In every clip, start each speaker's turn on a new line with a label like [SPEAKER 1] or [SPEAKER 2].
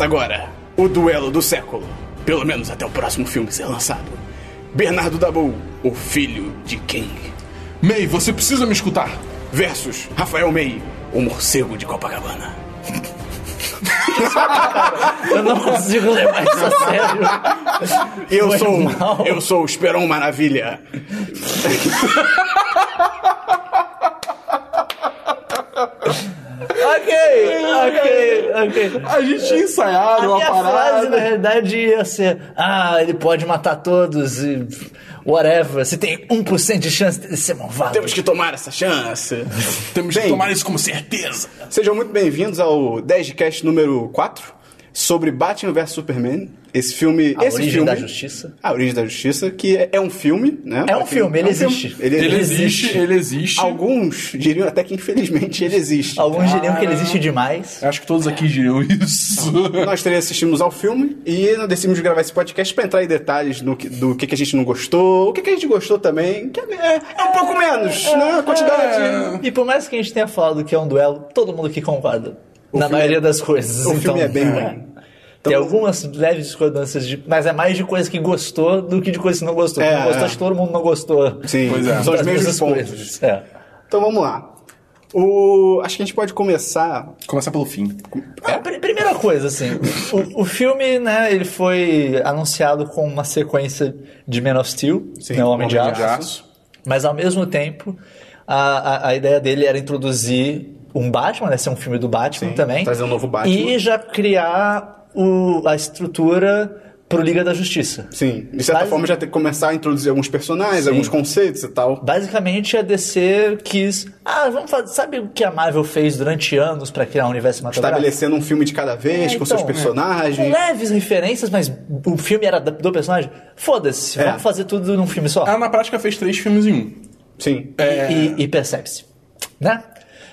[SPEAKER 1] Começa agora o duelo do século. Pelo menos até o próximo filme ser lançado. Bernardo Dabu, o filho de King.
[SPEAKER 2] May, você precisa me escutar.
[SPEAKER 1] Versus Rafael May, o morcego de Copacabana.
[SPEAKER 3] Eu não consigo levar isso a sério.
[SPEAKER 1] Eu
[SPEAKER 3] Foi
[SPEAKER 1] sou.
[SPEAKER 3] mal.
[SPEAKER 1] Eu sou o Esperon Maravilha.
[SPEAKER 3] Ok, ok.
[SPEAKER 2] A gente tinha ensaiado
[SPEAKER 3] A
[SPEAKER 2] uma
[SPEAKER 3] minha frase, na
[SPEAKER 2] parada.
[SPEAKER 3] verdade, ia ser: Ah, ele pode matar todos e. Whatever. Se tem 1% de chance de ser malvado.
[SPEAKER 1] Temos que tomar essa chance.
[SPEAKER 2] Temos
[SPEAKER 1] Bem,
[SPEAKER 2] que tomar isso como certeza.
[SPEAKER 1] Sejam muito bem-vindos ao 10 de cast número 4 sobre Batman vs Superman. Esse filme.
[SPEAKER 3] A
[SPEAKER 1] esse
[SPEAKER 3] Origem
[SPEAKER 1] filme,
[SPEAKER 3] da Justiça.
[SPEAKER 1] A Origem da Justiça, que é, é um filme, né?
[SPEAKER 3] É um filme, ele
[SPEAKER 1] é um filme.
[SPEAKER 3] existe.
[SPEAKER 1] Ele,
[SPEAKER 2] Ele
[SPEAKER 1] ele-
[SPEAKER 2] existe, ele existe.
[SPEAKER 1] Alguns diriam até que infelizmente ele existe.
[SPEAKER 3] Alguns diriam que ele existe demais.
[SPEAKER 2] Acho que todos aqui diriam isso.
[SPEAKER 1] Nós três assistimos ao filme e nós decidimos gravar esse podcast pra entrar em detalhes no que- do que, que a gente não gostou, o que, que a gente gostou também, que é, é um pouco menos, né? A quantidade.
[SPEAKER 3] E por mais que a gente tenha falado que é um duelo, todo mundo aqui concorda. Na maioria
[SPEAKER 1] é-
[SPEAKER 3] das coisas.
[SPEAKER 1] O
[SPEAKER 3] então,
[SPEAKER 1] filme é bem ruim.
[SPEAKER 3] Tem
[SPEAKER 1] Então-
[SPEAKER 3] algumas leves discordâncias, de, mas é mais de coisa que gostou do que de coisa que não gostou.
[SPEAKER 1] É,
[SPEAKER 3] não gostou,
[SPEAKER 1] é.
[SPEAKER 3] acho que todo mundo não gostou.
[SPEAKER 1] Sim,
[SPEAKER 2] Pois é.
[SPEAKER 1] são os mesmos pontos.
[SPEAKER 3] É.
[SPEAKER 1] Então vamos lá. O, acho que a gente pode começar.
[SPEAKER 2] Começar pelo fim.
[SPEAKER 3] Ah, pri- Primeira coisa, assim, o, o filme, né, ele foi anunciado com uma sequência de Man of Steel,
[SPEAKER 1] Sim,
[SPEAKER 3] né, o Homem de
[SPEAKER 1] Homem de
[SPEAKER 3] Aço, mas ao mesmo tempo, a, a, a ideia dele era introduzir um Batman, né, ser um filme do Batman
[SPEAKER 1] Sim,
[SPEAKER 3] também,
[SPEAKER 1] trazer um novo Batman.
[SPEAKER 3] e já criar o, a estrutura pro Liga da Justiça.
[SPEAKER 1] Sim, de certa
[SPEAKER 3] Basi-
[SPEAKER 1] forma já ter que começar a introduzir alguns personagens, alguns conceitos e tal.
[SPEAKER 3] Basicamente, a DC quis. Ah, vamos fazer. Sabe o que a Marvel fez durante anos pra criar um universo cinematográfico?
[SPEAKER 1] Estabelecendo um filme de cada vez,
[SPEAKER 3] É,
[SPEAKER 1] com
[SPEAKER 3] então,
[SPEAKER 1] seus personagens.
[SPEAKER 3] Com leves referências, mas o filme era do personagem. Foda-se,
[SPEAKER 1] É.
[SPEAKER 3] vamos fazer tudo num filme só.
[SPEAKER 2] Ela na prática fez três filmes em um.
[SPEAKER 1] Sim.
[SPEAKER 3] E, e percebe-se. Né?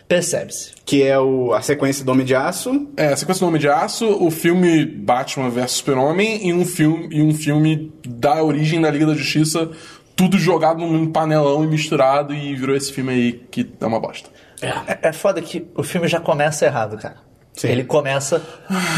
[SPEAKER 3] Percebe-se.
[SPEAKER 1] Que é o, a sequência do Homem de Aço.
[SPEAKER 2] É, a sequência do Homem de Aço, o filme Batman vs Super-Homem e um filme e um filme da origem da Liga da Justiça, tudo jogado num panelão e misturado e virou esse filme aí que é uma bosta.
[SPEAKER 3] É, é foda que o filme já começa errado, cara.
[SPEAKER 1] Sim.
[SPEAKER 3] Ele começa.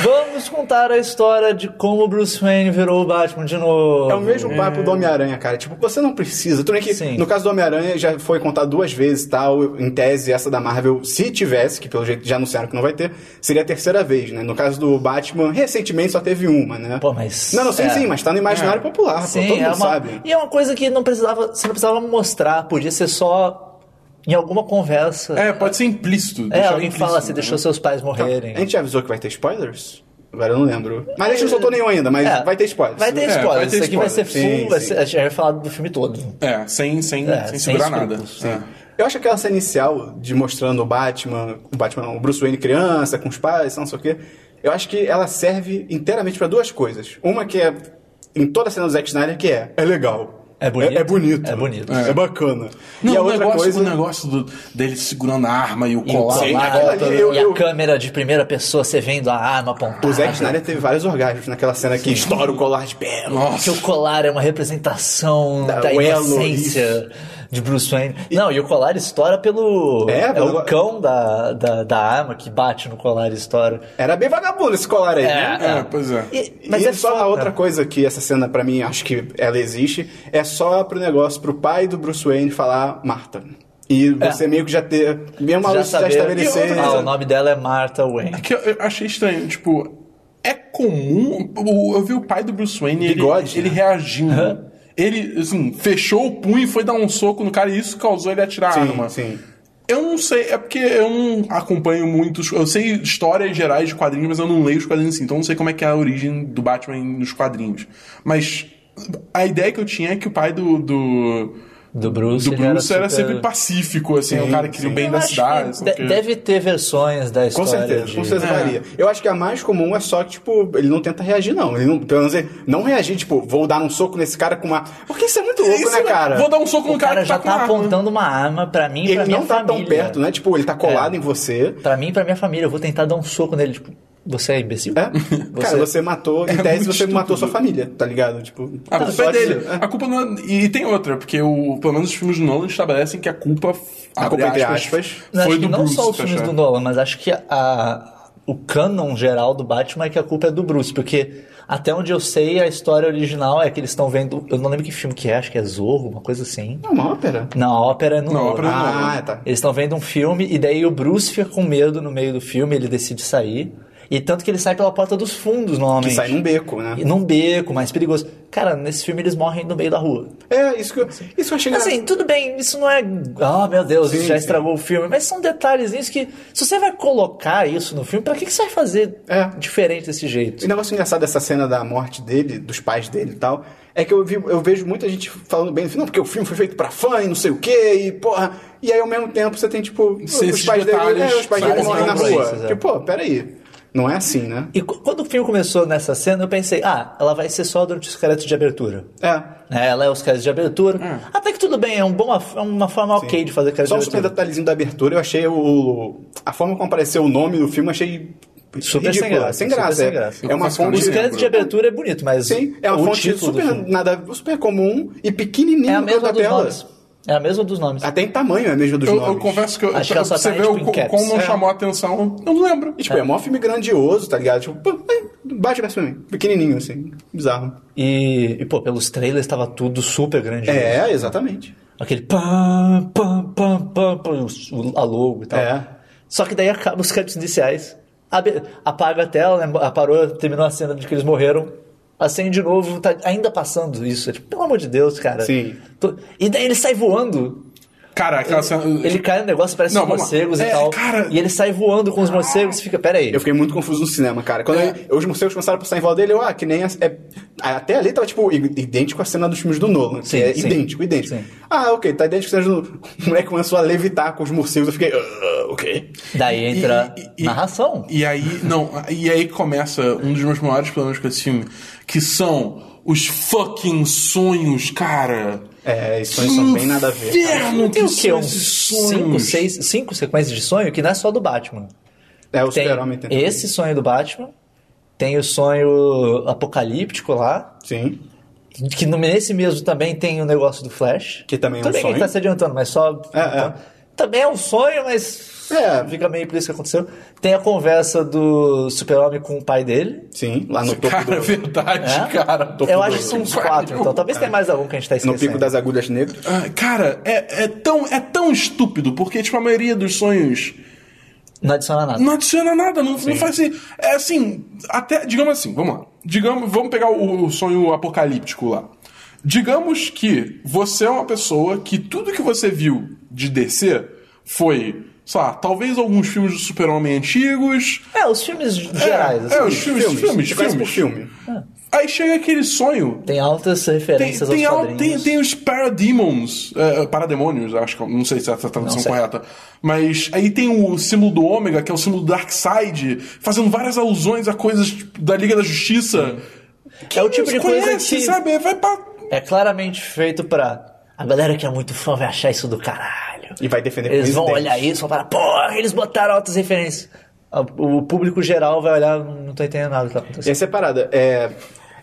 [SPEAKER 3] Vamos contar a história de como o Bruce Wayne virou o Batman de novo.
[SPEAKER 1] É o mesmo papo do Homem-Aranha, cara. Tipo, você não precisa. Tudo bem que,
[SPEAKER 3] Sim.
[SPEAKER 1] no caso do Homem-Aranha, já foi contado duas vezes tal. Em tese, essa da Marvel, se tivesse, que pelo jeito já anunciaram que não vai ter, seria a terceira vez, né? No caso do Batman, recentemente só teve uma, né?
[SPEAKER 3] Pô, mas.
[SPEAKER 1] Não, não, sim,
[SPEAKER 3] é.
[SPEAKER 1] sim, mas tá no imaginário popular, pô,
[SPEAKER 3] Sim,
[SPEAKER 1] todo mundo
[SPEAKER 3] é uma,
[SPEAKER 1] sabe.
[SPEAKER 3] E é uma coisa que não precisava, você não precisava mostrar, podia ser só em alguma conversa.
[SPEAKER 2] É, pode ser implícito.
[SPEAKER 3] É, alguém
[SPEAKER 2] implícito,
[SPEAKER 3] fala, você
[SPEAKER 2] né?
[SPEAKER 3] deixou seus pais morrerem.
[SPEAKER 1] A gente já avisou que vai ter spoilers? Agora eu não lembro. Mas a gente não soltou nenhum ainda, mas
[SPEAKER 3] É,
[SPEAKER 1] vai ter spoilers.
[SPEAKER 3] Vai ter
[SPEAKER 2] É,
[SPEAKER 3] spoiler.
[SPEAKER 2] vai ter
[SPEAKER 3] Isso aqui vai ser full,
[SPEAKER 1] Sim,
[SPEAKER 3] vai
[SPEAKER 1] sim.
[SPEAKER 3] ser, a gente vai falar do filme todo.
[SPEAKER 2] É, sem, sem,
[SPEAKER 3] É,
[SPEAKER 2] sem
[SPEAKER 3] sem
[SPEAKER 2] segurar nada.
[SPEAKER 3] escrúpulos,
[SPEAKER 2] É.
[SPEAKER 1] Eu acho aquela cena inicial de mostrando o Batman, o Batman, não, o Bruce Wayne criança, com os pais, não sei o quê. Eu acho que ela serve inteiramente pra duas coisas. Uma que é em toda a cena do Zack Snyder que é, é legal.
[SPEAKER 3] É bonito.
[SPEAKER 1] É, bonito.
[SPEAKER 3] É bonito.
[SPEAKER 1] É, bacana.
[SPEAKER 2] Não,
[SPEAKER 1] e a
[SPEAKER 2] o,
[SPEAKER 1] outra
[SPEAKER 2] negócio,
[SPEAKER 1] coisa
[SPEAKER 2] o negócio do- dele segurando a arma e o
[SPEAKER 3] E o
[SPEAKER 2] colar.
[SPEAKER 1] Sim,
[SPEAKER 3] colar,
[SPEAKER 1] aquilo ali, eu-
[SPEAKER 3] e
[SPEAKER 1] eu-
[SPEAKER 3] a câmera de primeira pessoa, você vendo a arma apontada.
[SPEAKER 1] o Zack Snyder teve vários orgasmos naquela cena que estoura o colar de pérola.
[SPEAKER 3] Que
[SPEAKER 2] Nossa.
[SPEAKER 3] o colar é uma representação
[SPEAKER 1] Da-
[SPEAKER 3] da,
[SPEAKER 1] elo,
[SPEAKER 3] inocência de Bruce Wayne. Não, e o colar estoura pelo.
[SPEAKER 1] É,
[SPEAKER 3] É,
[SPEAKER 1] pelo-
[SPEAKER 3] o cão da, da, da arma que bate no colar e estoura.
[SPEAKER 1] Era bem vagabundo esse colar aí, né?
[SPEAKER 2] É, pois é.
[SPEAKER 3] E- mas
[SPEAKER 1] e
[SPEAKER 3] é
[SPEAKER 1] só
[SPEAKER 3] foda.
[SPEAKER 1] a outra coisa que essa cena, pra mim, acho que ela existe, é só pro negócio, pro pai do Bruce Wayne falar Marta. E você meio que já ter. Mesmo a
[SPEAKER 3] É. Já
[SPEAKER 1] luz já
[SPEAKER 3] saber-
[SPEAKER 1] estabelecer.
[SPEAKER 3] Ah, o nome dela é Martha Wayne.
[SPEAKER 2] É que eu, eu achei estranho, tipo, é comum. Eu vi o pai do Bruce Wayne ele,
[SPEAKER 1] Bigode,
[SPEAKER 2] ele
[SPEAKER 1] né?
[SPEAKER 2] reagindo. Ele, assim, fechou o punho e foi dar um soco no cara e isso causou ele atirar a
[SPEAKER 1] Sim,
[SPEAKER 2] arma.
[SPEAKER 1] sim.
[SPEAKER 2] Eu não sei, é porque eu não acompanho muitos. Eu sei histórias gerais de quadrinhos, mas eu não leio os quadrinhos assim, então não sei como é que é a origem do Batman nos quadrinhos. Mas a ideia que eu tinha é que o pai do. do
[SPEAKER 3] Do Bruce.
[SPEAKER 2] do
[SPEAKER 3] ele
[SPEAKER 2] Bruce era,
[SPEAKER 3] super-
[SPEAKER 2] sempre pacífico, assim,
[SPEAKER 1] Sim,
[SPEAKER 2] o cara que queria o bem
[SPEAKER 3] Eu
[SPEAKER 2] da
[SPEAKER 3] acho
[SPEAKER 2] cidade.
[SPEAKER 3] que
[SPEAKER 2] sei o
[SPEAKER 3] de-
[SPEAKER 2] quê.
[SPEAKER 3] deve ter versões da
[SPEAKER 1] Com
[SPEAKER 3] história.
[SPEAKER 1] certeza,
[SPEAKER 3] de...
[SPEAKER 1] com certeza
[SPEAKER 2] É.
[SPEAKER 1] varia. Eu acho que a mais comum é só que, tipo, ele não tenta reagir, não. Ele não, pelo menos ele não reagir, tipo, vou dar um soco nesse cara com uma. Porque isso é muito louco,
[SPEAKER 2] Isso,
[SPEAKER 1] né, cara?
[SPEAKER 2] Vou dar um soco
[SPEAKER 3] O
[SPEAKER 2] no cara,
[SPEAKER 3] cara
[SPEAKER 2] que
[SPEAKER 3] já
[SPEAKER 2] tá,
[SPEAKER 3] tá
[SPEAKER 2] com arma.
[SPEAKER 3] apontando uma arma pra mim e pra
[SPEAKER 1] Ele
[SPEAKER 3] minha
[SPEAKER 1] não tá
[SPEAKER 3] família.
[SPEAKER 1] tão perto, né? Tipo, ele tá colado
[SPEAKER 3] É.
[SPEAKER 1] em você.
[SPEAKER 3] Pra mim e pra minha família. Eu vou tentar dar um soco nele. Tipo, você é imbecil?
[SPEAKER 1] É? Cara, você matou, em tese,
[SPEAKER 2] muito
[SPEAKER 1] você matou
[SPEAKER 2] estúpido.
[SPEAKER 1] sua família, tá ligado? Tipo,
[SPEAKER 2] A culpa é dele.
[SPEAKER 1] é.
[SPEAKER 2] A culpa não é... E tem outra, porque o, pelo menos os filmes do Nolan estabelecem que a culpa,
[SPEAKER 1] A culpa, entre aspas,
[SPEAKER 3] Eu
[SPEAKER 2] foi
[SPEAKER 3] acho que
[SPEAKER 2] do
[SPEAKER 3] não
[SPEAKER 2] Bruce,
[SPEAKER 3] só os
[SPEAKER 2] tá
[SPEAKER 3] filmes do Nolan, mas acho que a, o canon geral do Batman é que a culpa é do Bruce, porque até onde eu sei, a história original é que eles estão vendo. Eu não lembro que filme que é, acho que é Zorro, uma coisa assim.
[SPEAKER 1] É uma ópera.
[SPEAKER 3] Não, a ópera é no
[SPEAKER 2] Não, ópera é no Nolan.
[SPEAKER 1] Ah, tá.
[SPEAKER 3] Eles estão vendo um filme e daí o Bruce fica com medo no meio do filme, ele decide sair. E tanto que ele sai pela porta dos fundos, normalmente.
[SPEAKER 1] Que sai num beco, né?
[SPEAKER 3] E num beco, mais perigoso. Cara, nesse filme eles morrem no meio da rua.
[SPEAKER 1] É, isso que eu, isso eu achei engraçado.
[SPEAKER 3] Assim, tudo bem, isso não é. Ah, meu Deus,
[SPEAKER 1] Sim,
[SPEAKER 3] isso já
[SPEAKER 1] sim.
[SPEAKER 3] estragou o filme. Mas são detalhezinhos que, se você vai colocar isso no filme, pra que, que você vai fazer
[SPEAKER 1] É.
[SPEAKER 3] diferente desse jeito?
[SPEAKER 1] O negócio engraçado dessa cena da morte dele, dos pais dele e tal, é que eu, vi, eu vejo muita gente falando bem, não, porque o filme foi feito pra fã e não sei o quê, e porra. E aí ao mesmo tempo você tem, tipo,
[SPEAKER 2] Sim,
[SPEAKER 1] os pais dele,
[SPEAKER 2] detalhes,
[SPEAKER 1] é, os pais dele morrem na rua.
[SPEAKER 3] é.
[SPEAKER 1] Tipo, pô, peraí. Não é assim, né?
[SPEAKER 3] E qu- quando o filme começou nessa cena, eu pensei, ah, ela vai ser só durante os créditos de abertura.
[SPEAKER 1] É.
[SPEAKER 3] Né, Ela é os créditos de abertura. Até que tudo bem, é um bom, é uma forma ok de fazer crédito
[SPEAKER 1] Só um
[SPEAKER 3] de abertura.
[SPEAKER 1] detalhezinho da abertura, eu achei o. A forma como apareceu o nome do filme, eu achei.
[SPEAKER 3] Super sem graça,
[SPEAKER 1] Sem
[SPEAKER 3] super
[SPEAKER 1] graça.
[SPEAKER 3] sem
[SPEAKER 1] é.
[SPEAKER 3] graça.
[SPEAKER 1] É uma fonte.
[SPEAKER 3] Os créditos de abertura é bonito, mas
[SPEAKER 1] Sim, é uma
[SPEAKER 3] o
[SPEAKER 1] fonte super, nada, super comum e pequenininho
[SPEAKER 3] é a mesma
[SPEAKER 1] da tela.
[SPEAKER 3] nomes. É a mesma dos nomes.
[SPEAKER 1] Até em tamanho é a mesma dos
[SPEAKER 2] Eu,
[SPEAKER 1] nomes.
[SPEAKER 2] eu confesso que eu,
[SPEAKER 3] Acho que
[SPEAKER 2] você
[SPEAKER 3] tá,
[SPEAKER 2] vê
[SPEAKER 3] tipo,
[SPEAKER 2] o como não
[SPEAKER 1] É.
[SPEAKER 2] chamou a atenção, eu não lembro.
[SPEAKER 1] E, tipo, é. um filme grandioso, tá ligado? Tipo, pô, é, bate pra mim. Pequenininho, assim. Bizarro.
[SPEAKER 3] E, e, pô, pelos trailers tava tudo super grandioso.
[SPEAKER 1] É, exatamente.
[SPEAKER 3] Aquele pam, pam, pam, pam, pam, o- a logo e tal.
[SPEAKER 1] É.
[SPEAKER 3] Só que daí acaba os créditos iniciais. Apaga a tela, né? Parou, terminou a cena de que eles morreram. Acende de novo, tá ainda passando isso. É tipo, pelo amor de Deus, cara.
[SPEAKER 1] Sim.
[SPEAKER 3] Tô- E daí ele sai voando.
[SPEAKER 2] Cara, aquela cena.
[SPEAKER 3] Ele cai no negócio, parece
[SPEAKER 2] Não,
[SPEAKER 3] morcegos e
[SPEAKER 2] É,
[SPEAKER 3] tal.
[SPEAKER 2] cara-
[SPEAKER 3] E ele sai voando com os morcegos e fica, pera aí.
[SPEAKER 1] Eu fiquei muito confuso no cinema, cara. Quando
[SPEAKER 2] É.
[SPEAKER 1] os morcegos começaram a passar em volta dele, eu, ah, que nem. a- é- até ali tava, tipo, idêntico à cena dos filmes do Nolan.
[SPEAKER 3] Sim,
[SPEAKER 1] que é
[SPEAKER 3] sim.
[SPEAKER 1] idêntico, idêntico.
[SPEAKER 3] Sim.
[SPEAKER 1] Ah, ok, tá idêntico à cena do. O moleque começou a levitar com os morcegos, eu fiquei. "Ah, ok.
[SPEAKER 3] Daí entra
[SPEAKER 2] E- e-
[SPEAKER 3] narração.
[SPEAKER 2] E aí, não, e aí começa um dos meus maiores problemas com esse filme, que são os fucking sonhos, cara.
[SPEAKER 1] É, isso aí são bem nada a ver.
[SPEAKER 2] Inferno
[SPEAKER 3] Tem o quê? Uns cinco,
[SPEAKER 2] sonhos.
[SPEAKER 3] seis, cinco sequências de sonho que não é só do Batman.
[SPEAKER 1] É, o
[SPEAKER 3] Tem
[SPEAKER 1] super-homem tem.
[SPEAKER 3] esse sonho do Batman, tem o sonho apocalíptico lá,
[SPEAKER 1] Sim.
[SPEAKER 3] que no- nesse mesmo também tem o negócio do Flash.
[SPEAKER 1] Que também é um
[SPEAKER 3] Também que a gente
[SPEAKER 1] sonho.
[SPEAKER 3] tá se adiantando, mas só...
[SPEAKER 1] É, é.
[SPEAKER 3] Também é um sonho, mas...
[SPEAKER 1] É.
[SPEAKER 3] Fica meio por isso que aconteceu. Tem a conversa do super-homem com o pai dele.
[SPEAKER 1] Sim, lá no topo,
[SPEAKER 2] Cara, é
[SPEAKER 1] do,
[SPEAKER 2] verdade,
[SPEAKER 3] É?
[SPEAKER 2] cara.
[SPEAKER 1] Topo
[SPEAKER 3] Eu acho que são uns quatro, então talvez tenha mais algum que a gente tá
[SPEAKER 1] no
[SPEAKER 3] esquecendo.
[SPEAKER 1] pico das agulhas negras.
[SPEAKER 2] Ah, Cara, é, é, tão, é tão estúpido, porque, tipo, a maioria dos sonhos
[SPEAKER 3] Não adiciona nada.
[SPEAKER 2] não adiciona nada, não, não faz assim. É assim, até, digamos assim, vamos lá. Digamos, vamos pegar o, o sonho apocalíptico lá. Digamos que você é uma pessoa que tudo que você viu de DC foi, sei lá, talvez alguns filmes do Super-Homem antigos.
[SPEAKER 3] É, os filmes gerais,
[SPEAKER 2] é,
[SPEAKER 3] assim.
[SPEAKER 2] é, os filmes, filmes,
[SPEAKER 1] por
[SPEAKER 2] filmes.
[SPEAKER 1] filme.
[SPEAKER 2] Aí chega aquele sonho.
[SPEAKER 3] Tem altas
[SPEAKER 2] Tem,
[SPEAKER 3] referências
[SPEAKER 2] tem,
[SPEAKER 3] aos
[SPEAKER 2] al- tem, tem os Parademons, é, Parademônios, acho que não sei se é a tradução correta. Mas aí tem o símbolo do Ômega, que é o símbolo do Darkseid, fazendo várias alusões a coisas tipo, da Liga da Justiça.
[SPEAKER 3] É o tipo de coisa
[SPEAKER 2] conhece,
[SPEAKER 3] que-
[SPEAKER 2] sabe? Vai pra.
[SPEAKER 3] É claramente feito pra. A galera que é muito fã vai achar isso do caralho.
[SPEAKER 1] E vai defender
[SPEAKER 3] Eles vão olhar isso e vão falar, porra, eles botaram altas referências. O público geral vai olhar, não tô entendendo nada do que tá
[SPEAKER 1] E
[SPEAKER 3] acontecendo.
[SPEAKER 1] essa é parada. É,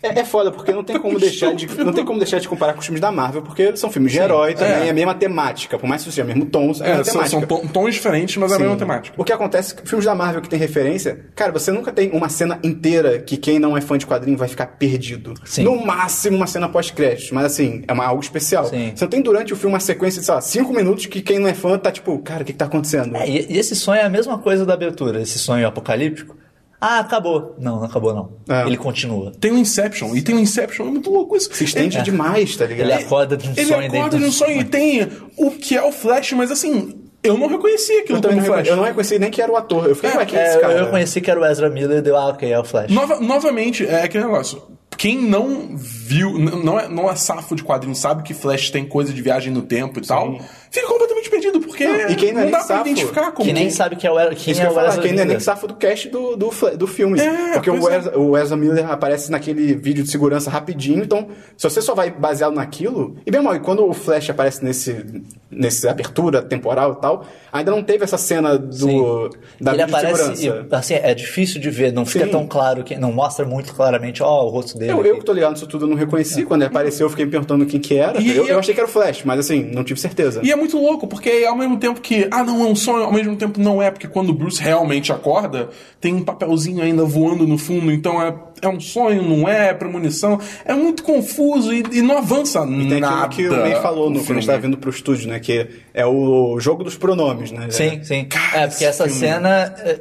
[SPEAKER 1] é, é foda, porque não tem como deixar de. Não tem como deixar de comparar com os filmes da Marvel, porque são filmes de herói também,
[SPEAKER 2] É.
[SPEAKER 1] é a mesma temática. Por mais que seja o mesmo tom, é
[SPEAKER 2] É, são,
[SPEAKER 1] temática.
[SPEAKER 2] são tons diferentes, mas é a mesma temática.
[SPEAKER 1] O que acontece é que filmes da Marvel que tem referência, cara, você nunca tem uma cena inteira que quem não é fã de quadrinho vai ficar perdido.
[SPEAKER 3] Sim.
[SPEAKER 1] No máximo uma cena pós-créditos, mas assim, é uma, algo especial.
[SPEAKER 3] Sim.
[SPEAKER 1] Você não tem durante o filme uma sequência de, sei lá, cinco minutos que quem não é fã tá tipo, cara, o que, que tá acontecendo?
[SPEAKER 3] É, e esse sonho é a mesma coisa da abertura, esse sonho apocalíptico. Ah, acabou. Não, não acabou não.
[SPEAKER 1] É.
[SPEAKER 3] Ele continua.
[SPEAKER 2] Tem o Inception, e tem o Inception, é muito louco isso.
[SPEAKER 1] Se estende demais, tá ligado?
[SPEAKER 3] Ele acorda de um
[SPEAKER 2] Ele
[SPEAKER 3] sonho
[SPEAKER 2] acorda
[SPEAKER 3] dentro
[SPEAKER 2] de um sonho e tem o que é o Flash, mas assim, eu não reconheci aquilo
[SPEAKER 1] Eu, também
[SPEAKER 2] como Flash.
[SPEAKER 1] reconheci- eu não reconheci nem que era o ator. Eu fiquei,
[SPEAKER 2] É,
[SPEAKER 1] ué, quem é
[SPEAKER 3] É,
[SPEAKER 1] esse
[SPEAKER 3] eu,
[SPEAKER 1] cara?
[SPEAKER 3] eu conheci que era o Ezra Miller e deu, ah, ok, é o Flash.
[SPEAKER 2] Nova- novamente, é aquele negócio. Quem não viu, não é, não é safo de quadrinho, sabe que Flash tem coisa de viagem no tempo e tal, fica completamente perdido, porque
[SPEAKER 1] Não, e quem não é
[SPEAKER 2] dá pra
[SPEAKER 1] safo,
[SPEAKER 2] identificar como.
[SPEAKER 3] Que nem sabe que é o, quem
[SPEAKER 1] Isso
[SPEAKER 3] é o
[SPEAKER 1] falar,
[SPEAKER 3] Ezra
[SPEAKER 1] que ainda é nem safo do cast do, do, do filme.
[SPEAKER 2] É,
[SPEAKER 1] porque o
[SPEAKER 2] é.
[SPEAKER 1] Ezra, o Ezra Miller aparece naquele vídeo de segurança rapidinho, então se você só vai baseado naquilo. E bem mal, e quando o Flash aparece nesse, nesse abertura temporal e tal, ainda não teve essa cena do,
[SPEAKER 3] Sim.
[SPEAKER 1] da
[SPEAKER 3] ele aparece,
[SPEAKER 1] segurança.
[SPEAKER 3] e, assim, é difícil de ver, não fica
[SPEAKER 1] Sim.
[SPEAKER 3] tão claro, que não mostra muito claramente, ó, o rosto dele.
[SPEAKER 1] Eu,
[SPEAKER 3] aqui.
[SPEAKER 1] eu que tô ligado nisso tudo, eu não reconheci. Quando ele apareceu, eu fiquei me perguntando quem que era.
[SPEAKER 2] E-
[SPEAKER 1] eu,
[SPEAKER 2] e
[SPEAKER 1] eu
[SPEAKER 2] eu-
[SPEAKER 1] achei que era o Flash, mas assim, não tive certeza.
[SPEAKER 2] E é muito louco, porque ao mesmo tempo que, ah, não, é um sonho, ao mesmo tempo não é, porque quando o Bruce realmente acorda, tem um papelzinho ainda voando no fundo, então é, é um sonho, não é, é premonição. É muito confuso e, e não avança
[SPEAKER 1] E tem
[SPEAKER 2] nada.
[SPEAKER 1] aquilo que o May falou no, quando a gente tava vindo pro estúdio, né? Que é o jogo dos pronomes, né?
[SPEAKER 3] Sim, sim.
[SPEAKER 2] Cara,
[SPEAKER 3] é, porque essa
[SPEAKER 2] filme-
[SPEAKER 3] cena. é,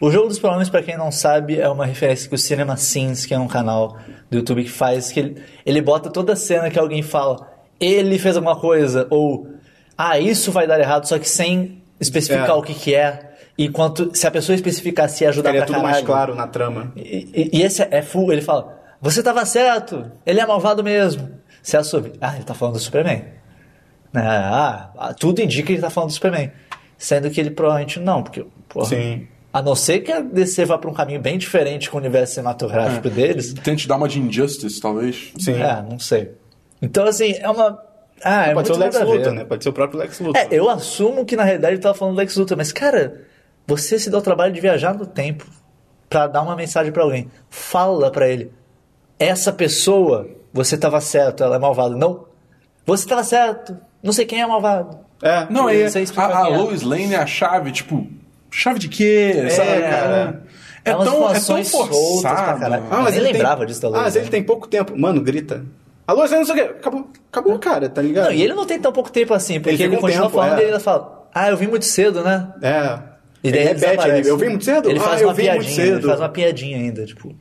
[SPEAKER 3] O jogo dos pronomes, pra quem não sabe, é uma referência que o Cinema Sins, que é um canal do YouTube que faz, que ele, ele bota toda cena que alguém fala, ele fez alguma coisa, ou ah, isso vai dar errado, só que sem especificar
[SPEAKER 1] É.
[SPEAKER 3] o que, que é. E quanto, se a pessoa especificar se ajudar
[SPEAKER 1] Ficaria
[SPEAKER 3] pra
[SPEAKER 1] tudo mais claro na trama.
[SPEAKER 3] E, e- e esse é full, ele fala, você tava certo, ele é malvado mesmo. Você assume, ah, ele tá falando do Superman. Ah, ah, tudo indica que ele tá falando do Superman. Sendo que ele provavelmente não, porque, porra,
[SPEAKER 1] Sim.
[SPEAKER 3] A não ser que a DC vá pra um caminho bem diferente com o universo cinematográfico deles,
[SPEAKER 2] Tente dar uma de Injustice, talvez.
[SPEAKER 1] Sim.
[SPEAKER 3] é, não sei. Então, assim, é uma... Ah, é
[SPEAKER 1] Pode ser o Lex. Luthor, né? Pode ser o próprio Lex Luthor.
[SPEAKER 3] É, eu assumo que na realidade ele tava falando do Lex Luthor, mas cara, você se dá o trabalho de viajar no tempo pra dar uma mensagem pra alguém. Fala pra ele. Essa pessoa, você tava certo, ela é malvada. Não. Você tava certo. Não sei quem é malvado.
[SPEAKER 1] É.
[SPEAKER 2] Não,
[SPEAKER 3] Eu
[SPEAKER 2] é,
[SPEAKER 3] não sei explicar
[SPEAKER 2] a, a
[SPEAKER 3] é.
[SPEAKER 2] Lois Lane é a chave, tipo, chave de quê? sabe,
[SPEAKER 1] cara.
[SPEAKER 2] É,
[SPEAKER 3] umas
[SPEAKER 2] tão, é tão
[SPEAKER 3] pra
[SPEAKER 2] forçado.
[SPEAKER 1] Ah,
[SPEAKER 3] Eu
[SPEAKER 1] mas ele
[SPEAKER 3] lembrava
[SPEAKER 1] tem...
[SPEAKER 3] disso da
[SPEAKER 1] Ah,
[SPEAKER 3] Lois
[SPEAKER 1] mas ele tem pouco tempo. Mano, grita. Alô, você não sei o quê. Acabou, acabou, cara, tá ligado?
[SPEAKER 3] Não, e ele não tem tão pouco tempo assim, porque
[SPEAKER 1] Ele
[SPEAKER 3] ele,
[SPEAKER 1] um
[SPEAKER 3] continua
[SPEAKER 1] tempo,
[SPEAKER 3] falando
[SPEAKER 1] é.
[SPEAKER 3] e ele fala, ah, eu vim muito cedo, né?
[SPEAKER 1] É.
[SPEAKER 3] E daí
[SPEAKER 1] ele
[SPEAKER 3] ele
[SPEAKER 1] repete, ele, eu vim muito cedo?
[SPEAKER 3] Ele
[SPEAKER 1] ah,
[SPEAKER 3] faz
[SPEAKER 1] eu
[SPEAKER 3] uma
[SPEAKER 1] vim
[SPEAKER 3] piadinha,
[SPEAKER 1] muito cedo.
[SPEAKER 3] ele faz uma piadinha ainda, tipo.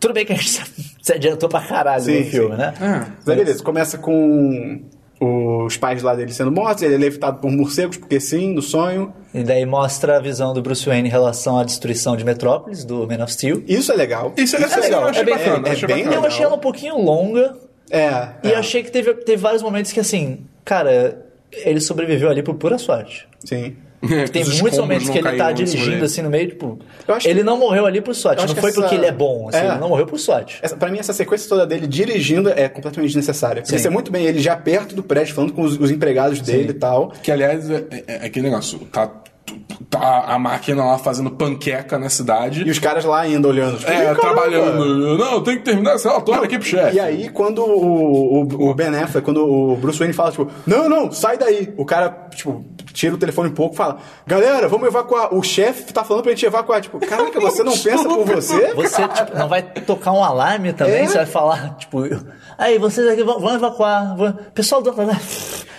[SPEAKER 3] Tudo bem que a gente se adiantou pra caralho
[SPEAKER 1] Sim,
[SPEAKER 3] no filme,
[SPEAKER 1] sim.
[SPEAKER 3] né?
[SPEAKER 2] É.
[SPEAKER 1] Mas beleza, começa com os pais lá dele sendo mortos, ele é levitado por morcegos, porque sim, no sonho.
[SPEAKER 3] E daí mostra a visão do Bruce Wayne em relação à destruição de Metrópolis, do Man of Steel.
[SPEAKER 1] Isso é legal.
[SPEAKER 2] Isso, essa
[SPEAKER 1] legal.
[SPEAKER 2] eu achei
[SPEAKER 1] É bem-
[SPEAKER 2] bacana.
[SPEAKER 1] é- é bem
[SPEAKER 2] bacana.
[SPEAKER 3] Eu achei ela um pouquinho longa
[SPEAKER 1] É.
[SPEAKER 3] e
[SPEAKER 1] é.
[SPEAKER 3] achei que teve, teve vários momentos que, assim, cara, ele sobreviveu ali por pura sorte.
[SPEAKER 1] Sim.
[SPEAKER 2] É,
[SPEAKER 3] Tem
[SPEAKER 2] os
[SPEAKER 3] muitos momentos que ele tá dirigindo assim no meio, tipo.
[SPEAKER 1] Eu acho
[SPEAKER 3] Ele
[SPEAKER 1] que-
[SPEAKER 3] não morreu ali por sorte, não foi
[SPEAKER 1] essa-
[SPEAKER 3] porque ele é bom, assim,
[SPEAKER 1] É.
[SPEAKER 3] ele não morreu por sorte.
[SPEAKER 1] Essa, pra mim, essa sequência toda dele dirigindo é completamente desnecessária. Podia ser muito bem ele já perto do prédio, falando com os, os empregados dele e tal.
[SPEAKER 2] Que, aliás, é, é- é aquele negócio. Tá, tá a máquina lá fazendo panqueca na cidade.
[SPEAKER 1] E os caras lá ainda olhando. Tipo,
[SPEAKER 2] É, trabalhando. Não, tem que terminar esse relatório aqui pro chefe.
[SPEAKER 1] E aí, quando o, o, o Ben Affleck, quando o Bruce Wayne fala, tipo, não, não, sai daí. O cara, tipo, tira o telefone um pouco e fala, galera, vamos evacuar. O chefe tá falando pra gente evacuar. Tipo, caraca, você não pensa por você?
[SPEAKER 3] Você tipo, não vai tocar um alarme também,
[SPEAKER 1] É.
[SPEAKER 3] você vai falar, tipo, aí vocês aqui vão, vão evacuar. vão- Pessoal do outro andar.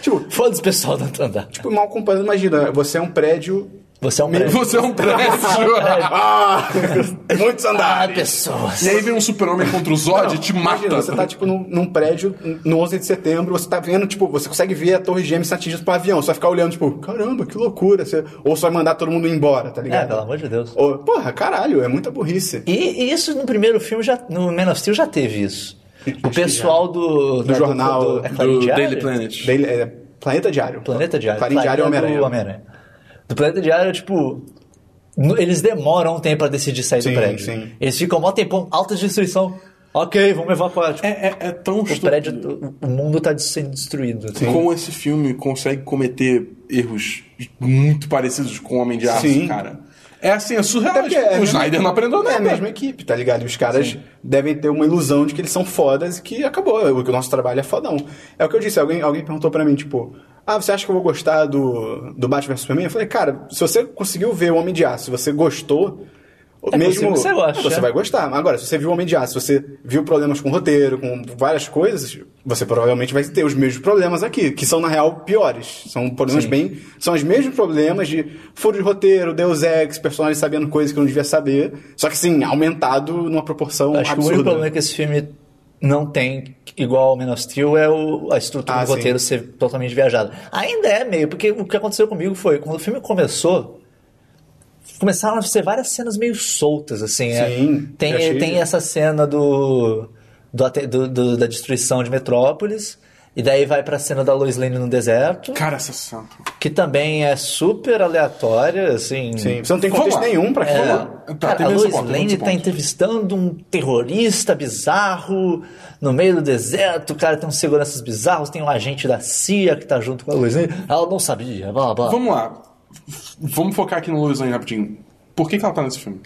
[SPEAKER 1] Tipo-
[SPEAKER 3] foda-se pessoal do outro andar.
[SPEAKER 1] Tipo, mal comparando, imagina, você é um prédio...
[SPEAKER 3] Você é um prédio.
[SPEAKER 2] Você é um prédio.
[SPEAKER 1] Ah! muitos
[SPEAKER 3] Ah,
[SPEAKER 1] andares.
[SPEAKER 3] pessoas.
[SPEAKER 2] e aí vem um super-homem contra o Zod e te mata.
[SPEAKER 1] Imagina, você tá, tipo, num, num prédio no 11 de setembro, você tá vendo, tipo, você consegue ver a torre gêmea sendo atingida por um avião. Você vai ficar olhando, tipo, caramba, que loucura. Você... Ou você vai mandar todo mundo embora, tá ligado?
[SPEAKER 3] É, pelo amor de Deus.
[SPEAKER 1] Ou, porra, caralho, é muita burrice.
[SPEAKER 3] E, e isso no primeiro filme, já, no Man of Steel já teve isso. O pessoal do,
[SPEAKER 1] Do jornal,
[SPEAKER 3] é Clarim
[SPEAKER 2] do
[SPEAKER 3] Diário?
[SPEAKER 2] Daily Planet.
[SPEAKER 1] Daily- é, Planeta Diário.
[SPEAKER 3] Planeta Diário.
[SPEAKER 1] Clarim Diário é
[SPEAKER 3] do Homem-Aranha. Do Planeta Diário, tipo. Eles demoram um tempo pra decidir sair
[SPEAKER 1] Sim,
[SPEAKER 3] do prédio.
[SPEAKER 1] sim.
[SPEAKER 3] Eles ficam mó tempão, alta destruição. Ok, vamos evacuar. Tipo,
[SPEAKER 2] É, é, é tão
[SPEAKER 3] o
[SPEAKER 2] estúpido.
[SPEAKER 3] prédio, o- o mundo tá sendo destruído. assim.
[SPEAKER 2] Como esse filme consegue cometer erros muito parecidos com o Homem de Aço,
[SPEAKER 1] Sim.
[SPEAKER 2] cara. É assim, é surreal.
[SPEAKER 1] Porque é a
[SPEAKER 2] o Snyder não aprendeu
[SPEAKER 1] É
[SPEAKER 2] nada.
[SPEAKER 1] a mesma equipe, tá ligado? E os caras devem ter uma ilusão de que eles são fodas e que acabou, o que o nosso trabalho é fodão. É o que eu disse, alguém, alguém perguntou pra mim, tipo, ah, você acha que eu vou gostar do, do Batman vs Superman? Eu falei, cara, se você conseguiu ver o Homem de Aço, se você gostou,
[SPEAKER 3] É
[SPEAKER 1] mesmo
[SPEAKER 3] você goste,
[SPEAKER 1] você
[SPEAKER 3] é.
[SPEAKER 1] vai gostar. Agora, se você viu o Homem de Aço, se você viu problemas com o roteiro, com várias coisas, você provavelmente vai ter os mesmos problemas aqui, que são na real piores. São problemas bem, são os mesmos problemas de furo de roteiro, Deus Ex, personagens sabendo coisas que não devia saber, só que sim, aumentado numa proporção
[SPEAKER 3] Acho que o único
[SPEAKER 1] absurda.
[SPEAKER 3] problema que esse filme não tem, igual ao Man of Steel, é o- a estrutura
[SPEAKER 1] Ah,
[SPEAKER 3] do
[SPEAKER 1] sim.
[SPEAKER 3] roteiro ser totalmente viajada. Ainda é meio, porque o que aconteceu comigo foi, quando o filme começou, começaram a ser várias cenas meio soltas, assim. é.
[SPEAKER 1] Sim,
[SPEAKER 3] tem,
[SPEAKER 1] eu achei-
[SPEAKER 3] tem essa cena do, do, do- do- da destruição de Metrópolis, e daí vai pra cena da Lois Lane no deserto,
[SPEAKER 2] Cara, essa cena.
[SPEAKER 3] que também é super aleatória, assim.
[SPEAKER 1] Sim, você não tem contexto nenhum pra
[SPEAKER 3] É,
[SPEAKER 1] aquilo.
[SPEAKER 2] Tá,
[SPEAKER 3] cara, a Lois
[SPEAKER 2] ponto,
[SPEAKER 3] Lane tá entrevistando um terrorista bizarro no meio do deserto. O cara tem uns seguranças bizarros, tem um agente da CIA que tá junto com a Lois Lane. Ela não sabia, blá blá.
[SPEAKER 2] Vamos lá. Vamos focar aqui no Lois Lane rapidinho. Por que, que ela tá nesse filme?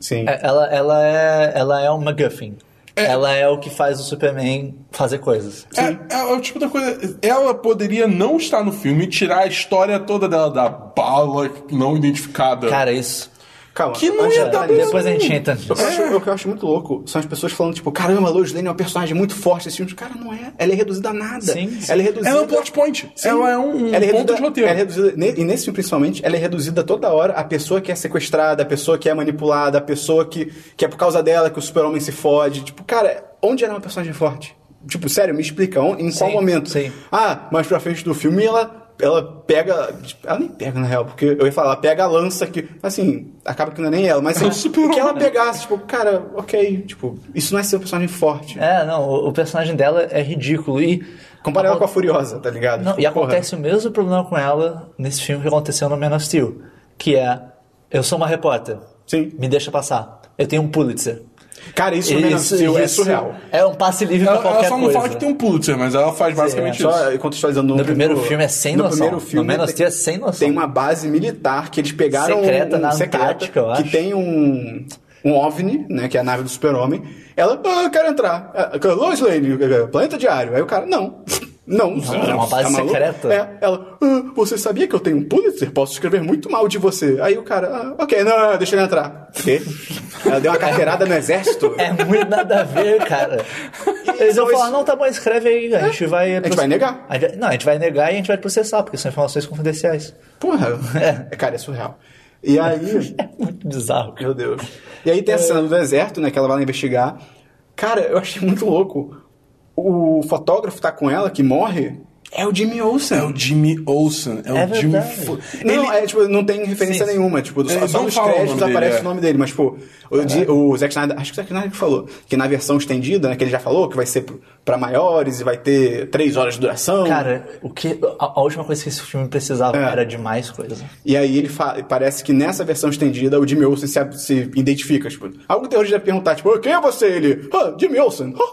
[SPEAKER 1] Sim.
[SPEAKER 3] É, Ela, ela, é, ela é um MacGuffin. Ela é o que faz o Superman fazer coisas.
[SPEAKER 2] É, é o tipo da coisa. Ela poderia não estar no filme e tirar a história toda dela da bala não identificada.
[SPEAKER 3] Cara, isso.
[SPEAKER 1] Calma.
[SPEAKER 2] Que não ia dar
[SPEAKER 3] Depois a gente entra
[SPEAKER 1] O que, eu
[SPEAKER 3] nisso.
[SPEAKER 1] acho, o que eu acho muito louco são as pessoas falando, tipo, caramba, a Lois Lane é um personagem muito forte filme. Cara, não é. Ela é reduzida a nada.
[SPEAKER 3] Sim, sim.
[SPEAKER 1] Ela é reduzida.
[SPEAKER 2] Ela é um plot point.
[SPEAKER 1] Sim.
[SPEAKER 2] Ela é um
[SPEAKER 1] Ela é
[SPEAKER 2] ponto
[SPEAKER 1] reduzida-
[SPEAKER 2] de roteiro.
[SPEAKER 1] Ela é reduzida, e nesse filme principalmente, ela é reduzida toda hora a pessoa que é sequestrada, a pessoa que é manipulada, a pessoa que, que é por causa dela que o super-homem se fode. Tipo, cara, onde ela é uma personagem forte? Tipo, sério, me explica, em qual
[SPEAKER 3] Sim,
[SPEAKER 1] momento?
[SPEAKER 3] sim.
[SPEAKER 1] Ah, mais pra frente do filme ela, ela pega. tipo, Ela nem pega, na real, porque eu ia falar, ela pega a lança que. Assim, acaba que não é nem ela, mas
[SPEAKER 2] É
[SPEAKER 1] assim,
[SPEAKER 2] super-homem,
[SPEAKER 1] que ela
[SPEAKER 2] né?
[SPEAKER 1] pegasse, tipo, cara, ok, tipo, isso não é ser um personagem forte.
[SPEAKER 3] É, não, o, o personagem dela é ridículo. E.
[SPEAKER 1] Compara ela com a Furiosa, tá ligado?
[SPEAKER 3] Não,
[SPEAKER 1] Tipo,
[SPEAKER 3] e
[SPEAKER 1] porra.
[SPEAKER 3] acontece o mesmo problema com ela nesse filme que aconteceu no Man of Steel. Que é, eu sou uma repórter.
[SPEAKER 1] Sim.
[SPEAKER 3] Me deixa passar. Eu tenho um Pulitzer.
[SPEAKER 1] Cara, isso, no Man of Steel é surreal.
[SPEAKER 3] É um passe livre pra
[SPEAKER 2] Ela, ela
[SPEAKER 3] qualquer
[SPEAKER 2] só não
[SPEAKER 3] coisa.
[SPEAKER 2] fala que tem um Pulitzer, mas ela faz basicamente isso.
[SPEAKER 1] Só contextualizando
[SPEAKER 3] No primeiro filme é sem
[SPEAKER 1] no
[SPEAKER 3] noção.
[SPEAKER 1] primeiro
[SPEAKER 3] No
[SPEAKER 1] filme
[SPEAKER 3] Man of
[SPEAKER 1] tem-
[SPEAKER 3] é sem noção.
[SPEAKER 1] Tem uma base militar que eles pegaram
[SPEAKER 3] Secreta
[SPEAKER 1] um,
[SPEAKER 3] na
[SPEAKER 1] secreta,
[SPEAKER 3] Antártica, eu acho.
[SPEAKER 1] que tem um um OVNI, né, que é a nave do Super-Homem. Ela, ah, eu quero entrar. Lois Lane, planeta diário. Aí o cara, não. Não, você
[SPEAKER 3] é uma
[SPEAKER 1] tá
[SPEAKER 3] base
[SPEAKER 1] maluco?
[SPEAKER 3] secreta.
[SPEAKER 1] É, ela, ah, você sabia que eu tenho um Pulitzer? Posso escrever muito mal de você. Aí o cara, ah, ok, não, não, deixa ele entrar. Quê? Ela deu uma carteirada no exército?
[SPEAKER 3] É muito nada a ver, cara. Eles vão falar, não, tá bom, escreve aí, a gente vai...
[SPEAKER 1] gente vai negar.
[SPEAKER 3] A gente vai- Não, a gente vai negar e a gente vai processar, porque são informações confidenciais.
[SPEAKER 1] Porra, é, cara, é surreal. E aí,
[SPEAKER 3] É muito bizarro.
[SPEAKER 1] Meu Deus. E aí tem a cena do deserto, né? Que ela vai lá investigar. Cara, eu achei muito louco. O fotógrafo tá com ela, que morre, é o Jimmy Olsen.
[SPEAKER 2] É o Jimmy Olsen. É,
[SPEAKER 3] É
[SPEAKER 2] o Jimmy. Fo-
[SPEAKER 1] Não,
[SPEAKER 2] Ele-
[SPEAKER 1] é, tipo, não tem referência
[SPEAKER 3] Sim, sim.
[SPEAKER 1] nenhuma. Tipo, só, só nos créditos aparece
[SPEAKER 2] dele,
[SPEAKER 1] o nome dele. Mas, tipo, o, Di- o Zack Snyder, acho que o Zack Snyder que falou, que na versão estendida, né, que ele já falou, que vai ser pra maiores e vai ter três horas de duração.
[SPEAKER 3] Cara, o que, a, a última coisa que esse filme precisava
[SPEAKER 1] É.
[SPEAKER 3] era de mais coisa.
[SPEAKER 1] E aí ele fa- parece que nessa versão estendida o Jimmy Olsen se, se identifica. Tipo, algum terrorista deve perguntar, tipo, quem é você? Ele, ah, Jimmy Olsen.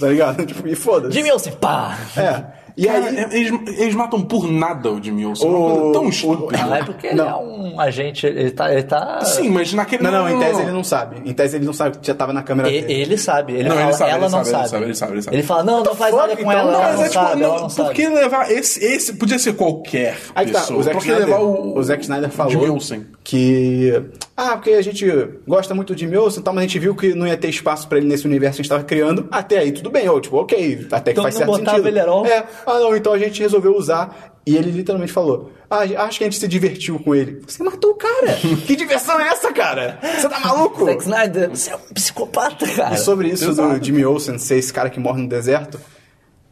[SPEAKER 1] tá ligado? Tipo, e foda-se.
[SPEAKER 3] Jimmy Olsen, pá!
[SPEAKER 1] É. E
[SPEAKER 2] Cara,
[SPEAKER 1] aí.
[SPEAKER 2] eles, eles matam por nada o Jimmy Olsen. É uma
[SPEAKER 1] O-
[SPEAKER 2] coisa tão
[SPEAKER 1] o-
[SPEAKER 2] estúpida.
[SPEAKER 3] Não, é porque ele
[SPEAKER 1] Não.
[SPEAKER 3] é um agente, ele tá... Ele tá
[SPEAKER 2] Sim, mas naquele.
[SPEAKER 1] Não, não, em tese ele não sabe. Em tese ele não sabe que já tava na câmera
[SPEAKER 3] E-
[SPEAKER 1] dele.
[SPEAKER 3] Ele sabe, ele
[SPEAKER 2] Não, ele
[SPEAKER 3] fala,
[SPEAKER 2] sabe,
[SPEAKER 3] ela
[SPEAKER 2] ele
[SPEAKER 3] não
[SPEAKER 2] sabe, ele
[SPEAKER 3] sabe.
[SPEAKER 2] sabe, ele sabe, ele sabe.
[SPEAKER 3] Ele fala, não, não faz nada com
[SPEAKER 1] então,
[SPEAKER 3] ela,
[SPEAKER 1] não,
[SPEAKER 3] ela
[SPEAKER 2] Mas
[SPEAKER 3] não
[SPEAKER 2] é tipo,
[SPEAKER 3] sabe,
[SPEAKER 2] não,
[SPEAKER 3] ela não
[SPEAKER 2] por que
[SPEAKER 3] sabe.
[SPEAKER 2] levar esse, esse. Podia ser qualquer
[SPEAKER 1] Aí que tá,
[SPEAKER 2] pessoa.
[SPEAKER 1] o Zack
[SPEAKER 2] por que
[SPEAKER 1] Snyder,
[SPEAKER 2] levar o.
[SPEAKER 1] o Zack Snyder falou que. Ah, porque a gente gosta muito do Jimmy Olsen e tal, mas a gente viu que não ia ter espaço pra ele nesse universo que a gente tava criando. Até aí, tudo bem, ou tipo, ok, até que
[SPEAKER 3] Então
[SPEAKER 1] faz certo sentido.
[SPEAKER 3] ele all?
[SPEAKER 1] É, ah não, então a gente resolveu usar. E ele literalmente falou: Ah, acho que a gente se divertiu com ele. Você matou o cara! que diversão é essa, cara? Você tá maluco?
[SPEAKER 3] Zack Snyder, você é um psicopata, cara.
[SPEAKER 1] E sobre isso
[SPEAKER 2] Exato.
[SPEAKER 1] do Jimmy Olsen ser esse cara que morre no deserto,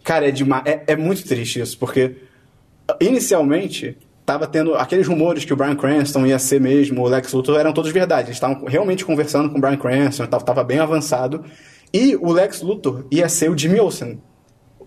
[SPEAKER 1] cara, é, é, é muito triste isso, porque inicialmente tava tendo aqueles rumores que o Brian Cranston ia ser mesmo, o Lex Luthor eram todos verdade. Eles estavam realmente conversando com o Brian Cranston, tava, tava bem avançado. E o Lex Luthor ia ser o Jimmy Olsen.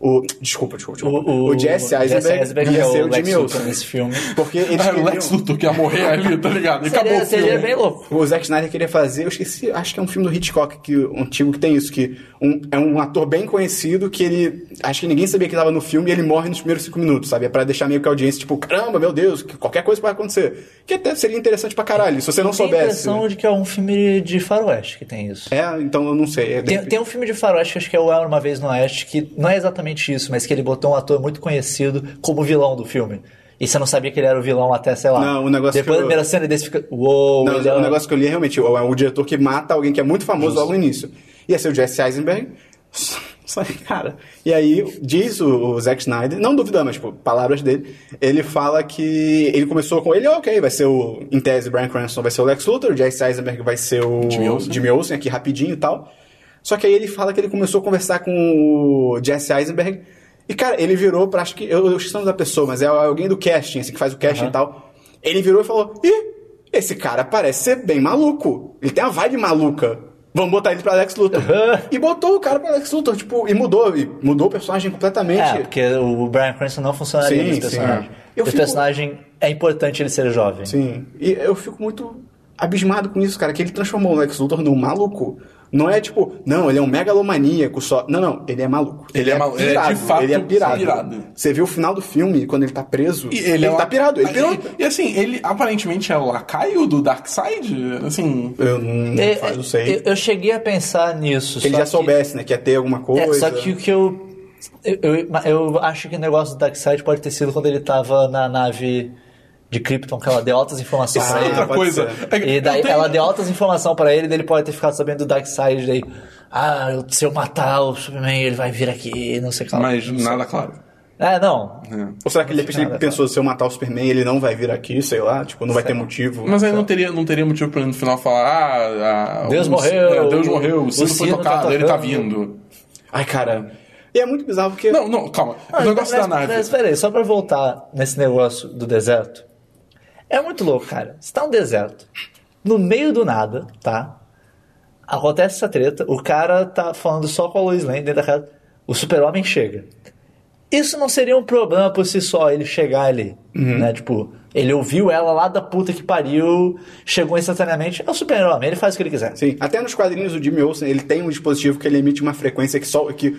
[SPEAKER 1] O, desculpa, desculpa, desculpa. O, Jesse Eisenberg, ia
[SPEAKER 3] é
[SPEAKER 1] ser
[SPEAKER 3] o
[SPEAKER 1] o
[SPEAKER 3] Lex
[SPEAKER 1] Jimmy
[SPEAKER 3] Luthor
[SPEAKER 1] Olsen.
[SPEAKER 3] nesse filme.
[SPEAKER 1] Porque eles
[SPEAKER 2] Ah, o
[SPEAKER 1] queriam-
[SPEAKER 2] Lex Luthor que ia morrer ali, tá ligado? E acabou
[SPEAKER 3] Seria,
[SPEAKER 2] o filme.
[SPEAKER 3] seria bem louco.
[SPEAKER 1] O Zack Snyder queria fazer, eu esqueci, acho que é um filme do Hitchcock que, um antigo que tem isso, que um- é um ator bem conhecido que ele. Acho que ninguém sabia que ele tava no filme e ele morre nos primeiros cinco minutos, sabe? É pra deixar meio que a audiência, tipo, caramba, meu Deus, que qualquer coisa pode acontecer. Que até seria interessante pra caralho, se você não
[SPEAKER 3] Tem a
[SPEAKER 1] soubesse.
[SPEAKER 3] impressão de que é um filme de faroeste que tem isso.
[SPEAKER 1] É, então eu não sei. É,
[SPEAKER 3] Tem, tem um filme de faroeste, acho que é o Era Uma Vez no Oeste, que não é exatamente isso, mas que ele botou um ator muito conhecido como vilão do filme. E você não sabia que ele era o vilão até, sei lá.
[SPEAKER 1] Não, o negócio
[SPEAKER 3] Depois da
[SPEAKER 1] eu-
[SPEAKER 3] primeira cena desse fica. Uou,
[SPEAKER 1] Não,
[SPEAKER 3] é
[SPEAKER 1] o negócio que eu li é realmente o, é o diretor que mata alguém que é muito famoso logo no início. Ia ser o Jesse Eisenberg. Só que, cara. E aí, diz o, o Zack Snyder, não duvidando, mas, tipo, palavras dele, ele fala que ele começou com ele, ok, vai ser o, em tese, Brian Cranston vai ser o Lex Luthor, o Jesse Eisenberg vai ser o
[SPEAKER 2] Jimmy Olsen.
[SPEAKER 1] Jimmy Olsen, aqui rapidinho e tal. Só que aí ele fala que ele começou a conversar com o Jesse Eisenberg. E, cara, ele virou pra. Acho que. Eu, eu esqueci o nome da pessoa, mas é alguém do casting, assim, que faz o casting e tal. Ele virou e falou: Ih, esse cara parece ser bem maluco. Ele tem uma vibe maluca. Vamos botar ele pra Lex Luthor. e botou o cara pra Lex Luthor, tipo, e mudou. E mudou o personagem completamente.
[SPEAKER 3] É, porque o Brian Cranston não funcionaria
[SPEAKER 1] Sim,
[SPEAKER 3] nesse
[SPEAKER 1] sim.
[SPEAKER 3] personagem.
[SPEAKER 1] Eu
[SPEAKER 3] o
[SPEAKER 1] fico-
[SPEAKER 3] personagem é importante ele ser jovem.
[SPEAKER 1] Sim. E eu fico muito abismado com isso, cara, que ele transformou o Lex Luthor num maluco. Não é tipo, não, ele é um megalomaníaco só. Não, não, ele é maluco.
[SPEAKER 2] Ele é malu- ele é de fato
[SPEAKER 1] ele é pirado.
[SPEAKER 2] pirado.
[SPEAKER 1] Você viu o final do filme, quando ele tá preso,
[SPEAKER 2] E
[SPEAKER 1] ele,
[SPEAKER 2] é
[SPEAKER 1] tá
[SPEAKER 2] uma-
[SPEAKER 1] pirado, ele pirou.
[SPEAKER 2] E, assim, ele aparentemente é o lacaio do Darkseid, assim...
[SPEAKER 1] Eu não,
[SPEAKER 3] É,
[SPEAKER 1] faz- não sei.
[SPEAKER 3] Eu, eu cheguei a pensar nisso.
[SPEAKER 1] que ele já soubesse, né, que ia ter alguma coisa.
[SPEAKER 3] É, só que o que eu, eu. eu- eu acho que o negócio do Darkseid pode ter sido quando ele tava na nave de Krypton, que ela deu altas informações
[SPEAKER 2] Isso
[SPEAKER 3] pra
[SPEAKER 2] é
[SPEAKER 3] ele.
[SPEAKER 2] outra coisa.
[SPEAKER 1] ser.
[SPEAKER 2] É
[SPEAKER 3] E daí
[SPEAKER 2] tenho-
[SPEAKER 3] ela deu altas informações pra ele, daí ele pode ter ficado sabendo do Darkseid, daí. Ah, eu- se eu matar o Superman, ele vai vir aqui, não sei o que. lá.
[SPEAKER 2] Mas nada claro.
[SPEAKER 3] É, não.
[SPEAKER 2] É.
[SPEAKER 1] Ou será que ele
[SPEAKER 3] Nada,
[SPEAKER 1] pensou, se eu matar o Superman, ele não vai vir aqui, sei lá, tipo, não vai ter motivo.
[SPEAKER 2] Mas aí não teria, não teria motivo pra ele no final falar, ah, ah,
[SPEAKER 3] Deus
[SPEAKER 2] o-
[SPEAKER 3] morreu,
[SPEAKER 2] é, Deus morreu, o
[SPEAKER 3] o
[SPEAKER 2] sino foi
[SPEAKER 3] sino tá
[SPEAKER 2] tocado, ele tá vindo.
[SPEAKER 1] Ai, cara. E é muito bizarro porque.
[SPEAKER 2] Não, não, calma.
[SPEAKER 3] Ah,
[SPEAKER 2] o negócio
[SPEAKER 3] mas,
[SPEAKER 2] da nave.
[SPEAKER 3] Mas peraí, só pra voltar nesse negócio do deserto. É muito louco, cara. Você tá no deserto, no meio do nada, tá? Acontece essa treta, o cara tá falando só com a Lois Lane dentro da casa. O super-homem chega. Isso não seria um problema por si só, ele chegar ali,
[SPEAKER 2] Uhum.
[SPEAKER 3] né? Tipo, ele ouviu ela lá da puta que pariu, chegou instantaneamente, é o super-homem, ele faz o que ele quiser.
[SPEAKER 1] Sim, até nos quadrinhos o Jimmy Olsen, ele tem um dispositivo que ele emite uma frequência que só, que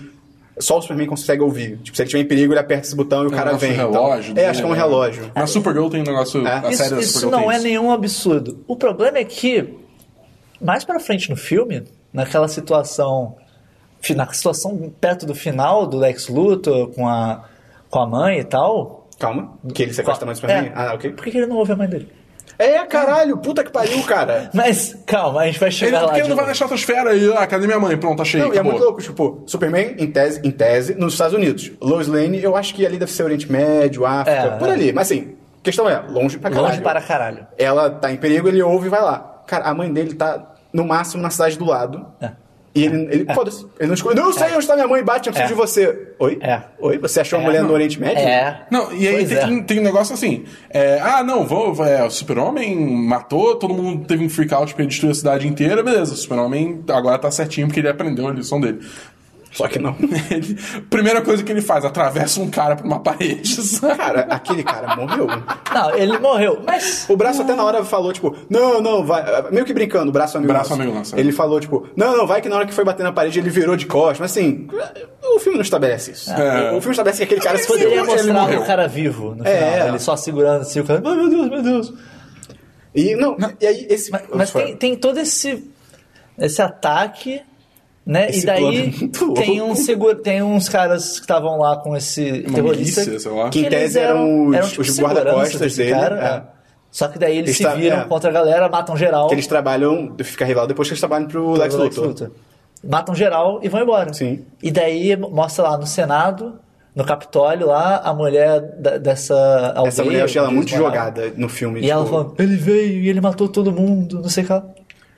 [SPEAKER 1] só o Superman consegue ouvir. Tipo, se ele tiver em perigo, ele aperta esse botão e o
[SPEAKER 2] É um
[SPEAKER 1] cara
[SPEAKER 2] negócio
[SPEAKER 1] vem.
[SPEAKER 2] relógio
[SPEAKER 1] Então, é, acho que é um
[SPEAKER 2] né?
[SPEAKER 1] relógio.
[SPEAKER 2] Na Supergirl tem um negócio.
[SPEAKER 1] É.
[SPEAKER 2] A
[SPEAKER 3] Isso,
[SPEAKER 2] série
[SPEAKER 3] isso
[SPEAKER 2] Supergirl
[SPEAKER 3] não
[SPEAKER 2] tem
[SPEAKER 3] é nenhum absurdo. O problema é que, mais pra frente no filme, naquela situação, na situação perto do final do Lex Luthor com a, com a mãe e tal.
[SPEAKER 1] Calma, que ele sequestra a mãe do Superman.
[SPEAKER 3] É,
[SPEAKER 1] Ah, ok.
[SPEAKER 3] Por que ele não ouve a mãe dele?
[SPEAKER 1] É, caralho, puta que pariu, cara.
[SPEAKER 3] Mas, calma, a gente vai
[SPEAKER 2] Ele,
[SPEAKER 3] chegar lá.
[SPEAKER 2] porque ele não vai na estratosfera e, ah, cadê minha mãe? Pronto, achei.
[SPEAKER 1] Não, e é
[SPEAKER 2] acabou.
[SPEAKER 1] muito louco, tipo, Superman, em tese, em tese, nos Estados Unidos. Lois Lane, eu acho que ali deve ser Oriente Médio, África,
[SPEAKER 3] É,
[SPEAKER 1] por
[SPEAKER 3] é.
[SPEAKER 1] ali. Mas assim, a questão é, longe pra caralho.
[SPEAKER 3] Longe para caralho.
[SPEAKER 1] Ela tá em perigo, ele ouve e vai lá. Cara, a mãe dele tá, no máximo, na cidade do lado.
[SPEAKER 3] É.
[SPEAKER 1] E ele, ele foda-se, ele não escolhe. Não sei onde tá minha mãe, bate, eu preciso
[SPEAKER 3] É.
[SPEAKER 1] de você. Oi?
[SPEAKER 3] É.
[SPEAKER 1] Oi? Você achou uma
[SPEAKER 3] É,
[SPEAKER 1] mulher
[SPEAKER 3] não.
[SPEAKER 1] no Oriente Médio?
[SPEAKER 3] É.
[SPEAKER 2] Não, e aí tem,
[SPEAKER 3] é.
[SPEAKER 2] tem um negócio assim. é, ah, não, vou, é, o Super-Homem matou, todo mundo teve um freak out porque ele destruiu a cidade inteira, beleza. O Super-Homem agora tá certinho porque ele aprendeu a lição dele.
[SPEAKER 1] Só que não.
[SPEAKER 2] Ele- primeira coisa que ele faz, atravessa um cara por uma parede.
[SPEAKER 1] Cara, aquele cara morreu.
[SPEAKER 3] Não, ele morreu. Mas.
[SPEAKER 1] O braço até na hora falou, tipo, não, não, vai. Meio que brincando, o braço amigo
[SPEAKER 2] Braço
[SPEAKER 1] nosso.
[SPEAKER 2] amigo nosso, é.
[SPEAKER 1] Ele falou, tipo, não, não, vai que na hora que foi bater na parede ele virou de costas. Mas assim, o filme não estabelece isso.
[SPEAKER 2] É.
[SPEAKER 1] O, filme estabelece que aquele cara se
[SPEAKER 3] Poderia
[SPEAKER 1] fodeu.
[SPEAKER 2] ele
[SPEAKER 3] mostrar
[SPEAKER 2] morreu.
[SPEAKER 3] o cara vivo no
[SPEAKER 1] É,
[SPEAKER 3] final.
[SPEAKER 1] é.
[SPEAKER 3] Ele só segurando assim, o cara. Ai, meu Deus, meu Deus.
[SPEAKER 1] E, não, e aí esse.
[SPEAKER 3] Mas, mas tem, tem todo esse, esse ataque, né?
[SPEAKER 1] Esse
[SPEAKER 3] e daí
[SPEAKER 1] plano é
[SPEAKER 3] tem, um segura, tem uns caras que estavam lá com esse
[SPEAKER 2] Uma
[SPEAKER 3] terrorista.
[SPEAKER 2] milícia, sei lá.
[SPEAKER 1] Que em
[SPEAKER 3] eles
[SPEAKER 1] tese eram os- os
[SPEAKER 3] seguranças
[SPEAKER 1] guarda-costas dele,
[SPEAKER 3] cara,
[SPEAKER 1] é.
[SPEAKER 3] é. Só que daí eles
[SPEAKER 1] Eles
[SPEAKER 3] se viram
[SPEAKER 1] é.
[SPEAKER 3] contra a galera, matam geral.
[SPEAKER 1] Que eles trabalham, fica rival depois que eles trabalham pro Lex
[SPEAKER 3] Lex
[SPEAKER 1] Luthor.
[SPEAKER 3] Luthor. Matam geral e vão embora.
[SPEAKER 1] Sim.
[SPEAKER 3] E daí mostra lá no Senado, no Capitólio, lá, a mulher da- dessa aldeia.
[SPEAKER 1] Essa mulher eu achei ela muito jogada no filme.
[SPEAKER 3] E ela
[SPEAKER 1] tipo,
[SPEAKER 3] falando, ele veio e ele matou todo mundo, não sei o que lá.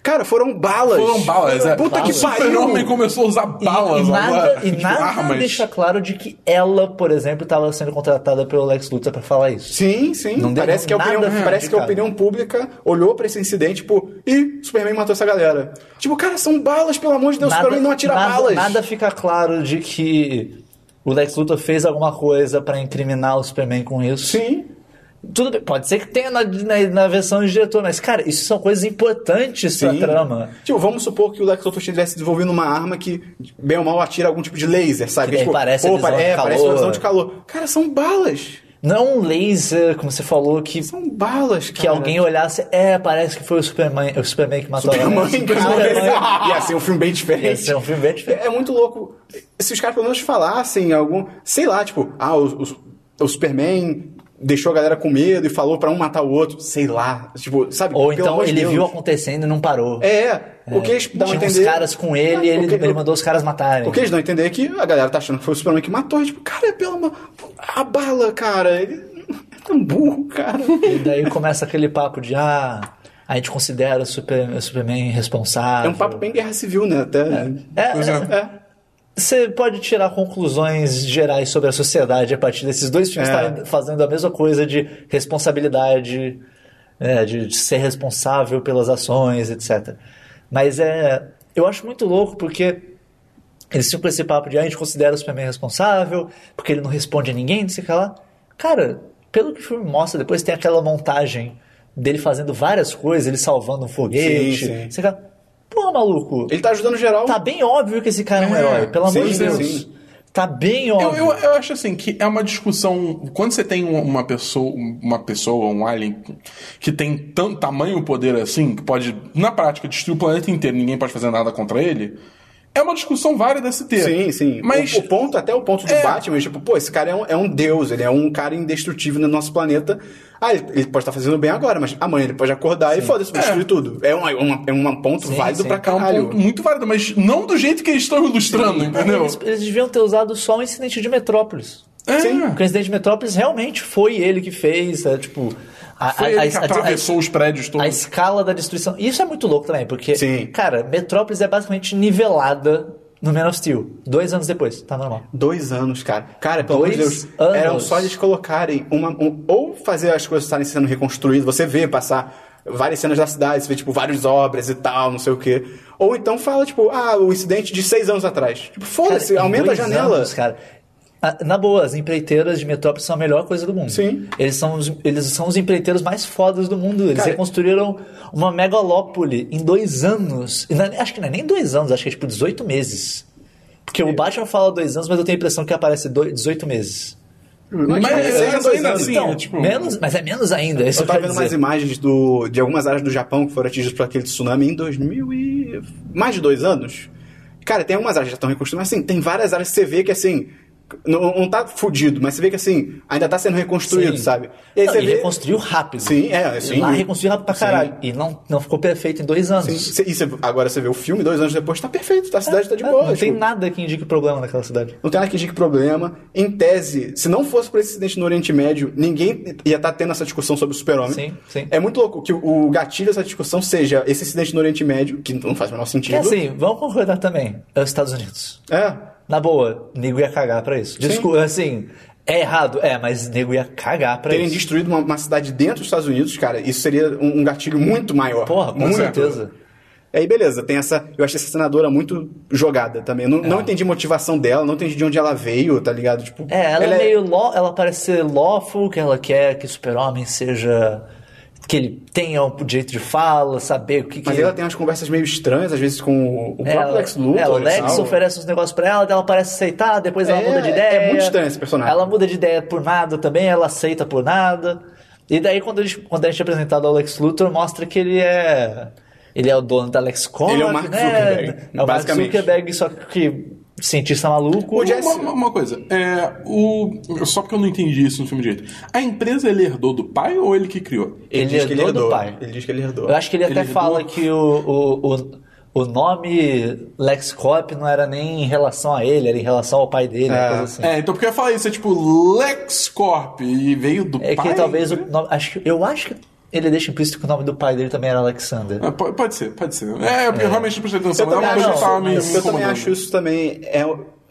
[SPEAKER 1] Cara, foram balas.
[SPEAKER 2] Foram balas, é.
[SPEAKER 1] Puta que
[SPEAKER 2] o
[SPEAKER 1] pariu.
[SPEAKER 2] Super-Homem começou a usar
[SPEAKER 3] E-
[SPEAKER 2] balas
[SPEAKER 3] e, nada,
[SPEAKER 2] agora.
[SPEAKER 3] e
[SPEAKER 2] tipo,
[SPEAKER 3] nada
[SPEAKER 2] armas.
[SPEAKER 3] deixa claro de que ela, por exemplo, estava sendo contratada pelo Lex Luthor pra falar isso.
[SPEAKER 1] Sim, sim.
[SPEAKER 3] Não deu
[SPEAKER 1] parece que a opinião,
[SPEAKER 3] nada
[SPEAKER 1] parece que a opinião pública olhou pra esse incidente, tipo, ih, Superman matou essa galera. Tipo, cara, são balas, pelo amor de Deus, Superman não atira
[SPEAKER 3] nada,
[SPEAKER 1] balas.
[SPEAKER 3] nada fica claro de que o Lex Luthor fez alguma coisa pra incriminar o Superman com isso.
[SPEAKER 1] Sim.
[SPEAKER 3] Tudo bem, pode ser que tenha na, na, na versão de diretor, mas, cara, isso são coisas importantes pra
[SPEAKER 1] Sim.
[SPEAKER 3] trama.
[SPEAKER 1] Tipo, vamos supor que o Lex Luthor tivesse desenvolvendo uma arma que, bem ou mal, atira algum tipo de laser, sabe?
[SPEAKER 3] Que
[SPEAKER 1] tipo,
[SPEAKER 3] parece a
[SPEAKER 1] pare-
[SPEAKER 3] de
[SPEAKER 1] é, parece uma visão de calor. Cara, são balas.
[SPEAKER 3] Não um laser, como você falou, que,
[SPEAKER 1] São balas, cara.
[SPEAKER 3] que alguém olhasse, é, parece que foi o Superman, o Superman que matou a
[SPEAKER 1] Superman,
[SPEAKER 3] galera. Superman.
[SPEAKER 1] Ia ser um filme bem diferente.
[SPEAKER 3] Ia ser um filme bem diferente.
[SPEAKER 1] É, é muito louco. Se os caras pelo menos falassem algum. Sei lá, tipo, ah, o, o, o Superman deixou a galera com medo e falou pra um matar o outro. Sei lá. Tipo, sabe?
[SPEAKER 3] Ou então ele
[SPEAKER 1] Deus.
[SPEAKER 3] viu acontecendo e não parou.
[SPEAKER 1] É, o que eles dão a entender.
[SPEAKER 3] caras com ele ele,
[SPEAKER 1] que-
[SPEAKER 3] ele mandou os caras matarem.
[SPEAKER 1] O que eles dão a entender é que a galera tá achando que foi o Superman que matou. E, tipo, cara, é pela. uma- A bala, cara. Ele é tão burro, cara.
[SPEAKER 3] E daí começa aquele papo de, ah, a gente considera o, Super, o Superman responsável.
[SPEAKER 1] É um papo bem guerra civil, né? Até.
[SPEAKER 3] É,
[SPEAKER 2] Pois
[SPEAKER 3] é,
[SPEAKER 2] é.
[SPEAKER 3] Você pode tirar conclusões gerais sobre a sociedade a partir desses dois filmes
[SPEAKER 1] É.
[SPEAKER 3] estarem fazendo a mesma coisa de responsabilidade, é, de, de ser responsável pelas ações, etc. Mas é, eu acho muito louco porque eles ficam com esse papo de ah, a gente considera o Superman responsável, porque ele não responde a ninguém, não sei o que lá. Cara, pelo que o filme mostra, depois tem aquela montagem dele fazendo várias coisas, ele salvando um foguete,
[SPEAKER 1] Sim, sim.
[SPEAKER 3] sei lá. Pô, maluco,
[SPEAKER 1] Ele tá ajudando geral.
[SPEAKER 3] tá bem óbvio que esse cara é um
[SPEAKER 2] É,
[SPEAKER 3] herói, pelo amor
[SPEAKER 1] sim,
[SPEAKER 3] de
[SPEAKER 1] sim,
[SPEAKER 3] Deus.
[SPEAKER 1] sim.
[SPEAKER 3] Tá bem
[SPEAKER 2] Eu,
[SPEAKER 3] óbvio.
[SPEAKER 2] eu, eu acho assim que é uma discussão. Quando você tem uma- uma pessoa, uma pessoa, um alien que tem tanto tamanho poder assim, que pode, na prática, destruir o planeta inteiro, ninguém pode fazer nada contra ele. É uma discussão válida se ter.
[SPEAKER 1] Sim, sim.
[SPEAKER 2] Mas
[SPEAKER 1] o, o ponto, até o ponto do
[SPEAKER 2] É.
[SPEAKER 1] Batman, tipo, pô, esse cara é um, é um deus, ele é um cara indestrutível no nosso planeta. Ah, ele, ele pode estar fazendo bem agora, mas amanhã ele pode acordar e foda-se, vai destruir tudo. É um, é uma- é um ponto
[SPEAKER 3] Sim,
[SPEAKER 1] válido
[SPEAKER 3] sim.
[SPEAKER 1] pra
[SPEAKER 2] é um
[SPEAKER 1] caralho.
[SPEAKER 2] ponto muito válido, mas não do jeito que eles estão ilustrando, entendeu?
[SPEAKER 3] Eles, eles deviam ter usado só o incidente de Metrópolis.
[SPEAKER 2] É.
[SPEAKER 1] Sim.
[SPEAKER 3] Porque o incidente de Metrópolis realmente foi ele que fez, é, tipo... A,
[SPEAKER 2] Foi
[SPEAKER 3] a-
[SPEAKER 2] ele
[SPEAKER 3] a-
[SPEAKER 2] que
[SPEAKER 3] a-
[SPEAKER 2] atravessou os prédios
[SPEAKER 3] a
[SPEAKER 2] todos.
[SPEAKER 3] escala da destruição. Isso é muito louco também, porque,
[SPEAKER 1] Sim.
[SPEAKER 3] cara, Metrópolis é basicamente nivelada no Man of Steel. Dois anos depois, tá normal.
[SPEAKER 1] Dois anos, cara. Cara, pelo amor de
[SPEAKER 3] Dois
[SPEAKER 1] Deus.
[SPEAKER 3] anos.
[SPEAKER 1] Eram só eles colocarem uma. um- ou fazer as coisas estarem sendo reconstruídas. Você vê passar várias cenas da cidade, você vê, tipo, várias obras e tal, não sei o quê. Ou então fala, tipo, ah, o incidente de seis anos atrás. Tipo, foda-se, aumenta a
[SPEAKER 3] dois
[SPEAKER 1] janela.
[SPEAKER 3] anos, cara. Ah, Na boa, as empreiteiras de Metrópolis são a melhor coisa do mundo.
[SPEAKER 1] Sim.
[SPEAKER 3] Eles são os, eles são os empreiteiros mais fodas do mundo. Eles
[SPEAKER 1] Cara,
[SPEAKER 3] reconstruíram uma megalópole em dois anos. E não é- acho que não é nem dois anos, acho que é tipo 18 meses. Porque o Batman fala dois anos, mas eu tenho a impressão que aparece dois- 18 meses.
[SPEAKER 2] Mas,
[SPEAKER 1] Mas seja dois
[SPEAKER 2] ainda assim,
[SPEAKER 3] Então,
[SPEAKER 2] é tipo.
[SPEAKER 3] menos, mas é menos ainda. Isso
[SPEAKER 1] Eu tava vendo umas
[SPEAKER 3] dizer.
[SPEAKER 1] imagens do, de algumas áreas do Japão que foram atingidas por aquele tsunami em 2000 e... mais de dois anos. Cara, tem algumas áreas que já estão reconstruídas, mas assim, tem várias áreas que você vê que assim... Não, não tá fudido, mas você vê que assim, ainda tá sendo reconstruído,
[SPEAKER 3] Sim.
[SPEAKER 1] sabe? E aí
[SPEAKER 3] Não,
[SPEAKER 1] você
[SPEAKER 3] e
[SPEAKER 1] vê...
[SPEAKER 3] reconstruiu rápido.
[SPEAKER 1] Sim, é, sim.
[SPEAKER 3] Lá reconstruiu rápido pra
[SPEAKER 1] Sim.
[SPEAKER 3] caralho. E não, não ficou perfeito em dois anos.
[SPEAKER 1] Sim, e cê- agora você vê o filme, dois anos depois, tá perfeito, a cidade tá de
[SPEAKER 3] É,
[SPEAKER 1] boa.
[SPEAKER 3] Não tem
[SPEAKER 1] tipo,
[SPEAKER 3] nada que indique problema naquela cidade.
[SPEAKER 1] não tem nada que indique problema. Em tese, se não fosse por esse acidente no Oriente Médio, ninguém ia estar tendo essa discussão sobre o super-homem.
[SPEAKER 3] Sim, sim.
[SPEAKER 1] É muito louco que o gatilho dessa discussão seja esse acidente no Oriente Médio, que não faz o menor sentido.
[SPEAKER 3] Que assim, vamos concordar também. É os Estados Unidos.
[SPEAKER 1] É.
[SPEAKER 3] Na boa, nego ia cagar pra isso. Desculpa, assim, é errado, é, mas nego ia cagar pra
[SPEAKER 1] Terem
[SPEAKER 3] isso.
[SPEAKER 1] destruído uma, uma cidade dentro dos Estados Unidos, cara, isso seria um, um gatilho muito maior.
[SPEAKER 3] Porra, com
[SPEAKER 1] muito.
[SPEAKER 3] certeza.
[SPEAKER 1] Aí, beleza, tem essa. Eu achei essa senadora muito jogada também. Eu não, não entendi a motivação dela, não entendi de onde ela veio, tá ligado? Tipo,
[SPEAKER 3] É, ela, é meio law, ela parece ser lawful, que ela quer que o super-homem seja. Que ele tenha o direito de fala, saber o que
[SPEAKER 1] Mas
[SPEAKER 3] que.
[SPEAKER 1] ela tem umas conversas meio estranhas, às vezes, com o próprio
[SPEAKER 3] ela,
[SPEAKER 1] Lex Luthor.
[SPEAKER 3] É, o Lex oferece uns negócios pra ela, ela parece aceitar, depois ela
[SPEAKER 1] É,
[SPEAKER 3] muda de
[SPEAKER 1] é
[SPEAKER 3] ideia.
[SPEAKER 1] muito estranho esse personagem.
[SPEAKER 3] Ela muda de ideia por nada também, ela aceita por nada. E daí, quando a gente, quando a gente é apresentado ao Lex Luthor, mostra que ele é. Ele é o dono da LexCorp,
[SPEAKER 1] Ele é o Mark
[SPEAKER 3] né?
[SPEAKER 1] Zuckerberg,
[SPEAKER 3] É o Mark. Zuckerberg, só que cientista maluco.
[SPEAKER 1] O Jesse-
[SPEAKER 2] Uma, uma- uma coisa, é, o, só porque eu não entendi isso no filme direito. A empresa ele herdou do pai ou ele que criou?
[SPEAKER 1] Ele,
[SPEAKER 3] Ele
[SPEAKER 1] diz que ele
[SPEAKER 3] herdou do
[SPEAKER 1] herdou.
[SPEAKER 3] pai.
[SPEAKER 1] Ele diz que ele herdou.
[SPEAKER 3] Eu acho que ele,
[SPEAKER 2] Ele
[SPEAKER 3] até
[SPEAKER 2] herdou?
[SPEAKER 3] fala que o, o, o, o nome LexCorp não era nem em relação a ele, era em relação ao pai dele, uma
[SPEAKER 1] É.
[SPEAKER 3] coisa assim.
[SPEAKER 2] É, então porque eu ia falar isso, é tipo LexCorp e veio do
[SPEAKER 3] É
[SPEAKER 2] pai.
[SPEAKER 3] que talvez o nome, acho que, eu acho que ele deixa implícito que o nome do pai dele também era Alexander.
[SPEAKER 2] É, pode, pode ser, pode ser. É, porque eu realmente não prestei atenção,
[SPEAKER 1] Eu
[SPEAKER 2] mas é uma
[SPEAKER 1] também,
[SPEAKER 2] coisa que tava me, me
[SPEAKER 1] eu também acho isso também. É,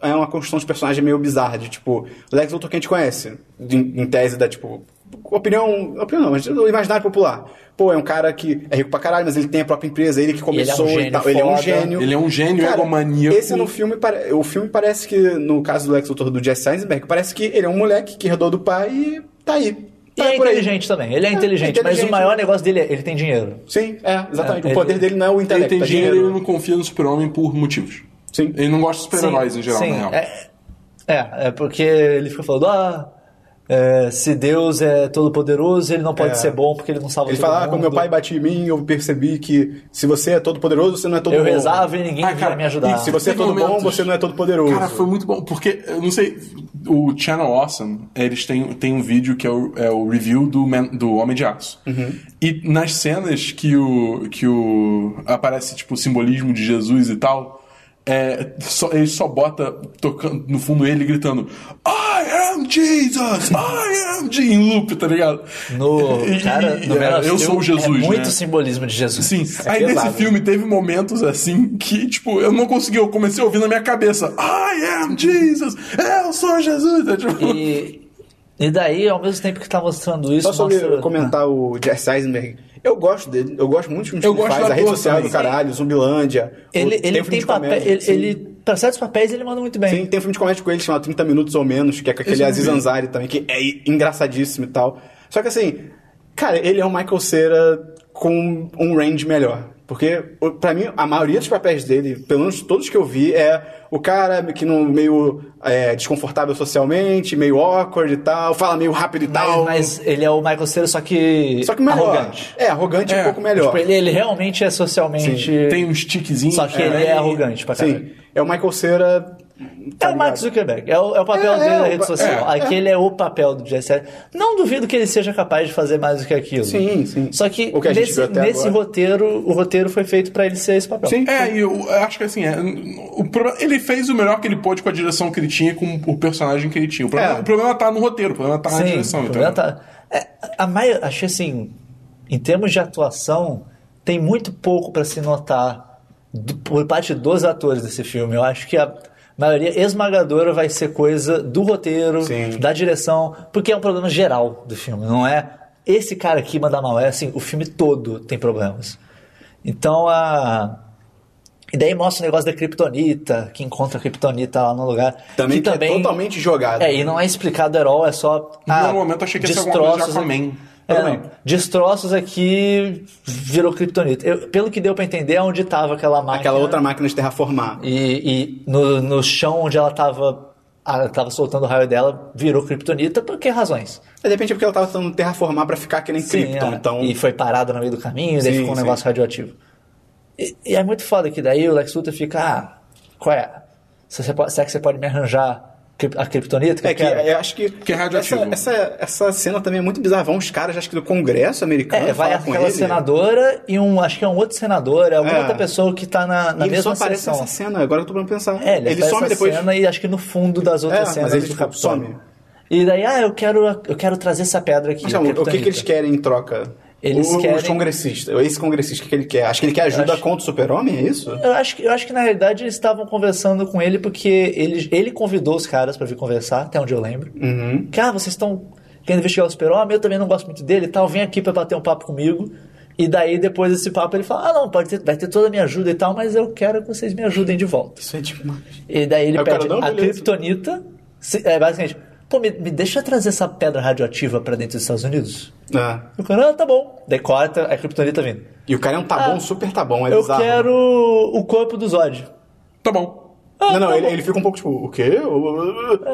[SPEAKER 1] é uma construção de personagem meio bizarra. De tipo, o Lex Luthor que a gente conhece. de- em tese da, tipo. Opinião. Opinião não, mas do imaginário popular. Pô, é um cara que é rico pra caralho, mas ele tem a própria empresa, ele que começou
[SPEAKER 3] ele é um
[SPEAKER 1] e tal.
[SPEAKER 3] gênio
[SPEAKER 1] Ele é um gênio.
[SPEAKER 2] Ele é um gênio egomaníaco.
[SPEAKER 1] Esse no filme, o filme parece que, no caso do Lex Luthor do Jesse Eisenberg, parece que ele é um moleque que herdou do pai e tá aí.
[SPEAKER 3] E
[SPEAKER 1] Tá
[SPEAKER 3] é
[SPEAKER 1] aí.
[SPEAKER 3] inteligente também, ele é inteligente, mas
[SPEAKER 1] inteligente.
[SPEAKER 3] o maior negócio dele é ele tem dinheiro.
[SPEAKER 1] Sim, é, exatamente.
[SPEAKER 3] É,
[SPEAKER 1] o poder
[SPEAKER 3] ele-
[SPEAKER 1] dele não é o
[SPEAKER 2] Ele
[SPEAKER 1] intelecto,
[SPEAKER 2] tem
[SPEAKER 1] é
[SPEAKER 2] dinheiro e ele não confia no super-homem por motivos.
[SPEAKER 1] Sim.
[SPEAKER 2] Ele não gosta de super-heróis em geral,
[SPEAKER 3] sim,
[SPEAKER 2] na real.
[SPEAKER 3] É, é, é porque ele fica falando, ah, é, se Deus é todo poderoso, ele não pode
[SPEAKER 1] É.
[SPEAKER 3] ser bom porque ele não salva
[SPEAKER 1] Ele
[SPEAKER 3] todo
[SPEAKER 1] fala, ah,
[SPEAKER 3] mundo.
[SPEAKER 1] quando meu pai batia em mim, eu percebi que se você é todo poderoso, você não é todo
[SPEAKER 3] Eu
[SPEAKER 1] bom.
[SPEAKER 3] rezava e ninguém
[SPEAKER 2] Ah, cara,
[SPEAKER 3] me ajudar.
[SPEAKER 1] E se você é
[SPEAKER 2] Teve
[SPEAKER 1] todo bom,
[SPEAKER 2] momentos-
[SPEAKER 1] você não é todo poderoso.
[SPEAKER 2] Cara, foi muito bom, porque, eu não sei, o Channel Awesome, eles têm, têm um vídeo que é o, é o review do, Man- do Homem de Aço. E nas cenas que o, que o aparece, tipo, o simbolismo de Jesus e tal, é, só, ele só bota tocando no fundo ele gritando I am Jesus! I am Jesus! Em loop, tá ligado?
[SPEAKER 3] No,
[SPEAKER 2] E-
[SPEAKER 3] cara,
[SPEAKER 2] e-
[SPEAKER 3] no
[SPEAKER 2] é, eu sou Jesus,
[SPEAKER 3] é muito
[SPEAKER 2] né?
[SPEAKER 3] simbolismo de Jesus.
[SPEAKER 2] Sim,
[SPEAKER 1] É
[SPEAKER 2] aí nesse
[SPEAKER 1] pesado.
[SPEAKER 2] filme teve momentos assim que, tipo, eu não consegui, eu comecei a ouvir na minha cabeça I am Jesus, eu sou Jesus. É, tipo,
[SPEAKER 3] E, e daí, ao mesmo tempo que tá mostrando isso,
[SPEAKER 1] Só sobre
[SPEAKER 3] mostra...
[SPEAKER 1] comentar o Jesse Eisenberg. Eu gosto dele, eu gosto muito dos filmes
[SPEAKER 2] Eu
[SPEAKER 1] que ele
[SPEAKER 2] gosto
[SPEAKER 1] faz, a rede social
[SPEAKER 2] também.
[SPEAKER 1] do caralho, Zumbilândia.
[SPEAKER 3] Ele,
[SPEAKER 1] o-
[SPEAKER 3] ele tem
[SPEAKER 1] de
[SPEAKER 3] papel.
[SPEAKER 1] comédia,
[SPEAKER 3] Ele, pra certos papéis, ele manda muito bem.
[SPEAKER 1] Sim, tem um filme de comédia com ele chamado 30 Minutos ou Menos, que é com aquele Aziz. Ansari também, que é engraçadíssimo e tal. Só que assim, cara, ele é um Michael Cera com um range melhor. Porque, pra mim, a maioria dos papéis dele, pelo menos todos que eu vi, é o cara que não, meio é, desconfortável socialmente, meio awkward e tal, fala meio rápido e tal.
[SPEAKER 3] Mas, mas ele é o Michael Cera, só que.
[SPEAKER 1] Só que melhor.
[SPEAKER 3] arrogante.
[SPEAKER 1] É, arrogante
[SPEAKER 2] É,
[SPEAKER 1] um pouco melhor.
[SPEAKER 3] Tipo, ele, ele realmente é socialmente.
[SPEAKER 2] Tem uns tiquezinhos.
[SPEAKER 3] Só que ele é arrogante pra caralho.
[SPEAKER 1] Sim. É o Michael Cera.
[SPEAKER 3] É
[SPEAKER 1] tá
[SPEAKER 3] o Mark? Zuckerberg, é o, é o papel
[SPEAKER 1] É,
[SPEAKER 3] dele
[SPEAKER 1] é,
[SPEAKER 3] na
[SPEAKER 1] o
[SPEAKER 3] rede social.
[SPEAKER 1] é, é.
[SPEAKER 3] Aquele é. o papel do Jesse. Não duvido que ele seja capaz de fazer mais do que aquilo.
[SPEAKER 1] Sim, sim.
[SPEAKER 3] Só que,
[SPEAKER 1] O que a gente
[SPEAKER 3] nesse,
[SPEAKER 1] viu até
[SPEAKER 3] nesse roteiro, o roteiro foi feito pra ele ser esse papel.
[SPEAKER 1] Sim.
[SPEAKER 2] É, e eu, eu acho que assim, é, o ele fez o melhor que ele pôde com a direção que ele tinha, com o personagem que ele tinha. O problema,
[SPEAKER 1] É.
[SPEAKER 2] o problema tá no roteiro, o problema tá na
[SPEAKER 3] Sim,
[SPEAKER 2] direção.
[SPEAKER 3] o
[SPEAKER 2] então.
[SPEAKER 3] problema tá. É, a maio, achei assim, em termos de atuação, tem muito pouco pra se notar do- por parte dos atores desse filme. Eu acho que a maioria esmagadora vai ser coisa do roteiro,
[SPEAKER 1] Sim.
[SPEAKER 3] da direção, porque é um problema geral do filme, não é esse cara aqui manda mal, é assim, o filme todo tem problemas. Então a e daí mostra o negócio da Kryptonita, que encontra a Kryptonita lá no lugar.
[SPEAKER 1] Também
[SPEAKER 3] que
[SPEAKER 1] que é totalmente jogado.
[SPEAKER 3] É, e não é explicado at all, é só.
[SPEAKER 2] No momento achei que ia ser alguma coisa de Aquaman.
[SPEAKER 3] É, destroços aqui virou Kryptonita. Eu- pelo que deu pra entender, é onde tava aquela máquina.
[SPEAKER 1] Aquela outra máquina de terraformar.
[SPEAKER 3] E, e no, no chão onde ela tava. Ela tava soltando o raio dela, virou Kryptonita, por que razões?
[SPEAKER 1] De repente é porque ela tava tentando terraformar pra ficar que nem Krypton.
[SPEAKER 3] é.
[SPEAKER 1] Então,
[SPEAKER 3] E foi parada no meio do caminho, daí
[SPEAKER 1] Sim,
[SPEAKER 3] ficou um
[SPEAKER 1] sim.
[SPEAKER 3] negócio radioativo. E, e é muito foda que daí o Lex Luthor fica, ah, qual é? Se você pode, será que você pode me arranjar a Kryptonita que
[SPEAKER 1] É que
[SPEAKER 3] quero?
[SPEAKER 1] eu acho que,
[SPEAKER 2] Que é radioativo.
[SPEAKER 1] essa, essa, essa cena também é muito bizarra. Vão uns caras, acho que do Congresso americano,
[SPEAKER 3] É, vai
[SPEAKER 1] falar com
[SPEAKER 3] aquela
[SPEAKER 1] ele.
[SPEAKER 3] senadora e um, acho que é um outro senador, é alguma
[SPEAKER 1] É.
[SPEAKER 3] outra pessoa que tá na, na
[SPEAKER 1] ele só
[SPEAKER 3] mesma
[SPEAKER 1] aparece
[SPEAKER 3] sessão.
[SPEAKER 1] nessa cena, agora eu tô pra pensar.
[SPEAKER 3] É, ele,
[SPEAKER 1] ele
[SPEAKER 3] aparece
[SPEAKER 1] some
[SPEAKER 3] nessa
[SPEAKER 1] depois.
[SPEAKER 3] cena e acho que no fundo das outras
[SPEAKER 1] É, mas
[SPEAKER 3] cenas
[SPEAKER 1] ele,
[SPEAKER 3] do
[SPEAKER 1] tipo,
[SPEAKER 3] Capitólio.
[SPEAKER 1] some.
[SPEAKER 3] E daí, ah, eu quero, eu quero trazer essa pedra aqui.
[SPEAKER 1] Mas não, o que, que eles querem em troca?
[SPEAKER 3] Eles
[SPEAKER 1] o,
[SPEAKER 3] querem-
[SPEAKER 1] Os congressistas. Esse congressista, o que, ele quer? Acho que ele quer ajuda
[SPEAKER 3] acho-
[SPEAKER 1] contra o super-homem, é isso?
[SPEAKER 3] Eu acho, que, eu acho que na realidade eles estavam conversando com ele porque ele, ele convidou os caras pra vir conversar, até onde eu lembro.
[SPEAKER 1] Uhum.
[SPEAKER 3] Que, ah, vocês estão querendo investigar o super-homem, eu também não gosto muito dele e tal, vem aqui pra bater um papo comigo. E daí, depois desse papo, ele fala: Ah, não, pode ter, vai ter toda a minha ajuda e tal, mas eu quero que vocês me ajudem de volta.
[SPEAKER 1] Isso é tipo. uma-
[SPEAKER 3] E daí ele
[SPEAKER 1] o cara,
[SPEAKER 3] pede
[SPEAKER 1] "Não,
[SPEAKER 3] a
[SPEAKER 1] beleza."
[SPEAKER 3] Kryptonita. É, basicamente, pô, me, me deixa trazer essa pedra radioativa pra dentro dos Estados Unidos.
[SPEAKER 1] É.
[SPEAKER 3] E o cara, ah, tá bom. Daí corta a Kryptonita vindo.
[SPEAKER 1] E o cara é um tabão,
[SPEAKER 3] Ah,
[SPEAKER 1] super tabão, é
[SPEAKER 3] eu
[SPEAKER 1] bizarro.
[SPEAKER 3] quero o corpo do Zod.
[SPEAKER 2] Tá bom.
[SPEAKER 3] Ah,
[SPEAKER 1] Não, não,
[SPEAKER 3] tá
[SPEAKER 1] ele,
[SPEAKER 3] bom.
[SPEAKER 1] ele fica um pouco tipo, o quê?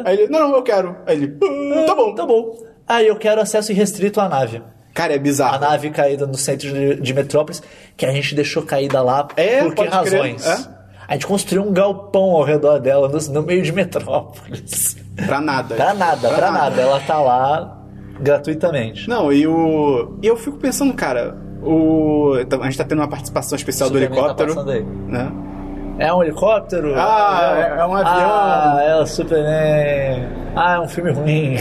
[SPEAKER 1] Aí ele, não, não, eu quero. Aí ele, "Ah, tá bom.
[SPEAKER 3] Tá bom. Aí eu quero acesso irrestrito à nave.
[SPEAKER 1] Cara, é
[SPEAKER 3] A
[SPEAKER 1] bizarro.
[SPEAKER 3] nave caída no centro de, de Metrópolis, que a gente deixou caída lá
[SPEAKER 1] É,
[SPEAKER 3] por que
[SPEAKER 1] pode crer,
[SPEAKER 3] razões?
[SPEAKER 1] é.
[SPEAKER 3] A gente construiu um galpão ao redor dela, no, no meio de Metrópolis.
[SPEAKER 1] Pra nada.
[SPEAKER 3] Pra nada, pra, nada. Ela tá lá gratuitamente.
[SPEAKER 1] Não, e o. E eu fico pensando, cara, o. A gente tá tendo uma participação especial do
[SPEAKER 3] tá
[SPEAKER 1] helicóptero.
[SPEAKER 3] passando aí.
[SPEAKER 1] né?
[SPEAKER 3] É um helicóptero?
[SPEAKER 1] Ah, é- é um avião.
[SPEAKER 3] Ah, é o Superman. Ah, é um filme ruim.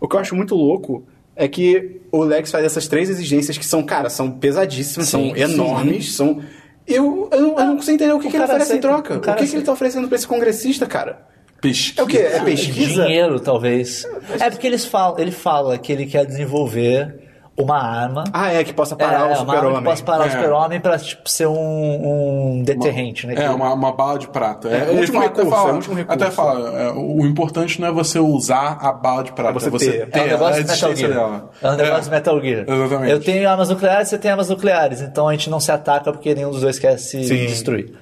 [SPEAKER 1] O que eu acho muito louco é que o Lex faz essas três exigências que são, cara, são pesadíssimas,
[SPEAKER 3] Sim,
[SPEAKER 1] são enormes, são. Eu, eu, não, eu não consigo entender o que,
[SPEAKER 3] O
[SPEAKER 1] que ele oferece em
[SPEAKER 3] aceita,
[SPEAKER 1] troca.
[SPEAKER 3] o
[SPEAKER 1] O, que, que ele tá oferecendo pra esse congressista, cara?
[SPEAKER 2] Pesquisa.
[SPEAKER 1] É o quê? É pesquisa?
[SPEAKER 3] Dinheiro, talvez. É porque eles falam, ele fala que ele quer desenvolver uma arma.
[SPEAKER 1] Ah, é, que possa parar
[SPEAKER 3] é,
[SPEAKER 1] o
[SPEAKER 3] uma
[SPEAKER 1] super-homem.
[SPEAKER 3] possa parar o
[SPEAKER 2] É.
[SPEAKER 3] super-homem pra tipo, ser um, um deterrente, né?
[SPEAKER 2] É,
[SPEAKER 3] Que-
[SPEAKER 2] uma, uma bala de prata.
[SPEAKER 1] É, o
[SPEAKER 2] ele
[SPEAKER 1] último
[SPEAKER 2] até
[SPEAKER 1] recurso,
[SPEAKER 2] fala,
[SPEAKER 1] é o último recurso.
[SPEAKER 2] Até fala, é, o importante não é você usar a bala de prata,
[SPEAKER 1] É você
[SPEAKER 2] é você
[SPEAKER 1] ter.
[SPEAKER 2] ter,
[SPEAKER 3] É um negócio
[SPEAKER 2] a
[SPEAKER 3] de Metal
[SPEAKER 2] existência
[SPEAKER 3] Gear.
[SPEAKER 2] dela.
[SPEAKER 3] É um negócio de Metal Gear.
[SPEAKER 2] Exatamente.
[SPEAKER 3] Eu tenho armas nucleares, você tem armas nucleares. Então a gente não se ataca porque nenhum dos dois quer se
[SPEAKER 1] Sim.
[SPEAKER 3] destruir.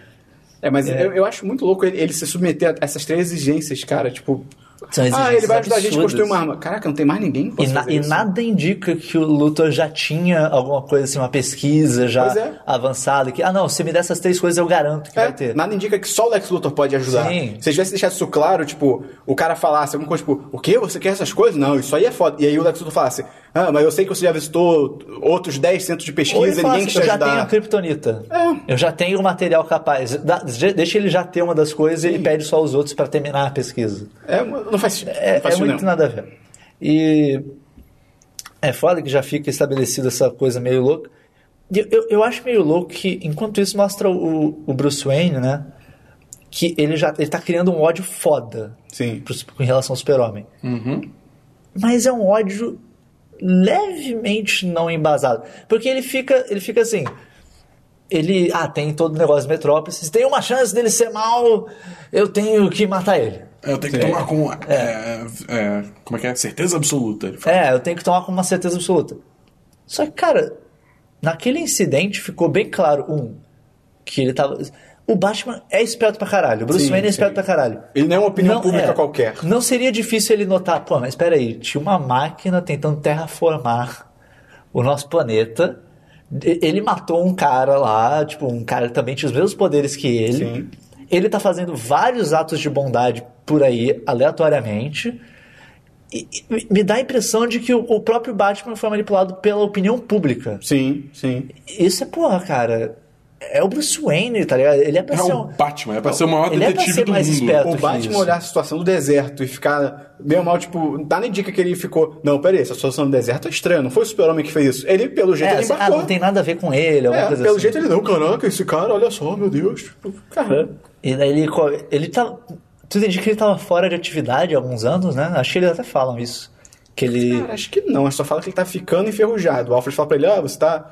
[SPEAKER 1] É, mas
[SPEAKER 3] É.
[SPEAKER 1] Eu, eu acho muito louco ele, ele se submeter a essas três exigências, cara. Tipo, ah, ele vai ajudar a gente a construir uma arma. Caraca, não tem mais ninguém que
[SPEAKER 3] E, na- e nada indica que o Luthor já tinha alguma coisa assim, uma pesquisa já
[SPEAKER 1] é.
[SPEAKER 3] avançada. Que, ah, não, se me der essas três coisas, eu garanto que
[SPEAKER 1] É,
[SPEAKER 3] vai ter.
[SPEAKER 1] nada indica que só o Lex Luthor pode ajudar.
[SPEAKER 3] Sim.
[SPEAKER 1] Se tivesse deixado isso claro, tipo, o cara falasse alguma coisa, tipo, o quê? Você quer essas coisas? Não, isso aí é foda. E aí o Lex Luthor falasse, ah, mas eu sei que você já visitou outros 10 centros de pesquisa e ninguém
[SPEAKER 3] assim,
[SPEAKER 1] quis te
[SPEAKER 3] eu já tenho a
[SPEAKER 1] ajudar.
[SPEAKER 3] Kryptonita.
[SPEAKER 1] É.
[SPEAKER 3] Eu já tenho o material capaz. Dá- deixa ele já ter uma das coisas e ele pede só os outros pra terminar a pesquisa.
[SPEAKER 1] É, não faz,
[SPEAKER 3] É,
[SPEAKER 1] não
[SPEAKER 3] é
[SPEAKER 1] faz
[SPEAKER 3] muito
[SPEAKER 1] sentido, não.
[SPEAKER 3] nada a ver. E é foda que já fica estabelecida essa coisa meio louca. E Eu, eu acho meio louco que, enquanto isso, mostra o, o Bruce Wayne, né? Que ele já ele tá criando um ódio foda
[SPEAKER 1] Sim.
[SPEAKER 3] pro- com relação ao super-homem. Mas é um ódio levemente não embasado. Porque ele fica, ele fica assim. Ele. Ah, tem todo o negócio de Metrópolis. Se tem uma chance dele ser mal, eu tenho que matar ele.
[SPEAKER 2] Eu tenho que tomar com. é, é, como é que é? Certeza absoluta. Ele fala.
[SPEAKER 3] É, eu tenho que tomar com uma certeza absoluta. Só que, cara, naquele incidente ficou bem claro, um, que ele tava. O Batman é esperto pra caralho. O Bruce
[SPEAKER 1] Sim,
[SPEAKER 3] Wayne é esperto
[SPEAKER 1] sim.
[SPEAKER 3] pra caralho.
[SPEAKER 1] Ele não é uma opinião
[SPEAKER 3] Não,
[SPEAKER 1] pública
[SPEAKER 3] é.
[SPEAKER 1] qualquer.
[SPEAKER 3] Não seria difícil ele notar, pô, mas espera aí, tinha uma máquina tentando terraformar o nosso planeta. Ele matou um cara lá, tipo, um cara que também tinha os mesmos poderes que ele.
[SPEAKER 1] Sim.
[SPEAKER 3] Ele tá fazendo vários atos de bondade por aí, aleatoriamente. E, e me dá a impressão de que o, o próprio Batman foi manipulado pela opinião pública.
[SPEAKER 1] Sim, sim.
[SPEAKER 3] Isso é, porra, cara. É o Bruce Wayne, tá ligado? Ele é pra
[SPEAKER 2] É
[SPEAKER 3] ser
[SPEAKER 2] o
[SPEAKER 3] um.
[SPEAKER 2] Batman, é pra ser o maior
[SPEAKER 3] Ele é pra
[SPEAKER 2] detetive
[SPEAKER 3] ser
[SPEAKER 2] do
[SPEAKER 3] mais
[SPEAKER 2] mundo.
[SPEAKER 3] esperto.
[SPEAKER 1] O Batman
[SPEAKER 3] isso.
[SPEAKER 1] olhar a situação do deserto e ficar meio mal, tipo, dá nem dica que ele ficou. Não, peraí, essa situação do deserto é estranha, não foi o super-homem que fez isso. Ele, pelo jeito,
[SPEAKER 3] É,
[SPEAKER 1] ele
[SPEAKER 3] assim, ah, não tem nada a ver com ele, alguma
[SPEAKER 1] É,
[SPEAKER 3] coisa
[SPEAKER 1] pelo
[SPEAKER 3] assim.
[SPEAKER 1] jeito ele não, caraca, esse cara, olha só, meu Deus. Tipo, Cara,
[SPEAKER 3] E daí ele, ele tá. Tu entendi que ele tava fora de atividade há alguns anos, né? Acho que eles até falam isso. Que ele.
[SPEAKER 1] cara, acho que não, a só fala que ele tá ficando enferrujado. O Alfred fala pra ele, ah, você tá.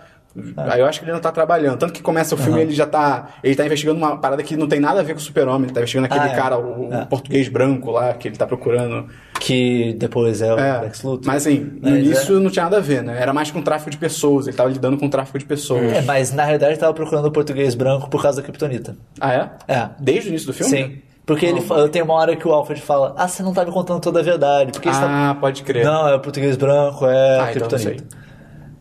[SPEAKER 1] Aí eu acho que ele não tá trabalhando. Tanto que começa o filme, ele já tá. Ele tá investigando uma parada que não tem nada a ver com o super-homem. Ele tá investigando aquele
[SPEAKER 3] Ah, é.
[SPEAKER 1] cara, o,
[SPEAKER 3] É.
[SPEAKER 1] português branco lá, que ele tá procurando.
[SPEAKER 3] Que depois é o
[SPEAKER 1] É,
[SPEAKER 3] Lex Luthor.
[SPEAKER 1] mas assim, no
[SPEAKER 3] Mas
[SPEAKER 1] início não tinha nada a ver, né? Era mais com tráfico de pessoas, ele tava lidando com tráfico de pessoas.
[SPEAKER 3] É, mas na realidade ele tava procurando o português branco por causa da Kryptonita.
[SPEAKER 1] Ah, é?
[SPEAKER 3] É.
[SPEAKER 1] Desde o início do filme?
[SPEAKER 3] Sim. Porque ele fala, tem uma hora que o Alfred fala: Ah, você não tá me contando toda a verdade. Porque tá...
[SPEAKER 1] Ah, pode crer.
[SPEAKER 3] Não, é o português branco, é
[SPEAKER 1] Ah,
[SPEAKER 3] a
[SPEAKER 1] então não
[SPEAKER 3] Kryptonita.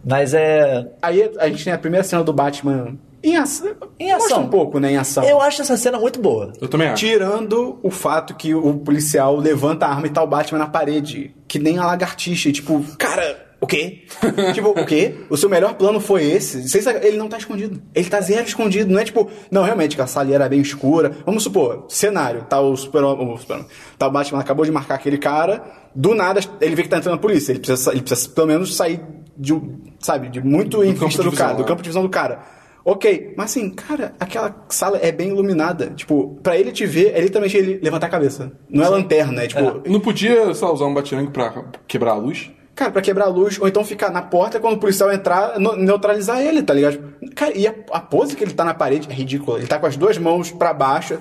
[SPEAKER 3] Mas é.
[SPEAKER 1] Aí a gente tem a primeira cena do Batman em ação.
[SPEAKER 3] Em ação.
[SPEAKER 1] Um pouco, né, em ação.
[SPEAKER 3] Eu acho essa cena muito boa.
[SPEAKER 2] Eu também acho.
[SPEAKER 1] Tirando o fato que o policial levanta a arma e tá o Batman na parede. Que nem a lagartixa. E, tipo, cara, o quê? tipo, o quê? O seu melhor plano foi esse? Vocês- Ele não tá escondido. Ele tá zero escondido. Não é tipo, não, realmente, que a sala era bem escura. Vamos supor, cenário, tá o super o super tá o Batman acabou de marcar aquele cara. Do nada, ele vê que tá entrando a polícia. Ele precisa, sa- ele precisa pelo menos sair de, um- sabe, de muito em vista do cara, do
[SPEAKER 2] né?
[SPEAKER 1] campo de visão do cara. Ok, mas assim, cara, aquela sala é bem iluminada. Tipo, pra ele te ver, é literalmente ele levantar a cabeça. Não é lanterna, é tipo.
[SPEAKER 2] Não podia, sei lá, usar um batirangue pra quebrar a luz?
[SPEAKER 1] Cara, pra quebrar a luz, ou então ficar na porta quando o policial entrar, neutralizar ele, tá ligado? Cara, e a, a pose que ele tá na parede é ridícula. Ele tá com as duas mãos pra baixo.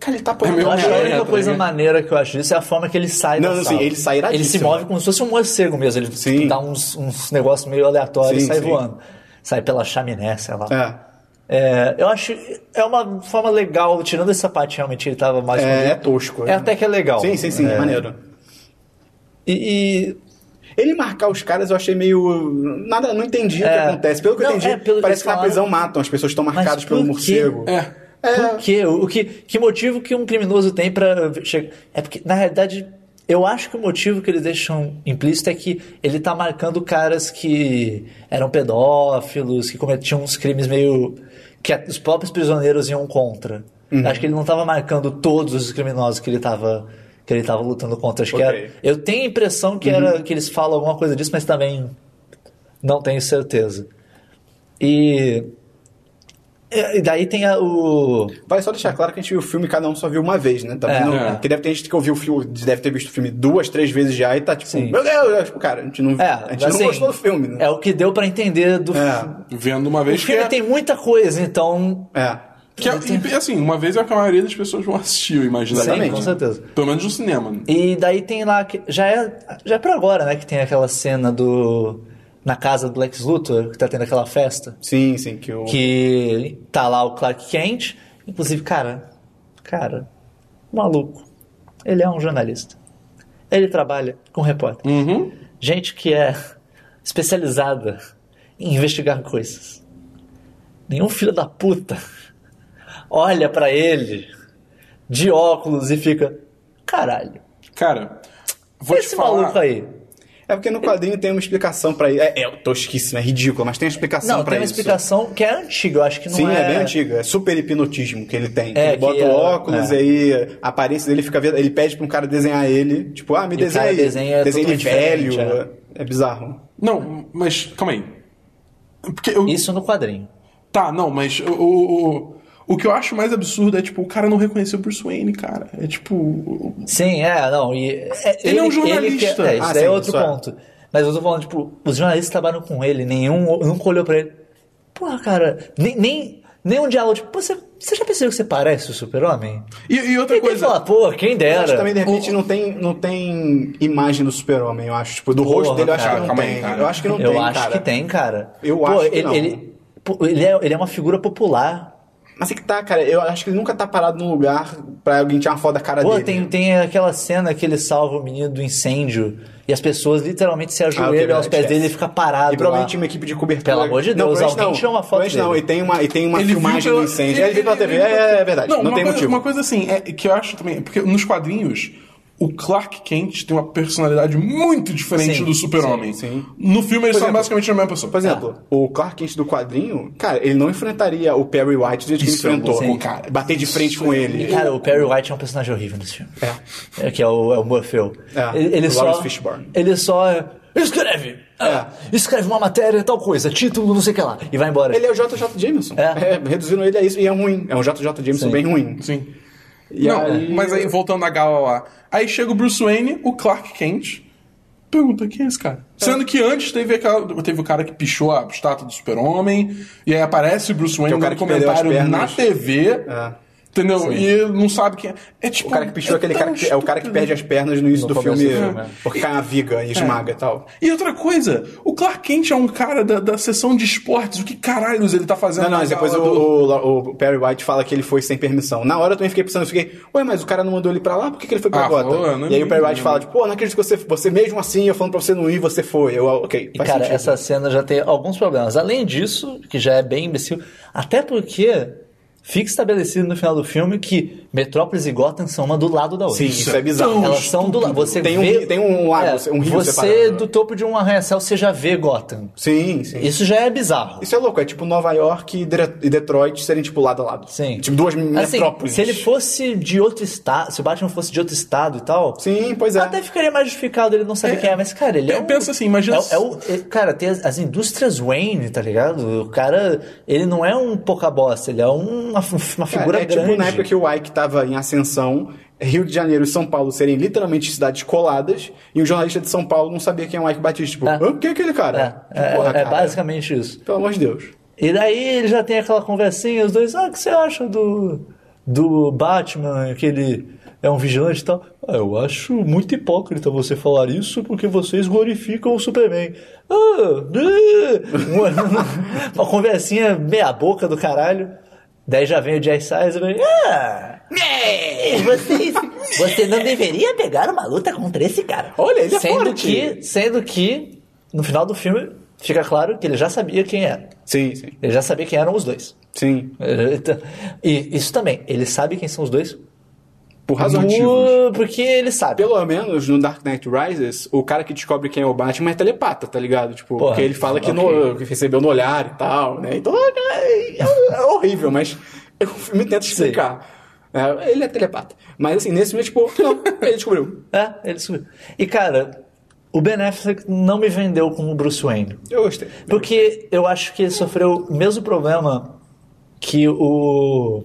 [SPEAKER 1] Cara, ele tá apoiando
[SPEAKER 2] É meio
[SPEAKER 3] Eu acho a única coisa
[SPEAKER 2] ligado?
[SPEAKER 3] maneira que eu acho disso é a forma que ele sai
[SPEAKER 1] Não,
[SPEAKER 3] da
[SPEAKER 1] não,
[SPEAKER 3] sala.
[SPEAKER 1] sim, ele sai
[SPEAKER 3] Ele se move como se fosse um morcego mesmo. Ele
[SPEAKER 1] Sim.
[SPEAKER 3] dá uns, uns negócios meio aleatórios e sai
[SPEAKER 1] sim.
[SPEAKER 3] voando. Sai pela chaminé, sei lá.
[SPEAKER 1] É.
[SPEAKER 3] É, eu acho. É uma forma legal, tirando essa parte realmente ele tava mais.
[SPEAKER 1] É, é tosco.
[SPEAKER 3] É até que é legal.
[SPEAKER 1] Sim, sim, sim, é,
[SPEAKER 3] É.
[SPEAKER 1] maneiro.
[SPEAKER 3] E, e-
[SPEAKER 1] Ele marcar os caras eu achei meio. Nada, não entendi o que
[SPEAKER 3] É.
[SPEAKER 1] acontece. Pelo que eu
[SPEAKER 3] Não,
[SPEAKER 1] entendi,
[SPEAKER 3] é, pelo-
[SPEAKER 1] parece que na
[SPEAKER 3] falaram-
[SPEAKER 1] prisão matam as pessoas estão marcadas pelo morcego.
[SPEAKER 2] É.
[SPEAKER 3] Por quê? O que, que motivo que um criminoso tem pra chegar. É porque, na realidade, eu acho que o motivo que eles deixam implícito é que ele tá marcando caras que eram pedófilos, que cometiam uns crimes meio. que os próprios prisioneiros iam contra.
[SPEAKER 1] Uhum.
[SPEAKER 3] Acho que ele não tava marcando todos os criminosos que ele tava. Que ele tava lutando contra. Acho que
[SPEAKER 1] Ok. Uhum.
[SPEAKER 3] era. Eu tenho a impressão que, era, que eles falam alguma coisa disso, mas também não tenho certeza. E. E daí tem a- o.
[SPEAKER 1] Vale só deixar claro que a gente viu o filme e cada um só viu uma vez, né? Tá
[SPEAKER 3] É.
[SPEAKER 1] vendo?
[SPEAKER 2] É.
[SPEAKER 1] Porque deve ter gente que ouviu o filme, deve ter visto o filme duas, três vezes já e tá tipo,
[SPEAKER 3] Sim.
[SPEAKER 1] meu Deus, é, tipo, cara, a gente não,
[SPEAKER 3] É,
[SPEAKER 1] a gente
[SPEAKER 3] assim,
[SPEAKER 1] não gostou do filme, né?
[SPEAKER 3] É o que deu pra entender do
[SPEAKER 1] É.
[SPEAKER 3] filme.
[SPEAKER 2] Vendo uma
[SPEAKER 3] O
[SPEAKER 2] vez que
[SPEAKER 3] filme
[SPEAKER 2] é...
[SPEAKER 3] tem muita coisa, então.
[SPEAKER 1] É.
[SPEAKER 2] que é- e, assim, uma vez é o que a maioria das pessoas vão assistir, eu imagino.
[SPEAKER 3] Sim,
[SPEAKER 1] Exatamente.
[SPEAKER 3] com certeza.
[SPEAKER 2] Pelo menos no cinema. né?
[SPEAKER 3] E daí tem lá. que- Já é, já é por agora, né? Que tem aquela cena do. Na casa do Lex Luthor, que tá tendo aquela festa.
[SPEAKER 1] Sim, sim, que o.
[SPEAKER 3] Que tá lá o Clark Kent. Inclusive, cara. Cara. Maluco. Ele é um jornalista. Ele trabalha com repórter.
[SPEAKER 2] Uhum.
[SPEAKER 3] Gente que é especializada em investigar coisas. Nenhum filho da puta olha pra ele de óculos e fica. Caralho,
[SPEAKER 2] Cara, vou
[SPEAKER 3] esse
[SPEAKER 2] te falar...
[SPEAKER 3] maluco aí.
[SPEAKER 1] É porque no quadrinho tem uma explicação pra isso. É, é tosquíssimo, é ridículo, mas tem uma explicação
[SPEAKER 3] Não,
[SPEAKER 1] pra
[SPEAKER 3] tem uma
[SPEAKER 1] isso.
[SPEAKER 3] explicação que é antiga, eu acho que não
[SPEAKER 1] Sim,
[SPEAKER 3] é.
[SPEAKER 1] é... bem antiga. É super hipnotismo que ele tem.
[SPEAKER 3] É,
[SPEAKER 1] ele bota
[SPEAKER 3] que
[SPEAKER 1] o
[SPEAKER 3] é-
[SPEAKER 1] óculos
[SPEAKER 3] é.
[SPEAKER 1] e aí a aparência dele fica. vendo- Ele pede pra um cara desenhar ele. Tipo, ah, me
[SPEAKER 3] E
[SPEAKER 1] desenha aí.
[SPEAKER 3] desenha
[SPEAKER 1] desenha ele velho.
[SPEAKER 3] diferente,
[SPEAKER 1] É. bizarro.
[SPEAKER 2] Não, mas calma aí. Porque eu...
[SPEAKER 3] Isso no quadrinho.
[SPEAKER 2] Tá, não, mas o, o, o, o que eu acho mais absurdo é, tipo, o cara não reconheceu o Bruce Wayne, cara. É tipo...
[SPEAKER 3] Sim, é, não. E, é,
[SPEAKER 2] Ele é um jornalista.
[SPEAKER 3] quer- é, isso
[SPEAKER 1] Ah,
[SPEAKER 3] daí
[SPEAKER 1] sim,
[SPEAKER 3] é outro
[SPEAKER 1] isso é.
[SPEAKER 3] ponto. Mas eu tô falando, tipo, os jornalistas trabalham com ele, nenhum nunca olhou pra ele. Porra, cara, nem, nem, Nenhum diálogo, tipo, "Pô, você, você já percebeu que você parece o super-homem?
[SPEAKER 2] E, e outra
[SPEAKER 3] E
[SPEAKER 2] coisa.
[SPEAKER 3] falar, pô, quem
[SPEAKER 1] Eu
[SPEAKER 3] dera.
[SPEAKER 1] acho que também, de repente, não tem, não tem imagem do super-homem, eu acho. Tipo, do
[SPEAKER 3] Porra,
[SPEAKER 1] rosto dele, eu acho
[SPEAKER 3] cara,
[SPEAKER 1] que não
[SPEAKER 2] aí,
[SPEAKER 1] tem.
[SPEAKER 2] cara.
[SPEAKER 1] Eu acho que não
[SPEAKER 3] eu
[SPEAKER 1] tem,
[SPEAKER 3] acho
[SPEAKER 1] cara.
[SPEAKER 3] que tem, cara.
[SPEAKER 1] Eu
[SPEAKER 3] Pô,
[SPEAKER 1] acho que
[SPEAKER 3] ele,
[SPEAKER 1] não.
[SPEAKER 3] Ele, pô, ele, é, ele é uma figura popular.
[SPEAKER 1] Mas é que tá, cara. Eu acho que ele nunca tá parado num lugar pra alguém tirar uma foto da cara
[SPEAKER 3] Pô,
[SPEAKER 1] dele.
[SPEAKER 3] tem, tem aquela cena que ele salva o menino do incêndio e as pessoas literalmente se ajoelham
[SPEAKER 1] ok,
[SPEAKER 3] aos pés
[SPEAKER 1] verdade,
[SPEAKER 3] dele e
[SPEAKER 1] é.
[SPEAKER 3] fica parado.
[SPEAKER 1] E provavelmente
[SPEAKER 3] lá.
[SPEAKER 1] tinha uma equipe de cobertura.
[SPEAKER 3] Pelo amor de Deus,
[SPEAKER 1] provavelmente
[SPEAKER 3] alguém tirou uma foto
[SPEAKER 1] provavelmente não,
[SPEAKER 3] dele.
[SPEAKER 1] e tem uma, e tem uma
[SPEAKER 2] Ele
[SPEAKER 1] filmagem
[SPEAKER 2] pela-
[SPEAKER 1] do incêndio. Ele, viu pela TV,
[SPEAKER 2] ele-
[SPEAKER 1] é, é verdade. Não,
[SPEAKER 2] uma
[SPEAKER 1] tem
[SPEAKER 2] coisa,
[SPEAKER 1] motivo.
[SPEAKER 2] Uma coisa assim, é, que eu acho também, porque nos quadrinhos, o Clark Kent tem uma personalidade muito diferente
[SPEAKER 3] Sim,
[SPEAKER 2] do Super-Homem.
[SPEAKER 1] sim, sim.
[SPEAKER 2] No filme eles são basicamente a mesma pessoa.
[SPEAKER 1] Por exemplo, o Clark Kent do quadrinho, cara, ele não enfrentaria o Perry White do jeito que ele
[SPEAKER 2] é
[SPEAKER 1] enfrentou.
[SPEAKER 2] louco, cara.
[SPEAKER 1] Bater de frente com ele.
[SPEAKER 3] Cara, o Perry White é um personagem horrível nesse filme. É. Que é o, é o Morpheu.
[SPEAKER 1] É,
[SPEAKER 3] ele, ele
[SPEAKER 1] o
[SPEAKER 3] só.
[SPEAKER 1] Lawrence Fishburne.
[SPEAKER 3] Ele só. é, Escreve! Ah, Escreve uma matéria, tal coisa, título, não sei o que lá. E vai embora.
[SPEAKER 1] Ele é o JJ Jameson.
[SPEAKER 3] É.
[SPEAKER 1] É, reduzindo ele a isso. E é ruim. É um JJ Jameson
[SPEAKER 3] Sim.
[SPEAKER 1] bem ruim.
[SPEAKER 2] Sim.
[SPEAKER 1] E
[SPEAKER 2] não,
[SPEAKER 1] aí-
[SPEAKER 2] mas aí voltando à gala lá. Aí chega o Bruce Wayne, o Clark Kent. Pergunta, quem é esse cara? Sendo que antes teve, aquela, teve o cara que pichou a estátua do super-homem, e aí aparece o Bruce Wayne
[SPEAKER 1] é cara
[SPEAKER 2] no comentário na. TV,
[SPEAKER 1] É.
[SPEAKER 2] entendeu? E não sabe quem é. É tipo...
[SPEAKER 1] O cara que pichou
[SPEAKER 2] é
[SPEAKER 1] aquele cara que, é o cara que perde as pernas no início
[SPEAKER 3] No
[SPEAKER 1] do filme,
[SPEAKER 3] do filme, é.
[SPEAKER 1] porque cai uma viga e esmaga e tal.
[SPEAKER 2] E outra coisa, o Clark Kent é um cara da, da sessão de esportes. O que caralhos ele tá fazendo
[SPEAKER 1] Não, não,
[SPEAKER 2] na
[SPEAKER 1] mas depois o,
[SPEAKER 2] do-
[SPEAKER 1] o- o Perry White fala que ele foi sem permissão. Na hora eu também fiquei pensando, eu fiquei, ué, mas o cara não mandou ele pra lá, por que, que ele foi pra
[SPEAKER 2] Ah, falou, não
[SPEAKER 1] e aí o Perry White fala, tipo, pô, não acredito que você, você mesmo assim, eu falando pra você não ir, você foi. Eu, ok,
[SPEAKER 3] E,
[SPEAKER 1] faz
[SPEAKER 3] cara,
[SPEAKER 1] sentido.
[SPEAKER 3] essa cena já tem alguns problemas. Além disso, que já é bem imbecil, até porque fica estabelecido no final do filme que Metrópolis e Gotham são uma do lado da outra.
[SPEAKER 1] Sim, isso é bizarro.
[SPEAKER 2] tão
[SPEAKER 3] Elas são do lado. Você
[SPEAKER 1] Tem um
[SPEAKER 3] vê,
[SPEAKER 1] rio- tem um lago, um rio
[SPEAKER 3] Você,
[SPEAKER 1] separando.
[SPEAKER 3] do topo de um arranha-céu, você já vê Gotham.
[SPEAKER 1] Sim, sim.
[SPEAKER 3] Isso já é bizarro.
[SPEAKER 1] Isso é louco, é tipo Nova York e Detroit serem tipo lado a lado.
[SPEAKER 3] Sim.
[SPEAKER 1] Tipo duas
[SPEAKER 3] Assim,
[SPEAKER 1] metrópoles.
[SPEAKER 3] se ele fosse de outro estado, se o Batman fosse de outro estado e tal,
[SPEAKER 1] Sim, pois é.
[SPEAKER 3] até ficaria mais justificado ele não saber quem é, mas, cara, ele é.
[SPEAKER 2] Eu
[SPEAKER 3] um-
[SPEAKER 2] penso assim, imagina
[SPEAKER 3] É, é o, é- cara, tem as, as indústrias Wayne, tá ligado? O cara, ele não é um pouca bosta, ele é um- uma, uma
[SPEAKER 1] Cara,
[SPEAKER 3] figura
[SPEAKER 1] é
[SPEAKER 3] grande.
[SPEAKER 1] tipo na época que o Ike tava em ascensão, Rio de Janeiro e São Paulo serem literalmente cidades coladas, e o jornalista de São Paulo não sabia quem é o Ike Batista. Tipo,
[SPEAKER 3] É.
[SPEAKER 1] "Hã? quem é aquele cara?
[SPEAKER 3] É, é,
[SPEAKER 1] porra,
[SPEAKER 3] é
[SPEAKER 1] cara?
[SPEAKER 3] basicamente isso.
[SPEAKER 1] Pelo amor de Deus.
[SPEAKER 3] E daí ele já tem aquela conversinha, os dois, ah, o que você acha do, do Batman, que ele é um vigilante e tal? Ah, eu acho muito hipócrita você falar isso porque vocês glorificam o Superman. Ah, né? uma, uma conversinha meia boca do caralho. Daí já vem o Jay Sizer e vem, ah, né, vocês, você não deveria pegar uma luta contra esse cara.
[SPEAKER 1] Olha, ele é
[SPEAKER 3] sendo
[SPEAKER 1] forte.
[SPEAKER 3] que, sendo que no final do filme fica claro que ele já sabia quem era.
[SPEAKER 1] Sim, sim.
[SPEAKER 3] Ele já sabia quem eram os dois.
[SPEAKER 1] Sim.
[SPEAKER 3] Então, E isso também, ele sabe quem são os dois?
[SPEAKER 1] Por razões.
[SPEAKER 3] Porque ele sabe.
[SPEAKER 1] Pelo menos no Dark Knight Rises, o cara que descobre quem é o Batman é telepata, tá ligado? Tipo,
[SPEAKER 3] Porra,
[SPEAKER 1] porque ele fala que,
[SPEAKER 3] ok.
[SPEAKER 1] no- que recebeu no olhar e tal, né? Então é, é- é horrível, mas o filme tenta explicar. É, ele é telepata. Mas assim, nesse filme, tipo, não, ele descobriu.
[SPEAKER 3] É, ele subiu. E cara, o Ben Affleck não me vendeu como Bruce Wayne.
[SPEAKER 1] Eu gostei.
[SPEAKER 3] Porque eu acho que ele sofreu o mesmo problema que o,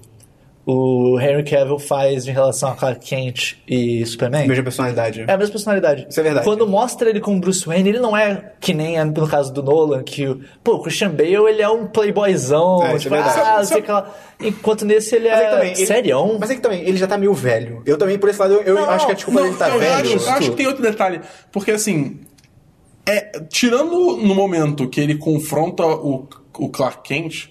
[SPEAKER 3] o Henry Cavill faz em relação a Clark Kent e Superman.
[SPEAKER 1] Mesma personalidade.
[SPEAKER 3] É a mesma personalidade.
[SPEAKER 1] Isso é verdade.
[SPEAKER 3] Quando mostra ele como Bruce Wayne, ele não é que nem é no caso do Nolan, que o- pô, o Christian Bale ele é um playboyzão,
[SPEAKER 1] É, isso é
[SPEAKER 3] tipo,
[SPEAKER 1] verdade.
[SPEAKER 3] ah, não sei que lá. Enquanto nesse ele
[SPEAKER 1] Mas é
[SPEAKER 3] é,
[SPEAKER 1] que também, ele-
[SPEAKER 3] serião.
[SPEAKER 1] Mas é que também, ele já tá meio velho. Eu também, por esse lado, eu, eu
[SPEAKER 3] Não,
[SPEAKER 1] acho que a desculpa
[SPEAKER 2] Não,
[SPEAKER 1] dele tá
[SPEAKER 2] eu
[SPEAKER 1] velho.
[SPEAKER 2] Acho, eu acho que tem outro detalhe. Porque assim. É, tirando no momento que ele confronta o, o Clark Kent,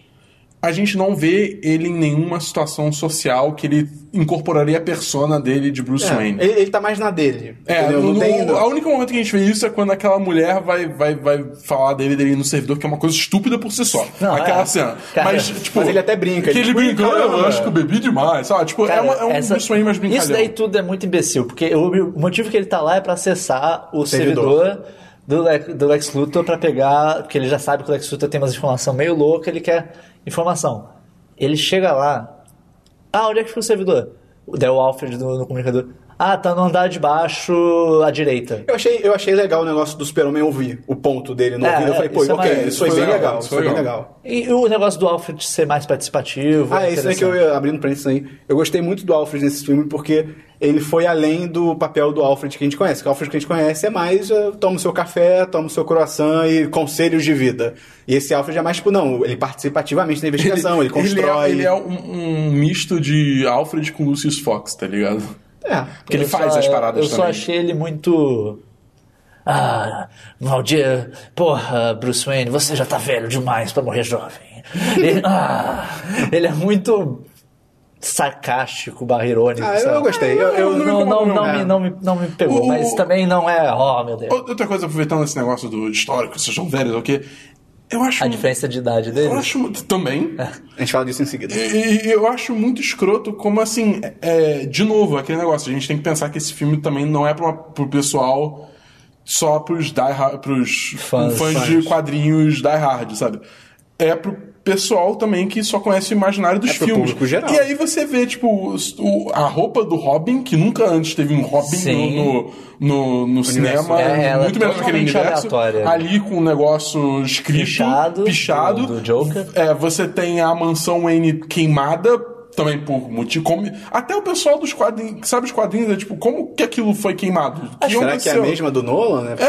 [SPEAKER 2] a gente não vê ele em nenhuma situação social que ele incorporaria a persona dele de Bruce
[SPEAKER 1] É,
[SPEAKER 2] Wayne.
[SPEAKER 1] ele, ele tá mais na dele.
[SPEAKER 2] É,
[SPEAKER 1] entendeu?
[SPEAKER 2] no,
[SPEAKER 1] não tem.
[SPEAKER 2] a única momento que a gente vê isso é quando aquela mulher vai, vai, vai falar dele, dele no servidor, que é uma coisa estúpida por si só.
[SPEAKER 3] Não,
[SPEAKER 2] aquela
[SPEAKER 3] é.
[SPEAKER 2] cena.
[SPEAKER 3] Cara,
[SPEAKER 2] mas, tipo,
[SPEAKER 1] mas ele até brinca,
[SPEAKER 2] Que
[SPEAKER 1] ele,
[SPEAKER 2] ele brinca, "Ah, eu
[SPEAKER 1] caramba."
[SPEAKER 2] acho que eu bebi demais, sabe? Tipo, é,
[SPEAKER 3] Cara,
[SPEAKER 2] uma- é um
[SPEAKER 3] essa-
[SPEAKER 2] Bruce Wayne mais brincalhão.
[SPEAKER 3] Isso daí tudo é muito imbecil, porque o, o motivo que ele tá lá é pra acessar o
[SPEAKER 1] Servidor.
[SPEAKER 3] servidor, do, Lex, do Lex Luthor pra pegar, porque ele já sabe que o Lex Luthor tem umas informações meio loucas, ele quer informação. Ele chega lá, ah, onde é que fica o servidor? Daí o Alfred no, no comunicador, Ah, tá no andar de baixo à direita.
[SPEAKER 1] Eu achei, eu achei legal o negócio do Super-Homem ouvir o ponto dele no
[SPEAKER 3] É,
[SPEAKER 1] ouvido. Eu
[SPEAKER 3] é,
[SPEAKER 1] falei, pô,
[SPEAKER 3] isso é
[SPEAKER 1] ok,
[SPEAKER 3] maneiro.
[SPEAKER 1] isso foi bem legal,
[SPEAKER 2] legal,
[SPEAKER 1] isso foi bem legal.
[SPEAKER 3] E o negócio do Alfred ser mais participativo.
[SPEAKER 1] Ah, isso aí que eu ia abrindo pra isso aí. Eu gostei muito do Alfred nesse filme porque ele foi além do papel do Alfred que a gente conhece. O Alfred que a gente conhece é mais uh, toma o seu café, toma o seu croissant e conselhos de vida. E esse Alfred é mais tipo, não, ele participa ativamente da investigação, ele, constrói.
[SPEAKER 2] Ele é, ele é um, um misto de Alfred com Lucius Fox, tá ligado?
[SPEAKER 1] É.
[SPEAKER 2] Porque ele
[SPEAKER 3] Eu
[SPEAKER 2] faz
[SPEAKER 3] só-
[SPEAKER 2] as paradas
[SPEAKER 3] Eu
[SPEAKER 2] também.
[SPEAKER 3] só achei ele muito. Ah, Valdir, porra, Bruce Wayne, você já tá velho demais pra morrer jovem. Ele, ah, ele é muito sarcástico, barra irônico.
[SPEAKER 1] Ah, eu,
[SPEAKER 3] sabe?
[SPEAKER 1] eu gostei. Eu, eu-
[SPEAKER 3] não, não, não, me, não, me, não me pegou,
[SPEAKER 2] O-
[SPEAKER 3] mas também não é. Oh, meu Deus.
[SPEAKER 2] Outra coisa, aproveitando esse negócio do histórico, vocês são velhos, o quê? Eu acho.
[SPEAKER 3] A diferença de idade
[SPEAKER 2] Eu
[SPEAKER 3] dele.
[SPEAKER 2] acho também.
[SPEAKER 1] A gente fala disso em seguida.
[SPEAKER 2] E, e eu acho muito escroto como assim, é, de novo, aquele negócio, a gente tem que pensar que esse filme também não é pra, pro pessoal só pros, die hard, pros
[SPEAKER 3] Fãs.
[SPEAKER 2] fãs, de quadrinhos die hard, sabe? É pro pessoal também que só conhece o imaginário dos
[SPEAKER 1] É
[SPEAKER 2] filmes. E aí você vê, tipo, o- a roupa do Robin, que nunca antes teve um Robin
[SPEAKER 3] Sim.
[SPEAKER 2] no, no, no cinema,
[SPEAKER 3] É, é
[SPEAKER 2] muito menos naquele
[SPEAKER 3] totalmente
[SPEAKER 2] universo.
[SPEAKER 3] aleatória.
[SPEAKER 2] Ali com um negócio escrito,
[SPEAKER 3] Pichado,
[SPEAKER 2] pichado
[SPEAKER 3] do- do Joker.
[SPEAKER 2] é, você tem a mansão Wayne queimada, também por motivo. Como, até o pessoal dos quadrinhos, que sabe os quadrinhos, é tipo, como que aquilo foi queimado? Que
[SPEAKER 1] Será que é a mesma do Nolan, né? Porque-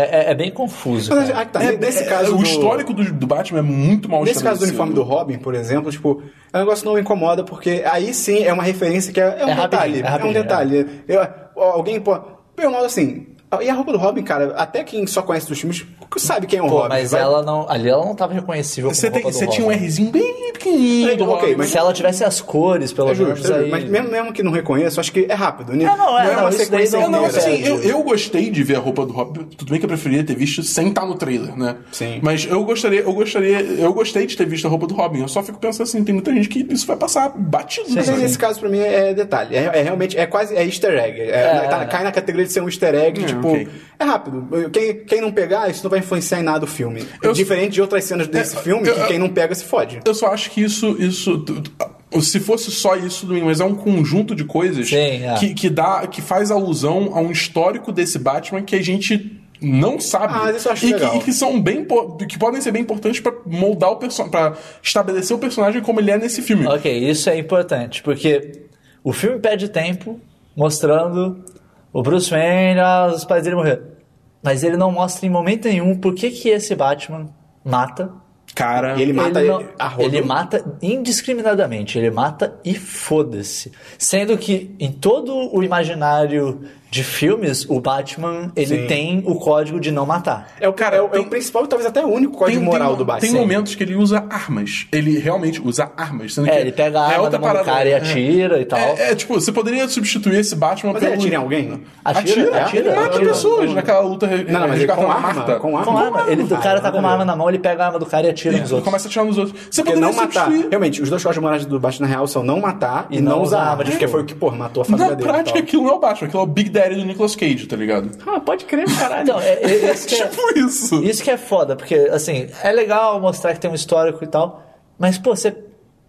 [SPEAKER 3] É, é, é bem confuso.
[SPEAKER 1] Mas, ah, tá,
[SPEAKER 2] É,
[SPEAKER 1] nesse
[SPEAKER 2] é,
[SPEAKER 1] caso
[SPEAKER 2] o
[SPEAKER 1] do-
[SPEAKER 2] histórico do, do Batman é muito mal
[SPEAKER 1] Nesse caso do uniforme do Robin, por exemplo, tipo, é um negócio que não me incomoda, porque aí sim é uma referência que é, é um
[SPEAKER 3] É
[SPEAKER 1] detalhe.
[SPEAKER 3] rapidinho, é
[SPEAKER 1] É, um detalhe. Eu- alguém, pô, pelo modo assim. E a roupa do Robin, cara, até quem só conhece dos filmes sabe quem é o
[SPEAKER 3] Pô,
[SPEAKER 1] Robin.
[SPEAKER 3] mas
[SPEAKER 1] vai-
[SPEAKER 3] ela não. Ali ela não tava reconhecível
[SPEAKER 2] Você,
[SPEAKER 3] como
[SPEAKER 2] tem,
[SPEAKER 3] roupa do
[SPEAKER 2] você tinha um. Rzinho bem pequenininho do
[SPEAKER 1] Ok,
[SPEAKER 2] Robin.
[SPEAKER 1] mas-
[SPEAKER 3] Se ela tivesse as cores, pelo
[SPEAKER 1] É
[SPEAKER 3] menos,
[SPEAKER 1] é justo.
[SPEAKER 3] aí...
[SPEAKER 1] mas mesmo, mesmo que não reconheça, eu acho que é rápido. né?
[SPEAKER 3] Ah, não, é, não,
[SPEAKER 1] uma
[SPEAKER 3] isso daí
[SPEAKER 1] sequência
[SPEAKER 3] não-
[SPEAKER 2] assim, eu, eu gostei de ver a roupa do Robin. Tudo bem que eu preferia ter visto sem estar no trailer, né?
[SPEAKER 1] Sim.
[SPEAKER 2] Mas eu gostaria, eu gostaria, eu gostei de ter visto a roupa do Robin. Eu só fico pensando assim, tem muita gente que isso vai passar batido.
[SPEAKER 1] Mas aí,
[SPEAKER 2] sabe?
[SPEAKER 1] nesse caso, pra mim, é detalhe. É, é realmente, é quase é easter egg. É,
[SPEAKER 3] É.
[SPEAKER 1] tá- cai na categoria de ser um easter egg,
[SPEAKER 2] É,
[SPEAKER 1] tipo,
[SPEAKER 2] ok.
[SPEAKER 1] É rápido. Quem, quem não pegar, isso não vai influenciar em nada o filme.
[SPEAKER 2] Eu-
[SPEAKER 1] Diferente de outras cenas desse
[SPEAKER 2] É,
[SPEAKER 1] filme,
[SPEAKER 2] eu-
[SPEAKER 1] que quem não pega se fode.
[SPEAKER 2] Eu só acho que isso, isso, tu- tu- se fosse só isso, mas é um conjunto de coisas
[SPEAKER 3] Sim, é.
[SPEAKER 2] que, que dá, que faz alusão a um histórico desse Batman que a gente não sabe
[SPEAKER 1] Ah, isso eu acho
[SPEAKER 2] e, que,
[SPEAKER 1] legal.
[SPEAKER 2] e que são bem que podem ser bem importantes pra moldar o personagem, para estabelecer o personagem como ele é nesse filme.
[SPEAKER 3] Ok, isso é importante, porque o filme pede tempo mostrando o Bruce Wayne, ah, os pais dele morreram. Mas ele não mostra em momento nenhum por que, que esse Batman mata.
[SPEAKER 2] Cara,
[SPEAKER 1] ele mata
[SPEAKER 3] não-
[SPEAKER 1] a rodo.
[SPEAKER 3] ele mata indiscriminadamente, ele mata e foda-se. Sendo que em todo o imaginário de filmes, o Batman ele
[SPEAKER 1] Sim.
[SPEAKER 3] tem o código de não matar.
[SPEAKER 1] É o,
[SPEAKER 2] Cara,
[SPEAKER 1] é o, é
[SPEAKER 2] tem-
[SPEAKER 1] o principal e talvez até o único código moral do Batman.
[SPEAKER 2] Tem momentos que ele usa armas. Ele realmente usa armas. Sendo
[SPEAKER 3] É,
[SPEAKER 2] que
[SPEAKER 3] ele pega a arma
[SPEAKER 2] outra
[SPEAKER 3] mão do
[SPEAKER 2] parada-
[SPEAKER 3] cara e
[SPEAKER 2] é.
[SPEAKER 3] atira e tal.
[SPEAKER 2] É, é, tipo, você poderia substituir esse Batman
[SPEAKER 1] Mas
[SPEAKER 2] pelo...
[SPEAKER 1] ele atira em alguém?
[SPEAKER 3] Atira,
[SPEAKER 2] Atira,
[SPEAKER 3] atira,
[SPEAKER 2] ele mata
[SPEAKER 3] atira.
[SPEAKER 2] pessoas naquela luta
[SPEAKER 1] Não, não, mas ele com arma.
[SPEAKER 2] Marta.
[SPEAKER 1] Com arma.
[SPEAKER 3] Com arma. Ele, o cara tá com uma arma na mão, ele pega a arma do cara e atira nos
[SPEAKER 2] Ele
[SPEAKER 3] outros.
[SPEAKER 2] começa a atirar nos outros. Você poderia
[SPEAKER 1] não matar.
[SPEAKER 2] substituir...
[SPEAKER 1] Realmente, os dois códigos morais do Batman na real são não matar e, não, usar arma.
[SPEAKER 3] arma
[SPEAKER 1] Porque foi o que, pô, matou a família
[SPEAKER 2] Na
[SPEAKER 1] dele. e
[SPEAKER 2] prática, aquilo não é o Batman, aquilo é o Big Daddy do Nicolas Cage, tá ligado?
[SPEAKER 1] Ah, pode crer, caralho.
[SPEAKER 3] Então, é, é, isso, que é,
[SPEAKER 2] Tipo isso.
[SPEAKER 3] isso que é foda, porque, assim, é legal mostrar que tem um histórico e tal, mas, pô, você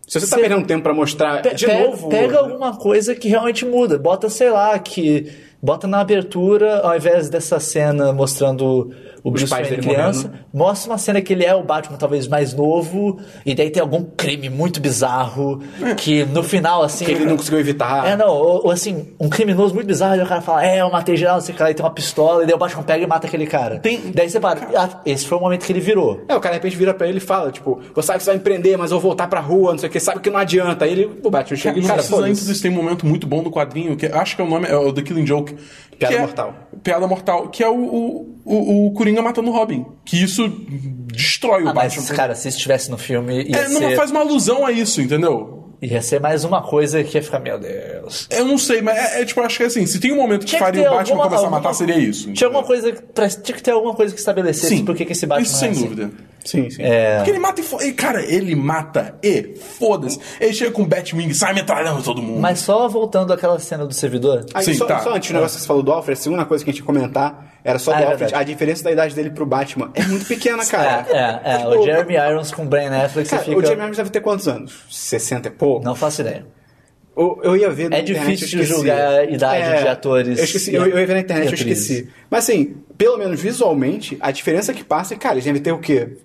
[SPEAKER 1] Se você tá perdendo tempo pra mostrar
[SPEAKER 3] pe-
[SPEAKER 1] de
[SPEAKER 3] pega,
[SPEAKER 1] novo...
[SPEAKER 3] pega alguma coisa que realmente muda. Bota, sei lá, que. Bota na abertura, ao invés dessa cena mostrando o Bruce
[SPEAKER 1] pais
[SPEAKER 3] Wayne
[SPEAKER 1] dele
[SPEAKER 3] criança, mostra uma cena que ele é o Batman talvez mais novo, e daí tem algum crime muito bizarro, que no final, assim...
[SPEAKER 1] Que ele não conseguiu evitar.
[SPEAKER 3] É, não, ou, ou assim, um criminoso muito bizarro, e o cara fala, é, eu matei geral, não sei o que lá, e tem uma pistola, e daí o Batman pega e mata aquele cara.
[SPEAKER 2] Tem-
[SPEAKER 3] Daí você para, ah, esse foi o momento que ele virou.
[SPEAKER 1] É, o cara de repente vira pra ele e fala, tipo, você sabe que você vai me prender, mas eu vou voltar pra rua, não sei o que, sabe que não adianta. Aí ele, o Batman chega e,
[SPEAKER 2] Cara,
[SPEAKER 1] cara,
[SPEAKER 2] cara antes tem um momento muito bom do quadrinho, que acho que é o nome, é o The Killing Joke.
[SPEAKER 1] Piada
[SPEAKER 2] é-
[SPEAKER 1] Mortal.
[SPEAKER 2] Piada Mortal, que é o, o, o, o Coringa matando o Robin. Que isso destrói o
[SPEAKER 3] Ah, mas,
[SPEAKER 2] Batman.
[SPEAKER 3] cara, se estivesse no filme, ia,
[SPEAKER 2] É, não
[SPEAKER 3] ser,
[SPEAKER 2] faz uma alusão a isso, entendeu?
[SPEAKER 3] Ia ser mais uma coisa que ia ficar, meu Deus.
[SPEAKER 2] Eu não sei, mas é, é tipo, acho que assim, se tem um momento que
[SPEAKER 3] que
[SPEAKER 2] faria o Batman
[SPEAKER 3] alguma-
[SPEAKER 2] começar a
[SPEAKER 3] alguma-
[SPEAKER 2] matar, seria isso.
[SPEAKER 3] Tinha
[SPEAKER 2] entendeu?
[SPEAKER 3] alguma coisa, que- pra- tinha que ter alguma coisa que estabelecesse
[SPEAKER 2] Sim,
[SPEAKER 3] por que esse Batman
[SPEAKER 2] isso
[SPEAKER 3] é
[SPEAKER 2] sem
[SPEAKER 3] assim.
[SPEAKER 2] dúvida.
[SPEAKER 1] Sim, sim.
[SPEAKER 3] É,
[SPEAKER 2] Porque ele mata e foda. Cara, ele mata e foda-se. Ele chega com o Batwing e sai metralhando todo mundo.
[SPEAKER 3] mas só voltando àquela cena do servidor,
[SPEAKER 1] Aí,
[SPEAKER 2] Sim,
[SPEAKER 1] só,
[SPEAKER 2] tá.
[SPEAKER 1] só antes do negócio que você falou do Alfred, a segunda coisa que a gente ia comentar era só
[SPEAKER 3] Ah,
[SPEAKER 1] do
[SPEAKER 3] é
[SPEAKER 1] Alfred. A diferença da idade dele pro Batman é muito pequena, cara.
[SPEAKER 3] é, é, é,
[SPEAKER 1] Tipo,
[SPEAKER 3] o Jeremy Irons com o Ben Affleck,
[SPEAKER 1] Cara,
[SPEAKER 3] fica...
[SPEAKER 1] o Jeremy Irons deve ter quantos anos? 60 e pouco?
[SPEAKER 3] Não faço ideia.
[SPEAKER 1] Eu, eu ia ver na
[SPEAKER 3] É
[SPEAKER 1] internet,
[SPEAKER 3] difícil
[SPEAKER 1] eu esqueci.
[SPEAKER 3] julgar a idade de atores
[SPEAKER 1] Eu esqueci, eu, eu ia ver na internet, eu esqueci. Mas assim, pelo menos visualmente, a diferença que passa é, cara, eles devem ter o quê?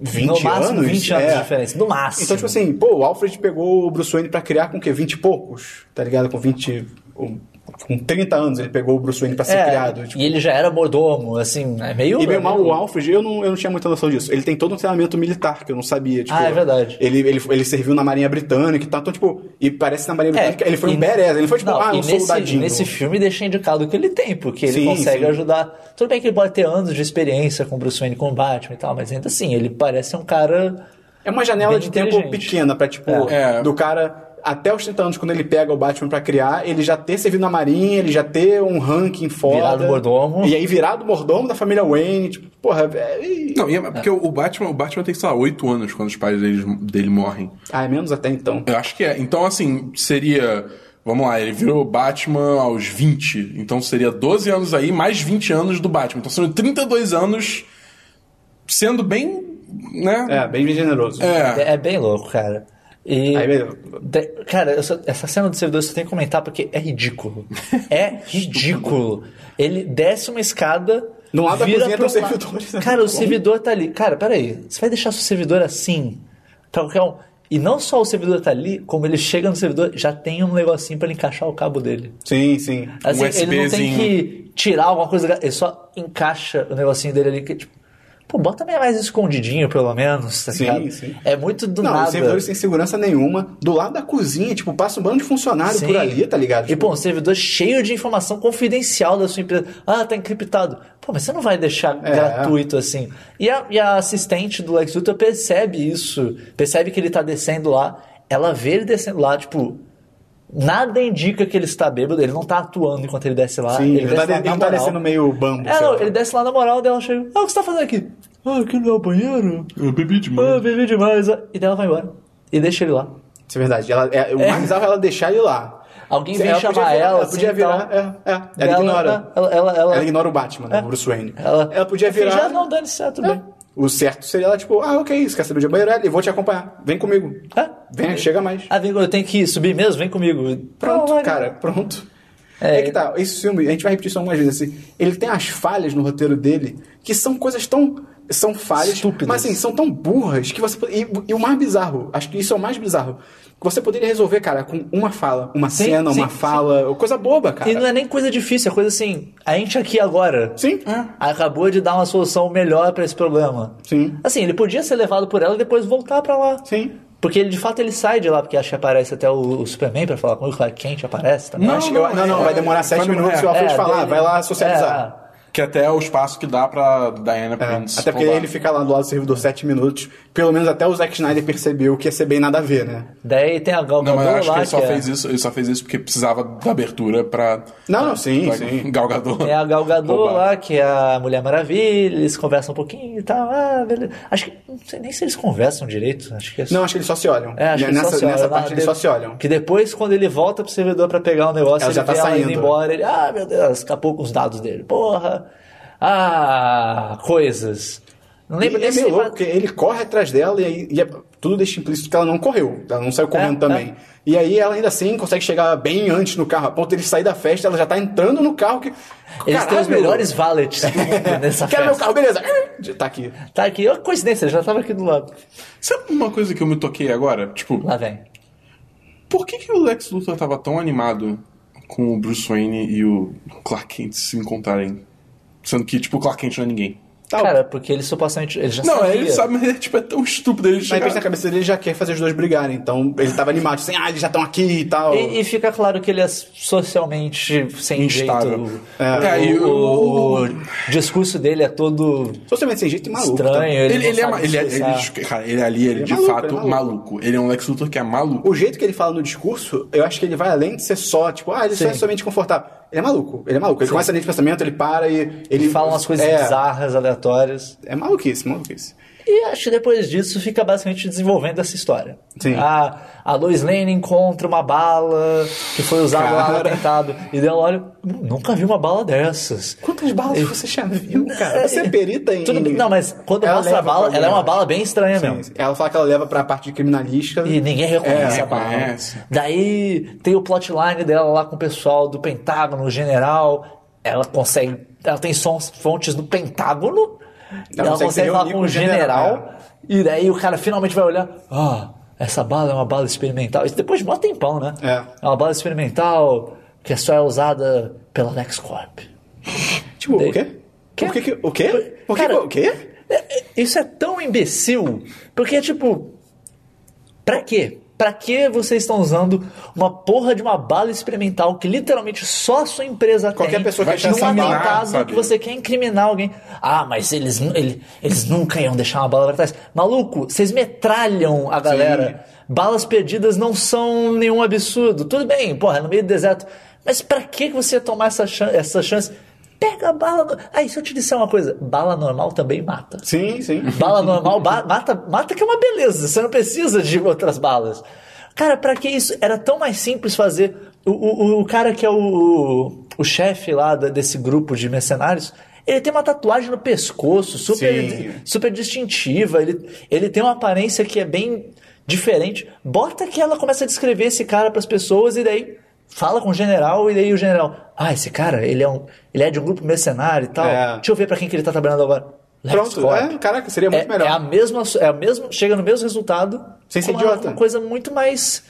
[SPEAKER 1] 20
[SPEAKER 3] no máximo
[SPEAKER 1] anos?
[SPEAKER 3] 20 anos
[SPEAKER 1] É.
[SPEAKER 3] de diferença. No máximo.
[SPEAKER 1] Então, tipo assim, pô, o Alfred pegou o Bruce Wayne pra criar com o quê? 20 e poucos? Tá ligado? Com 20. Com com 30 anos ele pegou o Bruce Wayne pra ser
[SPEAKER 3] É,
[SPEAKER 1] criado. tipo.
[SPEAKER 3] E ele já era mordomo, assim, é meio.
[SPEAKER 1] E bem
[SPEAKER 3] é
[SPEAKER 1] mal,
[SPEAKER 3] meio-
[SPEAKER 1] o Alfred, eu não, eu não tinha muita noção disso. Ele tem todo um treinamento militar, que eu não sabia. Tipo,
[SPEAKER 3] Ah, é verdade.
[SPEAKER 1] Ele, ele, ele serviu na Marinha Britânica e tal. Então, tipo, e parece que na Marinha Britânica ele foi um badass. Ele foi, tipo,
[SPEAKER 3] não,
[SPEAKER 1] ah, um
[SPEAKER 3] nesse,
[SPEAKER 1] soldadinho.
[SPEAKER 3] Nesse filme deixa indicado que ele tem, porque ele
[SPEAKER 1] Sim,
[SPEAKER 3] consegue
[SPEAKER 1] sim.
[SPEAKER 3] ajudar. Tudo bem que ele pode ter anos de experiência com Bruce Wayne, com Batman e tal, mas ainda assim, ele parece um cara.
[SPEAKER 1] É uma janela
[SPEAKER 3] Bem
[SPEAKER 1] de tempo pequena pra, tipo,
[SPEAKER 2] É.
[SPEAKER 1] do cara até os 30 anos, quando ele pega o Batman pra criar, ele já ter servido na Marinha, ele já ter um ranking foda.
[SPEAKER 3] Virado mordomo.
[SPEAKER 1] E aí virado mordomo da família Wayne. Tipo, porra, é...
[SPEAKER 2] Não, e é porque o Batman, o Batman tem, sei lá, 8 anos quando os pais dele, dele morrem.
[SPEAKER 1] Ah, é menos até então.
[SPEAKER 2] Eu acho que é. Então, assim, seria. Vamos lá, ele virou Batman aos 20. Então seria 12 anos aí, mais 20 anos do Batman. Então seriam 32 anos sendo bem. né?
[SPEAKER 1] É, bem generoso.
[SPEAKER 2] É.
[SPEAKER 3] É, bem louco, cara. E. De- cara, eu só- essa cena do servidor só tenho que comentar porque é ridículo. É ridículo. Ele desce uma escada.
[SPEAKER 1] Lado da
[SPEAKER 3] vira
[SPEAKER 1] cozinha
[SPEAKER 3] pro
[SPEAKER 1] tem um
[SPEAKER 3] la-
[SPEAKER 1] servidor, né?
[SPEAKER 3] Cara, o servidor tá ali. Cara, peraí. Você vai deixar seu servidor assim? Pra qualquer um. E não só o servidor tá ali, como ele chega no servidor, já tem um negocinho pra ele encaixar o cabo dele.
[SPEAKER 1] Sim, sim.
[SPEAKER 3] Assim, ele não tem que tirar alguma coisa, ele só encaixa o negocinho dele ali. Que, tipo, pô, bota meio mais escondidinho, pelo menos, tá
[SPEAKER 1] Sim,
[SPEAKER 3] ligado?
[SPEAKER 1] sim.
[SPEAKER 3] É muito do
[SPEAKER 1] não,
[SPEAKER 3] nada.
[SPEAKER 1] os servidores sem segurança nenhuma. Do lado da cozinha, tipo, passa um bando de funcionário
[SPEAKER 3] Sim.
[SPEAKER 1] por ali, tá ligado?
[SPEAKER 3] E,
[SPEAKER 1] Tipo,
[SPEAKER 3] pô, um servidor cheio de informação confidencial da sua empresa. Ah, tá encriptado. Pô, mas você não vai deixar
[SPEAKER 1] É.
[SPEAKER 3] gratuito assim. E a, e a assistente do Lex Luthor percebe isso. Percebe que ele tá descendo lá. Ela vê ele descendo lá, tipo... Nada indica que ele está bêbado. Ele não tá atuando enquanto ele desce lá.
[SPEAKER 1] sim,
[SPEAKER 3] ele
[SPEAKER 1] ele, tá,
[SPEAKER 3] desce lá
[SPEAKER 1] ele não tá descendo meio bambo.
[SPEAKER 3] É, não, ele desce lá na moral, dela chega. Ah, o que você tá fazendo aqui? Ah, aqui no banheiro.
[SPEAKER 2] Eu bebi demais.
[SPEAKER 3] Ah, bebi demais. ah. E dela vai embora. E deixa ele lá.
[SPEAKER 1] Isso é verdade. Ela, é, o
[SPEAKER 3] É.
[SPEAKER 1] mais bizarro é ela deixar ele lá.
[SPEAKER 3] Alguém
[SPEAKER 1] Sim,
[SPEAKER 3] vem
[SPEAKER 1] podia
[SPEAKER 3] chamar
[SPEAKER 1] virar-
[SPEAKER 3] ela,
[SPEAKER 1] Ela podia
[SPEAKER 3] assim,
[SPEAKER 1] virar.
[SPEAKER 3] tal.
[SPEAKER 1] É, é. Ela,
[SPEAKER 3] Ela-
[SPEAKER 1] ignora.
[SPEAKER 3] Ela, ela, ela,
[SPEAKER 1] Ela ignora o Batman, né? O Bruce Wayne.
[SPEAKER 3] ela,
[SPEAKER 1] ela podia virar.
[SPEAKER 3] Já não, dane certo
[SPEAKER 1] É.
[SPEAKER 3] bem.
[SPEAKER 1] O certo seria ela, tipo, ah, ok, você quer saber de banheiro? É, Eu vou te acompanhar. Vem comigo.
[SPEAKER 3] É.
[SPEAKER 1] Vem, chega mais.
[SPEAKER 3] Ah, vem, eu tenho que subir mesmo? Vem comigo.
[SPEAKER 1] Pronto,
[SPEAKER 3] Não,
[SPEAKER 1] cara, pronto.
[SPEAKER 3] É,
[SPEAKER 1] É, que tá, esse filme, a gente vai repetir isso algumas vezes, assim, ele tem as falhas no roteiro dele, que são coisas tão. São falhas,
[SPEAKER 3] Estúpidas.
[SPEAKER 1] mas assim, são tão burras que você. E, e o mais bizarro, acho que isso é o mais bizarro, que você poderia resolver, cara, com uma fala, uma
[SPEAKER 3] Sim,
[SPEAKER 1] cena,
[SPEAKER 3] sim,
[SPEAKER 1] uma
[SPEAKER 3] sim.
[SPEAKER 1] fala, coisa boba, cara.
[SPEAKER 3] E não é nem coisa difícil, é coisa assim. A gente aqui agora
[SPEAKER 1] Sim,
[SPEAKER 3] acabou de dar uma solução melhor pra esse problema.
[SPEAKER 1] sim,
[SPEAKER 3] Assim, ele podia ser levado por ela e depois voltar pra lá.
[SPEAKER 1] sim.
[SPEAKER 3] Porque ele, de fato ele sai de lá, porque acho que aparece até o, o Superman pra falar com ele, o Clark Kent aparece também.
[SPEAKER 2] Não,
[SPEAKER 1] Acho que eu- não, não,
[SPEAKER 2] é-
[SPEAKER 1] vai demorar sete minutos
[SPEAKER 2] é.
[SPEAKER 1] e o Alfred
[SPEAKER 3] É,
[SPEAKER 1] falar,
[SPEAKER 3] dele-
[SPEAKER 1] vai lá socializar.
[SPEAKER 3] É,
[SPEAKER 2] Que até é o espaço que dá pra Diana
[SPEAKER 1] É,
[SPEAKER 2] Prince.
[SPEAKER 1] até porque ele fica lá do lado do servidor sete minutos. Pelo menos até o Zack Snyder percebeu que ia ser bem nada a ver, né?
[SPEAKER 3] Daí tem a Gal
[SPEAKER 2] Não, mas eu
[SPEAKER 3] Gadot
[SPEAKER 2] acho
[SPEAKER 3] lá,
[SPEAKER 2] que ele só
[SPEAKER 3] que é-
[SPEAKER 2] fez isso, ele só fez isso porque precisava da abertura pra.
[SPEAKER 1] Não, não, sim,
[SPEAKER 2] pra
[SPEAKER 1] sim.
[SPEAKER 2] Gal Gadot.
[SPEAKER 3] Tem a Gal Gadot lá, que é a Mulher Maravilha, eles conversam um pouquinho e tal. Ah, beleza. Acho que. Não sei nem se eles conversam direito. Acho que é
[SPEAKER 1] Não, acho que eles só se olham.
[SPEAKER 3] É, acho que eles
[SPEAKER 1] nessa
[SPEAKER 3] só se olham.
[SPEAKER 1] nessa parte eles
[SPEAKER 3] de-
[SPEAKER 1] só se olham.
[SPEAKER 3] Que depois, quando ele volta pro servidor pra pegar o negócio,
[SPEAKER 1] Ela
[SPEAKER 3] ele
[SPEAKER 1] já tá
[SPEAKER 3] vê ela indo
[SPEAKER 1] saindo.
[SPEAKER 3] embora. Ele, ah, meu Deus, escapou com os dados dele. Porra. Ah, coisas. Não
[SPEAKER 1] E
[SPEAKER 3] lembro
[SPEAKER 1] é
[SPEAKER 3] nem se
[SPEAKER 1] meio
[SPEAKER 3] ele
[SPEAKER 1] louco, porque ele corre atrás dela e, aí- e é- tudo deixa implícito que ela não correu. Ela não saiu correndo
[SPEAKER 3] É,
[SPEAKER 1] também. E aí ela ainda assim consegue chegar bem antes no carro. A ponto dele sair da festa, ela já tá entrando no carro que.
[SPEAKER 3] Eles têm os melhores valets do mundo nessa
[SPEAKER 1] Quero meu
[SPEAKER 3] festa.
[SPEAKER 1] carro, beleza. Tá aqui.
[SPEAKER 3] Tá aqui, ó, coincidência, já tava aqui do lado.
[SPEAKER 2] Sabe uma coisa que eu me toquei agora? Tipo,
[SPEAKER 3] Lá vem.
[SPEAKER 2] por que, que o Lex Luthor tava tão animado com o Bruce Wayne e o Clark Kent se encontrarem? Sendo que, tipo, o Clark Kent não é ninguém.
[SPEAKER 1] Tá,
[SPEAKER 3] Cara, porque ele supostamente. Ele já
[SPEAKER 2] Não,
[SPEAKER 3] sabia.
[SPEAKER 2] ele sabe, mas ele, tipo, é tão estúpido ele
[SPEAKER 1] Mas na cabeça dele ele já quer fazer os dois brigarem. Então ele tava animado, assim, ah, eles já estão aqui e tal.
[SPEAKER 3] E, e fica claro que ele é socialmente sem
[SPEAKER 2] Instável.
[SPEAKER 3] jeito.
[SPEAKER 1] É.
[SPEAKER 2] É, e
[SPEAKER 3] o,
[SPEAKER 2] o-
[SPEAKER 3] o discurso dele é todo
[SPEAKER 1] Socialmente sem jeito e maluco.
[SPEAKER 3] estranho.
[SPEAKER 1] tá?
[SPEAKER 3] Ele,
[SPEAKER 2] Ele,
[SPEAKER 3] não
[SPEAKER 2] ele é, ele, é, ele, cara, ele ali, ele,
[SPEAKER 1] é
[SPEAKER 2] de
[SPEAKER 1] maluco,
[SPEAKER 2] fato,
[SPEAKER 1] ele é
[SPEAKER 2] maluco.
[SPEAKER 1] maluco.
[SPEAKER 2] Ele é um Lex Luthor que é maluco.
[SPEAKER 1] O jeito que ele fala no discurso, eu acho que ele vai além de ser só, tipo, ah, ele só é somente confortável. Ele é maluco, ele é maluco. Ele começa a linha de pensamento, ele para e. Ele
[SPEAKER 3] Ele fala umas coisas
[SPEAKER 1] é,
[SPEAKER 3] bizarras, aleatórias.
[SPEAKER 1] É maluquice, maluquice.
[SPEAKER 3] E acho que depois disso fica basicamente desenvolvendo essa história.
[SPEAKER 1] Sim.
[SPEAKER 3] A, a Lois Lane encontra uma bala que foi usada lá no atentado. E daí ela olha, "Hum, nunca vi uma bala dessas.
[SPEAKER 1] Quantas balas você já viu, cara? Você é perita em.
[SPEAKER 3] Tudo. Não, mas quando
[SPEAKER 1] Ela
[SPEAKER 3] mostra a bala, ela é uma bala bem estranha
[SPEAKER 1] Sim,
[SPEAKER 3] mesmo.
[SPEAKER 1] sim. Ela fala que ela leva pra parte de criminalística.
[SPEAKER 3] E ninguém reconhece
[SPEAKER 1] É,
[SPEAKER 3] a bala.
[SPEAKER 2] reconhece.
[SPEAKER 3] Daí tem o plotline dela lá com o pessoal do Pentágono, o general. Ela consegue. Ela tem sons, fontes do Pentágono. E ela
[SPEAKER 1] consegue se
[SPEAKER 3] consegue falar com o
[SPEAKER 1] general,
[SPEAKER 3] general. E daí o cara finalmente vai olhar. Ah, essa bala é uma bala experimental. Isso depois de mó tempão, né?
[SPEAKER 1] É.
[SPEAKER 3] uma bala experimental que só é usada pela LexCorp.
[SPEAKER 1] Tipo, o
[SPEAKER 3] Daí-?
[SPEAKER 1] Quê? O quê? que- O quê? O quê?
[SPEAKER 3] Cara,
[SPEAKER 1] O quê?
[SPEAKER 3] É, é, Isso é tão imbecil, porque, tipo, pra quê? Pra que vocês estão usando uma porra de uma bala experimental que literalmente só a sua empresa
[SPEAKER 1] Qualquer
[SPEAKER 3] tem
[SPEAKER 1] pessoa que
[SPEAKER 3] num
[SPEAKER 1] bala,
[SPEAKER 3] atentado que você quer incriminar alguém? Ah, mas eles, nu- ele- eles nunca iam deixar uma bala pra trás. Maluco, vocês metralham a galera. Balas perdidas não são nenhum absurdo. Tudo bem, porra, é no meio do deserto. Mas pra que você ia tomar essa, chan- essa chance? Pega a bala. no- Aí, se eu te disser uma coisa, bala normal também mata.
[SPEAKER 1] Sim, sim.
[SPEAKER 3] Bala normal ba- mata, mata que é uma beleza. Você não precisa de outras balas. Cara, pra que isso? Era tão mais simples fazer. O, o, o cara que é o, o chefe lá desse grupo de mercenários, ele tem uma tatuagem no pescoço, super,
[SPEAKER 1] Sim.
[SPEAKER 3] super distintiva. Ele, ele tem uma aparência que é bem diferente. Bota que ela começa a descrever esse cara pras pessoas e daí fala com o general e daí o general, ah, esse cara, ele é, um, ele é de um grupo mercenário e tal.
[SPEAKER 1] É.
[SPEAKER 3] Deixa eu ver pra quem que ele tá trabalhando agora.
[SPEAKER 1] Pronto.
[SPEAKER 3] LexCorp.
[SPEAKER 1] É, caraca, seria muito
[SPEAKER 3] É,
[SPEAKER 1] melhor.
[SPEAKER 3] é a mesma, é a mesma, chega no mesmo resultado.
[SPEAKER 1] Sem ser
[SPEAKER 3] uma-
[SPEAKER 1] idiota.
[SPEAKER 3] Uma coisa muito mais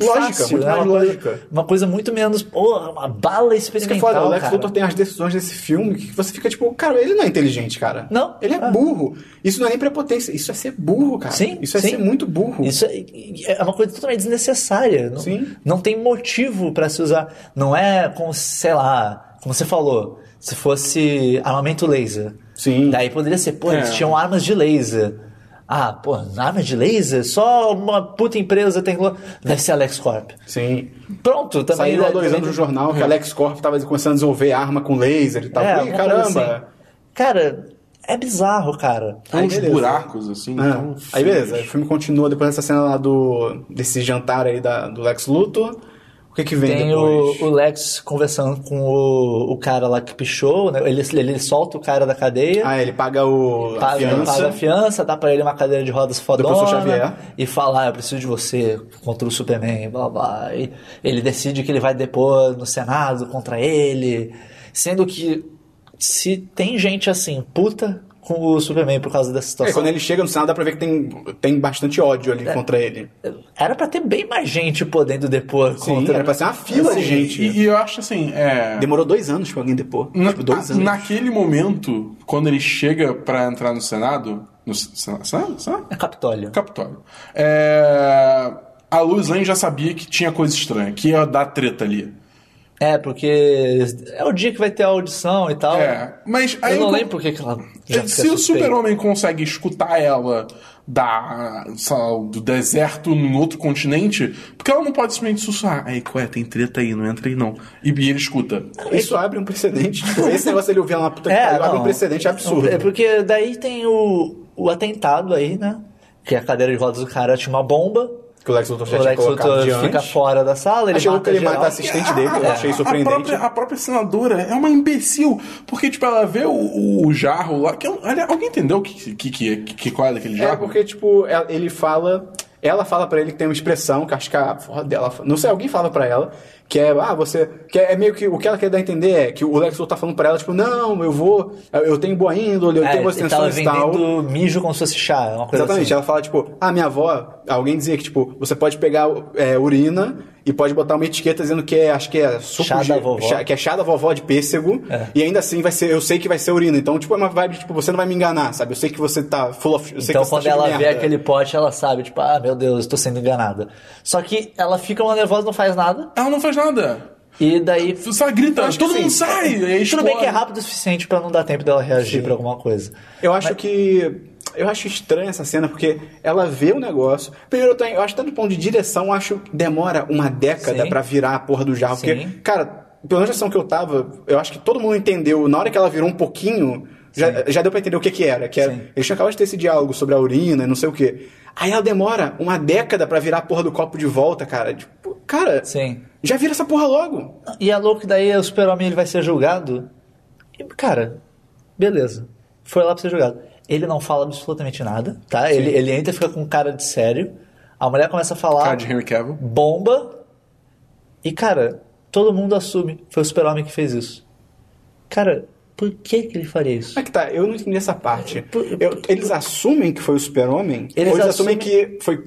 [SPEAKER 1] Lógica,
[SPEAKER 3] fácil,
[SPEAKER 1] muito
[SPEAKER 3] né?
[SPEAKER 1] mais
[SPEAKER 3] uma
[SPEAKER 1] lógica.
[SPEAKER 3] Coisa, uma coisa muito menos, porra, uma bala
[SPEAKER 1] Isso que é
[SPEAKER 3] experimental,
[SPEAKER 1] foda, o Lex. Luthor tem as decisões desse filme que você fica tipo, cara, ele não é inteligente, cara.
[SPEAKER 3] Não.
[SPEAKER 1] Ele é
[SPEAKER 3] Ah.
[SPEAKER 1] burro. Isso não é nem prepotência, isso é ser burro, cara.
[SPEAKER 3] Sim,
[SPEAKER 1] Isso é
[SPEAKER 3] sim.
[SPEAKER 1] ser muito burro.
[SPEAKER 3] Isso é, é uma coisa totalmente desnecessária. Não,
[SPEAKER 1] Sim.
[SPEAKER 3] não tem motivo pra se usar. Não é como, sei lá, como você falou, se fosse armamento laser.
[SPEAKER 1] Sim.
[SPEAKER 3] Daí poderia ser, pô, eles
[SPEAKER 2] É.
[SPEAKER 3] tinham armas de laser. Ah, pô, armas de laser? Só uma puta empresa tem. Deve ser a LexCorp.
[SPEAKER 1] Sim.
[SPEAKER 3] Pronto, também.
[SPEAKER 1] Saiu há dois
[SPEAKER 3] também-
[SPEAKER 1] anos no jornal que a LexCorp tava começando a desenvolver arma com laser e tal.
[SPEAKER 3] É,
[SPEAKER 1] Ih, caramba.
[SPEAKER 3] assim. Cara, é bizarro, cara.
[SPEAKER 2] Tem
[SPEAKER 1] Aí
[SPEAKER 2] uns
[SPEAKER 1] beleza.
[SPEAKER 2] buracos, assim.
[SPEAKER 1] Ah,
[SPEAKER 2] tão
[SPEAKER 1] aí beleza, o filme continua depois dessa cena lá do. desse jantar aí da, do Lex Luthor. O que que vem
[SPEAKER 3] Tem
[SPEAKER 1] depois?
[SPEAKER 3] o, o Lex conversando com o, o cara lá que pichou, né? Ele, ele solta o cara da cadeia.
[SPEAKER 1] Ah, ele paga o. a
[SPEAKER 3] Paga,
[SPEAKER 1] fiança.
[SPEAKER 3] paga a fiança, dá pra ele uma cadeira de rodas fodona e fala, ah, eu preciso de você contra o Superman, blá blá. E ele decide que ele vai depor no Senado contra ele, sendo que se tem gente assim, puta com o Superman por causa dessa
[SPEAKER 1] É,
[SPEAKER 3] situação.
[SPEAKER 1] quando ele chega no Senado dá pra ver que tem, tem bastante ódio ali
[SPEAKER 3] É.
[SPEAKER 1] contra ele.
[SPEAKER 3] Era pra ter bem mais gente podendo depor
[SPEAKER 1] Sim,
[SPEAKER 3] contra.
[SPEAKER 1] era pra ser uma fila de gente.
[SPEAKER 2] E, e eu acho assim, é.
[SPEAKER 1] Demorou dois anos pra alguém depor.
[SPEAKER 2] Na-
[SPEAKER 1] tipo, dois
[SPEAKER 2] a-
[SPEAKER 1] anos.
[SPEAKER 2] Naquele momento, quando ele chega pra entrar no Senado. No Senado? Senado? Senado?
[SPEAKER 3] É Capitólio.
[SPEAKER 2] Capitólio. É, A Lois Lane já sabia que tinha coisa estranha, que ia dar treta ali.
[SPEAKER 3] É, porque é o dia que vai ter a audição e tal.
[SPEAKER 2] É, mas aí
[SPEAKER 3] Eu não
[SPEAKER 2] eu-
[SPEAKER 3] lembro porque que ela
[SPEAKER 2] Se o super-homem consegue escutar ela da, lá, do deserto num outro continente, porque ela não pode simplesmente sussurrar. Aí, qual é? Tem treta aí, não entra aí não. E, e ele escuta.
[SPEAKER 1] Isso abre um precedente. Tipo, esse negócio dele ouvir lá na puta que
[SPEAKER 3] É,
[SPEAKER 1] pariu abre um precedente absurdo.
[SPEAKER 3] É porque daí tem o, o atentado aí, né? Que a cadeira de rodas do cara tinha uma bomba.
[SPEAKER 1] Que o Lex Luthor já
[SPEAKER 3] O
[SPEAKER 1] tinha
[SPEAKER 3] Lex
[SPEAKER 1] colocado
[SPEAKER 3] Luthor fica fora da sala, ele
[SPEAKER 1] Achei
[SPEAKER 3] mata
[SPEAKER 1] que ele
[SPEAKER 3] geral.
[SPEAKER 1] mata a assistente dele, eu achei
[SPEAKER 2] A
[SPEAKER 1] surpreendente.
[SPEAKER 2] própria, a própria senadora é uma imbecil, porque, tipo, ela vê o, o jarro lá. Que, é olha, alguém entendeu que, que, que, que, qual é daquele jarro?
[SPEAKER 1] É porque, tipo, ele fala. Ela fala pra ele que tem uma expressão, que acho que a dela. Não sei, alguém fala pra ela, que é, ah, você. Que é meio que. O que ela quer dar a entender é que o Lex Luthor tá falando pra ela, tipo, não, eu vou. Eu tenho boa índole, eu
[SPEAKER 3] É,
[SPEAKER 1] tenho boas intenções e tal.
[SPEAKER 3] vendendo mijo como se fosse chá, é uma coisa
[SPEAKER 1] Exatamente,
[SPEAKER 3] assim.
[SPEAKER 1] ela fala, tipo, ah, minha avó, alguém dizia que, tipo, você pode pegar é, urina e pode botar uma etiqueta dizendo que é, acho que é suco
[SPEAKER 3] Chá
[SPEAKER 1] de,
[SPEAKER 3] da vovó.
[SPEAKER 1] chá- que é chá da vovó de pêssego,
[SPEAKER 3] É.
[SPEAKER 1] e ainda assim vai ser, eu sei que vai ser urina. Então, tipo, é uma vibe, tipo, você não vai me enganar, sabe? Eu sei que você tá full of, eu sei
[SPEAKER 3] Então
[SPEAKER 1] tá
[SPEAKER 3] quando ela vê
[SPEAKER 1] merda.
[SPEAKER 3] aquele pote, ela sabe, tipo, ah, meu Deus, tô sendo enganada. Só que ela fica uma nervosa, não faz nada,
[SPEAKER 2] Ela não faz nada.
[SPEAKER 3] e daí...
[SPEAKER 2] Só grita,
[SPEAKER 1] acho que
[SPEAKER 2] todo mundo
[SPEAKER 1] sim.
[SPEAKER 2] sai! E aí
[SPEAKER 3] Tudo bem que é rápido o suficiente pra não dar tempo dela reagir pra alguma coisa.
[SPEAKER 1] Eu acho que. Eu acho estranha essa cena, porque ela vê o negócio. Primeiro, eu, tenho, eu acho que tanto do ponto de direção, eu acho que demora uma década pra virar a porra do jarro.
[SPEAKER 3] Sim.
[SPEAKER 1] Porque, cara, pela geração que eu tava, eu acho que todo mundo entendeu. Na hora que ela virou um pouquinho, Já, já deu pra entender o que que era. Que era
[SPEAKER 3] Sim.
[SPEAKER 1] eles tinham acabado de ter esse diálogo sobre a urina e não sei o quê. Aí ela demora uma década pra virar a porra do copo de volta, cara. Tipo, cara,
[SPEAKER 3] Sim.
[SPEAKER 1] Já vira essa porra logo.
[SPEAKER 3] E é louco que daí o super-homem ele vai ser julgado. E, cara, beleza. Foi lá pra ser julgado. Ele não fala absolutamente nada, tá? Ele, ele entra e fica com cara de sério. A mulher começa a falar.
[SPEAKER 2] Cara de Henry Cavill.
[SPEAKER 3] bomba. E, cara, todo mundo assume. Foi o super-homem que fez isso. Cara, por que que ele faria isso?
[SPEAKER 1] Como é que tá? Eu não entendi essa parte.
[SPEAKER 3] Por-
[SPEAKER 1] Eu- eles assumem que foi o super-homem?
[SPEAKER 3] Eles
[SPEAKER 1] Ou eles assumem,
[SPEAKER 3] assumem-
[SPEAKER 1] que foi...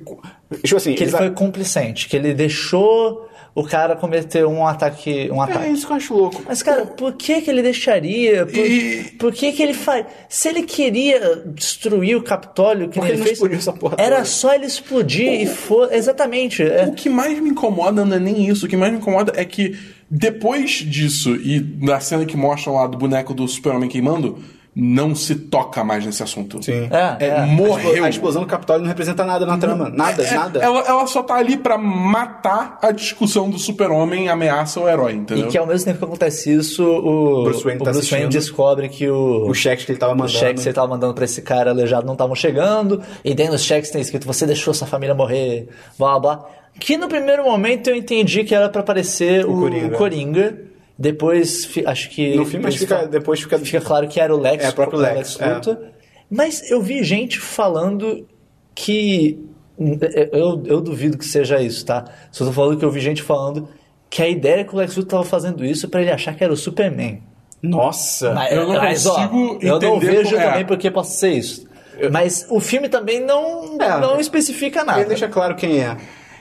[SPEAKER 1] Tipo assim,
[SPEAKER 3] Que ele
[SPEAKER 1] a-
[SPEAKER 3] foi complicente, que ele deixou o cara cometer um ataque. Um
[SPEAKER 1] É
[SPEAKER 3] ataque.
[SPEAKER 1] isso que eu acho louco.
[SPEAKER 3] Mas, cara, por que que ele deixaria? Por,
[SPEAKER 2] E-
[SPEAKER 3] por que que ele faz? Se ele queria destruir o Capitólio, que ele
[SPEAKER 1] ele
[SPEAKER 3] fez,
[SPEAKER 1] explodiu essa porra
[SPEAKER 3] era
[SPEAKER 1] toda?
[SPEAKER 3] só ele explodir e for exatamente. é.
[SPEAKER 2] O que mais me incomoda não é nem isso. O que mais me incomoda é que depois disso e da cena que mostram lá do boneco do Super-Homem queimando, não se toca mais nesse assunto.
[SPEAKER 1] Sim.
[SPEAKER 3] É,
[SPEAKER 2] É,
[SPEAKER 3] é.
[SPEAKER 2] morreu.
[SPEAKER 1] A explosão do Capitólio não representa nada na trama. Nada,
[SPEAKER 2] É,
[SPEAKER 1] nada.
[SPEAKER 2] Ela, ela só tá ali pra matar a discussão do super-homem ameaça o herói,
[SPEAKER 3] E
[SPEAKER 2] entendeu?
[SPEAKER 3] que ao mesmo tempo que acontece isso, o
[SPEAKER 1] Bruce Wayne
[SPEAKER 3] o
[SPEAKER 1] tá
[SPEAKER 3] Bruce Wayne descobre que o,
[SPEAKER 1] Os cheques que ele tava
[SPEAKER 3] os
[SPEAKER 1] mandando.
[SPEAKER 3] cheques que ele tava mandando pra esse cara aleijado não estavam chegando, e dentro dos cheques tem escrito, você deixou sua família morrer, blá blá. Que no primeiro momento eu entendi que era pra aparecer o,
[SPEAKER 1] O Coringa.
[SPEAKER 3] o Coringa. Depois, fi- acho que.
[SPEAKER 1] No filme, mas fica, depois fica...
[SPEAKER 3] Fica claro que era o Lex,
[SPEAKER 1] É, o próprio
[SPEAKER 3] o
[SPEAKER 1] Lex, é.
[SPEAKER 3] Mas eu vi gente falando que. Eu, eu duvido que seja isso, tá? Só tô falando que eu vi gente falando que a ideia é que o Lex Luthor tava fazendo isso pra ele achar que era o Superman.
[SPEAKER 1] Nossa.
[SPEAKER 3] Mas,
[SPEAKER 2] eu não
[SPEAKER 3] mas, ó,
[SPEAKER 2] consigo
[SPEAKER 3] eu não
[SPEAKER 2] entender
[SPEAKER 3] vejo
[SPEAKER 2] é.
[SPEAKER 3] também porque possa ser isso. Mas o filme também não,
[SPEAKER 1] É.
[SPEAKER 3] não especifica nada.
[SPEAKER 1] Ele deixa claro quem é.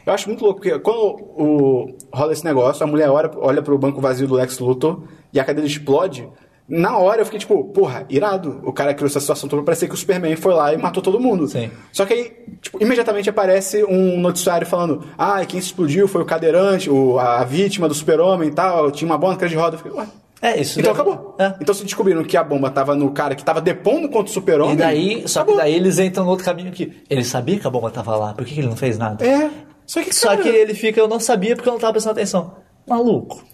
[SPEAKER 1] Eu acho muito louco, porque quando o, rola esse negócio, a mulher olha, olha pro banco vazio do Lex Luthor e a cadeira explode. Na hora eu fiquei tipo, porra, irado. O cara criou essa situação toda pra parecer que o Superman foi lá e matou todo mundo.
[SPEAKER 3] Sim.
[SPEAKER 1] Só que aí, tipo, imediatamente aparece um noticiário falando: ah, quem se explodiu foi o cadeirante, o, a vítima do super-homem e tal, tinha uma bomba de roda. Eu fiquei, ué.
[SPEAKER 3] É isso.
[SPEAKER 1] Então
[SPEAKER 3] deve-
[SPEAKER 1] acabou.
[SPEAKER 3] É.
[SPEAKER 1] Então se descobriram que a bomba tava no cara que tava depondo contra o super-homem.
[SPEAKER 3] E daí, só que
[SPEAKER 1] acabou.
[SPEAKER 3] daí eles entram no outro caminho que ele sabia que a bomba tava lá, por que que ele não fez nada?
[SPEAKER 1] É. Só que,
[SPEAKER 3] Só
[SPEAKER 1] cara,
[SPEAKER 3] que ele fica, eu não sabia porque eu não tava prestando atenção. Maluco,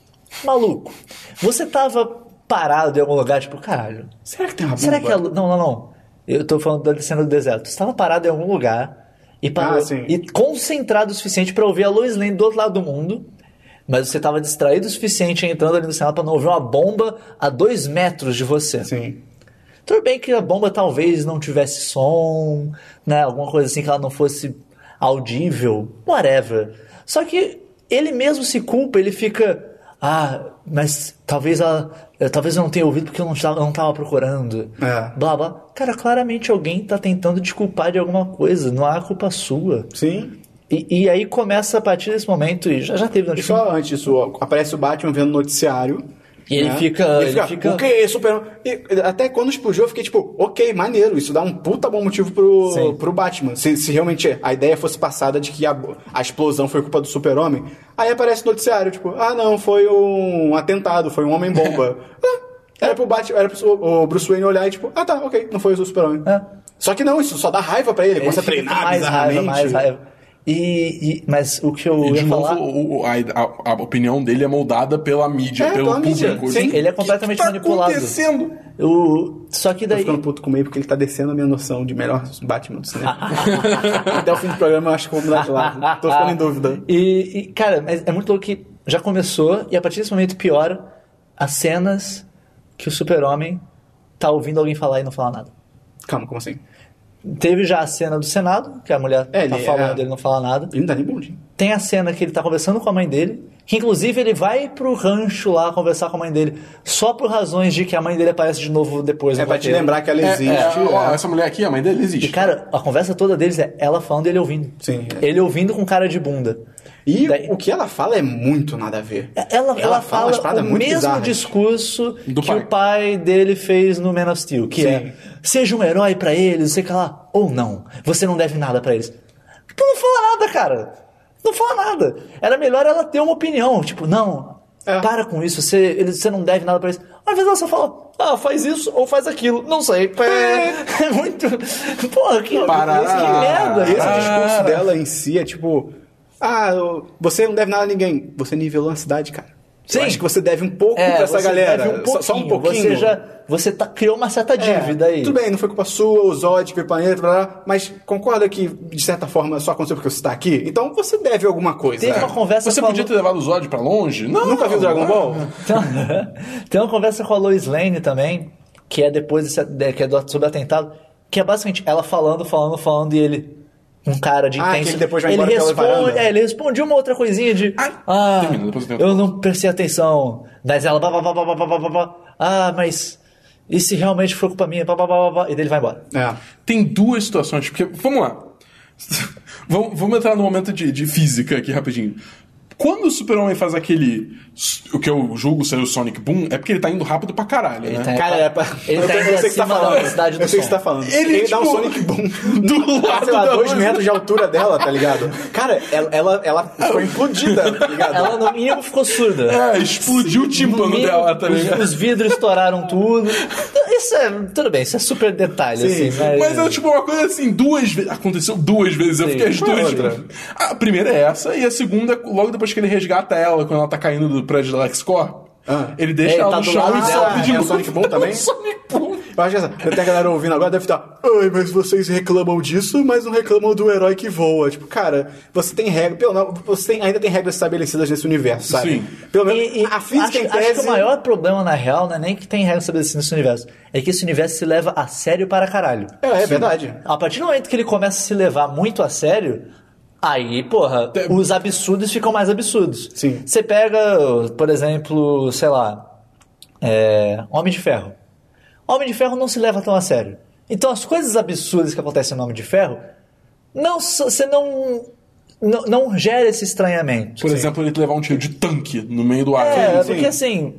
[SPEAKER 3] maluco. Você tava parado em algum lugar, tipo, caralho.
[SPEAKER 1] Será que tem uma bomba?
[SPEAKER 3] Será que lu- Não, não, não. Eu tô falando da cena do deserto. Você tava parado em algum lugar e, parou,
[SPEAKER 1] Ah,
[SPEAKER 3] e concentrado o suficiente pra ouvir a Lois Lane do outro lado do mundo. Mas você tava distraído o suficiente entrando ali no cenário pra não ouvir uma bomba a dois metros de você.
[SPEAKER 1] Sim.
[SPEAKER 3] Tudo bem que a bomba talvez não tivesse som, né? Alguma coisa assim que ela não fosse audível, whatever. Só que ele mesmo se culpa, ele fica. Ah, mas talvez ela. eh, Talvez eu não tenha ouvido porque eu não não procurando.
[SPEAKER 1] É.
[SPEAKER 3] Blá blá. Cara, claramente alguém tá tentando te culpar de alguma coisa. Não há culpa sua.
[SPEAKER 1] Sim.
[SPEAKER 3] E, e aí começa a partir desse momento, e já, já teve no filme.
[SPEAKER 1] só antes disso, ó, aparece o Batman vendo o noticiário.
[SPEAKER 3] E ele
[SPEAKER 1] né?
[SPEAKER 3] fica-
[SPEAKER 1] E
[SPEAKER 3] ele fica-
[SPEAKER 1] O que? Super. E, até quando explodiu, eu fiquei tipo, ok, maneiro. Isso dá um puta bom motivo pro,
[SPEAKER 3] Sim.
[SPEAKER 1] pro Batman. Se, se realmente a ideia fosse passada de que a, a explosão foi culpa do Super-Homem. Aí aparece o noticiário, tipo, ah, não, foi um atentado, foi um homem-bomba. Ah, era pro Batman, era pro o Bruce Wayne olhar e tipo, ah tá, ok, não foi o Super-Homem.
[SPEAKER 3] É.
[SPEAKER 1] Só que não, isso só dá raiva pra ele,
[SPEAKER 3] Ele
[SPEAKER 1] começa a
[SPEAKER 3] fica
[SPEAKER 1] treinar
[SPEAKER 3] mais raiva,
[SPEAKER 1] bizarramente.
[SPEAKER 3] mais raiva. E, e- mas o que eu
[SPEAKER 2] E
[SPEAKER 3] ia
[SPEAKER 2] de novo,
[SPEAKER 3] falar...
[SPEAKER 2] o- o- a, a- a opinião dele é moldada pela mídia,
[SPEAKER 1] É,
[SPEAKER 2] pelo
[SPEAKER 1] pela mídia,
[SPEAKER 2] público.
[SPEAKER 1] sim.
[SPEAKER 3] Ele é completamente
[SPEAKER 2] o que tá
[SPEAKER 3] manipulado.
[SPEAKER 2] acontecendo?
[SPEAKER 3] O... Só que
[SPEAKER 1] Tô
[SPEAKER 3] daí.
[SPEAKER 1] ficando puto com ele porque ele tá descendo a minha noção de melhor Batman do cinema. Até o fim do programa eu acho que vou mudar de lado. Tô ficando em dúvida.
[SPEAKER 3] E, e, cara, mas é muito louco que já começou e a partir desse momento piora as cenas que o super-homem tá ouvindo alguém falar e não fala nada.
[SPEAKER 1] Calma, como assim?
[SPEAKER 3] Teve já a cena do Senado, que a mulher
[SPEAKER 1] É,
[SPEAKER 3] tá
[SPEAKER 1] ele-
[SPEAKER 3] falando,
[SPEAKER 1] é.
[SPEAKER 3] ele não fala nada.
[SPEAKER 1] Ele não dá nem bom dia.
[SPEAKER 3] Tem a cena que ele tá conversando com a mãe dele, que inclusive ele vai pro rancho lá conversar com a mãe dele, só por razões de que a mãe dele aparece de novo depois
[SPEAKER 1] É
[SPEAKER 3] no
[SPEAKER 1] pra te
[SPEAKER 3] roteiro.
[SPEAKER 1] lembrar que ela
[SPEAKER 2] É,
[SPEAKER 1] existe.
[SPEAKER 2] é,
[SPEAKER 1] é.
[SPEAKER 2] essa mulher aqui, a mãe dele, existe.
[SPEAKER 3] E, cara, a conversa toda deles é ela falando e ele ouvindo.
[SPEAKER 1] Sim.
[SPEAKER 3] Ele ouvindo com cara de bunda.
[SPEAKER 1] E
[SPEAKER 3] Daí-
[SPEAKER 1] o que ela fala é muito nada a ver.
[SPEAKER 3] Ela, ela, fala,
[SPEAKER 1] umas paradas
[SPEAKER 3] o
[SPEAKER 1] muito
[SPEAKER 3] mesmo
[SPEAKER 1] bizarras.
[SPEAKER 3] discurso
[SPEAKER 2] Do
[SPEAKER 3] que
[SPEAKER 2] pai.
[SPEAKER 3] o pai dele fez no Man of Steel, que
[SPEAKER 1] Sim.
[SPEAKER 3] é seja um herói pra eles, não sei o que lá, ou não. Você não deve nada pra eles. Tu não fala nada, cara. Não fala nada. Era melhor ela ter uma opinião, tipo, não,
[SPEAKER 1] É.
[SPEAKER 3] para com isso, você, eles- você não deve nada pra eles. Às vezes ela só fala, ah, faz isso ou faz aquilo, não sei. É, é muito. Porra, que,
[SPEAKER 2] Parará.
[SPEAKER 3] que merda.
[SPEAKER 1] Esse
[SPEAKER 3] cara.
[SPEAKER 1] discurso dela em si é tipo... Ah, você não deve nada a ninguém. Você nivelou a cidade, cara.
[SPEAKER 3] Sim.
[SPEAKER 1] Eu acho que você deve um pouco
[SPEAKER 3] É,
[SPEAKER 1] pra essa
[SPEAKER 3] você
[SPEAKER 1] galera.
[SPEAKER 3] deve um
[SPEAKER 1] Só- Só um pouquinho.
[SPEAKER 3] Você já você tá, criou uma certa
[SPEAKER 1] É,
[SPEAKER 3] dívida aí.
[SPEAKER 1] Tudo bem, não foi culpa sua, o Zod, Pipaneta, blá, blá, mas concorda que, de certa forma, só aconteceu porque você tá aqui? Então você deve alguma coisa.
[SPEAKER 3] Teve uma conversa
[SPEAKER 2] Você
[SPEAKER 3] com a
[SPEAKER 2] podia
[SPEAKER 3] Lu-
[SPEAKER 2] ter levado o Zod pra longe? Não.
[SPEAKER 1] Nunca viu Dragon Ball?
[SPEAKER 3] Tem uma, tem uma conversa com a Lois Lane também, que é depois desse, de- que é do, sobre o atentado, que é basicamente ela falando, falando, falando e ele. Um cara de
[SPEAKER 1] Ah,
[SPEAKER 3] intenso.
[SPEAKER 1] que ele depois vai
[SPEAKER 3] ele responde, é, ele responde uma outra coisinha de.
[SPEAKER 2] Ai,
[SPEAKER 3] ah,
[SPEAKER 2] termina, depois eu
[SPEAKER 3] não prestei atenção. Mas ela. Ah, mas. E se realmente for culpa minha? Bá, e daí ele vai embora.
[SPEAKER 1] É.
[SPEAKER 2] Tem duas situações, porque, vamos lá. vamos, vamos entrar no momento de, de física aqui rapidinho. Quando o Super-Homem faz aquele. O que eu julgo ser o Sonic Boom, é porque ele tá indo rápido pra caralho,
[SPEAKER 3] Ele
[SPEAKER 2] né?
[SPEAKER 3] tá-
[SPEAKER 1] Cara, é pra...
[SPEAKER 3] Ele
[SPEAKER 1] eu,
[SPEAKER 3] tá
[SPEAKER 1] eu
[SPEAKER 3] indo
[SPEAKER 1] sei o que você tá
[SPEAKER 3] acima da
[SPEAKER 1] falando.
[SPEAKER 3] velocidade do
[SPEAKER 1] eu sei o que você tá falando.
[SPEAKER 2] Ele,
[SPEAKER 1] Ele, dá um
[SPEAKER 2] tipo,
[SPEAKER 1] Sonic Boom
[SPEAKER 2] do lado
[SPEAKER 1] sei lá,
[SPEAKER 2] da
[SPEAKER 1] dois metros de altura dela, tá ligado? Cara, ela, ela, ela ficou implodida, tá ligado?
[SPEAKER 3] Ela, no mínimo, ficou surda.
[SPEAKER 2] É, explodiu o
[SPEAKER 3] No
[SPEAKER 2] tímpano
[SPEAKER 3] mínimo,
[SPEAKER 2] dela, tá
[SPEAKER 3] os,
[SPEAKER 2] ligado?
[SPEAKER 3] os vidros estouraram tudo. Isso é. Tudo bem, isso é super detalhe,
[SPEAKER 1] Sim,
[SPEAKER 3] assim. Mas,
[SPEAKER 2] Mas é tipo uma coisa assim, duas vezes. Aconteceu duas vezes. Eu
[SPEAKER 3] Sim.
[SPEAKER 2] fiquei as duas. A primeira é essa, e a segunda, logo depois que ele resgata ela, quando ela tá caindo do prédio da LexCorp,
[SPEAKER 1] Ah.
[SPEAKER 2] ele deixa
[SPEAKER 3] É,
[SPEAKER 2] ela
[SPEAKER 3] tá
[SPEAKER 2] no chão e sobe de
[SPEAKER 1] É o
[SPEAKER 2] novo.
[SPEAKER 1] Sonic Boom também?
[SPEAKER 2] É Sonic Boom.
[SPEAKER 1] Eu acho que essa, tem a galera ouvindo agora, deve estar. Ai, mas vocês reclamam disso, mas não reclamam do herói que voa. Tipo, cara, você tem regra. Pelo menos, você tem- ainda tem regras estabelecidas nesse universo, sabe?
[SPEAKER 2] Sim.
[SPEAKER 1] Pelo menos
[SPEAKER 3] E- e
[SPEAKER 1] a física
[SPEAKER 3] acho,
[SPEAKER 1] em
[SPEAKER 3] acho
[SPEAKER 1] tese.
[SPEAKER 3] que o maior problema, na real, não é nem que tem regra estabelecida nesse universo. É que esse universo se leva a sério para caralho.
[SPEAKER 1] É, é verdade.
[SPEAKER 3] A partir do momento que ele começa a se levar muito a sério, aí, porra,
[SPEAKER 2] É.
[SPEAKER 3] os absurdos ficam mais absurdos.
[SPEAKER 1] Sim.
[SPEAKER 3] Você pega, por exemplo, sei lá, é, Homem de Ferro. Homem de Ferro não se leva tão a sério. Então as coisas absurdas que acontecem no Homem de Ferro, não, você não, não, não gera esse estranhamento.
[SPEAKER 2] Por exemplo, ele levar um tiro de tanque no meio do ar.
[SPEAKER 3] É,
[SPEAKER 1] sim.
[SPEAKER 3] porque assim,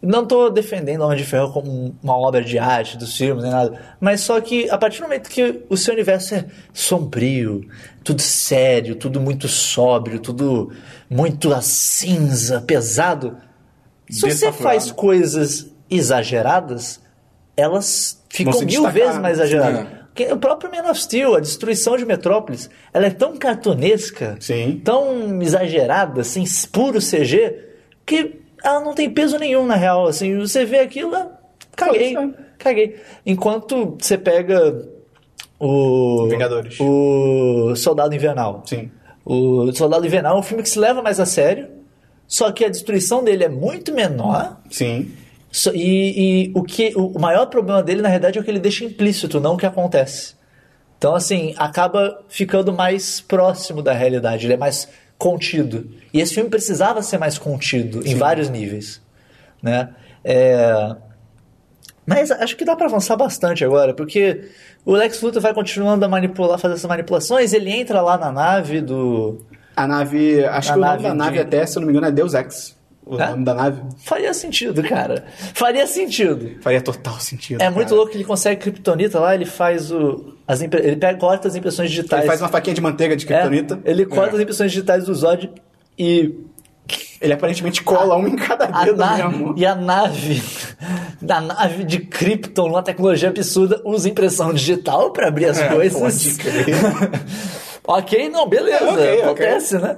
[SPEAKER 3] não tô defendendo Homem de Ferro como uma obra de arte dos filmes nem nada, mas só que a partir do momento que o seu universo é sombrio, tudo sério, tudo muito sóbrio, tudo muito a cinza, pesado, se você faz coisas exageradas, elas ficam mil vezes mais exageradas.
[SPEAKER 2] é.
[SPEAKER 3] O próprio Man of Steel, a destruição de Metrópolis, ela é tão cartunesca,
[SPEAKER 1] Sim.
[SPEAKER 3] tão exagerada, assim, puro CG, que ela não tem peso nenhum na real. Assim, você vê aquilo, caguei,
[SPEAKER 1] ser.
[SPEAKER 3] caguei. Enquanto você pega o
[SPEAKER 1] Vingadores.
[SPEAKER 3] o Soldado Invernal.
[SPEAKER 1] Sim.
[SPEAKER 3] O Soldado Invernal é um filme que se leva mais a sério, só que a destruição dele é muito menor.
[SPEAKER 1] Sim.
[SPEAKER 3] E, e o, que, o maior problema dele, na realidade, é o que ele deixa implícito, não o que acontece. Então, assim, acaba ficando mais próximo da realidade, ele é mais contido. E esse filme precisava ser mais contido em vários níveis. Né? É, Mas acho que dá pra avançar bastante agora, porque o Lex Luthor vai continuando a manipular, fazer essas manipulações, ele entra lá na nave do.
[SPEAKER 1] A nave. Acho que o nome
[SPEAKER 3] nave
[SPEAKER 1] da nave,
[SPEAKER 3] de-
[SPEAKER 1] até, se eu não me engano, é Deus Ex. O
[SPEAKER 3] É?
[SPEAKER 1] nome da nave.
[SPEAKER 3] Faria sentido, cara. Faria sentido.
[SPEAKER 1] Faria total sentido.
[SPEAKER 3] É muito
[SPEAKER 1] cara.
[SPEAKER 3] louco que ele consegue kryptonita lá, ele faz o. As impre- Ele pega, corta as impressões digitais.
[SPEAKER 1] Ele faz uma faquinha de manteiga de
[SPEAKER 3] É,
[SPEAKER 1] kryptonita.
[SPEAKER 3] ele corta
[SPEAKER 2] É.
[SPEAKER 3] as impressões digitais do Zod e.
[SPEAKER 1] Ele aparentemente cola um em cada
[SPEAKER 3] A
[SPEAKER 1] dedo
[SPEAKER 3] nave,
[SPEAKER 1] mesmo.
[SPEAKER 3] e a nave. Da nave de Krypton, uma tecnologia absurda, usa impressão digital pra abrir as coisas.
[SPEAKER 1] pode crer.
[SPEAKER 3] ok, não, beleza.
[SPEAKER 1] É, ok,
[SPEAKER 3] acontece, né?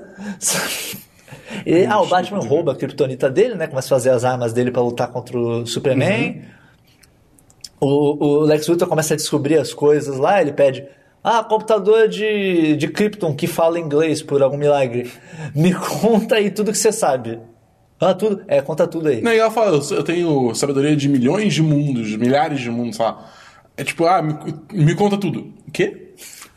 [SPEAKER 3] E, ah, o Batman rouba a kryptonita dele, né? Começa a fazer as armas dele pra lutar contra o Superman. O, o Lex Luthor começa a descobrir as coisas lá, ele pede. Ah, computador de, de Krypton que fala inglês por algum milagre. Me conta aí tudo que você sabe. Ah, tudo? É, conta tudo aí.
[SPEAKER 2] Não, e ela fala, eu eu tenho sabedoria de milhões de mundos, milhares de mundos, sei lá. É tipo, ah, me, me conta tudo. O quê?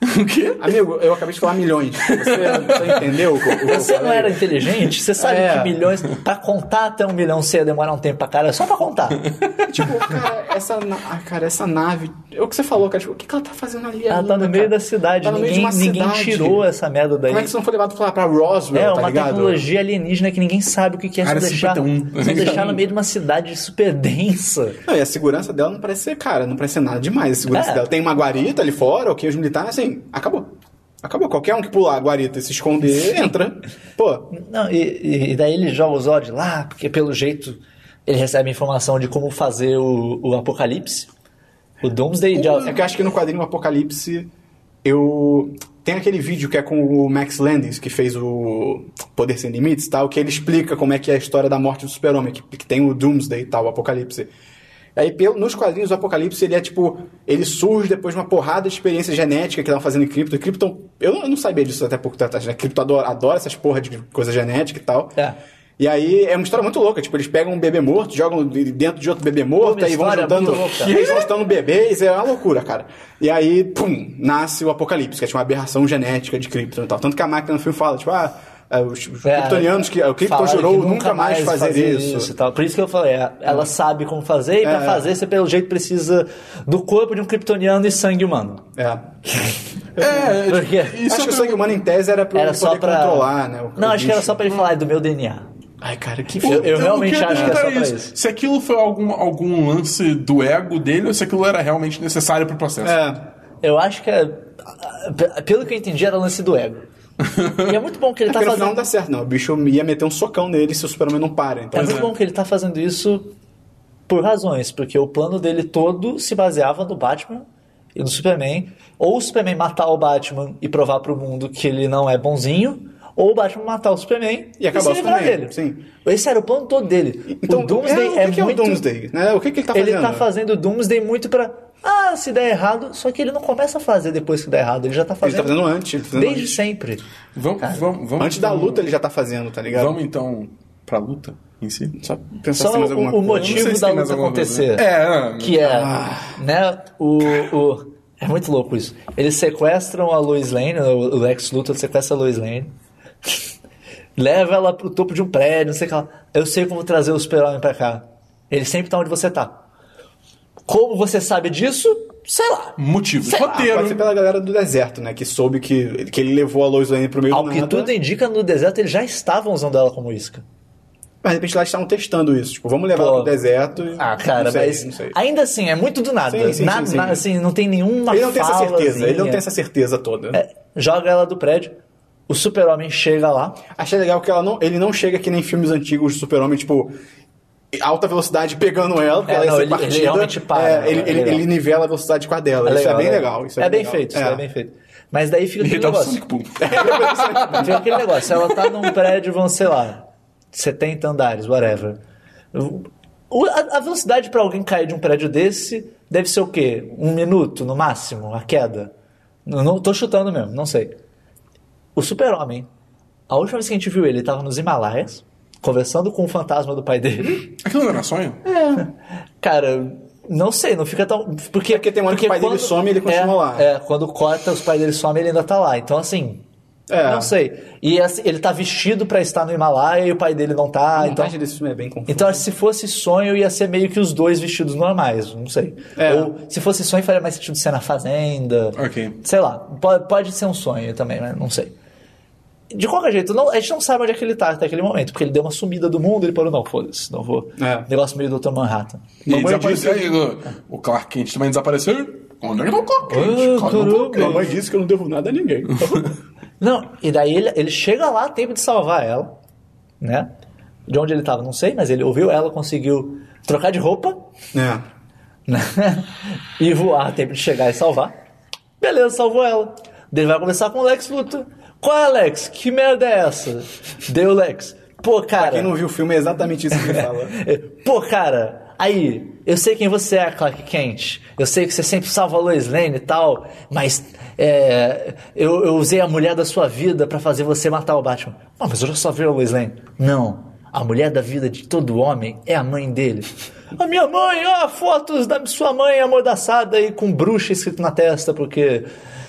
[SPEAKER 2] o quê?
[SPEAKER 1] Amigo, eu acabei de falar milhões. Você, você entendeu? o o
[SPEAKER 3] Você não era inteligente? Você sabe
[SPEAKER 1] É.
[SPEAKER 3] que milhões. Pra contar até um milhão você ia demorar um tempo pra cara, só pra contar.
[SPEAKER 1] Tipo, cara, essa, na- ah, cara, essa nave. É o que você falou, cara. Tipo, o que, que ela tá fazendo ali?
[SPEAKER 3] Ela tá
[SPEAKER 1] ainda,
[SPEAKER 3] no meio
[SPEAKER 1] cara?
[SPEAKER 3] da cidade,
[SPEAKER 1] Tá no meio de
[SPEAKER 3] ninguém,
[SPEAKER 1] uma
[SPEAKER 3] ninguém
[SPEAKER 1] cidade.
[SPEAKER 3] tirou essa merda daí.
[SPEAKER 1] Como é que você não foi levado pra, pra Roswell,
[SPEAKER 3] É,
[SPEAKER 1] tá
[SPEAKER 3] uma
[SPEAKER 1] ligado?
[SPEAKER 3] tecnologia alienígena que ninguém sabe o que que é.
[SPEAKER 2] Área
[SPEAKER 3] Só deixar,
[SPEAKER 2] 51.
[SPEAKER 3] só deixar no meio de uma cidade super densa.
[SPEAKER 1] Não, e a segurança dela não parece ser, cara, não parece ser nada demais a segurança
[SPEAKER 3] É.
[SPEAKER 1] dela. Tem uma guarita ali fora, ok, os militares, assim, acabou. Acabou. Qualquer um que pular a guarita e se esconder, entra. Pô,
[SPEAKER 3] Não, e, e- daí ele joga o Zod lá, porque pelo jeito ele recebe informação de como fazer o, o apocalipse. O Doomsday. já-
[SPEAKER 1] é que eu acho que no quadrinho Apocalipse eu. Tem aquele vídeo que é com o Max Landis, que fez o Poder Sem Limites e tal, que ele explica como é que é a história da morte do super-homem, que, que tem o Doomsday e tal, o Apocalipse. Aí, nos quadrinhos, o Apocalipse, ele é tipo... Ele surge depois de uma porrada de experiência genética que estavam fazendo em Krypton. Krypton... Eu não, eu não sabia disso até pouco atrás, né? Krypton adora, adora essas porra de coisa genética e tal.
[SPEAKER 3] É.
[SPEAKER 1] E aí, é uma história muito louca. Tipo, eles pegam um bebê morto, jogam dentro de outro bebê morto, aí vão juntando... E eles vão juntando bebês, é uma loucura, cara. E aí, pum, nasce o Apocalipse, que é tipo uma aberração genética de Krypton e tal. Tanto que a máquina no filme fala, tipo, ah... é, Os, os
[SPEAKER 3] É,
[SPEAKER 1] kryptonianos que o Krypton jurou
[SPEAKER 3] que
[SPEAKER 1] nunca mais fazer, isso.
[SPEAKER 3] e tal. Por isso que eu falei, é, ela sabe como fazer, e pra
[SPEAKER 1] É.
[SPEAKER 3] fazer, você pelo jeito precisa do corpo de um kryptoniano e sangue humano.
[SPEAKER 1] É.
[SPEAKER 2] É,
[SPEAKER 3] Por quê?
[SPEAKER 2] isso
[SPEAKER 1] Acho que o sangue humano em tese era pra
[SPEAKER 3] Era
[SPEAKER 1] ele
[SPEAKER 3] só pra.
[SPEAKER 1] controlar, né? o-
[SPEAKER 3] Não, acho que era só pra ele falar "É do meu DNA.
[SPEAKER 1] Ai, cara, que
[SPEAKER 3] Eu- eu realmente
[SPEAKER 2] eu
[SPEAKER 3] acho que é só pra isso.
[SPEAKER 2] Se aquilo foi algum, algum lance do ego dele ou se aquilo era realmente necessário pro processo.
[SPEAKER 1] É.
[SPEAKER 3] Eu acho que é. Pelo que eu entendi, era lance do ego. E é muito bom que ele tá
[SPEAKER 1] no final
[SPEAKER 3] fazendo.
[SPEAKER 1] não dá certo, não. O bicho ia meter um socão nele se o Superman não para. Então,
[SPEAKER 3] É muito bom que ele tá fazendo isso por razões, porque o plano dele todo se baseava no Batman e no Superman. Ou o Superman matar o Batman e provar pro mundo que ele não é bonzinho, ou o Batman matar o Superman
[SPEAKER 1] E acabar
[SPEAKER 3] se
[SPEAKER 1] o
[SPEAKER 3] livrar
[SPEAKER 1] Superman,
[SPEAKER 3] dele.
[SPEAKER 1] sim.
[SPEAKER 3] Esse era o plano todo dele.
[SPEAKER 1] então
[SPEAKER 3] o Doomsday
[SPEAKER 1] é, o que
[SPEAKER 3] é,
[SPEAKER 1] que é
[SPEAKER 3] muito...
[SPEAKER 1] o Doomsday? Né? O que, que ele tá fazendo?
[SPEAKER 3] Ele tá fazendo o Doomsday muito pra. Ah, se der errado. Só que ele não começa a fazer depois que der errado. Ele já tá
[SPEAKER 1] Ele
[SPEAKER 3] fazendo.
[SPEAKER 1] tá fazendo antes. Ele tá fazendo
[SPEAKER 3] Desde
[SPEAKER 1] antes.
[SPEAKER 3] sempre.
[SPEAKER 2] Vamos, vamos, vamos,
[SPEAKER 1] Antes da luta ele já tá fazendo, tá ligado?
[SPEAKER 2] Vamos então pra luta em si?
[SPEAKER 1] Só pensar
[SPEAKER 3] Só o, o motivo da luta
[SPEAKER 2] alguma coisa.
[SPEAKER 3] acontecer.
[SPEAKER 2] É,
[SPEAKER 3] Que é,
[SPEAKER 1] Ah.
[SPEAKER 3] né, o, o- É muito louco isso. Eles sequestram a Lois Lane, o o Lex Luthor sequestra a Lois Lane, leva ela pro topo de um prédio, não sei o que lá. Eu sei como trazer o super-homem pra cá. Ele sempre tá onde você tá. Como você sabe disso? Sei lá.
[SPEAKER 2] motivos.
[SPEAKER 3] Sei lá,
[SPEAKER 2] Roteiro.
[SPEAKER 1] Pode ser pela galera do deserto, né? Que soube que, que ele levou a Lois Lane pro meio
[SPEAKER 3] Ao
[SPEAKER 1] do
[SPEAKER 3] que
[SPEAKER 1] nada.
[SPEAKER 3] tudo indica, no deserto eles já estavam usando ela como isca.
[SPEAKER 1] Mas de repente lá estavam testando isso. Tipo, vamos levar
[SPEAKER 3] Pô.
[SPEAKER 1] ela pro deserto. e-
[SPEAKER 3] Ah, cara,
[SPEAKER 1] não sei,
[SPEAKER 3] mas
[SPEAKER 1] Não sei.
[SPEAKER 3] ainda assim, é muito do nada.
[SPEAKER 1] Sim, sim,
[SPEAKER 3] Na-
[SPEAKER 1] sim,
[SPEAKER 3] na- assim, não tem nenhuma
[SPEAKER 1] Ele não tem essa certeza. Ele não
[SPEAKER 3] falazinha.
[SPEAKER 1] tem essa certeza toda.
[SPEAKER 3] É, joga ela do prédio, o super-homem chega lá,
[SPEAKER 1] Achei legal que ela não, ele não chega que nem filmes antigos de Super-Homem, tipo, alta velocidade pegando ela, porque
[SPEAKER 3] É,
[SPEAKER 1] ela ia
[SPEAKER 3] não, ele- ele realmente para,
[SPEAKER 1] É,
[SPEAKER 3] né?
[SPEAKER 1] ele,
[SPEAKER 3] É
[SPEAKER 1] ele,
[SPEAKER 3] legal.
[SPEAKER 1] ele nivela a velocidade com a dela. isso é bem legal. Isso
[SPEAKER 3] é, bem
[SPEAKER 1] legal.
[SPEAKER 3] feito, isso
[SPEAKER 1] É.
[SPEAKER 3] é bem feito. Mas daí fica aquele negócio.
[SPEAKER 2] Boom.
[SPEAKER 3] Fica aquele negócio. Ela tá num prédio, vão, sei lá, 70 andares, whatever. A, a velocidade pra alguém cair de um prédio desse deve ser o quê? Um minuto, no máximo, a queda? Não, não tô chutando mesmo, não sei. O super-homem, a última vez que a gente viu ele, ele tava nos Himalaias, conversando com o fantasma do pai dele.
[SPEAKER 2] Aquilo não era sonho?
[SPEAKER 3] Cara, não sei, não fica tão. Porque,
[SPEAKER 1] Porque tem uma hora que o pai dele some e ele continua
[SPEAKER 3] é,
[SPEAKER 1] lá.
[SPEAKER 3] É, quando corta, os pais dele somem ele ainda tá lá. Então, assim.
[SPEAKER 1] É.
[SPEAKER 3] Não sei. E assim, ele tá vestido pra estar no Himalaia e o pai dele não tá.
[SPEAKER 1] A
[SPEAKER 3] então,
[SPEAKER 1] desse filme é bem confusa.
[SPEAKER 3] então, acho que se fosse sonho, ia ser meio que os dois vestidos normais. Não sei.
[SPEAKER 1] É.
[SPEAKER 3] Ou se fosse sonho, faria mais sentido ser na fazenda.
[SPEAKER 2] Ok.
[SPEAKER 3] Sei lá. Pode, pode ser um sonho também, mas não sei. De qualquer jeito, não- a gente não sabe onde é que ele tá até aquele momento, porque ele deu uma sumida do mundo, ele falou, não, foda-se, não vou.
[SPEAKER 1] É.
[SPEAKER 3] Negócio meio Dr. Manhattan.
[SPEAKER 2] E
[SPEAKER 1] Mamãe
[SPEAKER 2] desapareceu
[SPEAKER 1] disse-
[SPEAKER 2] aí, o- o Clark Kent também desapareceu. Onde é que tá o Clark Kent?
[SPEAKER 3] Ah,
[SPEAKER 2] o
[SPEAKER 3] caramba.
[SPEAKER 2] Clark Kent?
[SPEAKER 1] Mamãe disse que eu não devo nada a ninguém.
[SPEAKER 3] Não, e daí ele, ele chega lá a tempo de salvar ela, né? De onde ele tava, não sei, mas ele ouviu ela, conseguiu trocar de roupa,
[SPEAKER 1] é.
[SPEAKER 3] né? e voar a tempo de chegar e salvar. Beleza, salvou ela. Daí ele vai conversar com o Lex Luthor. Qual é, Lex? Que merda é essa? Deu Lex. Pô, cara.
[SPEAKER 1] Quem não viu o filme é exatamente isso que ele fala.
[SPEAKER 3] Pô, cara, aí, eu sei quem você é, Clark Kent. Eu sei que você sempre salva a Lois Lane e tal, mas é, eu, eu usei a mulher da sua vida pra fazer você matar o Batman. Ah, mas eu já só vi a Lois Lane. Não. A mulher da vida de todo homem é a mãe dele. A minha mãe, ó, fotos da sua mãe amordaçada e com bruxa escrito na testa, porque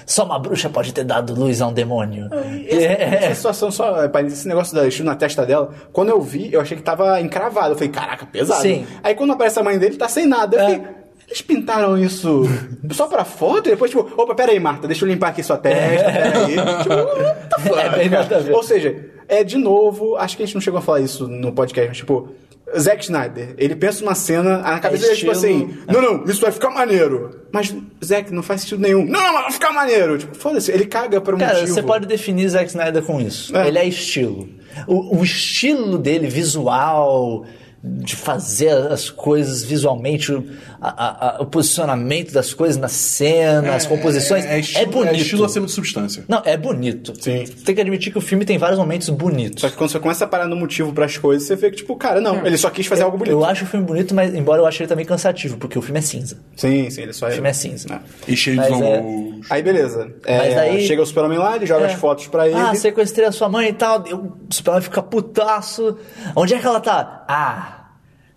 [SPEAKER 3] só uma bruxa pode ter dado luz a um demônio.
[SPEAKER 1] Essa,
[SPEAKER 3] É.
[SPEAKER 1] essa situação só, pai, esse negócio da estilo na testa dela, quando eu vi, eu achei que tava encravado. Eu falei, caraca, pesado.
[SPEAKER 3] Sim.
[SPEAKER 1] Aí quando aparece a mãe dele, tá sem nada. Eu
[SPEAKER 3] É.
[SPEAKER 1] falei, eles pintaram isso só pra foto? E depois, tipo, opa, peraí, Marta, deixa eu limpar aqui sua testa, peraí. tipo, what the fuck?
[SPEAKER 3] É bem nada a ver.
[SPEAKER 1] Ou seja, é de novo, acho que a gente não chegou a falar isso no podcast, mas tipo, Zack Snyder, ele pensa numa cena, na cabeça dele, tipo
[SPEAKER 3] estilo-
[SPEAKER 1] assim, não, não, isso vai ficar maneiro. Mas, Zack, não faz sentido nenhum. Não, não, vai ficar maneiro. Tipo, foda-se, ele caga por um
[SPEAKER 3] Cara,
[SPEAKER 1] motivo.
[SPEAKER 3] você pode definir Zack Snyder com isso.
[SPEAKER 1] É.
[SPEAKER 3] Ele é estilo. O, o estilo dele, visual, de fazer as coisas visualmente, o, a- a- o posicionamento das coisas na cena, as composições. É,
[SPEAKER 2] estilo,
[SPEAKER 3] bonito.
[SPEAKER 2] É estilo acima de substância.
[SPEAKER 3] Não, é bonito.
[SPEAKER 1] Sim.
[SPEAKER 3] Você tem que admitir que o filme tem vários momentos bonitos.
[SPEAKER 1] Só que quando você começa a parar no motivo pras coisas, você vê que, tipo, cara, não, ele só quis fazer algo bonito.
[SPEAKER 3] Eu acho o filme bonito, mas embora eu ache ele também cansativo, porque o filme é cinza.
[SPEAKER 1] Sim, sim, ele só
[SPEAKER 3] O filme é cinza.
[SPEAKER 2] E cheio
[SPEAKER 3] Mas
[SPEAKER 2] de
[SPEAKER 3] é-
[SPEAKER 2] longos.
[SPEAKER 1] Aí beleza. É,
[SPEAKER 3] Mas daí-
[SPEAKER 1] Chega o Super-Homem lá, ele joga
[SPEAKER 3] É.
[SPEAKER 1] as fotos pra ele.
[SPEAKER 3] Ah, sequestrei a sua mãe e tal. Eu- O Superman fica putaço. Onde é que ela tá? Ah,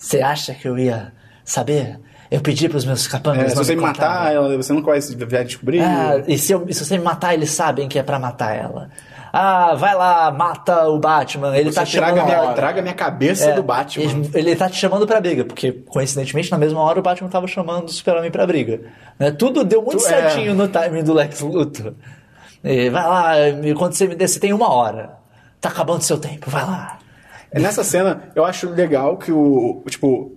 [SPEAKER 3] você acha que eu ia saber? Eu pedi pros meus
[SPEAKER 1] É,
[SPEAKER 3] capangas
[SPEAKER 1] se
[SPEAKER 3] não
[SPEAKER 1] você me matar, ela- você nunca vai se- vai descobrir.
[SPEAKER 3] Ah, e se, eu- se você me matar, eles sabem que é pra matar ela. Ah, vai lá, mata o Batman. Ele
[SPEAKER 1] você
[SPEAKER 3] tá te chamando
[SPEAKER 1] traga, minha, traga minha cabeça
[SPEAKER 3] É,
[SPEAKER 1] do Batman.
[SPEAKER 3] Ele, ele tá te chamando pra briga, porque coincidentemente na mesma hora o Batman tava chamando o Super-Homem pra briga. Né? Tudo deu muito
[SPEAKER 1] Tu- é.
[SPEAKER 3] certinho no timing do Lex Luthor. E vai lá, quando você me der, você tem uma hora. Tá acabando seu tempo, vai lá.
[SPEAKER 1] É, Nessa cena, eu acho legal que o. Tipo,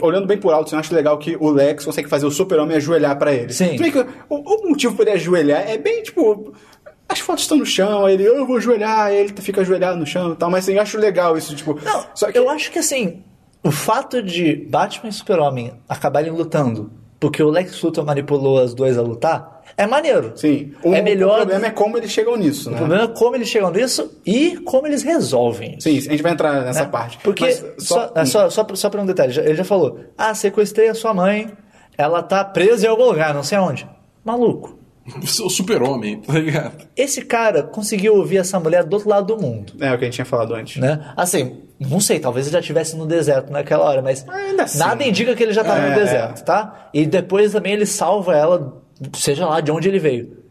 [SPEAKER 1] olhando bem por alto, eu acho legal que o Lex consegue fazer o super-homem ajoelhar pra ele.
[SPEAKER 3] Sim.
[SPEAKER 1] Que o, o motivo pra ele ajoelhar é bem, tipo. As fotos estão no chão, ele, eu vou ajoelhar, ele fica ajoelhado no chão e tal, mas assim, eu acho legal isso, tipo.
[SPEAKER 3] Não,
[SPEAKER 1] só que
[SPEAKER 3] eu acho que assim, o fato de Batman e Super-Homem acabarem lutando porque o Lex Luthor manipulou as duas a lutar, é maneiro.
[SPEAKER 1] Sim. O,
[SPEAKER 3] é melhor.
[SPEAKER 1] O problema é como eles chegam nisso,
[SPEAKER 3] O
[SPEAKER 1] né?
[SPEAKER 3] problema é como eles chegam nisso e como eles resolvem. isso.
[SPEAKER 1] Sim, a gente vai entrar nessa
[SPEAKER 3] né?
[SPEAKER 1] parte.
[SPEAKER 3] Porque,
[SPEAKER 1] Mas
[SPEAKER 3] só, é, só, só, só pra um detalhe, ele já falou: Ah, sequestrei a sua mãe, ela tá presa em algum lugar, não sei aonde. Maluco.
[SPEAKER 2] O super-homem, tá ligado?
[SPEAKER 3] Esse cara conseguiu ouvir essa mulher do outro lado do mundo.
[SPEAKER 1] É o que a gente tinha falado antes.
[SPEAKER 3] Né? Assim, não sei, talvez ele já estivesse no deserto naquela hora, mas
[SPEAKER 1] Ainda assim.
[SPEAKER 3] nada indica que ele já estava
[SPEAKER 1] É,
[SPEAKER 3] no deserto, tá? E depois também ele salva ela, seja lá de onde ele veio.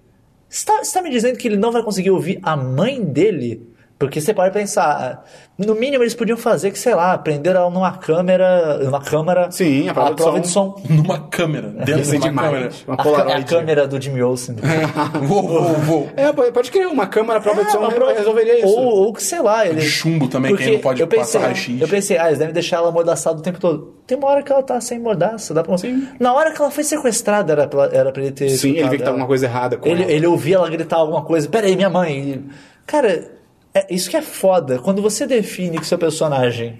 [SPEAKER 3] Você tá, você tá me dizendo que ele não vai conseguir ouvir a mãe dele? Porque você pode pensar, no mínimo eles podiam fazer que, sei lá, prender ela numa câmera, numa câmera,
[SPEAKER 1] Sim, a prova de som.
[SPEAKER 2] Numa câmera. Dentro
[SPEAKER 1] é
[SPEAKER 2] de uma câmera.
[SPEAKER 1] Uma
[SPEAKER 3] a,
[SPEAKER 1] Polaroid.
[SPEAKER 3] a câmera do Jimmy Olsen.
[SPEAKER 2] Vou, vou, vou.
[SPEAKER 1] É, pode criar uma câmera prova de som
[SPEAKER 3] uma prova-
[SPEAKER 1] resolveria isso.
[SPEAKER 3] Ou, ou que, sei lá, ele...
[SPEAKER 2] De chumbo também,
[SPEAKER 3] Porque
[SPEAKER 2] quem não pode
[SPEAKER 3] eu pensei,
[SPEAKER 2] passar raio-x.
[SPEAKER 3] Eu pensei, ah, eles devem deixar ela amordaçada o tempo todo. Tem uma hora que ela tá sem mordaça, dá pra... Na hora que ela foi sequestrada, era pra, era pra ele ter
[SPEAKER 1] Sim, ele vê que tá
[SPEAKER 3] ela.
[SPEAKER 1] alguma coisa errada com
[SPEAKER 3] Ele,
[SPEAKER 1] ela.
[SPEAKER 3] ele ouvia ela gritar alguma coisa. Pera aí, minha mãe. Cara, é- isso que é foda. Quando você define que seu personagem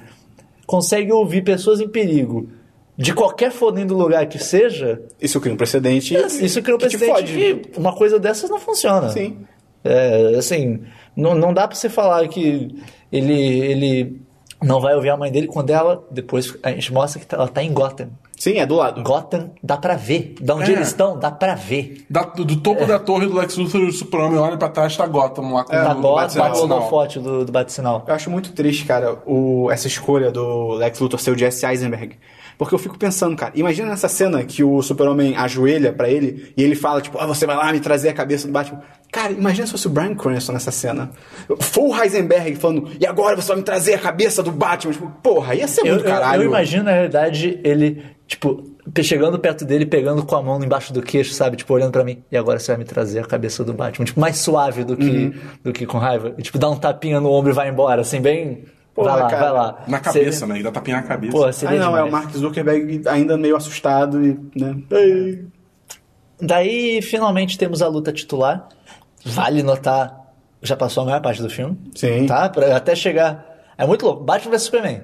[SPEAKER 3] consegue ouvir pessoas em perigo de qualquer fodendo lugar que seja,
[SPEAKER 1] Isso cria um precedente.
[SPEAKER 3] isso cria um precedente que uma coisa dessas não funciona.
[SPEAKER 1] Sim.
[SPEAKER 3] É, assim, não, não dá pra você falar que ele, ele não vai ouvir a mãe dele quando ela, depois a gente mostra que ela tá em Gotham.
[SPEAKER 1] Sim, é do lado.
[SPEAKER 3] Gotham dá pra ver. Da onde
[SPEAKER 2] É.
[SPEAKER 3] eles estão, dá pra ver.
[SPEAKER 2] Da- do, do topo da torre do Lex Luthor, o super-homem olha pra trás, tá Gotham lá com
[SPEAKER 1] É,
[SPEAKER 2] o
[SPEAKER 3] Gotham,
[SPEAKER 2] bate-sinal.
[SPEAKER 3] o holofote do, do bate-sinal.
[SPEAKER 1] Eu acho muito triste, cara, o, essa escolha do Lex Luthor ser o Jesse Eisenberg. Porque eu fico pensando, cara, imagina nessa cena que o super-homem ajoelha pra ele e ele fala, tipo, ah, você vai lá me trazer a cabeça do Batman. Cara, imagina se fosse o Brian Cranston nessa cena. Full Heisenberg falando, e agora você vai me trazer a cabeça do Batman. Tipo, porra, ia ser
[SPEAKER 3] Eu,
[SPEAKER 1] muito
[SPEAKER 3] eu-
[SPEAKER 1] caralho.
[SPEAKER 3] eu imagino, na realidade, ele, tipo, chegando perto dele, pegando com a mão embaixo do queixo, sabe? Tipo, olhando pra mim. E agora você vai me trazer a cabeça do Batman. Tipo, mais suave do que,
[SPEAKER 1] Uhum.
[SPEAKER 3] do que com raiva. E, tipo, dá um tapinha no ombro e vai embora, assim, bem...
[SPEAKER 1] Porra,
[SPEAKER 3] vai lá,
[SPEAKER 1] cara.
[SPEAKER 3] vai lá.
[SPEAKER 2] Na cabeça, né? Ele dá tapinha na cabeça.
[SPEAKER 3] Pô,
[SPEAKER 1] Ah,
[SPEAKER 3] seria
[SPEAKER 1] não, é o
[SPEAKER 3] demais.
[SPEAKER 1] Mark Zuckerberg ainda meio assustado e, né? Ei.
[SPEAKER 3] Daí, finalmente, temos a luta titular. Vale notar, já passou a maior parte do filme.
[SPEAKER 1] Sim.
[SPEAKER 3] Tá? Pra até chegar... É muito louco. Batman vs Superman.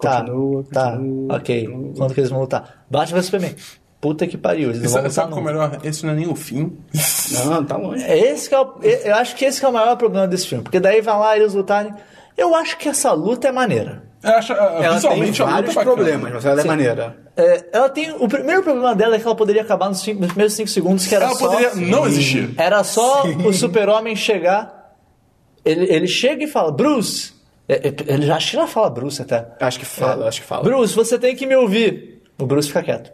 [SPEAKER 3] Tá,
[SPEAKER 1] Continua,
[SPEAKER 3] tá,
[SPEAKER 1] continua,
[SPEAKER 3] ok.
[SPEAKER 1] continua.
[SPEAKER 3] Quando que eles vão lutar? Batman vs Superman. Puta que pariu, eles não vão lutar
[SPEAKER 2] qual é melhor? Esse não é nem o fim.
[SPEAKER 1] Não, tá longe.
[SPEAKER 3] É esse que é o, eu acho que esse que é o maior problema desse filme. Porque daí vai lá eles lutarem. Eu acho que essa luta é maneira.
[SPEAKER 2] Eu acho, ah,
[SPEAKER 1] Ela tem vários
[SPEAKER 2] é bacana.
[SPEAKER 1] problemas, mas ela é
[SPEAKER 3] Sim.
[SPEAKER 1] maneira.
[SPEAKER 3] É, ela tem. O primeiro problema dela é que ela poderia acabar nos, cinco- nos primeiros 5 segundos, que era
[SPEAKER 2] Ela
[SPEAKER 3] só.
[SPEAKER 2] poderia não existir.
[SPEAKER 3] Era só o super-homem chegar. Ele, ele chega e fala, Bruce. é, é, Ele já acho que já fala Bruce até.
[SPEAKER 1] Acho que fala, acho que fala.
[SPEAKER 3] Bruce, você tem que me ouvir. O Bruce fica quieto.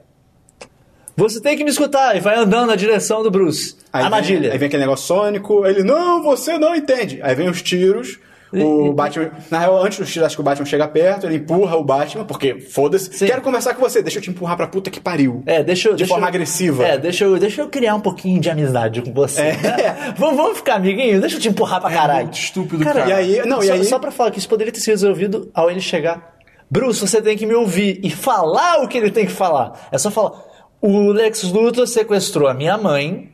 [SPEAKER 3] Você tem que me escutar e vai andando na direção do Bruce.
[SPEAKER 1] Aí
[SPEAKER 3] Armadilha.
[SPEAKER 1] Vem, aí vem aquele negócio sônico, ele, não, você não entende. Aí vem os tiros, o Batman. Na real, antes acho que o Batman chega perto, ele empurra o Batman, porque foda-se. Quero conversar com você, deixa eu te empurrar pra puta que pariu.
[SPEAKER 3] É, deixa eu.
[SPEAKER 1] De
[SPEAKER 3] deixa
[SPEAKER 1] forma
[SPEAKER 3] eu-
[SPEAKER 1] agressiva.
[SPEAKER 3] É, deixa eu, deixa eu criar um pouquinho de amizade com você.
[SPEAKER 1] É.
[SPEAKER 3] né? Vamos, vamos ficar amiguinho? Deixa eu te empurrar pra caralho.
[SPEAKER 2] muito estúpido, cara.
[SPEAKER 1] E aí, não, e
[SPEAKER 3] só,
[SPEAKER 1] aí.
[SPEAKER 3] só pra falar que isso poderia ter sido resolvido ao ele chegar. Bruce, você tem que me ouvir e falar o que ele tem que falar. É só falar. O Lex Luthor sequestrou a minha mãe,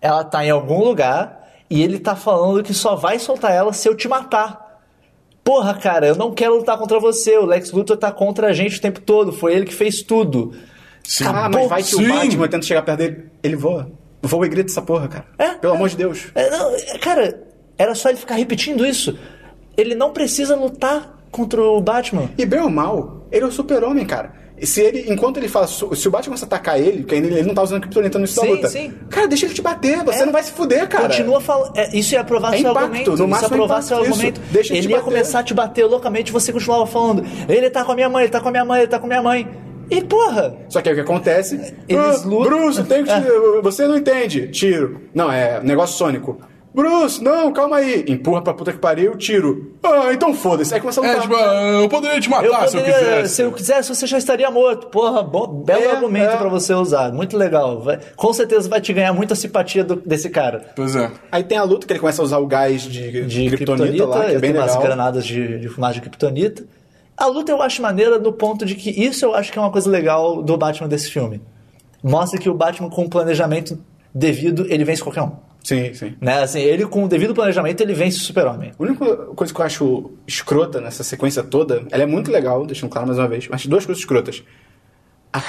[SPEAKER 3] ela tá em algum lugar, e ele tá falando que só vai soltar ela se eu te matar. Porra, cara, eu não quero lutar contra você. O Lex Luthor tá contra a gente o tempo todo. Foi ele que fez tudo.
[SPEAKER 2] Sim.
[SPEAKER 1] Ah, mas vai que
[SPEAKER 2] Sim.
[SPEAKER 1] o Batman tenta chegar perto dele, ele voa. Voa e grita essa porra, cara.
[SPEAKER 3] É?
[SPEAKER 1] Pelo amor de Deus.
[SPEAKER 3] É, não, é, cara, era só ele ficar repetindo isso. Ele não precisa lutar contra o Batman.
[SPEAKER 1] E bem ou mal, ele é o super-homem, cara. Se ele, enquanto ele fala, se o Batman começa a atacar ele, porque ainda ele não tá usando criptonita no início da luta.
[SPEAKER 3] sim.
[SPEAKER 1] Cara, deixa ele te bater, você
[SPEAKER 3] É.
[SPEAKER 1] não vai se fuder, cara.
[SPEAKER 3] Continua falando. É, isso ia provar
[SPEAKER 1] É
[SPEAKER 3] seu
[SPEAKER 1] impacto,
[SPEAKER 3] argumento.
[SPEAKER 1] no
[SPEAKER 3] isso ia
[SPEAKER 1] máximo é
[SPEAKER 3] provar
[SPEAKER 1] impacto,
[SPEAKER 3] seu
[SPEAKER 1] isso.
[SPEAKER 3] argumento.
[SPEAKER 1] Deixa ele
[SPEAKER 3] ele ia
[SPEAKER 1] bater.
[SPEAKER 3] começar a te bater loucamente você continuava falando. Ele tá com a minha mãe, ele tá com a minha mãe, ele tá com a minha mãe. E porra!
[SPEAKER 1] Só que aí o que acontece?
[SPEAKER 3] Eles
[SPEAKER 1] ah,
[SPEAKER 3] lutam-
[SPEAKER 1] Bruce, tem que te... você não entende. Tiro. Não, é negócio sônico. Bruce, não, calma aí. Empurra pra puta que pariu, tiro. Ah, então foda-se. Aí começa a
[SPEAKER 2] É,
[SPEAKER 1] lutar.
[SPEAKER 2] tipo, ah, eu poderia te
[SPEAKER 3] Eu
[SPEAKER 2] matar se eu
[SPEAKER 3] poderia-
[SPEAKER 2] quisesse.
[SPEAKER 3] se eu quisesse, você já estaria morto. Porra, bom, belo
[SPEAKER 1] É,
[SPEAKER 3] argumento
[SPEAKER 1] é.
[SPEAKER 3] pra você usar. Muito legal. Vai- com certeza vai te ganhar muita simpatia do- desse cara.
[SPEAKER 2] Pois é.
[SPEAKER 1] Aí tem a luta que ele começa a usar o gás de,
[SPEAKER 3] De
[SPEAKER 1] kryptonita lá, que é bem
[SPEAKER 3] umas
[SPEAKER 1] legal.
[SPEAKER 3] granadas de, de fumagem de Kryptonita. A luta eu acho maneira no ponto de que isso eu acho que é uma coisa legal do Batman desse filme. Mostra que o Batman com planejamento devido, ele vence qualquer um.
[SPEAKER 1] Sim, sim.
[SPEAKER 3] Né? Assim, ele com o devido planejamento, ele vence o super-homem.
[SPEAKER 1] A única coisa que eu acho escrota nessa sequência toda, ela é muito legal, deixando claro mais uma vez, mas duas coisas escrotas. A,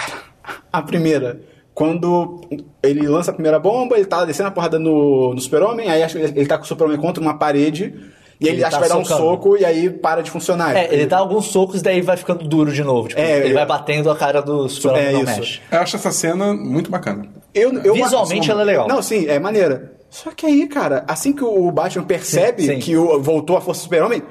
[SPEAKER 1] a primeira, quando ele lança a primeira bomba, ele tá descendo a porrada no, no super-homem, aí ele tá com o super-homem contra uma parede, e ele,
[SPEAKER 3] Ele
[SPEAKER 1] acha
[SPEAKER 3] tá
[SPEAKER 1] que vai dar um
[SPEAKER 3] socando.
[SPEAKER 1] soco e aí para de funcionar.
[SPEAKER 3] É, ele dá alguns socos, daí vai ficando duro de novo. Tipo,
[SPEAKER 1] É,
[SPEAKER 3] ele
[SPEAKER 1] eu-
[SPEAKER 3] vai batendo a cara do super-homem
[SPEAKER 1] É
[SPEAKER 3] não
[SPEAKER 1] isso.
[SPEAKER 3] mexe.
[SPEAKER 2] Eu acho essa cena muito bacana.
[SPEAKER 1] Eu, eu
[SPEAKER 3] Visualmente ela é legal.
[SPEAKER 1] Não, sim, é maneira. Só que aí, cara, assim que o Batman percebe
[SPEAKER 3] Sim, sim.
[SPEAKER 1] que o, voltou a força do super-homem,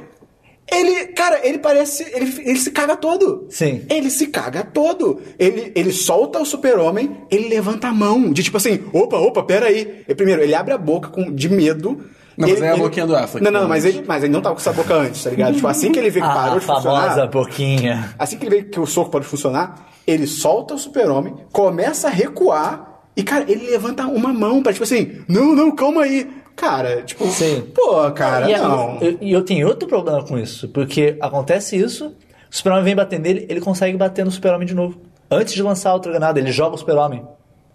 [SPEAKER 1] ele, cara, ele parece. Ele, ele se caga todo.
[SPEAKER 3] Sim.
[SPEAKER 1] Ele se caga todo. Ele, ele solta o super-homem, ele levanta a mão, de tipo assim: opa, opa, peraí. E, primeiro, ele abre a boca com, de medo.
[SPEAKER 2] Não, mas
[SPEAKER 1] Ele-
[SPEAKER 2] é a
[SPEAKER 1] ele-
[SPEAKER 2] boquinha do Affleck,
[SPEAKER 1] Não, não,
[SPEAKER 2] pelo
[SPEAKER 1] mas
[SPEAKER 2] menos.
[SPEAKER 1] ele, mas ele não tava com essa boca antes, tá ligado? Tipo, assim que ele vê que
[SPEAKER 3] Ah,
[SPEAKER 1] parou
[SPEAKER 3] a
[SPEAKER 1] de funcionar.
[SPEAKER 3] famosa boquinha.
[SPEAKER 1] Assim que ele vê que o soco pode funcionar, ele solta o super-homem, começa a recuar e, cara, ele levanta uma mão pra, tipo assim, não, não, calma aí. Cara, tipo,
[SPEAKER 3] Sim.
[SPEAKER 1] pô, cara,
[SPEAKER 3] e é-
[SPEAKER 1] não.
[SPEAKER 3] eu- E eu, tenho outro problema com isso, porque acontece isso, o super-homem vem bater nele, ele consegue bater no super-homem de novo. Antes de lançar a outra granada, ele joga o super-homem.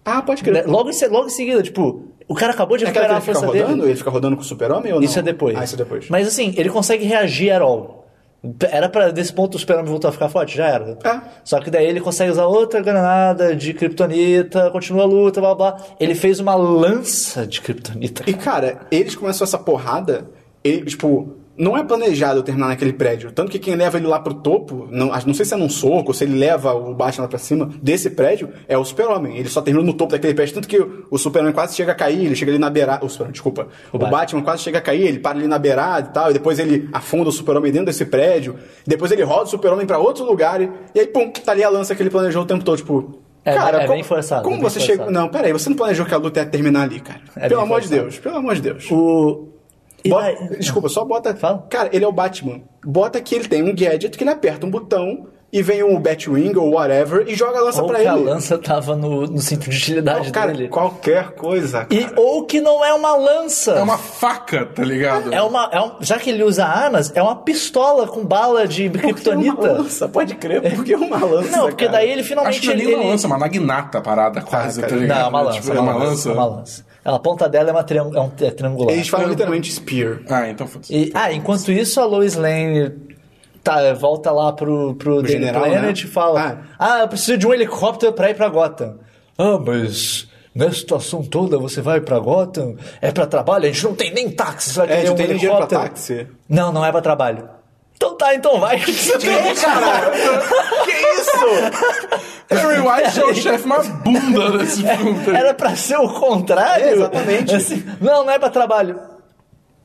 [SPEAKER 1] Ah, pode
[SPEAKER 3] Né?
[SPEAKER 1] crer.
[SPEAKER 3] Logo em, logo em seguida, tipo, o cara acabou de
[SPEAKER 1] É
[SPEAKER 3] recuperar a
[SPEAKER 1] ele fica
[SPEAKER 3] força
[SPEAKER 1] rodando?
[SPEAKER 3] dele.
[SPEAKER 1] Ele fica rodando com o super-homem ou não?
[SPEAKER 3] Isso é depois.
[SPEAKER 1] Ah, isso é depois.
[SPEAKER 3] Mas assim, ele consegue reagir at all. Era pra, desse ponto, o super-homem voltou a ficar forte? Já era.
[SPEAKER 1] É.
[SPEAKER 3] Só que daí ele consegue usar outra granada de kryptonita, continua a luta, blá blá. Ele fez uma lança de kryptonita.
[SPEAKER 1] E, cara, eles começam essa porrada, ele, tipo, não é planejado terminar naquele prédio. Tanto que quem leva ele lá pro topo, não, não sei se é num soco, ou se ele leva o Batman lá pra cima desse prédio, é o Super-Homem. Ele só termina no topo daquele prédio. Tanto que o, o Super-Homem quase chega a cair, ele chega ali na beirada. O Super desculpa. O,
[SPEAKER 3] Batman.
[SPEAKER 1] Batman. quase chega a cair, ele para ali na beirada e tal, e depois ele afunda o Super-Homem dentro desse prédio. Depois ele roda o Super-Homem pra outro lugar, e, e aí, pum, tá ali a lança que ele planejou o tempo todo. Tipo.
[SPEAKER 3] É,
[SPEAKER 1] cara,
[SPEAKER 3] é
[SPEAKER 1] como,
[SPEAKER 3] bem forçado,
[SPEAKER 1] Como
[SPEAKER 3] bem
[SPEAKER 1] você
[SPEAKER 3] forçado.
[SPEAKER 1] Não, peraí, você não planejou que a luta ia terminar ali, cara.
[SPEAKER 3] É
[SPEAKER 1] pelo amor de
[SPEAKER 3] forçado.
[SPEAKER 1] Deus, pelo amor de Deus.
[SPEAKER 3] O. e
[SPEAKER 1] Bota-
[SPEAKER 3] daí-
[SPEAKER 1] desculpa, só bota.
[SPEAKER 3] Fala.
[SPEAKER 1] Cara, ele é o Batman. Bota que ele tem um gadget que ele aperta um botão e vem um Batwing ou whatever e joga a lança
[SPEAKER 3] Ou
[SPEAKER 1] pra
[SPEAKER 3] que a
[SPEAKER 1] ele.
[SPEAKER 3] lança tava no, no cinto de utilidade
[SPEAKER 1] Não, cara,
[SPEAKER 3] dele.
[SPEAKER 1] qualquer coisa.
[SPEAKER 3] E,
[SPEAKER 1] cara.
[SPEAKER 3] ou que não é uma lança.
[SPEAKER 2] É uma faca, tá ligado?
[SPEAKER 3] É uma, é um- já que ele usa armas, é uma pistola com bala de
[SPEAKER 1] uma
[SPEAKER 3] kryptonita.
[SPEAKER 1] lança? Pode crer, por que uma lança?
[SPEAKER 3] Não, porque
[SPEAKER 1] cara?
[SPEAKER 3] daí ele
[SPEAKER 2] Acho
[SPEAKER 3] finalmente.
[SPEAKER 2] que não é nem
[SPEAKER 3] ele,
[SPEAKER 2] uma lança, é uma magnata parada quase,
[SPEAKER 1] cara,
[SPEAKER 2] tá ligado?
[SPEAKER 3] Não, é uma lança.
[SPEAKER 2] Tipo, é uma lança?
[SPEAKER 3] É uma lança. A ponta dela é, uma triang- é um é triangular.
[SPEAKER 1] Eles falam literalmente Spear.
[SPEAKER 2] Ah, então foda-se.
[SPEAKER 3] E- ah, enquanto isso, a Lois Lane tá, volta lá pro, pro Daily
[SPEAKER 1] general,
[SPEAKER 3] Planet
[SPEAKER 1] né?
[SPEAKER 3] e fala: Ah, eu preciso de um helicóptero pra ir pra Gotham. Ah, mas nessa situação toda você vai pra Gotham? É pra trabalho? A gente não tem nem táxi, você vai
[SPEAKER 1] É,
[SPEAKER 3] um
[SPEAKER 1] tem dinheiro pra
[SPEAKER 3] helicóptero?
[SPEAKER 1] táxi.
[SPEAKER 3] Não, não é pra trabalho. Então tá, então vai.
[SPEAKER 1] Que, cara? que isso?
[SPEAKER 2] Perry White é o chefe mais bunda desse filme. tá ligado?
[SPEAKER 3] Era pra ser o contrário?
[SPEAKER 1] É, exatamente.
[SPEAKER 3] Assim, não, não é pra trabalho.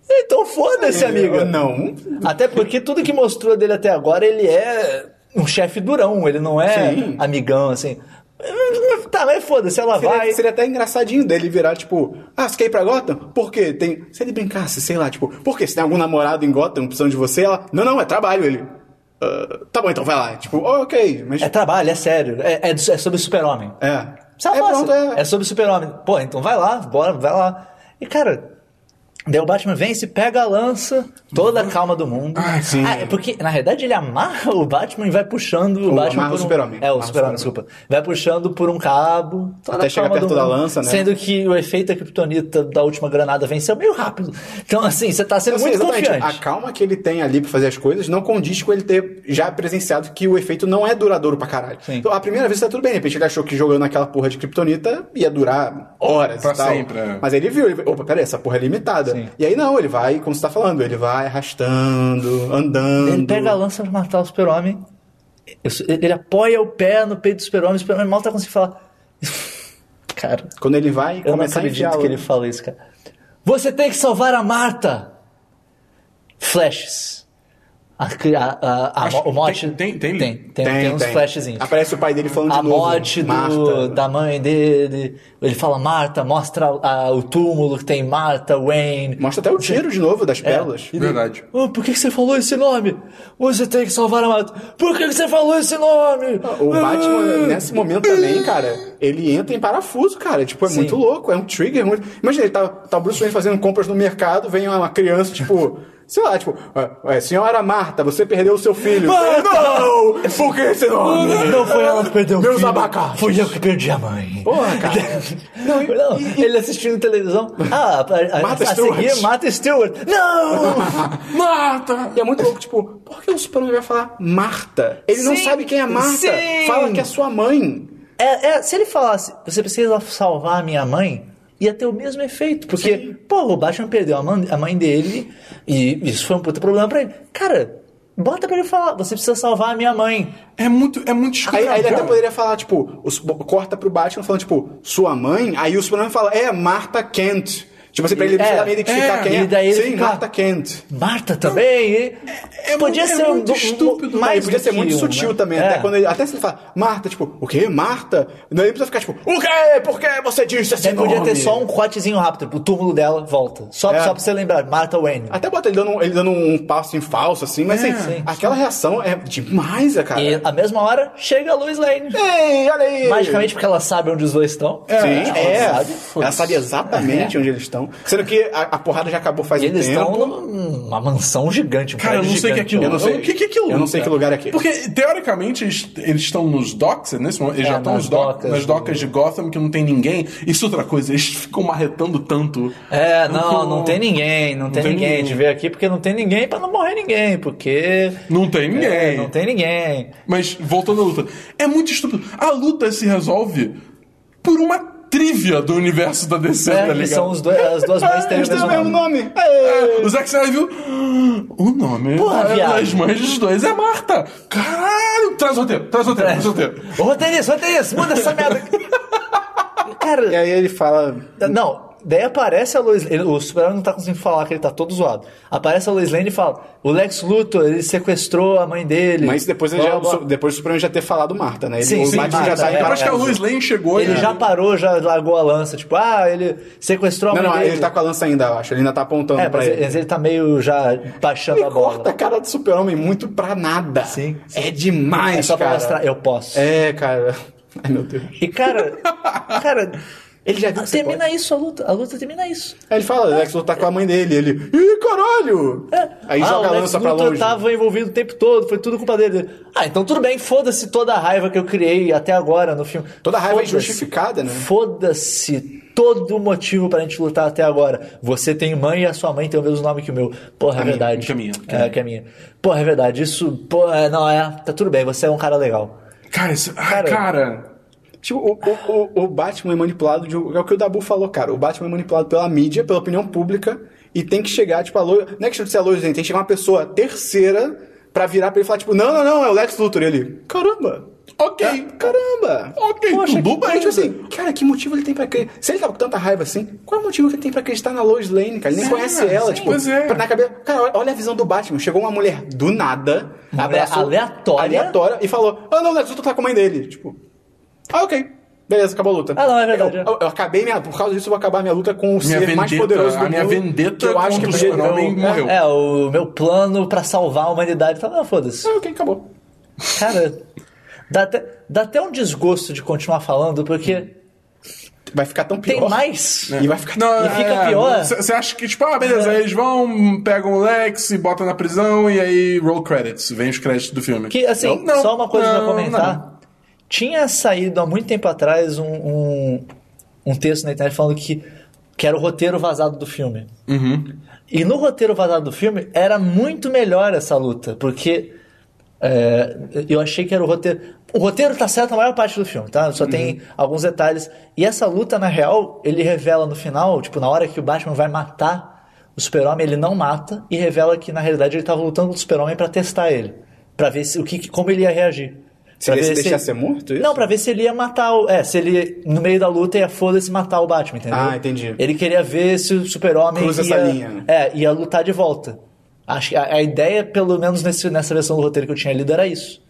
[SPEAKER 3] Então foda-se, amiga.
[SPEAKER 1] Não.
[SPEAKER 3] Até porque tudo que mostrou dele até agora, ele é um chefe durão, ele não é
[SPEAKER 1] Sim.
[SPEAKER 3] amigão, assim. Tá, mas foda-se, ela
[SPEAKER 1] Seria,
[SPEAKER 3] vai.
[SPEAKER 1] seria até engraçadinho dele virar, tipo, ah, você quer ir pra Gotham? Por quê? Tem... Se ele brincasse, sei lá, tipo, por quê? Se tem algum namorado em Gotham precisando de você, ela, não, não, é trabalho, ele. "Ah, tá bom, então vai lá. Tipo, oh, ok, mas.
[SPEAKER 3] É trabalho, é sério. É, é, é sobre super-homem.
[SPEAKER 1] É.
[SPEAKER 3] Ela
[SPEAKER 1] É, pronto, é.
[SPEAKER 3] é sobre super-homem. Pô, então vai lá, bora, vai lá. E cara, Daí o Batman vence, pega a lança, toda a calma do mundo.
[SPEAKER 2] Ai, sim.
[SPEAKER 3] Ah, é porque, na realidade, ele amarra o Batman e vai puxando o
[SPEAKER 1] Ou
[SPEAKER 3] Batman
[SPEAKER 1] amarra
[SPEAKER 3] por
[SPEAKER 1] o
[SPEAKER 3] um...
[SPEAKER 1] Super-Homem.
[SPEAKER 3] É, o
[SPEAKER 1] o
[SPEAKER 3] Super-Homem, desculpa. Vai puxando por um cabo. toda
[SPEAKER 1] Até chegar perto da
[SPEAKER 3] mundo.
[SPEAKER 1] lança, né?
[SPEAKER 3] Sendo que o efeito da Kryptonita da última granada venceu meio rápido. Então, assim, você tá sendo
[SPEAKER 1] Assim,
[SPEAKER 3] muito
[SPEAKER 1] exatamente,
[SPEAKER 3] confiante.
[SPEAKER 1] A calma que ele tem ali pra fazer as coisas não condiz com ele ter já presenciado que o efeito não é duradouro pra caralho.
[SPEAKER 3] Sim.
[SPEAKER 1] Então, a primeira vez tá tudo bem, de repente ele achou que jogando aquela porra de kryptonita ia durar horas
[SPEAKER 2] Pra
[SPEAKER 1] e tal.
[SPEAKER 2] sempre, é.
[SPEAKER 1] Mas ele viu, ele, opa, peraí, essa porra é limitada.
[SPEAKER 3] Sim.
[SPEAKER 1] E aí não, ele vai, como você tá falando, ele vai arrastando, andando.
[SPEAKER 3] Ele pega a lança pra matar o Super-Homem. Ele apoia o pé no peito do Super-Homem. O Super-Homem mal tá conseguindo falar. Cara,
[SPEAKER 1] Quando ele vai
[SPEAKER 3] eu não acredito que ele fala isso, cara. Você tem que salvar a Marta! Flashes. A, a, a, a, o mote.
[SPEAKER 2] tem- tem- tem?
[SPEAKER 3] tem, tem, tem uns flashzinhos.
[SPEAKER 1] Aparece o pai dele falando
[SPEAKER 3] a
[SPEAKER 1] de novo.
[SPEAKER 3] morte do,
[SPEAKER 1] Marta.
[SPEAKER 3] da mãe dele. Ele fala Marta, mostra a- o túmulo que tem Marta, Wayne.
[SPEAKER 1] Mostra até o tiro de novo das pérolas.
[SPEAKER 3] E daí,
[SPEAKER 2] Verdade.
[SPEAKER 3] "Oh, por que você falou esse nome? Você tem que salvar a Marta. Por que você falou esse nome?
[SPEAKER 1] O Batman,
[SPEAKER 3] Ah.
[SPEAKER 1] nesse momento também, cara, ele entra em parafuso, cara. Tipo, é
[SPEAKER 3] Sim.
[SPEAKER 1] muito louco, é um trigger muito. Imagina, ele tá, tá o Bruce Wayne fazendo compras no mercado, vem uma criança, tipo. Sei lá, tipo, "Ué, senhora Marta, você perdeu o seu filho.
[SPEAKER 3] Marta!
[SPEAKER 1] Não! Por que esse nome?
[SPEAKER 3] Não foi ela que perdeu o
[SPEAKER 1] Meus
[SPEAKER 3] filho.
[SPEAKER 1] abacates.
[SPEAKER 3] Fui eu que perdi a mãe.
[SPEAKER 1] Porra, cara.
[SPEAKER 3] Não, não, ele assistindo televisão. Ah, a, a,
[SPEAKER 1] Martha
[SPEAKER 3] a
[SPEAKER 1] Stewart.
[SPEAKER 3] seguir, Martha Stewart. Não!
[SPEAKER 2] Mata!
[SPEAKER 1] E é muito louco, tipo, por que o Superman vai falar Marta? Ele não
[SPEAKER 3] Sim,
[SPEAKER 1] sabe quem é Marta.
[SPEAKER 3] sim.
[SPEAKER 1] Fala que é sua mãe.
[SPEAKER 3] É, é, se ele falasse, você precisa salvar a minha mãe, ia ter o mesmo efeito. Porque,
[SPEAKER 1] Sim.
[SPEAKER 3] pô, o Batman perdeu a mãe, a mãe dele e isso foi um puta problema pra ele. Cara, bota pra ele falar, você precisa salvar a minha mãe.
[SPEAKER 2] É muito, é muito
[SPEAKER 1] Aí,
[SPEAKER 2] escuro.
[SPEAKER 1] aí ele até poderia falar, tipo, o Su- corta pro Batman falando, tipo, sua mãe? Aí o Superman fala, é, Marta Kent. Tipo assim, pra ele
[SPEAKER 3] É,
[SPEAKER 1] precisar meio identificar
[SPEAKER 2] é,
[SPEAKER 1] quem
[SPEAKER 3] e
[SPEAKER 1] é.
[SPEAKER 3] daí ele
[SPEAKER 1] Sim,
[SPEAKER 3] fica-
[SPEAKER 1] Marta Kent.
[SPEAKER 3] Marta também. e-
[SPEAKER 2] é
[SPEAKER 3] podia
[SPEAKER 2] é
[SPEAKER 3] ser
[SPEAKER 2] muito
[SPEAKER 3] um-
[SPEAKER 2] estúpido.
[SPEAKER 3] mais
[SPEAKER 1] Aí podia ser muito
[SPEAKER 3] um,
[SPEAKER 1] sutil
[SPEAKER 3] né?
[SPEAKER 1] também.
[SPEAKER 3] É.
[SPEAKER 1] Até, quando ele, até se ele fala, Marta, tipo, o quê? Marta? Daí ele precisa ficar tipo, o quê? Por que você disse esse
[SPEAKER 3] Daí podia
[SPEAKER 1] nome?
[SPEAKER 3] ter só um cortezinho rápido, tipo, o túmulo dela volta. Só,
[SPEAKER 1] É.
[SPEAKER 3] só pra você lembrar, Martha Wayne.
[SPEAKER 1] Até bota ele dando, um- ele dando um passo em falso, assim, mas
[SPEAKER 2] É,
[SPEAKER 1] assim,
[SPEAKER 3] sim.
[SPEAKER 1] aquela reação é demais, cara.
[SPEAKER 3] E a mesma hora chega a Lois Lane.
[SPEAKER 1] Ei, olha aí!
[SPEAKER 3] Magicamente, porque ela sabe onde os dois estão.
[SPEAKER 1] Sim,
[SPEAKER 3] ela
[SPEAKER 1] é.
[SPEAKER 3] sabe.
[SPEAKER 1] Ela sabe exatamente onde eles estão. Sendo que a, a porrada já acabou faz
[SPEAKER 3] E
[SPEAKER 1] um
[SPEAKER 3] eles
[SPEAKER 1] tempo.
[SPEAKER 3] estão numa mansão gigante. Um
[SPEAKER 2] Cara, eu não sei o que é
[SPEAKER 3] gigante.
[SPEAKER 2] aquilo.
[SPEAKER 1] Eu não sei.
[SPEAKER 2] O que, que é aquilo?
[SPEAKER 1] Eu não sei que lugar é aquele.
[SPEAKER 2] Porque, teoricamente, eles, eles estão nos docks, nesse momento, eles
[SPEAKER 3] É,
[SPEAKER 2] já estão
[SPEAKER 3] nas
[SPEAKER 2] nos doc-
[SPEAKER 3] docas
[SPEAKER 2] nas
[SPEAKER 3] do-
[SPEAKER 2] docas de Gotham, que não tem ninguém. Isso é outra coisa, eles ficam marretando tanto.
[SPEAKER 3] É, não,
[SPEAKER 2] Não-
[SPEAKER 3] não tem ninguém, não, tem,
[SPEAKER 2] tem
[SPEAKER 3] ninguém.
[SPEAKER 2] ninguém.
[SPEAKER 3] A gente veio aqui porque não tem ninguém pra não morrer ninguém, porque...
[SPEAKER 2] Não tem ninguém.
[SPEAKER 3] É, não tem ninguém.
[SPEAKER 2] Mas, voltando à luta, é muito estúpido. A luta se resolve por uma trivia do universo da DC,
[SPEAKER 3] É,
[SPEAKER 2] tá ligado?
[SPEAKER 3] são os dois, as duas mães
[SPEAKER 1] Ah,
[SPEAKER 3] têm o mesmo
[SPEAKER 1] o
[SPEAKER 3] nome.
[SPEAKER 1] nome.
[SPEAKER 2] É, o Zack Snyder viu. O nome
[SPEAKER 3] Porra,
[SPEAKER 2] da-
[SPEAKER 3] viado.
[SPEAKER 2] das mães dos dois é Marta. Caralho! Traz o roteiro, traz o roteiro, traz o roteiro.
[SPEAKER 3] Ô, roteirista, roteirista, muda essa merda. Cara,
[SPEAKER 1] E aí ele fala.
[SPEAKER 3] Não, daí aparece a Lois Lane, o Superman não tá conseguindo falar que ele tá todo zoado. Aparece a Lois Lane e fala: o Lex Luthor, ele sequestrou a mãe dele.
[SPEAKER 1] Mas depois, ele já, depois do Superman já ter falado Marta, né? Ele,
[SPEAKER 3] Sim,
[SPEAKER 1] o
[SPEAKER 3] sim,
[SPEAKER 1] Batman já
[SPEAKER 3] Marta,
[SPEAKER 1] tá
[SPEAKER 3] é,
[SPEAKER 2] Eu acho que a
[SPEAKER 1] parafuso.
[SPEAKER 2] Lois Lane chegou
[SPEAKER 3] Ele já parou, já largou a lança, tipo, ah, ele sequestrou a
[SPEAKER 1] Não,
[SPEAKER 3] mãe
[SPEAKER 1] não,
[SPEAKER 3] dele.
[SPEAKER 1] ele tá com a lança ainda, eu acho. Ele ainda tá apontando
[SPEAKER 3] É,
[SPEAKER 1] pra
[SPEAKER 3] mas
[SPEAKER 1] ele.
[SPEAKER 3] ele, ele tá meio já baixando
[SPEAKER 1] Ele
[SPEAKER 3] a bola.
[SPEAKER 1] corta a cara do super-homem muito pra nada.
[SPEAKER 3] Sim, sim.
[SPEAKER 1] É demais,
[SPEAKER 3] É só pra
[SPEAKER 1] cara.
[SPEAKER 3] mostrar, eu posso.
[SPEAKER 1] É, cara. Ai, meu Deus.
[SPEAKER 3] E cara, cara,
[SPEAKER 1] Ele já viu que você
[SPEAKER 3] termina
[SPEAKER 1] pode.
[SPEAKER 3] isso a luta, a luta termina isso.
[SPEAKER 1] Aí ele fala, o Lex Luthor tá com a mãe dele. Ele, ih, caralho! Aí
[SPEAKER 3] ah,
[SPEAKER 1] joga a
[SPEAKER 3] o
[SPEAKER 1] lança pra longe.
[SPEAKER 3] tava envolvido o tempo todo, foi tudo culpa dele. Ah, então tudo bem, foda-se toda a raiva que eu criei até agora no filme.
[SPEAKER 1] Toda a raiva é injustificada, né?
[SPEAKER 3] Foda-se todo o motivo pra gente lutar até agora. Você tem mãe e a sua mãe tem o mesmo nome que o meu. Porra, é
[SPEAKER 1] minha,
[SPEAKER 3] verdade.
[SPEAKER 2] que é minha, que
[SPEAKER 3] É, que é minha. Porra, é verdade. Isso, porra, não, é, tá tudo bem, você é um cara legal.
[SPEAKER 2] Cara, isso... ah,
[SPEAKER 3] Cara,
[SPEAKER 2] cara...
[SPEAKER 1] Tipo, o, o, o, Batman é manipulado de. É o que o Dabu falou, cara. O Batman é manipulado pela mídia, pela opinião pública, e tem que chegar, tipo, a Lois. Não é de ser a Lois Lane, tem que chegar uma pessoa terceira pra virar pra ele e falar, tipo, não, não, não, é o Lex Luthor. E ele, caramba!
[SPEAKER 2] Ok.
[SPEAKER 1] É, caramba!
[SPEAKER 2] Ok,
[SPEAKER 3] Poxa,
[SPEAKER 2] tudo
[SPEAKER 3] que
[SPEAKER 2] bem.
[SPEAKER 1] Tipo assim, cara, que motivo ele tem pra acreditar? Se ele tá com tanta raiva assim, qual é o motivo que ele tem pra acreditar na Lois Lane, cara? Ele nem
[SPEAKER 2] É,
[SPEAKER 1] conhece ela,
[SPEAKER 2] sim,
[SPEAKER 1] tipo,
[SPEAKER 2] pois é.
[SPEAKER 1] na cabeça. Cara, olha- a visão do Batman. Chegou uma mulher do nada,
[SPEAKER 3] mulher aleatória.
[SPEAKER 1] aleatória, e falou: Ah, não, o Lex Luthor tá com a mãe dele. Tipo, ah, ok. Beleza, acabou a luta.
[SPEAKER 3] Ah, não, é verdade,
[SPEAKER 1] Eu,
[SPEAKER 3] é.
[SPEAKER 1] eu- eu acabei minha. Por causa disso, eu vou acabar minha luta com o
[SPEAKER 2] Minha
[SPEAKER 1] ser mais
[SPEAKER 2] vendetta-
[SPEAKER 1] poderoso do
[SPEAKER 2] a minha
[SPEAKER 1] mundo.
[SPEAKER 2] vendetta
[SPEAKER 1] eu acho que
[SPEAKER 2] o Super-Homem
[SPEAKER 1] eu-
[SPEAKER 2] morreu.
[SPEAKER 3] É, o meu plano pra salvar a humanidade tá, não, foda-se.
[SPEAKER 1] Ah, ok, acabou.
[SPEAKER 3] Cara, dá até, dá até um desgosto de continuar falando, porque
[SPEAKER 1] vai ficar tão pior.
[SPEAKER 3] Tem mais.
[SPEAKER 1] E vai ficar
[SPEAKER 2] Não,
[SPEAKER 3] E fica
[SPEAKER 2] é,
[SPEAKER 3] pior.
[SPEAKER 2] Você acha que, tipo, ah, beleza,
[SPEAKER 3] É.
[SPEAKER 2] eles vão, pegam o Lex e botam na prisão e aí roll credits, vem os créditos do filme.
[SPEAKER 3] Que, assim,
[SPEAKER 2] Não,
[SPEAKER 3] só uma coisa
[SPEAKER 2] não,
[SPEAKER 3] pra comentar.
[SPEAKER 2] não.
[SPEAKER 3] Tinha saído há muito tempo atrás um, um, um texto na internet falando que, que era o roteiro vazado do filme.
[SPEAKER 2] Uhum.
[SPEAKER 3] E no roteiro vazado do filme era muito melhor essa luta, porque é, eu achei que era o roteiro. O roteiro tá certo na maior parte do filme, tá? Só tem alguns detalhes. E essa luta, na real, ele revela no final, tipo, na hora que o Batman vai matar o Super-Homem, ele não mata e revela que, na realidade, ele tava lutando com o Super-Homem pra testar ele. Pra ver se, o que, como ele ia reagir.
[SPEAKER 1] Se
[SPEAKER 3] Pra
[SPEAKER 1] ele se
[SPEAKER 3] ver
[SPEAKER 1] deixar ser morto, isso?
[SPEAKER 3] Não, pra ver se ele ia matar o. É, se ele, no meio da luta, ia foda-se matar o Batman, entendeu?
[SPEAKER 1] Ah, entendi.
[SPEAKER 3] Ele queria ver se o Super-Homem
[SPEAKER 1] Cruza
[SPEAKER 3] ia,
[SPEAKER 1] essa linha.
[SPEAKER 3] É, ia lutar de volta. Acho que a, a ideia, pelo menos nesse, nessa versão do roteiro que eu tinha lido, era isso.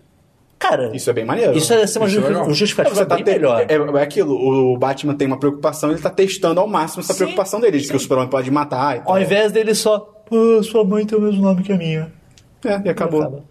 [SPEAKER 3] Cara,
[SPEAKER 1] Isso é bem maneiro.
[SPEAKER 3] isso é ser uma
[SPEAKER 2] Isso é
[SPEAKER 3] justificativa
[SPEAKER 1] Você tá
[SPEAKER 3] bem
[SPEAKER 1] te-
[SPEAKER 3] melhor.
[SPEAKER 1] É, é aquilo, o Batman tem uma preocupação, ele tá testando ao máximo essa
[SPEAKER 3] Sim,
[SPEAKER 1] preocupação dele, de que o Super-Homem pode matar e tal.
[SPEAKER 3] Ao invés dele só, pô, sua mãe tem o mesmo nome que a minha.
[SPEAKER 1] É, e acabou.
[SPEAKER 3] Acaba.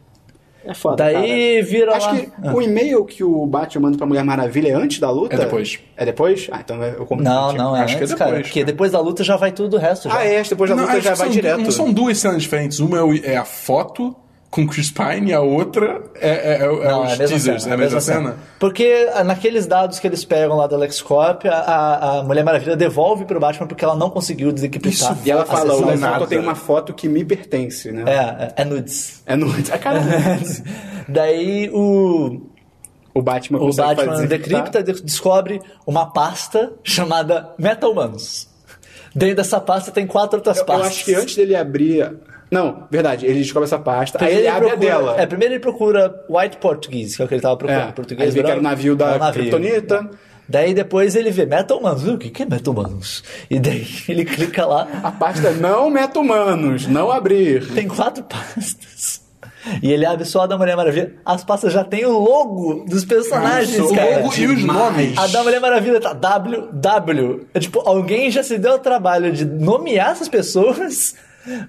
[SPEAKER 1] É foda,
[SPEAKER 3] Daí vira
[SPEAKER 1] Acho
[SPEAKER 3] lá.
[SPEAKER 1] que
[SPEAKER 3] Ah.
[SPEAKER 1] o e-mail que o Batman manda pra Mulher Maravilha é antes da luta?
[SPEAKER 2] É depois.
[SPEAKER 1] É depois? Ah, então eu confundi.
[SPEAKER 3] Não, não, é
[SPEAKER 2] Acho que é
[SPEAKER 3] antes, cara.
[SPEAKER 2] depois,
[SPEAKER 3] Porque
[SPEAKER 2] cara.
[SPEAKER 3] depois da luta já vai tudo o resto. Já.
[SPEAKER 1] Ah, é, depois da
[SPEAKER 2] Não,
[SPEAKER 1] luta já vai
[SPEAKER 2] são,
[SPEAKER 1] direto.
[SPEAKER 2] Não são duas cenas diferentes. Uma é, é a foto com o Chris Pine e a outra é, é, é,
[SPEAKER 3] Não,
[SPEAKER 2] os
[SPEAKER 3] é mesma
[SPEAKER 2] teasers.
[SPEAKER 3] cena,
[SPEAKER 2] é a mesma cena?
[SPEAKER 3] Porque ah, naqueles dados que eles pegam lá da LexCorp, a, a, Mulher Maravilha devolve pro Batman porque ela não conseguiu desencriptar.
[SPEAKER 2] Isso,
[SPEAKER 1] E ela fala, o foto tem uma foto que me pertence, né?
[SPEAKER 3] É, é, é nudes.
[SPEAKER 1] É no... A cara
[SPEAKER 3] Daí o,
[SPEAKER 1] O Batman
[SPEAKER 3] o Batman
[SPEAKER 1] fazer
[SPEAKER 3] decripta de- descobre uma pasta chamada Metal Manus. Dentro dessa pasta tem quatro outras
[SPEAKER 1] Eu, eu
[SPEAKER 3] pastas.
[SPEAKER 1] acho que antes dele abrir... Não, verdade, ele descobre essa pasta, aí
[SPEAKER 3] Primeiro
[SPEAKER 1] ele abre
[SPEAKER 3] procura-
[SPEAKER 1] a dela.
[SPEAKER 3] É, primeiro ele procura White Portuguese, que é o que ele tava procurando.
[SPEAKER 1] É,
[SPEAKER 3] português
[SPEAKER 1] aí vê que era o navio da
[SPEAKER 3] É o navio.
[SPEAKER 1] Kryptonita.
[SPEAKER 3] Daí depois ele vê Metal Manus. Uh, O que que é Metal Manus? E daí ele clica lá,
[SPEAKER 1] A pasta não meta humanos, não abrir.
[SPEAKER 3] tem quatro pastas. E ele abre só a da Mulher Maravilha. As pastas já tem o logo dos personagens,
[SPEAKER 2] O
[SPEAKER 3] cara.
[SPEAKER 2] logo e os nomes.
[SPEAKER 3] A da Mulher Maravilha tá WW. É tipo, alguém já se deu o trabalho de nomear essas pessoas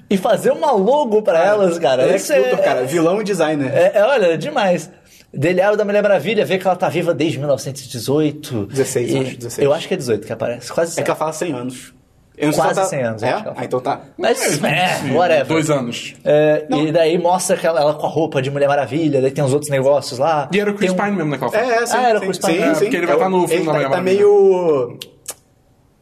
[SPEAKER 3] e fazer uma logo pra elas, cara.
[SPEAKER 1] Lex
[SPEAKER 3] Isso é,
[SPEAKER 1] cara, vilão e designer.
[SPEAKER 3] é, é, olha, é demais. Dele da Mulher Maravilha, vê que ela tá viva desde 1918.
[SPEAKER 1] 16,
[SPEAKER 3] E-
[SPEAKER 1] eu acho, 16.
[SPEAKER 3] Eu acho que é 18 que aparece. Quase
[SPEAKER 1] É que ela fala 100 anos. Eu não sei
[SPEAKER 3] Quase
[SPEAKER 1] se ela
[SPEAKER 3] 100 anos,
[SPEAKER 1] É?
[SPEAKER 3] acho que ela
[SPEAKER 1] Ah, então tá.
[SPEAKER 3] Mas, é,
[SPEAKER 2] Sim,
[SPEAKER 3] whatever.
[SPEAKER 2] Dois anos.
[SPEAKER 3] É, e daí mostra que ela, ela com a roupa de Mulher Maravilha, daí tem uns outros negócios lá.
[SPEAKER 2] E era o Chris
[SPEAKER 3] um-
[SPEAKER 2] Pine mesmo naquela foto.
[SPEAKER 1] É, é, sim.
[SPEAKER 3] Ah, era o
[SPEAKER 1] sim,
[SPEAKER 3] Chris Pine.
[SPEAKER 1] sim,
[SPEAKER 3] É,
[SPEAKER 1] sim.
[SPEAKER 2] porque ele vai
[SPEAKER 1] É o-
[SPEAKER 2] estar no filme
[SPEAKER 1] ele
[SPEAKER 2] da
[SPEAKER 1] tá,
[SPEAKER 2] Mulher
[SPEAKER 1] tá
[SPEAKER 2] Maravilha.
[SPEAKER 1] meio...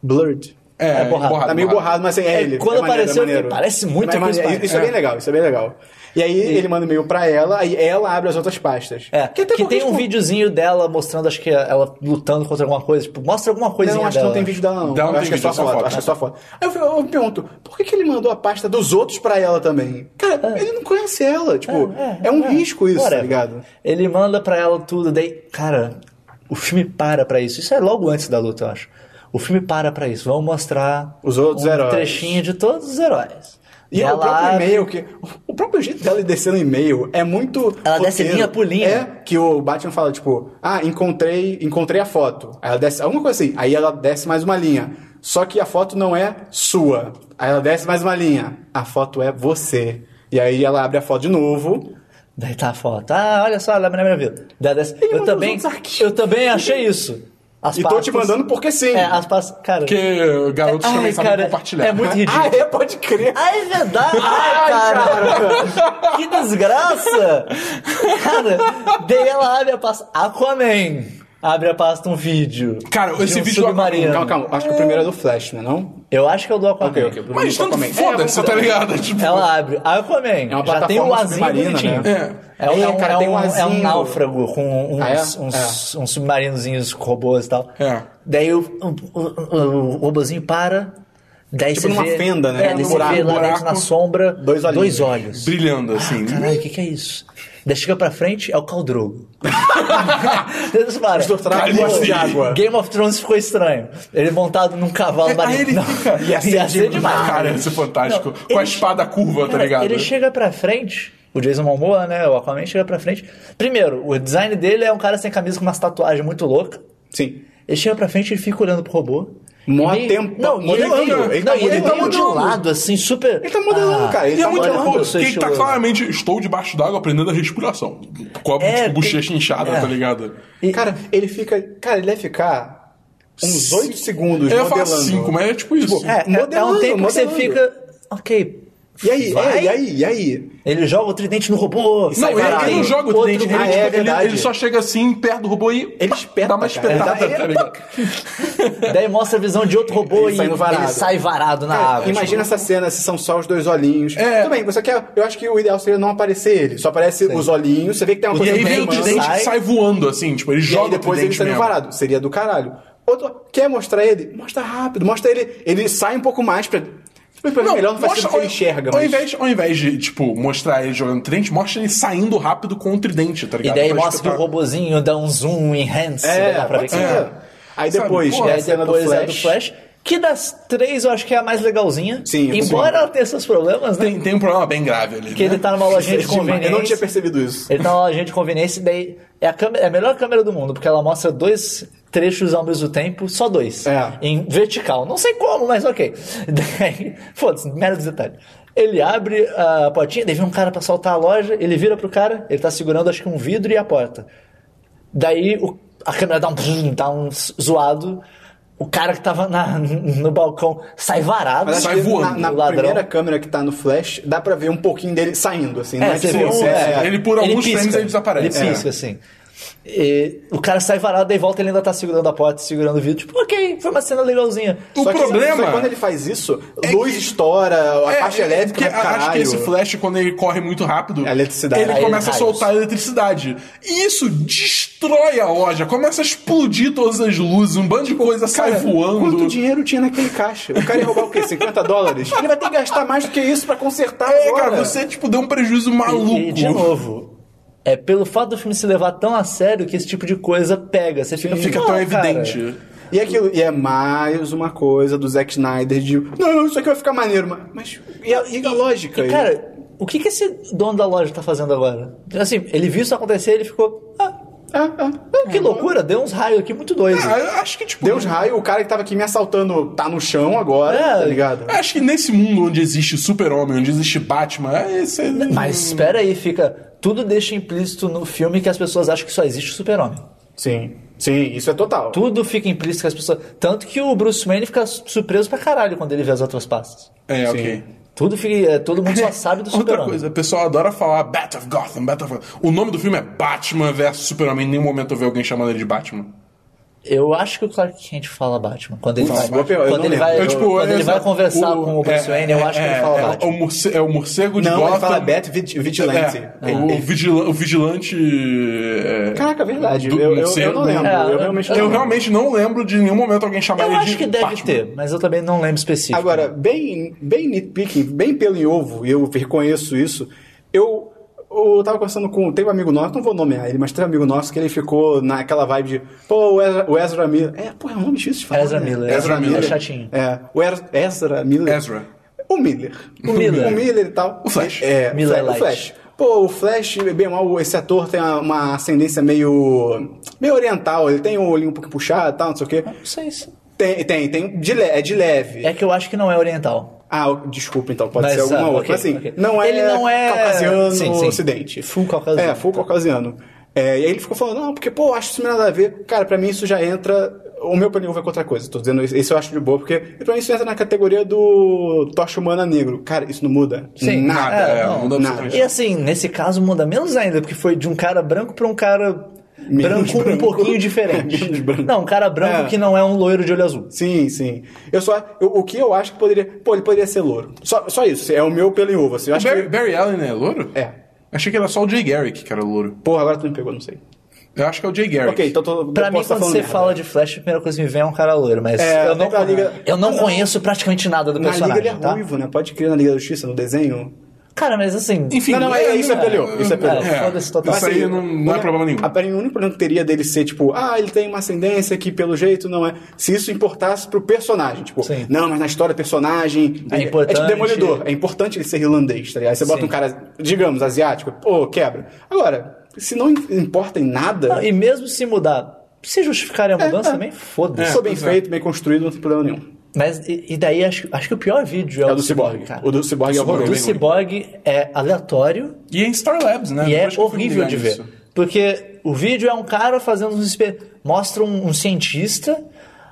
[SPEAKER 1] Blurred.
[SPEAKER 2] É,
[SPEAKER 3] É borrado.
[SPEAKER 1] Tá meio borrado, mas assim, é,
[SPEAKER 3] É,
[SPEAKER 1] ele.
[SPEAKER 3] quando
[SPEAKER 1] é maneiro,
[SPEAKER 3] apareceu,
[SPEAKER 1] é maneiro.
[SPEAKER 3] parece muito
[SPEAKER 1] é
[SPEAKER 3] Chris
[SPEAKER 1] maneiro.
[SPEAKER 3] Pine.
[SPEAKER 1] Isso é.
[SPEAKER 3] É.
[SPEAKER 1] bem legal, isso é bem legal. E aí ele manda um e-mail pra ela, aí ela abre as outras pastas.
[SPEAKER 3] É,
[SPEAKER 1] Que,
[SPEAKER 3] que, tem um
[SPEAKER 1] tipo,
[SPEAKER 3] videozinho dela mostrando, acho que ela lutando contra alguma coisa. Tipo, mostra alguma coisinha
[SPEAKER 1] Não, acho
[SPEAKER 3] dela.
[SPEAKER 1] que não tem vídeo dela, não.
[SPEAKER 2] Não
[SPEAKER 1] Eu acho que é só
[SPEAKER 2] vídeo, é só
[SPEAKER 1] foto.
[SPEAKER 2] foto.
[SPEAKER 1] Acho que é só foto. Aí eu, eu me pergunto, por que, que ele mandou a pasta dos outros pra ela também? Cara, ele não conhece ela. Tipo, é, um risco isso, tá ligado?
[SPEAKER 3] Ele manda pra ela tudo, daí, cara, o filme para pra isso. Isso é logo antes da luta, eu acho. O filme para pra isso. Vamos mostrar
[SPEAKER 1] Os outros
[SPEAKER 3] um
[SPEAKER 1] heróis.
[SPEAKER 3] trechinho de todos os heróis.
[SPEAKER 1] E
[SPEAKER 3] ela
[SPEAKER 1] o próprio e-mail, que. O próprio jeito dela descer no e-mail é muito.
[SPEAKER 3] Ela desce
[SPEAKER 1] roteiro.
[SPEAKER 3] linha por linha.
[SPEAKER 1] É que o Batman fala, tipo, ah, encontrei, encontrei a foto. Aí ela desce. Alguma coisa assim. Aí ela desce mais uma linha. Só que a foto não é sua. Aí ela desce mais uma linha. A foto é você. E aí ela abre a foto de novo.
[SPEAKER 3] Daí tá a foto. Ah, olha só, ela minha vida. Daí desce- Eu também, eu também achei isso. As
[SPEAKER 1] e tô te
[SPEAKER 3] pastas-
[SPEAKER 1] mandando porque sim.
[SPEAKER 3] É, as pastas. Cara.
[SPEAKER 2] Porque garotos também
[SPEAKER 3] Ai,
[SPEAKER 2] sabem
[SPEAKER 3] cara,
[SPEAKER 2] compartilhar.
[SPEAKER 3] É muito ridículo.
[SPEAKER 1] Ah, é? Pode crer.
[SPEAKER 3] Ah, é verdade! Ai, cara! que desgraça! Cara, daí ela abre a pasta. Aquaman! Abre a pasta um vídeo.
[SPEAKER 2] Cara,
[SPEAKER 3] de
[SPEAKER 2] esse
[SPEAKER 3] um
[SPEAKER 2] vídeo do
[SPEAKER 3] submarino.
[SPEAKER 1] Calma, calma. Acho que o primeiro é do Flash, né? Não?
[SPEAKER 3] Eu acho que é o do Aquaman.
[SPEAKER 1] Ok, ok.
[SPEAKER 2] Mas tanto
[SPEAKER 1] Aquaman.
[SPEAKER 2] foda-se,
[SPEAKER 1] É,
[SPEAKER 2] tá ligado? Tipo,
[SPEAKER 3] Ela abre. Aquaman.
[SPEAKER 1] É uma
[SPEAKER 3] já tem o
[SPEAKER 1] plataforma
[SPEAKER 3] azinho bonitinho.
[SPEAKER 1] né?
[SPEAKER 3] É, um,
[SPEAKER 1] É,
[SPEAKER 3] é um-
[SPEAKER 1] cara,
[SPEAKER 3] é
[SPEAKER 1] tem um
[SPEAKER 3] um- é um náufrago com uns,
[SPEAKER 1] Ah, é?
[SPEAKER 3] uns, uns submarinozinhos com robôs e tal.
[SPEAKER 2] É.
[SPEAKER 3] Daí o, o, o, o robozinho para. Daí
[SPEAKER 1] Tipo
[SPEAKER 3] você
[SPEAKER 1] numa
[SPEAKER 3] vê,
[SPEAKER 1] fenda, né?
[SPEAKER 3] É, você
[SPEAKER 1] buraco,
[SPEAKER 3] vê lá
[SPEAKER 2] buraco.
[SPEAKER 3] dentro na sombra
[SPEAKER 1] Dois olhinhos.
[SPEAKER 3] dois olhos.
[SPEAKER 2] brilhando, assim.
[SPEAKER 3] Caralho, o que, que é isso? Daí chega pra frente, é o Caldrogo. Para.
[SPEAKER 2] Calice.
[SPEAKER 1] de água.
[SPEAKER 3] Game of Thrones ficou estranho. Ele montado num cavalo
[SPEAKER 2] Aí
[SPEAKER 3] marinho.
[SPEAKER 2] ele
[SPEAKER 3] Não,
[SPEAKER 2] fica-
[SPEAKER 3] Ia ser,
[SPEAKER 1] Ia ser
[SPEAKER 3] demais.
[SPEAKER 2] Cara, ia ser fantástico.
[SPEAKER 3] Não,
[SPEAKER 2] Com a espada curva, tá
[SPEAKER 3] Cara,
[SPEAKER 2] ligado?
[SPEAKER 3] Ele chega pra frente, o Jason Momoa, né? O Aquaman chega pra frente. Primeiro, o design dele é um cara sem camisa com umas tatuagens muito louca.
[SPEAKER 1] Sim.
[SPEAKER 3] Ele chega pra frente e fica olhando pro robô.
[SPEAKER 1] Mó
[SPEAKER 3] E meio-
[SPEAKER 1] tempo-
[SPEAKER 3] Não, ele,
[SPEAKER 1] modelando.
[SPEAKER 3] meio-
[SPEAKER 1] Ele tá
[SPEAKER 3] não, ele
[SPEAKER 1] modelando.
[SPEAKER 3] meio de lado, assim, super.
[SPEAKER 1] Ele tá modelando, cara. Ele
[SPEAKER 2] E é
[SPEAKER 1] tá
[SPEAKER 3] sou
[SPEAKER 2] porque ele tá claramente, estou debaixo d'água aprendendo a respiração. Com a
[SPEAKER 3] É,
[SPEAKER 2] tipo, bochecha
[SPEAKER 3] tem-
[SPEAKER 2] inchada,
[SPEAKER 3] é.
[SPEAKER 2] tá ligado?
[SPEAKER 3] E-
[SPEAKER 1] Cara, ele fica. Cara, ele deve ficar uns 8 segundos
[SPEAKER 2] Eu ia falar
[SPEAKER 1] modelando.
[SPEAKER 2] 5, mas é tipo isso.
[SPEAKER 3] É, é- é, um
[SPEAKER 1] Modelando,
[SPEAKER 3] tempo que você
[SPEAKER 1] modelando.
[SPEAKER 3] fica. Ok.
[SPEAKER 1] E aí, é, e aí, e aí?
[SPEAKER 3] Ele joga o tridente no robô.
[SPEAKER 2] Não,
[SPEAKER 3] sai
[SPEAKER 2] ele, ele não joga o
[SPEAKER 3] Outro
[SPEAKER 2] dente, ele,
[SPEAKER 3] robô.
[SPEAKER 1] É
[SPEAKER 2] tipo, ele- ele só chega assim, perto do robô e
[SPEAKER 1] Ele espeta,
[SPEAKER 2] dá uma
[SPEAKER 1] cara. Dá-
[SPEAKER 2] espetada,
[SPEAKER 1] ele-
[SPEAKER 2] tá?
[SPEAKER 3] Daí mostra a visão de outro robô
[SPEAKER 1] Ele
[SPEAKER 3] e
[SPEAKER 1] varado.
[SPEAKER 3] ele sai varado na
[SPEAKER 1] Cara,
[SPEAKER 3] água.
[SPEAKER 1] imagina essa cena se são só os dois olhinhos.
[SPEAKER 2] É.
[SPEAKER 1] Tudo bem, você quer. Eu acho que o ideal seria não aparecer ele. Só aparece os olhinhos, você vê que tem uma
[SPEAKER 2] E
[SPEAKER 1] coisa
[SPEAKER 2] aí vem o tridente
[SPEAKER 3] sai.
[SPEAKER 2] e sai voando, assim, tipo, ele
[SPEAKER 1] E
[SPEAKER 2] joga
[SPEAKER 1] aí depois ele
[SPEAKER 2] tridente mesmo.
[SPEAKER 1] varado. Seria do caralho. Outro, quer mostrar ele? Mostra rápido. Mostra ele. Ele sai um pouco mais pra. Pra melhor não faz sentido que ele enxerga,
[SPEAKER 2] ao,
[SPEAKER 1] mas.
[SPEAKER 2] invés, ao invés de, tipo, mostrar ele jogando tridente, mostra ele saindo rápido com o tridente, tá
[SPEAKER 3] E
[SPEAKER 2] ligado?
[SPEAKER 3] daí
[SPEAKER 2] Pra
[SPEAKER 3] mostra que o
[SPEAKER 2] espetar.
[SPEAKER 3] robozinho dá um zoom enhance.
[SPEAKER 1] É,
[SPEAKER 3] dá pra ver que
[SPEAKER 1] ser.
[SPEAKER 2] é.
[SPEAKER 1] Aí
[SPEAKER 2] Sabe,
[SPEAKER 1] depois,
[SPEAKER 2] pô,
[SPEAKER 1] é
[SPEAKER 3] E
[SPEAKER 1] a cena do
[SPEAKER 3] depois
[SPEAKER 1] Flash.
[SPEAKER 3] é do Flash. Que das três eu acho que é a mais legalzinha.
[SPEAKER 1] Sim,
[SPEAKER 3] Embora ela tenha seus problemas, né?
[SPEAKER 2] Tem, tem um problema bem grave ali.
[SPEAKER 3] Que
[SPEAKER 2] né?
[SPEAKER 3] ele tá numa lojinha de
[SPEAKER 1] é
[SPEAKER 3] conveniência.
[SPEAKER 1] Eu não tinha percebido isso.
[SPEAKER 3] Ele tá numa lojinha de conveniência e daí é a, câmera, é a melhor câmera do mundo, porque ela mostra dois trechos ao mesmo tempo, só dois.
[SPEAKER 1] É.
[SPEAKER 3] Em vertical. Não sei como, mas ok. Daí, foda-se, mero detalhe. Ele abre a portinha, daí vem um cara pra saltar a loja, ele vira pro cara, ele tá segurando acho que um vidro e a porta. Daí o- a câmera dá um, dá um zoado, o cara que tava na- no balcão sai varado.
[SPEAKER 1] Mas
[SPEAKER 2] Sai voando.
[SPEAKER 1] na, na primeira câmera que tá no Flash, dá pra ver um pouquinho dele saindo, assim.
[SPEAKER 3] É,
[SPEAKER 1] é
[SPEAKER 3] você
[SPEAKER 1] tipo,
[SPEAKER 3] um,
[SPEAKER 1] você-
[SPEAKER 3] é,
[SPEAKER 2] Ele por alguns
[SPEAKER 3] pisca,
[SPEAKER 2] frames ele desaparece.
[SPEAKER 3] Ele pisca, assim. E o cara sai varado, daí volta ele ainda tá segurando a porta, segurando o vidro. Tipo, ok, foi uma cena legalzinha.
[SPEAKER 2] O
[SPEAKER 1] Só que-
[SPEAKER 2] problema-
[SPEAKER 1] só que quando ele faz isso,
[SPEAKER 2] É
[SPEAKER 1] luz
[SPEAKER 2] que-
[SPEAKER 1] estoura, a
[SPEAKER 2] É,
[SPEAKER 1] caixa
[SPEAKER 2] é,
[SPEAKER 1] elétrica. pro
[SPEAKER 2] a- acho que
[SPEAKER 1] caralho.
[SPEAKER 2] esse flash, quando ele corre muito rápido,
[SPEAKER 1] A eletricidade.
[SPEAKER 2] ele começa a
[SPEAKER 3] raios.
[SPEAKER 2] soltar eletricidade. E isso destrói a loja, começa a explodir todas as luzes, um bando de coisa sai
[SPEAKER 1] Cara,
[SPEAKER 2] voando.
[SPEAKER 1] Quanto dinheiro tinha naquele caixa? O cara ia roubar o quê? 50 dólares? Ele vai ter que gastar mais do que isso pra consertar
[SPEAKER 2] É,
[SPEAKER 1] agora.
[SPEAKER 2] cara, você tipo deu um prejuízo maluco.
[SPEAKER 3] E, de novo, é pelo fato do filme se levar tão a sério que esse tipo de coisa pega. Você fica,
[SPEAKER 2] Fica
[SPEAKER 3] "Não,
[SPEAKER 2] tão
[SPEAKER 3] cara."
[SPEAKER 2] evidente.
[SPEAKER 1] E aquilo, e é mais uma coisa do Zack Snyder de não, isso aqui vai ficar maneiro, mas, mas e, a, e a lógica?
[SPEAKER 3] E, cara, o que, que esse dono da loja tá fazendo agora? Assim, ele viu isso acontecer ele ficou. Ah,
[SPEAKER 1] Ah, ah,
[SPEAKER 3] ah, que loucura, deu uns raios aqui muito doidos.
[SPEAKER 2] Ah, eu acho que tipo
[SPEAKER 1] Deu uns raios, o cara que tava aqui me assaltando tá no chão agora,
[SPEAKER 3] É.
[SPEAKER 1] tá ligado?
[SPEAKER 2] Acho que nesse mundo onde existe Super-Homem, onde existe Batman, é esse
[SPEAKER 3] Mas espera aí, fica. Tudo deixa implícito no filme que as pessoas acham que só existe o super-homem.
[SPEAKER 1] Sim, sim, isso é total.
[SPEAKER 3] Tudo fica implícito que as pessoas. Tanto que o Bruce Wayne fica surpreso pra caralho quando ele vê as outras pastas.
[SPEAKER 2] É,
[SPEAKER 1] Sim.
[SPEAKER 2] ok.
[SPEAKER 3] Tudo fica. é, Todo mundo só sabe do
[SPEAKER 2] Outra
[SPEAKER 3] super-homem.
[SPEAKER 2] coisa, o pessoal adora falar Bat of Gotham, Bat of Gotham. O nome do filme é Batman vs Superman. Em nenhum momento eu vi alguém chamando ele de Batman.
[SPEAKER 3] Eu acho que o Clark Kent fala Batman. Quando ele vai,
[SPEAKER 1] eu
[SPEAKER 3] quando ele
[SPEAKER 1] Eu,
[SPEAKER 2] tipo,
[SPEAKER 3] quando ele vai
[SPEAKER 2] exato.
[SPEAKER 3] conversar com o Bruce
[SPEAKER 2] é,
[SPEAKER 3] Wayne, eu acho que ele
[SPEAKER 2] é,
[SPEAKER 3] fala
[SPEAKER 2] é,
[SPEAKER 3] Batman.
[SPEAKER 2] É o, morce- é o morcego de
[SPEAKER 1] Não,
[SPEAKER 2] Gotham.
[SPEAKER 1] ele fala Bat Vig- Vigilante.
[SPEAKER 2] É, o, vigila- o vigilante.
[SPEAKER 1] Caraca, é verdade. Eu, eu, eu não lembro.
[SPEAKER 3] É,
[SPEAKER 1] eu realmente não
[SPEAKER 2] Eu
[SPEAKER 1] lembro.
[SPEAKER 2] realmente não lembro de nenhum momento alguém chamar
[SPEAKER 3] Eu
[SPEAKER 2] ele de
[SPEAKER 3] acho que deve
[SPEAKER 2] Batman.
[SPEAKER 3] ter, mas eu também não lembro específico.
[SPEAKER 1] Agora, bem, bem nitpicking, bem pelo em ovo, e eu reconheço isso, eu, eu tava conversando com. Tem um amigo nosso, não vou nomear ele, mas tem um amigo nosso que ele ficou naquela vibe de. Pô, o Ezra, o Ezra Miller. É, pô, é um nome difícil de falar.
[SPEAKER 3] Ezra
[SPEAKER 1] né?
[SPEAKER 3] Miller,
[SPEAKER 1] Ezra
[SPEAKER 3] Ezra
[SPEAKER 1] Miller.
[SPEAKER 3] Miller. É chatinho.
[SPEAKER 1] É, o Er- Ezra Miller.
[SPEAKER 2] Ezra.
[SPEAKER 1] O Miller.
[SPEAKER 3] O Miller.
[SPEAKER 1] O Miller e tal.
[SPEAKER 2] O Flash.
[SPEAKER 1] É, o
[SPEAKER 3] Miller
[SPEAKER 1] Flash, o. Flash. Pô, o Flash, bem mal, esse ator tem uma ascendência meio. meio oriental. Ele tem o olhinho um pouco puxado e tal, não sei o quê.
[SPEAKER 3] Não sei se.
[SPEAKER 1] Tem, tem, tem. De le- é de leve.
[SPEAKER 3] É que eu acho que não é oriental.
[SPEAKER 1] Ah, desculpa então, pode
[SPEAKER 3] Mas,
[SPEAKER 1] ser alguma
[SPEAKER 3] ah,
[SPEAKER 1] outra.
[SPEAKER 3] ok,
[SPEAKER 1] Mas assim,
[SPEAKER 3] ok.
[SPEAKER 1] não é,
[SPEAKER 3] Ele não é-
[SPEAKER 1] caucasiano
[SPEAKER 3] Sim, sim.
[SPEAKER 1] ocidente.
[SPEAKER 3] Full caucasiano.
[SPEAKER 1] É, full caucasiano. É, e aí ele ficou falando, não, porque, pô, acho isso não tem nada a ver. Cara, pra mim isso já entra. O meu pneu vai com outra coisa. Tô dizendo isso, isso eu acho de boa, porque pra mim isso entra na categoria do tocha humana negro. Cara, isso não muda.
[SPEAKER 3] Sim,
[SPEAKER 1] nada.
[SPEAKER 2] Nada,
[SPEAKER 3] É,
[SPEAKER 2] é,
[SPEAKER 3] não,
[SPEAKER 2] muda
[SPEAKER 1] nada.
[SPEAKER 3] E assim, nesse caso muda menos ainda, porque foi de um cara branco pra um cara
[SPEAKER 1] Menos
[SPEAKER 3] branco, um
[SPEAKER 1] branco.
[SPEAKER 3] pouquinho diferente.
[SPEAKER 1] Menos branco.
[SPEAKER 3] Não, um cara branco
[SPEAKER 1] É.
[SPEAKER 3] que não é um loiro de olho azul.
[SPEAKER 1] Sim, sim. Eu só. eu- o que eu acho que poderia. Pô, ele poderia ser louro. Só, só isso. É o meu pelo em ovo. Assim, eu acho
[SPEAKER 2] Barry,
[SPEAKER 1] que.
[SPEAKER 2] Barry Allen é louro?
[SPEAKER 1] É.
[SPEAKER 2] Achei que era só o Jay Garrick que era louro.
[SPEAKER 1] Porra, agora tu me pegou, não sei.
[SPEAKER 2] Eu acho que é o Jay Garrick.
[SPEAKER 1] Ok, então tô.
[SPEAKER 3] Pra mim,
[SPEAKER 1] tá
[SPEAKER 3] quando você
[SPEAKER 1] merda.
[SPEAKER 3] fala de Flash, a primeira coisa que me vem é um cara loiro, mas
[SPEAKER 1] É,
[SPEAKER 3] eu não,
[SPEAKER 1] liga-
[SPEAKER 3] eu não
[SPEAKER 1] Não,
[SPEAKER 3] conheço praticamente nada do
[SPEAKER 1] Na
[SPEAKER 3] personagem,
[SPEAKER 1] Liga ele é
[SPEAKER 3] tá?
[SPEAKER 1] ruivo, né? Pode crer na Liga da Justiça, no desenho.
[SPEAKER 3] Cara, mas assim...
[SPEAKER 2] Enfim,
[SPEAKER 1] Não, não, é- isso é peleu, isso é peleu.
[SPEAKER 3] É, foda-se total.
[SPEAKER 2] Isso aí não, não é problema nenhum.
[SPEAKER 1] A, o único problema que teria dele ser, tipo, ah, ele tem uma ascendência que pelo jeito não é. Se isso importasse pro personagem, tipo,
[SPEAKER 3] Sim.
[SPEAKER 1] não, mas na história do personagem.
[SPEAKER 3] É
[SPEAKER 1] É
[SPEAKER 3] importante.
[SPEAKER 1] tipo demolidor. É importante ele ser irlandês, tá ligado? Aí você bota
[SPEAKER 3] Sim.
[SPEAKER 1] um cara, digamos, asiático, pô, quebra. Agora, se não importa em nada,
[SPEAKER 3] Não, e mesmo se mudar, se justificarem a mudança
[SPEAKER 1] é.
[SPEAKER 3] também, foda-se.
[SPEAKER 1] se for bem
[SPEAKER 2] é.
[SPEAKER 1] feito, bem construído, não tem problema nenhum.
[SPEAKER 3] Mas, e, e daí, acho, acho que o pior vídeo é,
[SPEAKER 1] É o do Cyborg.
[SPEAKER 3] cara.
[SPEAKER 1] O do Cyborg é
[SPEAKER 3] O
[SPEAKER 1] horroroso.
[SPEAKER 3] do Cyborg é aleatório
[SPEAKER 2] E é em Star Labs, né?
[SPEAKER 3] e é horrível de ver.
[SPEAKER 2] nisso.
[SPEAKER 3] Porque o vídeo é um cara fazendo uns... exper- Mostra um, um cientista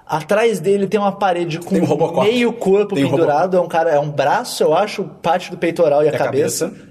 [SPEAKER 3] Atrás dele tem uma parede com
[SPEAKER 1] um
[SPEAKER 3] meio corpo
[SPEAKER 1] Tem um
[SPEAKER 3] pendurado. É um cara, é um braço, eu acho, parte do peitoral e a,
[SPEAKER 1] É a
[SPEAKER 3] cabeça.
[SPEAKER 1] cabeça.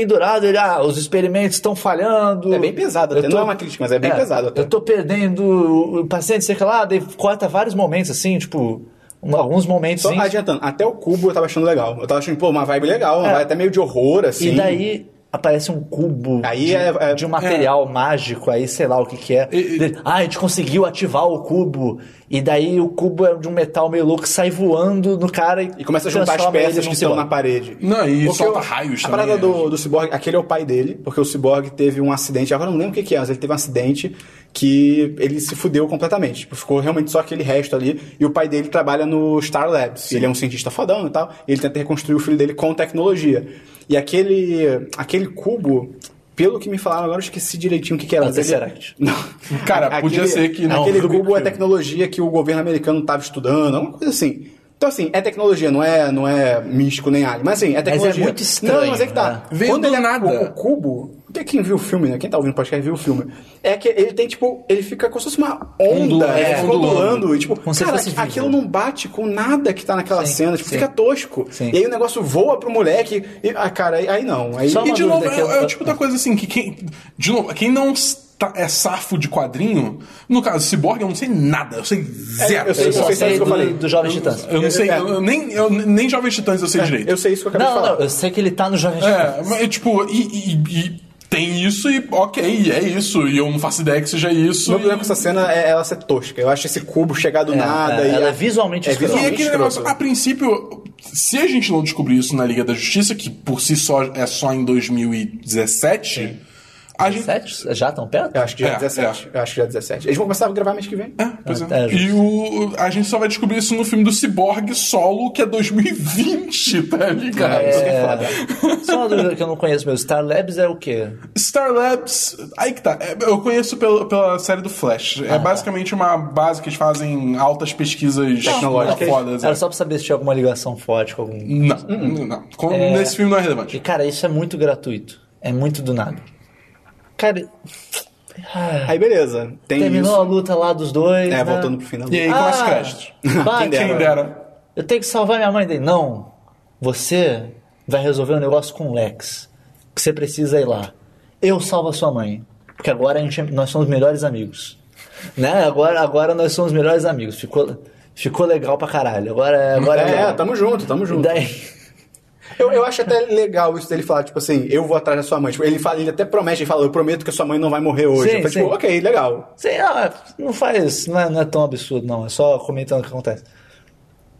[SPEAKER 3] Pendurado, ele, ah, os experimentos estão falhando.
[SPEAKER 1] É bem pesado até,
[SPEAKER 3] Eu
[SPEAKER 1] não é uma crítica, mas é bem pesado até.
[SPEAKER 3] Eu tô perdendo o paciente, sei lá, daí corta vários momentos, assim, tipo, um- alguns momentos.
[SPEAKER 1] Só
[SPEAKER 3] assim,
[SPEAKER 1] adiantando, até o cubo eu tava achando legal. Eu tava achando, pô, uma vibe legal, uma
[SPEAKER 3] É.
[SPEAKER 1] vibe até meio de horror, assim.
[SPEAKER 3] E daí aparece um cubo
[SPEAKER 1] Aí
[SPEAKER 3] de,
[SPEAKER 1] é- é-
[SPEAKER 3] de um material mágico, aí sei lá o que que é.
[SPEAKER 2] E- e-
[SPEAKER 3] ah, a gente conseguiu ativar o cubo. E daí o cubo é de um metal meio louco, sai voando no cara e,
[SPEAKER 1] E começa a juntar as peças que estão na parede.
[SPEAKER 2] Não, e
[SPEAKER 1] Porque
[SPEAKER 2] solta
[SPEAKER 1] o-
[SPEAKER 2] raios
[SPEAKER 1] A parada
[SPEAKER 2] né?
[SPEAKER 1] do, do Cyborg, aquele é o pai dele, porque o Cyborg teve um acidente, agora eu não lembro o que, que é, mas ele teve um acidente que ele se fudeu completamente. Tipo, ficou realmente só aquele resto ali. E o pai dele trabalha no Star Labs. Ele é um cientista fodão e tal. E ele tenta reconstruir o filho dele com tecnologia. E aquele, aquele cubo. Pelo que me falaram agora, eu esqueci direitinho o que, que era. Ele-
[SPEAKER 3] Tesseract.
[SPEAKER 1] Não.
[SPEAKER 2] Cara,
[SPEAKER 1] Aquele-
[SPEAKER 2] podia ser que não.
[SPEAKER 1] Aquele cubo é tecnologia que o governo americano estava estudando, alguma coisa assim. Então, assim, é tecnologia, não é, não é místico nem alien. Mas, assim, é tecnologia.
[SPEAKER 3] muito estranho,
[SPEAKER 1] Não, mas é que tá.
[SPEAKER 3] né?
[SPEAKER 2] Veio
[SPEAKER 1] Quando
[SPEAKER 2] do
[SPEAKER 1] ele é
[SPEAKER 2] nada.
[SPEAKER 1] O, o cubo... Quem- Quem viu o filme, né? Quem tá ouvindo o podcast viu o filme. É que ele tem, tipo... Ele fica como se fosse uma onda.
[SPEAKER 2] Ondulando,
[SPEAKER 1] ele
[SPEAKER 2] é, ondulando.
[SPEAKER 1] ondulando. E, tipo,
[SPEAKER 3] Como
[SPEAKER 1] cara, aquilo não bate com nada que tá naquela
[SPEAKER 3] Sim,
[SPEAKER 1] cena. Tipo,
[SPEAKER 3] sim.
[SPEAKER 1] fica tosco.
[SPEAKER 3] Sim.
[SPEAKER 1] E aí o negócio voa pro moleque. E, ah, cara, aí, aí não. Aí,
[SPEAKER 3] Só
[SPEAKER 2] E de novo, é, é o tipo da coisa assim, que quem. De novo, quem não é safo de quadrinho, no caso, Cyborg, eu não sei nada, eu sei zero.
[SPEAKER 1] eu sei-
[SPEAKER 3] Eu
[SPEAKER 1] sei isso
[SPEAKER 3] sei
[SPEAKER 1] que eu
[SPEAKER 3] do,
[SPEAKER 1] falei.
[SPEAKER 3] do Jovem Titãs.
[SPEAKER 2] Eu não sei,
[SPEAKER 1] É.
[SPEAKER 2] eu nem, eu, nem Jovens Titãs eu sei direito.
[SPEAKER 1] eu sei isso que eu acabei
[SPEAKER 3] Não,
[SPEAKER 1] de
[SPEAKER 3] não,
[SPEAKER 1] falar.
[SPEAKER 3] não, eu sei que ele tá no Jovem Titãs.
[SPEAKER 2] É, mas tipo, e, e- e tem isso e ok, é isso, e eu não faço ideia que seja isso.
[SPEAKER 1] O meu problema
[SPEAKER 2] e-
[SPEAKER 1] com essa cena é ela ser tosca. Eu acho esse cubo chegar do
[SPEAKER 3] É,
[SPEAKER 1] nada.
[SPEAKER 3] é,
[SPEAKER 1] e
[SPEAKER 3] ela é visualmente
[SPEAKER 1] é.
[SPEAKER 2] E
[SPEAKER 1] visualmente
[SPEAKER 2] aquele
[SPEAKER 1] escroto.
[SPEAKER 2] negócio, a princípio, se a gente não descobrir isso na Liga da Justiça, que por si só é só em 2017, a gente.
[SPEAKER 3] Sete? Já tão perto?
[SPEAKER 1] Eu acho que já é,
[SPEAKER 2] É,
[SPEAKER 1] 17. Eu acho que já é 17. Eles vão começar a gravar mês que vem.
[SPEAKER 2] É, pois é.
[SPEAKER 3] É, é,
[SPEAKER 2] e o, a gente só vai descobrir isso no filme do Cyborg solo, que é 2020, tá ligado?
[SPEAKER 1] Isso que é foda.
[SPEAKER 3] É, Só uma dúvida que eu não conheço mesmo. Star Labs é o quê?
[SPEAKER 2] Star Labs, aí que tá. É, Eu conheço pela, pela série do Flash.
[SPEAKER 3] Ah,
[SPEAKER 2] É basicamente uma base que eles fazem altas pesquisas
[SPEAKER 1] Tecnológicas.
[SPEAKER 2] fodas.
[SPEAKER 3] Era
[SPEAKER 2] é.
[SPEAKER 3] só pra saber se tinha alguma ligação forte com algum.
[SPEAKER 2] Não, não. Com- Nesse filme não é
[SPEAKER 3] E,
[SPEAKER 2] relevante.
[SPEAKER 3] cara, isso é muito gratuito. É muito do nada. Cara,
[SPEAKER 1] Aí beleza. Tem
[SPEAKER 3] terminou
[SPEAKER 1] isso.
[SPEAKER 3] a luta lá dos dois.
[SPEAKER 1] É,
[SPEAKER 3] né?
[SPEAKER 1] voltando pro final.
[SPEAKER 2] E aí começa os créditos.
[SPEAKER 3] Bate,
[SPEAKER 1] Quem dera.
[SPEAKER 2] Quem dera.
[SPEAKER 3] Eu tenho que salvar minha mãe dele. Não. Você vai resolver um negócio com o Lex. Que você precisa ir lá. Eu salvo a sua mãe. Porque agora a gente, é- nós somos melhores amigos. Né? Agora, agora nós somos melhores amigos. Ficou, ficou legal pra caralho. Agora, agora
[SPEAKER 1] É,
[SPEAKER 3] legal.
[SPEAKER 1] tamo junto, tamo
[SPEAKER 3] E
[SPEAKER 1] junto.
[SPEAKER 3] daí,
[SPEAKER 1] Eu, eu acho até legal isso dele falar, tipo assim, eu vou atrás da sua mãe. Tipo, ele, fala, ele até promete, ele fala, eu prometo que a sua mãe não vai morrer hoje.
[SPEAKER 3] Sim,
[SPEAKER 1] eu falei, tipo,
[SPEAKER 3] sim.
[SPEAKER 1] ok, legal.
[SPEAKER 3] Sei, não, não faz. Não é, não é tão absurdo, não. É só comentando o que acontece.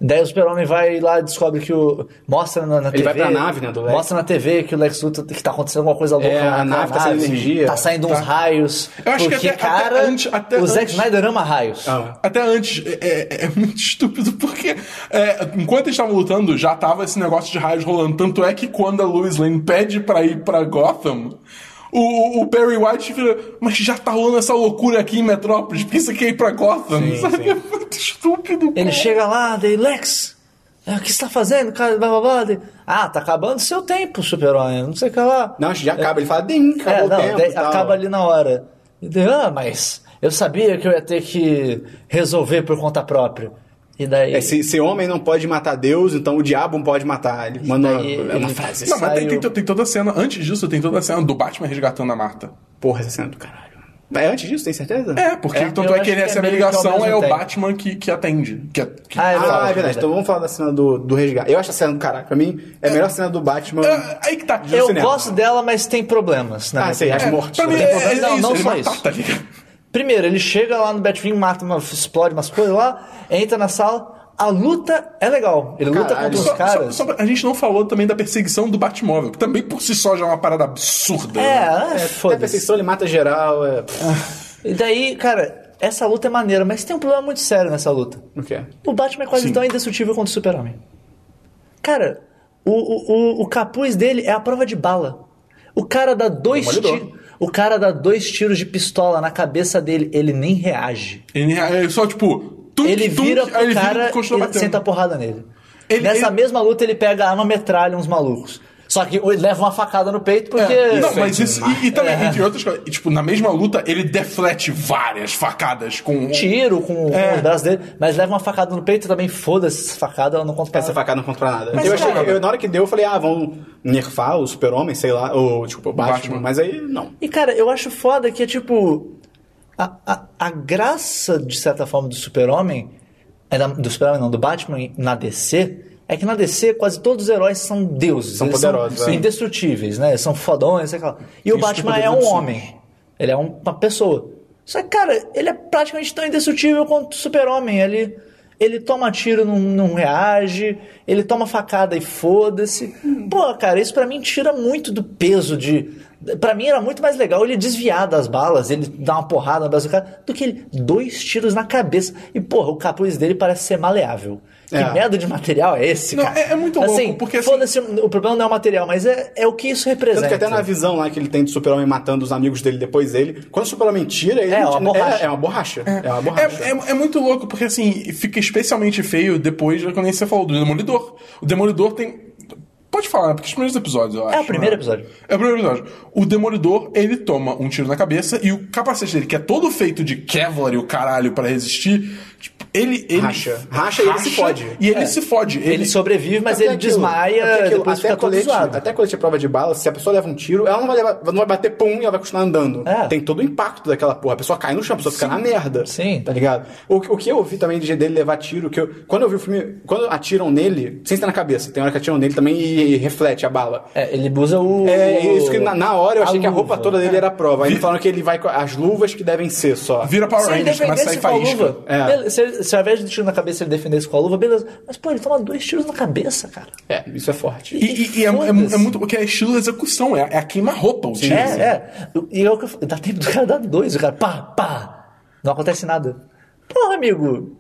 [SPEAKER 3] Daí o Super-Homem vai lá e descobre que o. Mostra na, na
[SPEAKER 1] Ele
[SPEAKER 3] TV.
[SPEAKER 1] vai pra nave, né, do Lex.
[SPEAKER 3] Mostra na TV que o Lex Luthor que tá acontecendo alguma coisa louca.
[SPEAKER 1] É,
[SPEAKER 3] lá
[SPEAKER 1] a nave tá saindo energia.
[SPEAKER 3] Tá saindo uns raios.
[SPEAKER 2] Eu acho que
[SPEAKER 3] porque,
[SPEAKER 2] até-
[SPEAKER 3] cara,
[SPEAKER 2] até antes- até
[SPEAKER 3] o Zack Snyder ama raios.
[SPEAKER 1] Ah,
[SPEAKER 2] Até antes, é, é muito estúpido, porque é, enquanto eles estavam lutando, já tava esse negócio de raios rolando. Tanto é que quando a Lois Lane pede pra ir pra Gotham, o, o Barry White fica, mas já tá rolando essa loucura aqui em Metrópolis, por que você quer ir pra Gotham?
[SPEAKER 1] Sim,
[SPEAKER 2] Sabe?
[SPEAKER 1] sim.
[SPEAKER 2] É muito estúpido.
[SPEAKER 3] Ele
[SPEAKER 2] cara.
[SPEAKER 3] chega lá, daí, Lex, é, o que você tá fazendo, cara? Blá, blá, blá. Daí, ah, tá acabando seu tempo, Super-Homem. Não sei o que lá.
[SPEAKER 1] Não, acho que já acaba. Ele fala, dim, acabou
[SPEAKER 3] É,
[SPEAKER 1] o
[SPEAKER 3] não,
[SPEAKER 1] tempo.
[SPEAKER 3] daí acaba ali na hora. E daí, ah, mas eu sabia que eu ia ter que resolver por conta própria. E daí.
[SPEAKER 1] É, se, se homem não pode matar Deus, então o diabo não pode matar. Ele manda uma, é uma frase.
[SPEAKER 2] Não, mas tem, tem- tem toda a cena, antes disso, tem toda a cena do Batman resgatando a Marta.
[SPEAKER 1] Porra, essa cena do caralho. É antes disso, tem certeza?
[SPEAKER 2] É, porque
[SPEAKER 3] É,
[SPEAKER 2] tanto é que ele
[SPEAKER 3] é
[SPEAKER 2] recebe a ligação, é o
[SPEAKER 3] tempo.
[SPEAKER 2] Batman que, que atende. Que, é- que-
[SPEAKER 3] Ah, é
[SPEAKER 1] Ah,
[SPEAKER 3] verdade,
[SPEAKER 1] é verdade. Então vamos falar da cena do, do resgate. Eu acho a cena do caralho. Pra mim, é a melhor cena do Batman.
[SPEAKER 2] É, aí que tá.
[SPEAKER 3] Eu
[SPEAKER 1] cinema.
[SPEAKER 3] gosto dela, mas tem problemas. Na
[SPEAKER 1] Ah, sei, as mortes.
[SPEAKER 2] Pra mim, é, é
[SPEAKER 3] Não,
[SPEAKER 2] isso,
[SPEAKER 3] não só
[SPEAKER 2] matar,
[SPEAKER 3] isso.
[SPEAKER 2] tá ligado?
[SPEAKER 3] Primeiro, ele chega lá no Batwing, mata, uma, explode umas coisas lá, entra na sala. A luta é legal. Ele luta
[SPEAKER 1] Caralho.
[SPEAKER 3] contra os caras.
[SPEAKER 2] só- só- a gente não falou também da perseguição do Batmóvel, que também por si só já é uma parada absurda.
[SPEAKER 3] É,
[SPEAKER 2] né?
[SPEAKER 3] é,
[SPEAKER 1] É, a
[SPEAKER 3] foda-se.
[SPEAKER 1] perseguição, ele mata geral. É...
[SPEAKER 3] E daí, cara, essa luta é maneira, mas tem um problema muito sério nessa luta.
[SPEAKER 1] O quê?
[SPEAKER 3] O Batman é quase
[SPEAKER 2] Sim.
[SPEAKER 3] tão indestrutível quanto o Super-Homem. Cara, o, o, o, o capuz dele é a prova de bala. O cara dá dois tiros. O cara dá dois tiros de pistola na cabeça dele, ele nem reage.
[SPEAKER 2] Ele é só tipo. tum,
[SPEAKER 3] Ele
[SPEAKER 2] tum,
[SPEAKER 3] vira
[SPEAKER 2] aí
[SPEAKER 3] pro
[SPEAKER 2] ele vira
[SPEAKER 3] cara
[SPEAKER 2] e continua
[SPEAKER 3] e senta a porrada nele.
[SPEAKER 2] Ele-
[SPEAKER 3] Nessa
[SPEAKER 2] ele-
[SPEAKER 3] mesma luta ele pega a arma metralha uns malucos. Só que ele leva uma facada no peito porque.
[SPEAKER 2] É, não,
[SPEAKER 1] Isso é
[SPEAKER 2] mas isso. E, e também,
[SPEAKER 3] É.
[SPEAKER 2] entre outras coisas, tipo, na mesma luta, ele deflete várias facadas com.
[SPEAKER 3] Tiro com, com
[SPEAKER 2] É.
[SPEAKER 3] os braços dele, mas leva uma facada no peito e também foda-se essa facada, ela não conta pra
[SPEAKER 1] Essa
[SPEAKER 3] nada.
[SPEAKER 1] facada não conta pra nada.
[SPEAKER 3] Mas,
[SPEAKER 1] eu achei,
[SPEAKER 3] cara-
[SPEAKER 1] eu- na hora que deu, eu falei, ah, vão nerfar o super-homem, sei lá, ou, tipo, o Batman,
[SPEAKER 2] Batman.
[SPEAKER 1] mas aí, não.
[SPEAKER 3] E cara, eu acho foda que é tipo. A, a, a graça, de certa forma, do Super-Homem. é Do Super-Homem, não, do Batman na DC. É que na DC quase todos os heróis são deuses.
[SPEAKER 1] São poderosos,
[SPEAKER 3] são
[SPEAKER 1] é.
[SPEAKER 3] indestrutíveis, né? Eles são fodões, sei lá. E o Batman é um homem. Ele é um- uma pessoa. Só que, cara, ele é praticamente tão indestrutível quanto o Super-Homem. Ele, ele toma tiro, não, não reage. Ele toma facada e foda-se. Pô, cara, isso pra mim tira muito do peso de. Pra mim era muito mais legal ele desviar das balas, ele dar uma porrada na cabeça do cara, do que ele dois tiros na cabeça. E, porra, o capuz dele parece ser maleável. Que
[SPEAKER 1] É.
[SPEAKER 3] merda de material é esse,
[SPEAKER 2] Não,
[SPEAKER 3] cara?
[SPEAKER 2] é- é muito louco, porque, assim-
[SPEAKER 3] Foda-se, o problema não é o material, mas é, é o que isso representa.
[SPEAKER 1] Tanto que até na visão lá que ele tem do super-homem matando os amigos dele depois dele, quando o super-homem tira, ele
[SPEAKER 3] É,
[SPEAKER 1] não
[SPEAKER 3] uma
[SPEAKER 1] tira-
[SPEAKER 3] borracha.
[SPEAKER 1] É, é uma borracha. É, uma borracha.
[SPEAKER 2] É, é, é muito louco, porque assim, fica especialmente feio depois de quando você falou do Demolidor. O Demolidor tem. Pode falar, né? porque os primeiros episódios, eu acho.
[SPEAKER 3] o primeiro
[SPEAKER 2] né?
[SPEAKER 3] episódio.
[SPEAKER 2] É o primeiro episódio. O Demolidor, ele toma um tiro na cabeça e o capacete dele, que é todo feito de Kevlar e o caralho pra resistir, tipo, ele. ele
[SPEAKER 1] Racha. Racha e ele se fode.
[SPEAKER 2] E ele
[SPEAKER 3] É.
[SPEAKER 2] se fode.
[SPEAKER 3] Ele sobrevive, mas
[SPEAKER 1] É
[SPEAKER 3] ele
[SPEAKER 1] aquilo-
[SPEAKER 3] desmaia,
[SPEAKER 1] é porque aquilo,
[SPEAKER 3] depois
[SPEAKER 1] até
[SPEAKER 3] fica todo
[SPEAKER 1] colete,
[SPEAKER 3] zoado.
[SPEAKER 1] Até colete à prova de bala, se a pessoa leva um tiro, ela não vai, levar- não vai bater pum e ela vai continuar andando.
[SPEAKER 3] É.
[SPEAKER 1] Tem todo o impacto daquela porra. A pessoa cai no chão, a pessoa fica na merda.
[SPEAKER 3] Sim.
[SPEAKER 1] Tá ligado? O, o que eu ouvi também de dele levar tiro, que eu, quando eu vi o filme, quando atiram nele, sem estar na cabeça, tem hora que atiram nele também e reflete a bala.
[SPEAKER 3] É, ele usa o.
[SPEAKER 1] É isso que na, na hora eu achei que a roupa
[SPEAKER 3] luva.
[SPEAKER 1] toda dele era a prova. Aí falaram que ele vai com as luvas que devem ser só.
[SPEAKER 2] Vira Power
[SPEAKER 3] ele
[SPEAKER 2] Rangers, começa a sair
[SPEAKER 3] a
[SPEAKER 2] faísca.
[SPEAKER 3] luva,
[SPEAKER 1] É.
[SPEAKER 3] se, ele- se ao invés de tiro na cabeça ele defendesse com a luva, beleza. Mas, pô, ele toma dois tiros na cabeça, cara.
[SPEAKER 1] É, isso é forte.
[SPEAKER 2] E, e- e é, é,
[SPEAKER 3] Foda-se.
[SPEAKER 2] é muito. Porque é estilo execução, é, é a queima-roupa o tiro.
[SPEAKER 3] É,
[SPEAKER 2] assim.
[SPEAKER 3] é. E é o que eu falo, dá tempo do cara dar dois, o cara pá, pá. Não acontece nada. Porra, amigo.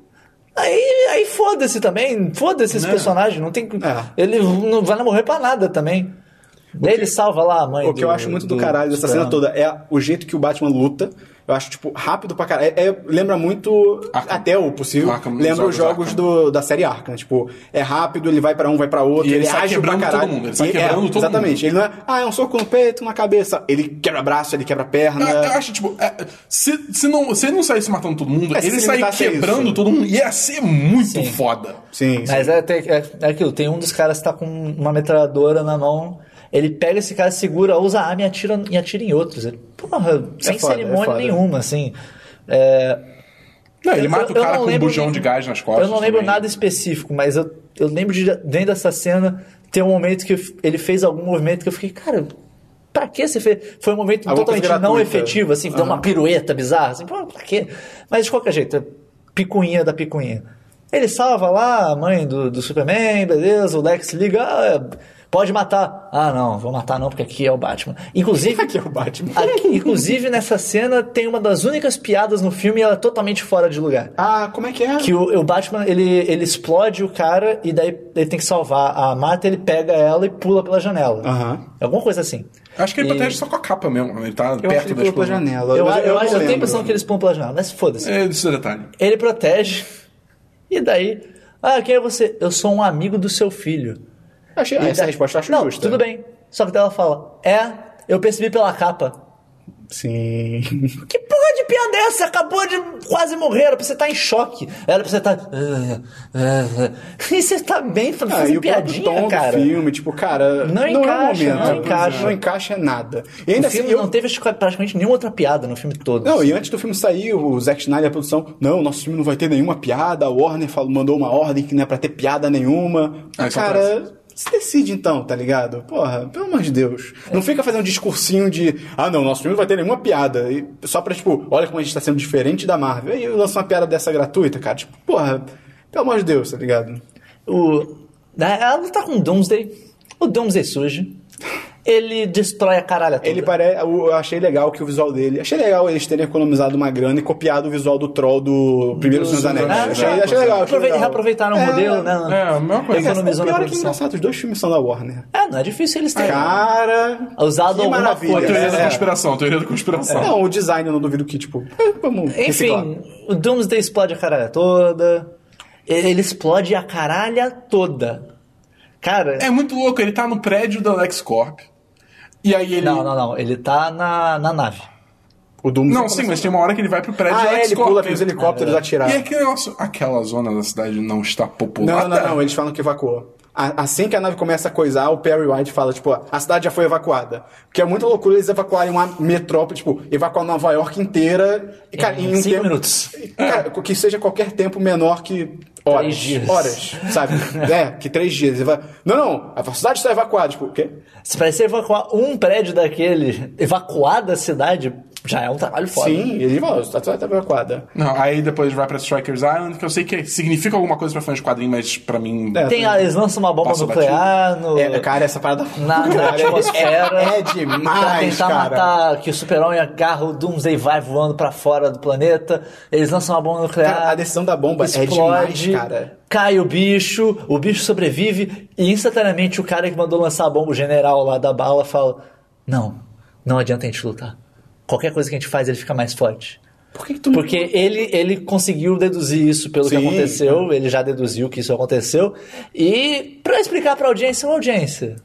[SPEAKER 3] Aí, aí foda-se também. Foda-se esse
[SPEAKER 2] Né?
[SPEAKER 3] personagem. Não tem.
[SPEAKER 1] É.
[SPEAKER 3] Ele não vai morrer pra nada também. Daí ele salva lá a mãe
[SPEAKER 1] O que eu acho muito do, caralho dessa cena toda é o jeito que o Batman luta. Eu acho, tipo, rápido pra caralho. É- é- lembra muito,
[SPEAKER 2] Arkham.
[SPEAKER 1] até o possível,
[SPEAKER 2] Arkham,
[SPEAKER 1] lembra os
[SPEAKER 2] jogos
[SPEAKER 1] jogos do, da série Arkham. Tipo, é rápido, ele vai pra um, vai pra outro,
[SPEAKER 2] E ele
[SPEAKER 1] ele,
[SPEAKER 2] sai
[SPEAKER 1] age pra
[SPEAKER 2] quebrando
[SPEAKER 1] caralho.
[SPEAKER 2] todo mundo, ele sai
[SPEAKER 1] E-
[SPEAKER 2] quebrando
[SPEAKER 1] é,
[SPEAKER 2] todo
[SPEAKER 1] Exatamente. Ele não é, ah, é um soco no peito, na cabeça. Ele quebra braço, ele quebra perna.
[SPEAKER 2] Eu, eu acho, tipo, é, se, se, não, se ele não saísse matando todo mundo,
[SPEAKER 1] É,
[SPEAKER 2] ele sair quebrando
[SPEAKER 1] isso.
[SPEAKER 2] todo mundo, ia ser muito
[SPEAKER 3] Sim.
[SPEAKER 2] foda.
[SPEAKER 1] Sim, sim.
[SPEAKER 3] Mas é, até- é, é aquilo, tem um dos caras que tá com uma metralhadora na mão, ele pega esse cara, segura, usa a arma e atira, e atira em outros. Ele, porra, sem
[SPEAKER 1] foda, é
[SPEAKER 3] cerimônia
[SPEAKER 1] foda.
[SPEAKER 3] nenhuma, assim. É,
[SPEAKER 2] Não, ele
[SPEAKER 3] eu-
[SPEAKER 2] mata
[SPEAKER 3] eu
[SPEAKER 2] o cara com um bujão de gás nas costas.
[SPEAKER 3] Eu não lembro
[SPEAKER 2] também.
[SPEAKER 3] nada específico, mas eu, eu lembro de dentro dessa cena ter um momento que eu- ele fez algum movimento que eu fiquei, cara, pra que você fez? Foi um momento
[SPEAKER 1] Alguma
[SPEAKER 3] totalmente não efetivo, assim, deu uma pirueta bizarra, assim, pô, pra quê? Mas de qualquer jeito, é picuinha da picuinha. Ele salva lá a mãe do, do Superman, beleza, o Lex liga, ah, pode matar. Ah, não, vou matar não, porque aqui é o Batman. Inclusive,
[SPEAKER 1] Aqui é o Batman.
[SPEAKER 3] aqui- inclusive nessa cena tem uma das únicas piadas no filme e ela é totalmente fora de lugar.
[SPEAKER 1] Ah, como é que é?
[SPEAKER 3] Que o, o Batman, ele, ele explode o cara e daí ele tem que salvar a Marta, ele pega ela e pula pela janela.
[SPEAKER 1] Aham.
[SPEAKER 3] Alguma coisa assim.
[SPEAKER 2] Acho que ele
[SPEAKER 3] E-
[SPEAKER 2] protege só com a capa mesmo. Ele tá
[SPEAKER 1] Eu
[SPEAKER 2] perto
[SPEAKER 1] ele
[SPEAKER 2] da
[SPEAKER 1] pela janela.
[SPEAKER 3] Eu, eu, acho,
[SPEAKER 1] não
[SPEAKER 3] eu tenho a impressão que eles pulam pela janela, mas foda-se.
[SPEAKER 2] É, esse detalhe.
[SPEAKER 3] Ele protege. E daí, ah, quem é você? Eu sou um amigo do seu filho.
[SPEAKER 1] Achei,
[SPEAKER 3] E
[SPEAKER 1] essa
[SPEAKER 3] daí-
[SPEAKER 1] resposta eu acho
[SPEAKER 3] Não,
[SPEAKER 1] justa.
[SPEAKER 3] tudo bem. Só que daí ela fala, é, eu percebi pela capa.
[SPEAKER 1] Sim.
[SPEAKER 3] Que porra de piada é essa? Acabou de quase morrer, era pra você estar em choque. Era pra você estar. "Ah, ah, ah." E você tá bem
[SPEAKER 1] Ah,
[SPEAKER 3] fazendo
[SPEAKER 1] e o próprio
[SPEAKER 3] piadinha,
[SPEAKER 1] tom
[SPEAKER 3] cara.
[SPEAKER 1] do filme, tipo, cara,
[SPEAKER 3] Não
[SPEAKER 1] não,
[SPEAKER 3] encaixa,
[SPEAKER 1] é o momento.
[SPEAKER 3] não encaixa.
[SPEAKER 1] Não encaixa nada. E
[SPEAKER 3] O
[SPEAKER 1] ainda
[SPEAKER 3] filme
[SPEAKER 1] assim, eu-
[SPEAKER 3] não teve praticamente nenhuma outra piada no filme todo.
[SPEAKER 1] Não, e antes do filme sair, o Zack Snyder, a produção, não, nosso filme não vai ter nenhuma piada, a Warner falou, mandou uma ordem que não é pra ter piada nenhuma.
[SPEAKER 2] Ah,
[SPEAKER 1] Cara, se decide então, tá ligado? Porra, pelo amor de Deus. Não fica fazendo um discursinho de, ah não, nosso filme não vai ter nenhuma piada. E só pra, tipo, olha como a gente tá sendo diferente da Marvel. Aí lança uma piada dessa gratuita, cara. Tipo, porra, pelo amor de Deus, tá ligado?
[SPEAKER 3] O, ela tá com o Doomsday. O Doomsday surge. Ele destrói a caralha toda.
[SPEAKER 1] Ele parece. Eu achei legal que o visual dele. Achei legal eles terem economizado uma grana e copiado o visual do Troll do Primeiro Senhor dos Anéis.
[SPEAKER 3] Ah,
[SPEAKER 1] achei,
[SPEAKER 3] é.
[SPEAKER 1] achei legal. achei
[SPEAKER 3] Aprove-
[SPEAKER 1] legal.
[SPEAKER 3] Reaproveitaram o
[SPEAKER 1] É,
[SPEAKER 3] modelo, né?
[SPEAKER 2] É, a mesma coisa.
[SPEAKER 1] Mas,
[SPEAKER 3] Economizou
[SPEAKER 1] o
[SPEAKER 3] na
[SPEAKER 1] pior é que é engraçado, os dois filmes são da Warner.
[SPEAKER 3] É, não é difícil eles terem.
[SPEAKER 1] Cara.
[SPEAKER 3] Usado
[SPEAKER 1] que
[SPEAKER 3] alguma
[SPEAKER 1] maravilha.
[SPEAKER 2] A teoria da
[SPEAKER 1] É.
[SPEAKER 2] conspiração, a teoria da conspiração.
[SPEAKER 1] Não, o design eu não duvido que, tipo, é, vamos reciclar.
[SPEAKER 3] Enfim, o Doomsday explode a caralha toda. Ele ele explode a caralha toda. Cara,
[SPEAKER 2] É muito louco, ele tá no prédio da LexCorp. E aí ele.
[SPEAKER 3] não, não, não. Ele tá na, na nave.
[SPEAKER 1] O Doom
[SPEAKER 2] Não, sim, mas tem uma hora que ele vai pro prédio
[SPEAKER 1] Ah, é, ele pula pelos helicópteros
[SPEAKER 3] É.
[SPEAKER 1] atirar.
[SPEAKER 2] E aquele negócio, aquela zona da cidade não está
[SPEAKER 1] Não,
[SPEAKER 2] populada.
[SPEAKER 1] não, não, eles falam que evacuou. A- Assim que a nave começa a coisar, o Perry White fala, tipo, a cidade já foi evacuada. Porque é muita loucura eles evacuarem uma metrópole, tipo, evacuar Nova York inteira. E, cara,
[SPEAKER 3] Em
[SPEAKER 1] em um
[SPEAKER 3] cinco
[SPEAKER 1] tempo,
[SPEAKER 3] minutos.
[SPEAKER 1] Cara, que seja qualquer tempo menor que horas.
[SPEAKER 3] Três dias.
[SPEAKER 1] Horas, sabe? é, que três dias. Eva- Não, não, a cidade está evacuada. Tipo, o quê?
[SPEAKER 3] Se parecer evacuar um prédio daquele, evacuar da cidade, já é um trabalho foda.
[SPEAKER 1] Sim, ele fala, a cidade está evacuada.
[SPEAKER 2] Não, aí depois vai pra Strikers Island, que eu sei que significa alguma coisa pra fãs de quadrinho, mas pra mim.
[SPEAKER 1] É.
[SPEAKER 3] Tem, eles lançam uma bomba nuclear no,
[SPEAKER 1] É, cara, essa parada...
[SPEAKER 3] na, na
[SPEAKER 1] Cara,
[SPEAKER 3] atmosfera.
[SPEAKER 1] É, é
[SPEAKER 3] Pra
[SPEAKER 1] demais,
[SPEAKER 3] tentar
[SPEAKER 1] cara.
[SPEAKER 3] matar que o super-homem agarra o Doomsday e vai voando pra fora do planeta. Eles lançam uma bomba nuclear.
[SPEAKER 1] Cara, a decisão da bomba é
[SPEAKER 3] explode,
[SPEAKER 1] demais, cara.
[SPEAKER 3] Cai o bicho, o bicho sobrevive e instantaneamente o cara que mandou lançar a bomba, o general lá da bala, fala: Não, não adianta a gente lutar. Qualquer coisa que a gente faz, ele fica mais forte.
[SPEAKER 1] Por que, que tu
[SPEAKER 3] Porque ele, ele conseguiu deduzir isso pelo que
[SPEAKER 1] Sim.
[SPEAKER 3] aconteceu, ele já deduziu que isso aconteceu. E pra explicar pra audiência, uma audiência.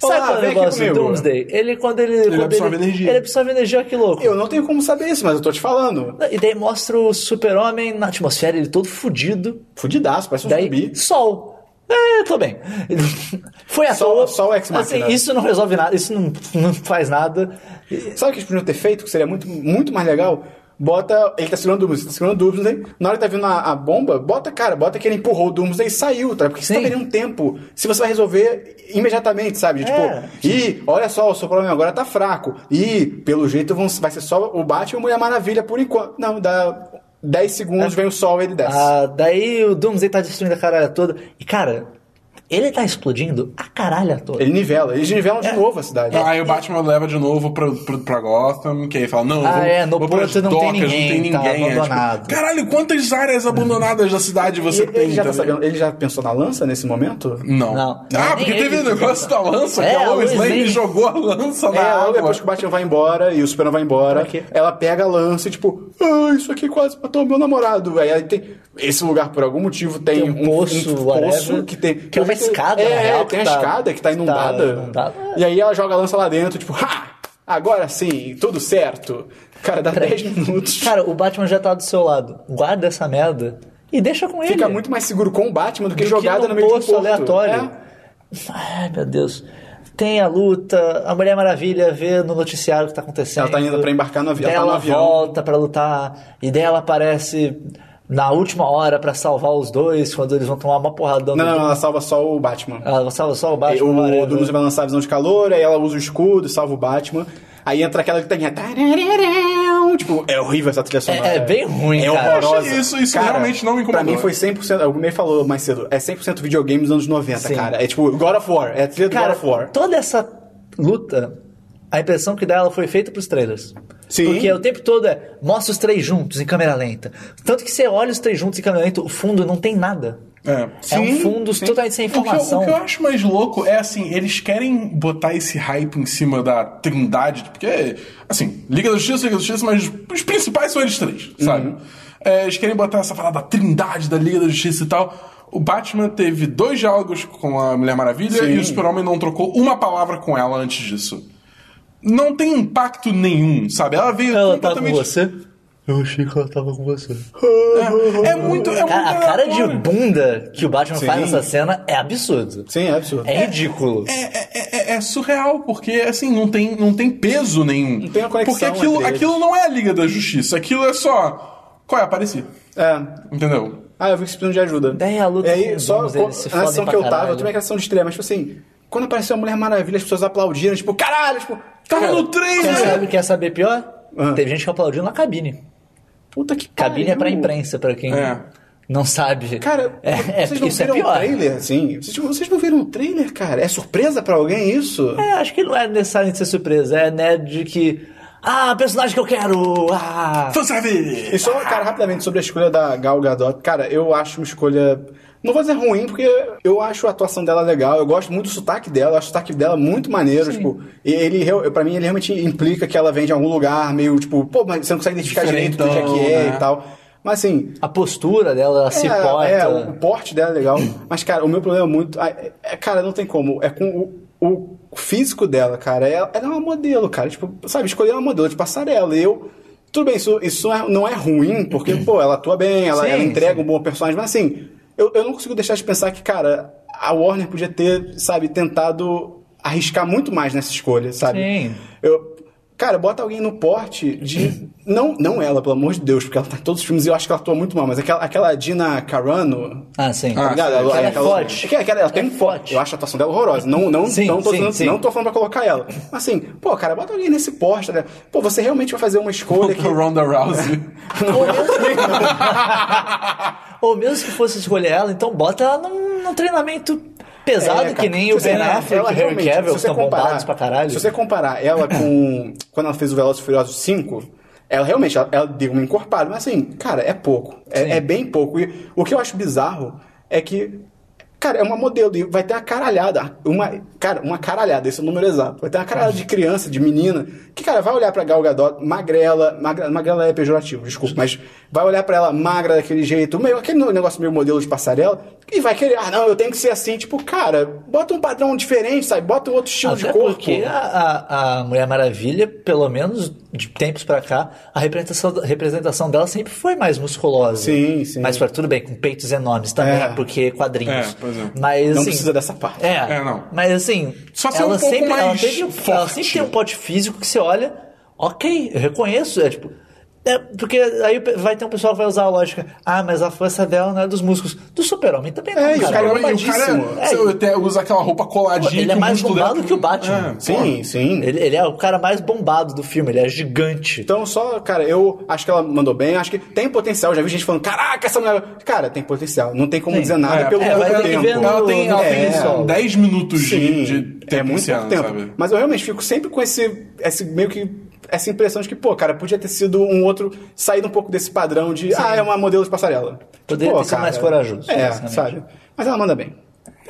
[SPEAKER 3] Sabe
[SPEAKER 1] Olá,
[SPEAKER 3] qual é o negócio do. Doomsday? Ele, quando ele. quando
[SPEAKER 2] absorve energia.
[SPEAKER 3] Ele absorve energia, que louco.
[SPEAKER 1] Eu não tenho como saber isso, mas eu tô te falando.
[SPEAKER 3] E daí mostra o super-homem na atmosfera, ele todo fudido.
[SPEAKER 1] Fudidaço, parece um
[SPEAKER 3] Daí,
[SPEAKER 1] zumbi.
[SPEAKER 3] sol. É, tô bem. Foi à
[SPEAKER 1] Só-
[SPEAKER 3] toa.
[SPEAKER 1] só o Ex.
[SPEAKER 3] Assim, isso não resolve nada, isso não, não faz nada.
[SPEAKER 1] Sabe o que eles podiam ter feito, que seria muito, muito mais legal? Bota. Ele tá segurando o Doomsday, tá segurando o Doomsday. Na hora que tá vindo a, a bomba, bota, cara, bota que ele empurrou o Doomsday e saiu, tá? Porque você
[SPEAKER 3] Sim.
[SPEAKER 1] tá perdendo um tempo. Se você vai resolver imediatamente, sabe? De,
[SPEAKER 3] É.
[SPEAKER 1] Tipo, ih, olha só, o seu problema agora tá fraco. E, pelo jeito, vão, vai ser só o Batman e a Mulher Maravilha por enquanto. Não, dá 10 segundos, vem o sol e ele desce.
[SPEAKER 3] Ah, daí o Doomsday tá destruindo a caralha toda. E cara, ele tá explodindo a caralha toda.
[SPEAKER 1] Ele nivela, eles nivelam de novo a cidade.
[SPEAKER 2] Aí o Batman leva de novo pra, pra, pra Gotham, que aí fala, não,
[SPEAKER 3] Ah,
[SPEAKER 2] vou,
[SPEAKER 3] é, no
[SPEAKER 2] vou
[SPEAKER 3] porto não tem
[SPEAKER 2] docas,
[SPEAKER 3] ninguém, tá
[SPEAKER 2] é, tipo,
[SPEAKER 3] abandonado.
[SPEAKER 2] Caralho, quantas áreas abandonadas da cidade
[SPEAKER 1] E
[SPEAKER 2] você
[SPEAKER 1] ele,
[SPEAKER 2] tem?
[SPEAKER 1] já tá
[SPEAKER 2] tá
[SPEAKER 1] sabendo, ele já pensou na lança nesse momento?
[SPEAKER 2] Não.
[SPEAKER 3] Não.
[SPEAKER 2] Ah,
[SPEAKER 3] Nem
[SPEAKER 2] porque
[SPEAKER 3] ele
[SPEAKER 2] teve o
[SPEAKER 3] que
[SPEAKER 2] negócio da lança,
[SPEAKER 3] É,
[SPEAKER 2] que a Lois Lane jogou a lança na
[SPEAKER 1] É,
[SPEAKER 2] água.
[SPEAKER 1] depois que o Batman vai embora e o Superman vai embora, ela pega a lança e tipo, ah, isso aqui quase matou meu namorado. Aí, aí tem. Esse lugar, por algum motivo, tem,
[SPEAKER 3] Tem um poço,
[SPEAKER 1] um
[SPEAKER 3] whatever.
[SPEAKER 1] poço que tem.
[SPEAKER 3] Que é uma escada,
[SPEAKER 1] É,
[SPEAKER 3] na real,
[SPEAKER 1] tem a
[SPEAKER 3] que tá-
[SPEAKER 1] escada que tá inundada.
[SPEAKER 3] inundada.
[SPEAKER 1] E aí ela joga a lança lá dentro, tipo, ha! Agora sim, tudo certo. Cara, dá 10 minutos.
[SPEAKER 3] Cara, o Batman já tá do seu lado. Guarda essa merda e deixa com ele.
[SPEAKER 1] Fica muito mais seguro com o Batman do que
[SPEAKER 3] Do
[SPEAKER 1] jogada
[SPEAKER 3] num
[SPEAKER 1] no meio de um porto.
[SPEAKER 3] aleatório.
[SPEAKER 1] É.
[SPEAKER 3] Ai, meu Deus. Tem a luta, a Mulher Maravilha vê no noticiário o que tá acontecendo.
[SPEAKER 1] Ela tá indo pra embarcar no avião. Ela tá no
[SPEAKER 3] ela
[SPEAKER 1] avião.
[SPEAKER 3] volta pra lutar. E daí ela aparece na última hora pra salvar os dois, quando eles vão tomar uma porradão.
[SPEAKER 1] Não,
[SPEAKER 3] do-
[SPEAKER 1] não, ela salva só o Batman.
[SPEAKER 3] Ela salva só o
[SPEAKER 1] Aí
[SPEAKER 3] Batman.
[SPEAKER 1] o
[SPEAKER 3] whatever.
[SPEAKER 1] Doomsday vai lançar a visão de calor, aí ela usa o escudo, salva o Batman. Aí entra aquela que tem. Tipo, é horrível essa trilha sonora.
[SPEAKER 3] É- é bem ruim,
[SPEAKER 1] É
[SPEAKER 3] cara.
[SPEAKER 1] horrorosa.
[SPEAKER 2] Isso- isso realmente não me incomodou.
[SPEAKER 1] Pra mim foi 100%. O Guimê falou mais cedo. É 100% videogame dos anos 90,
[SPEAKER 3] Sim.
[SPEAKER 1] cara. É tipo God of War. É a trilha do
[SPEAKER 3] Cara,
[SPEAKER 1] God of War.
[SPEAKER 3] toda essa luta, a impressão que dá ela foi feita pros trailers.
[SPEAKER 1] Sim.
[SPEAKER 3] Porque o tempo todo é, mostra os três juntos em câmera lenta. Tanto que você olha os três juntos em câmera lenta, o fundo não tem nada.
[SPEAKER 2] É.
[SPEAKER 3] é um fundo
[SPEAKER 1] sim.
[SPEAKER 3] totalmente sem
[SPEAKER 2] O que, eu,
[SPEAKER 3] informação.
[SPEAKER 2] o que eu acho mais louco é assim, eles querem botar esse hype em cima da trindade, porque, assim, Liga da Justiça, Liga da Justiça, mas os principais são eles três, sabe? É, eles querem botar essa parada da trindade da Liga da Justiça e tal. O Batman teve dois diálogos com a Mulher Maravilha
[SPEAKER 1] Sim.
[SPEAKER 2] e o Super-Homem não trocou uma palavra com ela antes disso. Não tem impacto nenhum, sabe? Ela veio
[SPEAKER 3] Ela tá com
[SPEAKER 2] completamente...
[SPEAKER 3] você? Eu achei que ela tava com você.
[SPEAKER 2] É, é muito. É
[SPEAKER 3] Cara, a
[SPEAKER 2] muito
[SPEAKER 3] cara de bunda que o Batman
[SPEAKER 1] Sim.
[SPEAKER 3] faz nessa cena é absurdo.
[SPEAKER 1] Sim, é absurdo.
[SPEAKER 3] É ridículo.
[SPEAKER 2] É, é- é- é surreal, porque assim, não tem, não tem peso nenhum.
[SPEAKER 1] Não tem uma conexão
[SPEAKER 2] Porque aquilo,
[SPEAKER 1] entre eles.
[SPEAKER 2] aquilo não é a Liga da Justiça, aquilo é só. Qual é? Apareci.
[SPEAKER 1] É.
[SPEAKER 2] Entendeu?
[SPEAKER 1] Ah, eu vi que precisam de ajuda.
[SPEAKER 3] Daí a luta
[SPEAKER 1] e aí, só
[SPEAKER 3] fodem
[SPEAKER 1] ação que eu tava, eu também que ação de estreia, mas tipo assim, quando apareceu a Mulher Maravilha, as pessoas aplaudiram, tipo, caralho, tipo,
[SPEAKER 2] Tava
[SPEAKER 1] cara,
[SPEAKER 2] no trailer!
[SPEAKER 3] sabe, quer saber pior?
[SPEAKER 1] Ah.
[SPEAKER 3] Teve gente que aplaudiu na cabine.
[SPEAKER 1] Puta que
[SPEAKER 3] Cabine é pra
[SPEAKER 1] pariu.
[SPEAKER 3] imprensa, pra quem
[SPEAKER 2] É.
[SPEAKER 3] não sabe.
[SPEAKER 1] Cara,
[SPEAKER 3] é, é,
[SPEAKER 1] vocês não
[SPEAKER 3] isso é
[SPEAKER 1] viram o
[SPEAKER 3] pior.
[SPEAKER 1] trailer, assim? Vocês, vocês não viram o trailer, cara? É surpresa pra alguém isso?
[SPEAKER 3] É, acho que não é necessariamente ser surpresa, é né, de que. Ah, personagem que eu quero! Ah!
[SPEAKER 2] Fanservice!
[SPEAKER 1] E só, cara, rapidamente sobre a escolha da Gal Gadot. Cara, eu acho uma escolha. Não vou dizer ruim, porque eu acho a atuação dela legal. Eu gosto muito do sotaque dela. Eu acho o sotaque dela muito maneiro. Tipo, e ele, pra mim, ele realmente implica que ela vem de algum lugar meio, tipo, pô, mas você não consegue identificar direito do que é que é
[SPEAKER 2] né?
[SPEAKER 1] e tal. Mas assim,
[SPEAKER 3] A postura dela, ela se
[SPEAKER 1] é,
[SPEAKER 3] porta.
[SPEAKER 1] é, o porte dela é legal. Mas, cara, o meu problema é muito. é- é- cara, não tem como. É com o, o físico dela, cara. Ela, ela é uma modelo, cara. Tipo, sabe, escolher uma modelo de passarela. E eu. Tudo bem, isso, isso não é- não é ruim, porque, pô, ela atua bem, ela,
[SPEAKER 3] Sim,
[SPEAKER 1] ela entrega
[SPEAKER 3] sim.
[SPEAKER 1] um bom personagem, mas assim, eu, eu não consigo deixar de pensar que, cara, a Warner podia ter, sabe, tentado arriscar muito mais nessa escolha, sabe?
[SPEAKER 3] Sim.
[SPEAKER 1] Eu, cara, bota alguém no porte de. Não, não ela, pelo amor de Deus, porque ela tá em todos os filmes e eu acho que ela atua muito mal, mas aquela, aquela Dina Carano.
[SPEAKER 3] Ah, sim.
[SPEAKER 2] Ah,
[SPEAKER 1] Tá ligado?
[SPEAKER 2] sim.
[SPEAKER 3] Ela é
[SPEAKER 1] aquela-
[SPEAKER 3] forte.
[SPEAKER 1] É que- é que ela tem
[SPEAKER 3] É forte.
[SPEAKER 1] Eu acho a atuação dela horrorosa. Não, não,
[SPEAKER 3] Sim,
[SPEAKER 1] não, tô,
[SPEAKER 3] sim,
[SPEAKER 1] não,
[SPEAKER 3] sim.
[SPEAKER 1] não tô falando pra colocar ela. Mas assim, pô, cara, bota alguém nesse porte, né? Pô, você realmente vai fazer uma escolha que.
[SPEAKER 2] Ronda Rousey.
[SPEAKER 3] Ou mesmo, ou mesmo que fosse escolher ela, então bota ela num, num treinamento pesado,
[SPEAKER 1] É,
[SPEAKER 3] que nem o Ben
[SPEAKER 1] ela-
[SPEAKER 3] Affleck e o Harry Cavill,
[SPEAKER 1] se
[SPEAKER 3] que
[SPEAKER 1] você
[SPEAKER 3] estão
[SPEAKER 1] comparar-
[SPEAKER 3] bombados pra caralho.
[SPEAKER 1] Se você comparar ela com. quando ela fez o Velozes e Furiosos 5, ela realmente ela, ela deu uma encorpada, mas assim, cara, é pouco. É, é bem pouco. E o que eu acho bizarro é que. Cara, é uma modelo e vai ter uma caralhada. Uma, cara, uma caralhada, esse é o número exato. Vai ter uma caralhada de criança, de menina, que, cara, vai olhar pra Gal Gadot, magrela, magra, magrela é pejorativo, desculpa, mas vai olhar pra ela magra daquele jeito, meio, aquele negócio meio modelo de passarela, e vai querer, ah, não, eu tenho que ser assim. Tipo, cara, bota um padrão diferente, sabe? Bota um outro estilo
[SPEAKER 3] Até
[SPEAKER 1] de corpo.
[SPEAKER 3] porque a, a, a Mulher Maravilha, pelo menos de tempos pra cá, a representação, representação dela sempre foi mais musculosa.
[SPEAKER 1] Sim, sim.
[SPEAKER 3] Mas tudo bem, com peitos enormes também,
[SPEAKER 1] É.
[SPEAKER 3] porque quadrinhos.
[SPEAKER 2] É, pois é.
[SPEAKER 3] Mas,
[SPEAKER 1] Não
[SPEAKER 3] assim,
[SPEAKER 1] precisa dessa parte.
[SPEAKER 3] É,
[SPEAKER 2] É, não.
[SPEAKER 3] mas assim,
[SPEAKER 2] Só ser
[SPEAKER 3] ela,
[SPEAKER 2] um pouco
[SPEAKER 3] sempre, ela, teve, ela sempre tem um pote físico que você olha, ok, eu reconheço, é tipo. É, porque aí vai ter um pessoal que vai usar a lógica, ah, mas a força dela não é dos músculos. Do super-homem também não,
[SPEAKER 1] É, e o
[SPEAKER 3] cara.
[SPEAKER 1] cara é
[SPEAKER 2] o cara, você até usa aquela roupa coladinha.
[SPEAKER 3] Ele é mais bombado
[SPEAKER 2] dela-
[SPEAKER 3] que o Batman.
[SPEAKER 2] É,
[SPEAKER 1] Sim, sim.
[SPEAKER 3] Ele, ele é o cara mais bombado do filme, ele é gigante.
[SPEAKER 1] Então, só, cara, eu acho que ela mandou bem, acho que tem potencial. Já vi gente falando, caraca, essa mulher. Cara, tem potencial. Não tem como
[SPEAKER 3] Sim.
[SPEAKER 1] dizer nada
[SPEAKER 2] É,
[SPEAKER 1] pelo
[SPEAKER 3] é,
[SPEAKER 1] pouco tempo.
[SPEAKER 3] no-
[SPEAKER 2] Ela tem, ela tem
[SPEAKER 1] É.
[SPEAKER 2] só 10 minutos de,
[SPEAKER 1] Sim,
[SPEAKER 2] de
[SPEAKER 1] é
[SPEAKER 2] tempo
[SPEAKER 1] muito pouco tempo.
[SPEAKER 2] sabe?
[SPEAKER 1] Mas eu realmente fico sempre com esse, esse meio que essa impressão de que, pô, cara, podia ter sido um outro saído um pouco desse padrão de, ah, é uma modelo de passarela.
[SPEAKER 3] Poderia
[SPEAKER 1] Pô,
[SPEAKER 3] ter sido mais corajoso,
[SPEAKER 1] É, sabe? Mas ela manda bem.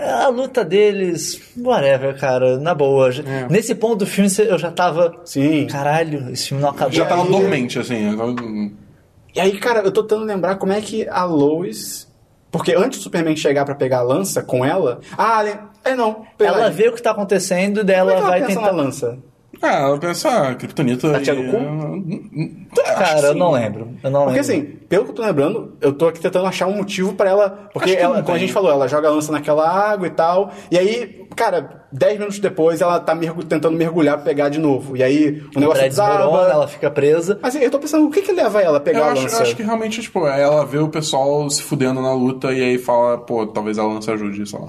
[SPEAKER 3] A luta deles, whatever, cara, na boa. Nesse ponto do filme eu já tava.
[SPEAKER 1] Sim.
[SPEAKER 3] Caralho, esse filme não acabou.
[SPEAKER 2] Já tava
[SPEAKER 1] aí-
[SPEAKER 2] dormente, assim. tava-
[SPEAKER 1] E aí, cara, eu tô tentando lembrar como é que a Lois. Porque antes do Superman chegar pra pegar a lança com ela. Ah, é não.
[SPEAKER 3] Ela
[SPEAKER 1] verdade.
[SPEAKER 3] vê o que tá acontecendo e
[SPEAKER 1] é
[SPEAKER 3] ela
[SPEAKER 1] que ela
[SPEAKER 3] vai
[SPEAKER 1] pensa
[SPEAKER 3] tentar.
[SPEAKER 1] na lança?
[SPEAKER 2] Ah, ela pensa, ah, Kryptonita...
[SPEAKER 1] Tá tirando
[SPEAKER 2] e-
[SPEAKER 3] Cara, eu não lembro. Eu não
[SPEAKER 1] Porque
[SPEAKER 3] lembro.
[SPEAKER 1] assim, pelo que eu tô lembrando, eu tô aqui tentando achar um motivo pra ela. Porque ela, como a gente falou, ela joga a lança naquela água e tal. E aí, cara, 10 minutos depois ela tá mergu- tentando mergulhar pra pegar de novo. E aí o
[SPEAKER 3] o
[SPEAKER 1] negócio desaba.
[SPEAKER 3] ela fica presa.
[SPEAKER 1] Mas assim, eu tô pensando, o que que leva ela a pegar
[SPEAKER 2] Eu
[SPEAKER 1] a
[SPEAKER 2] acho,
[SPEAKER 1] lança?
[SPEAKER 2] eu acho que realmente, tipo, ela vê o pessoal se fudendo na luta e aí fala, pô, talvez a lança ajude, sei lá.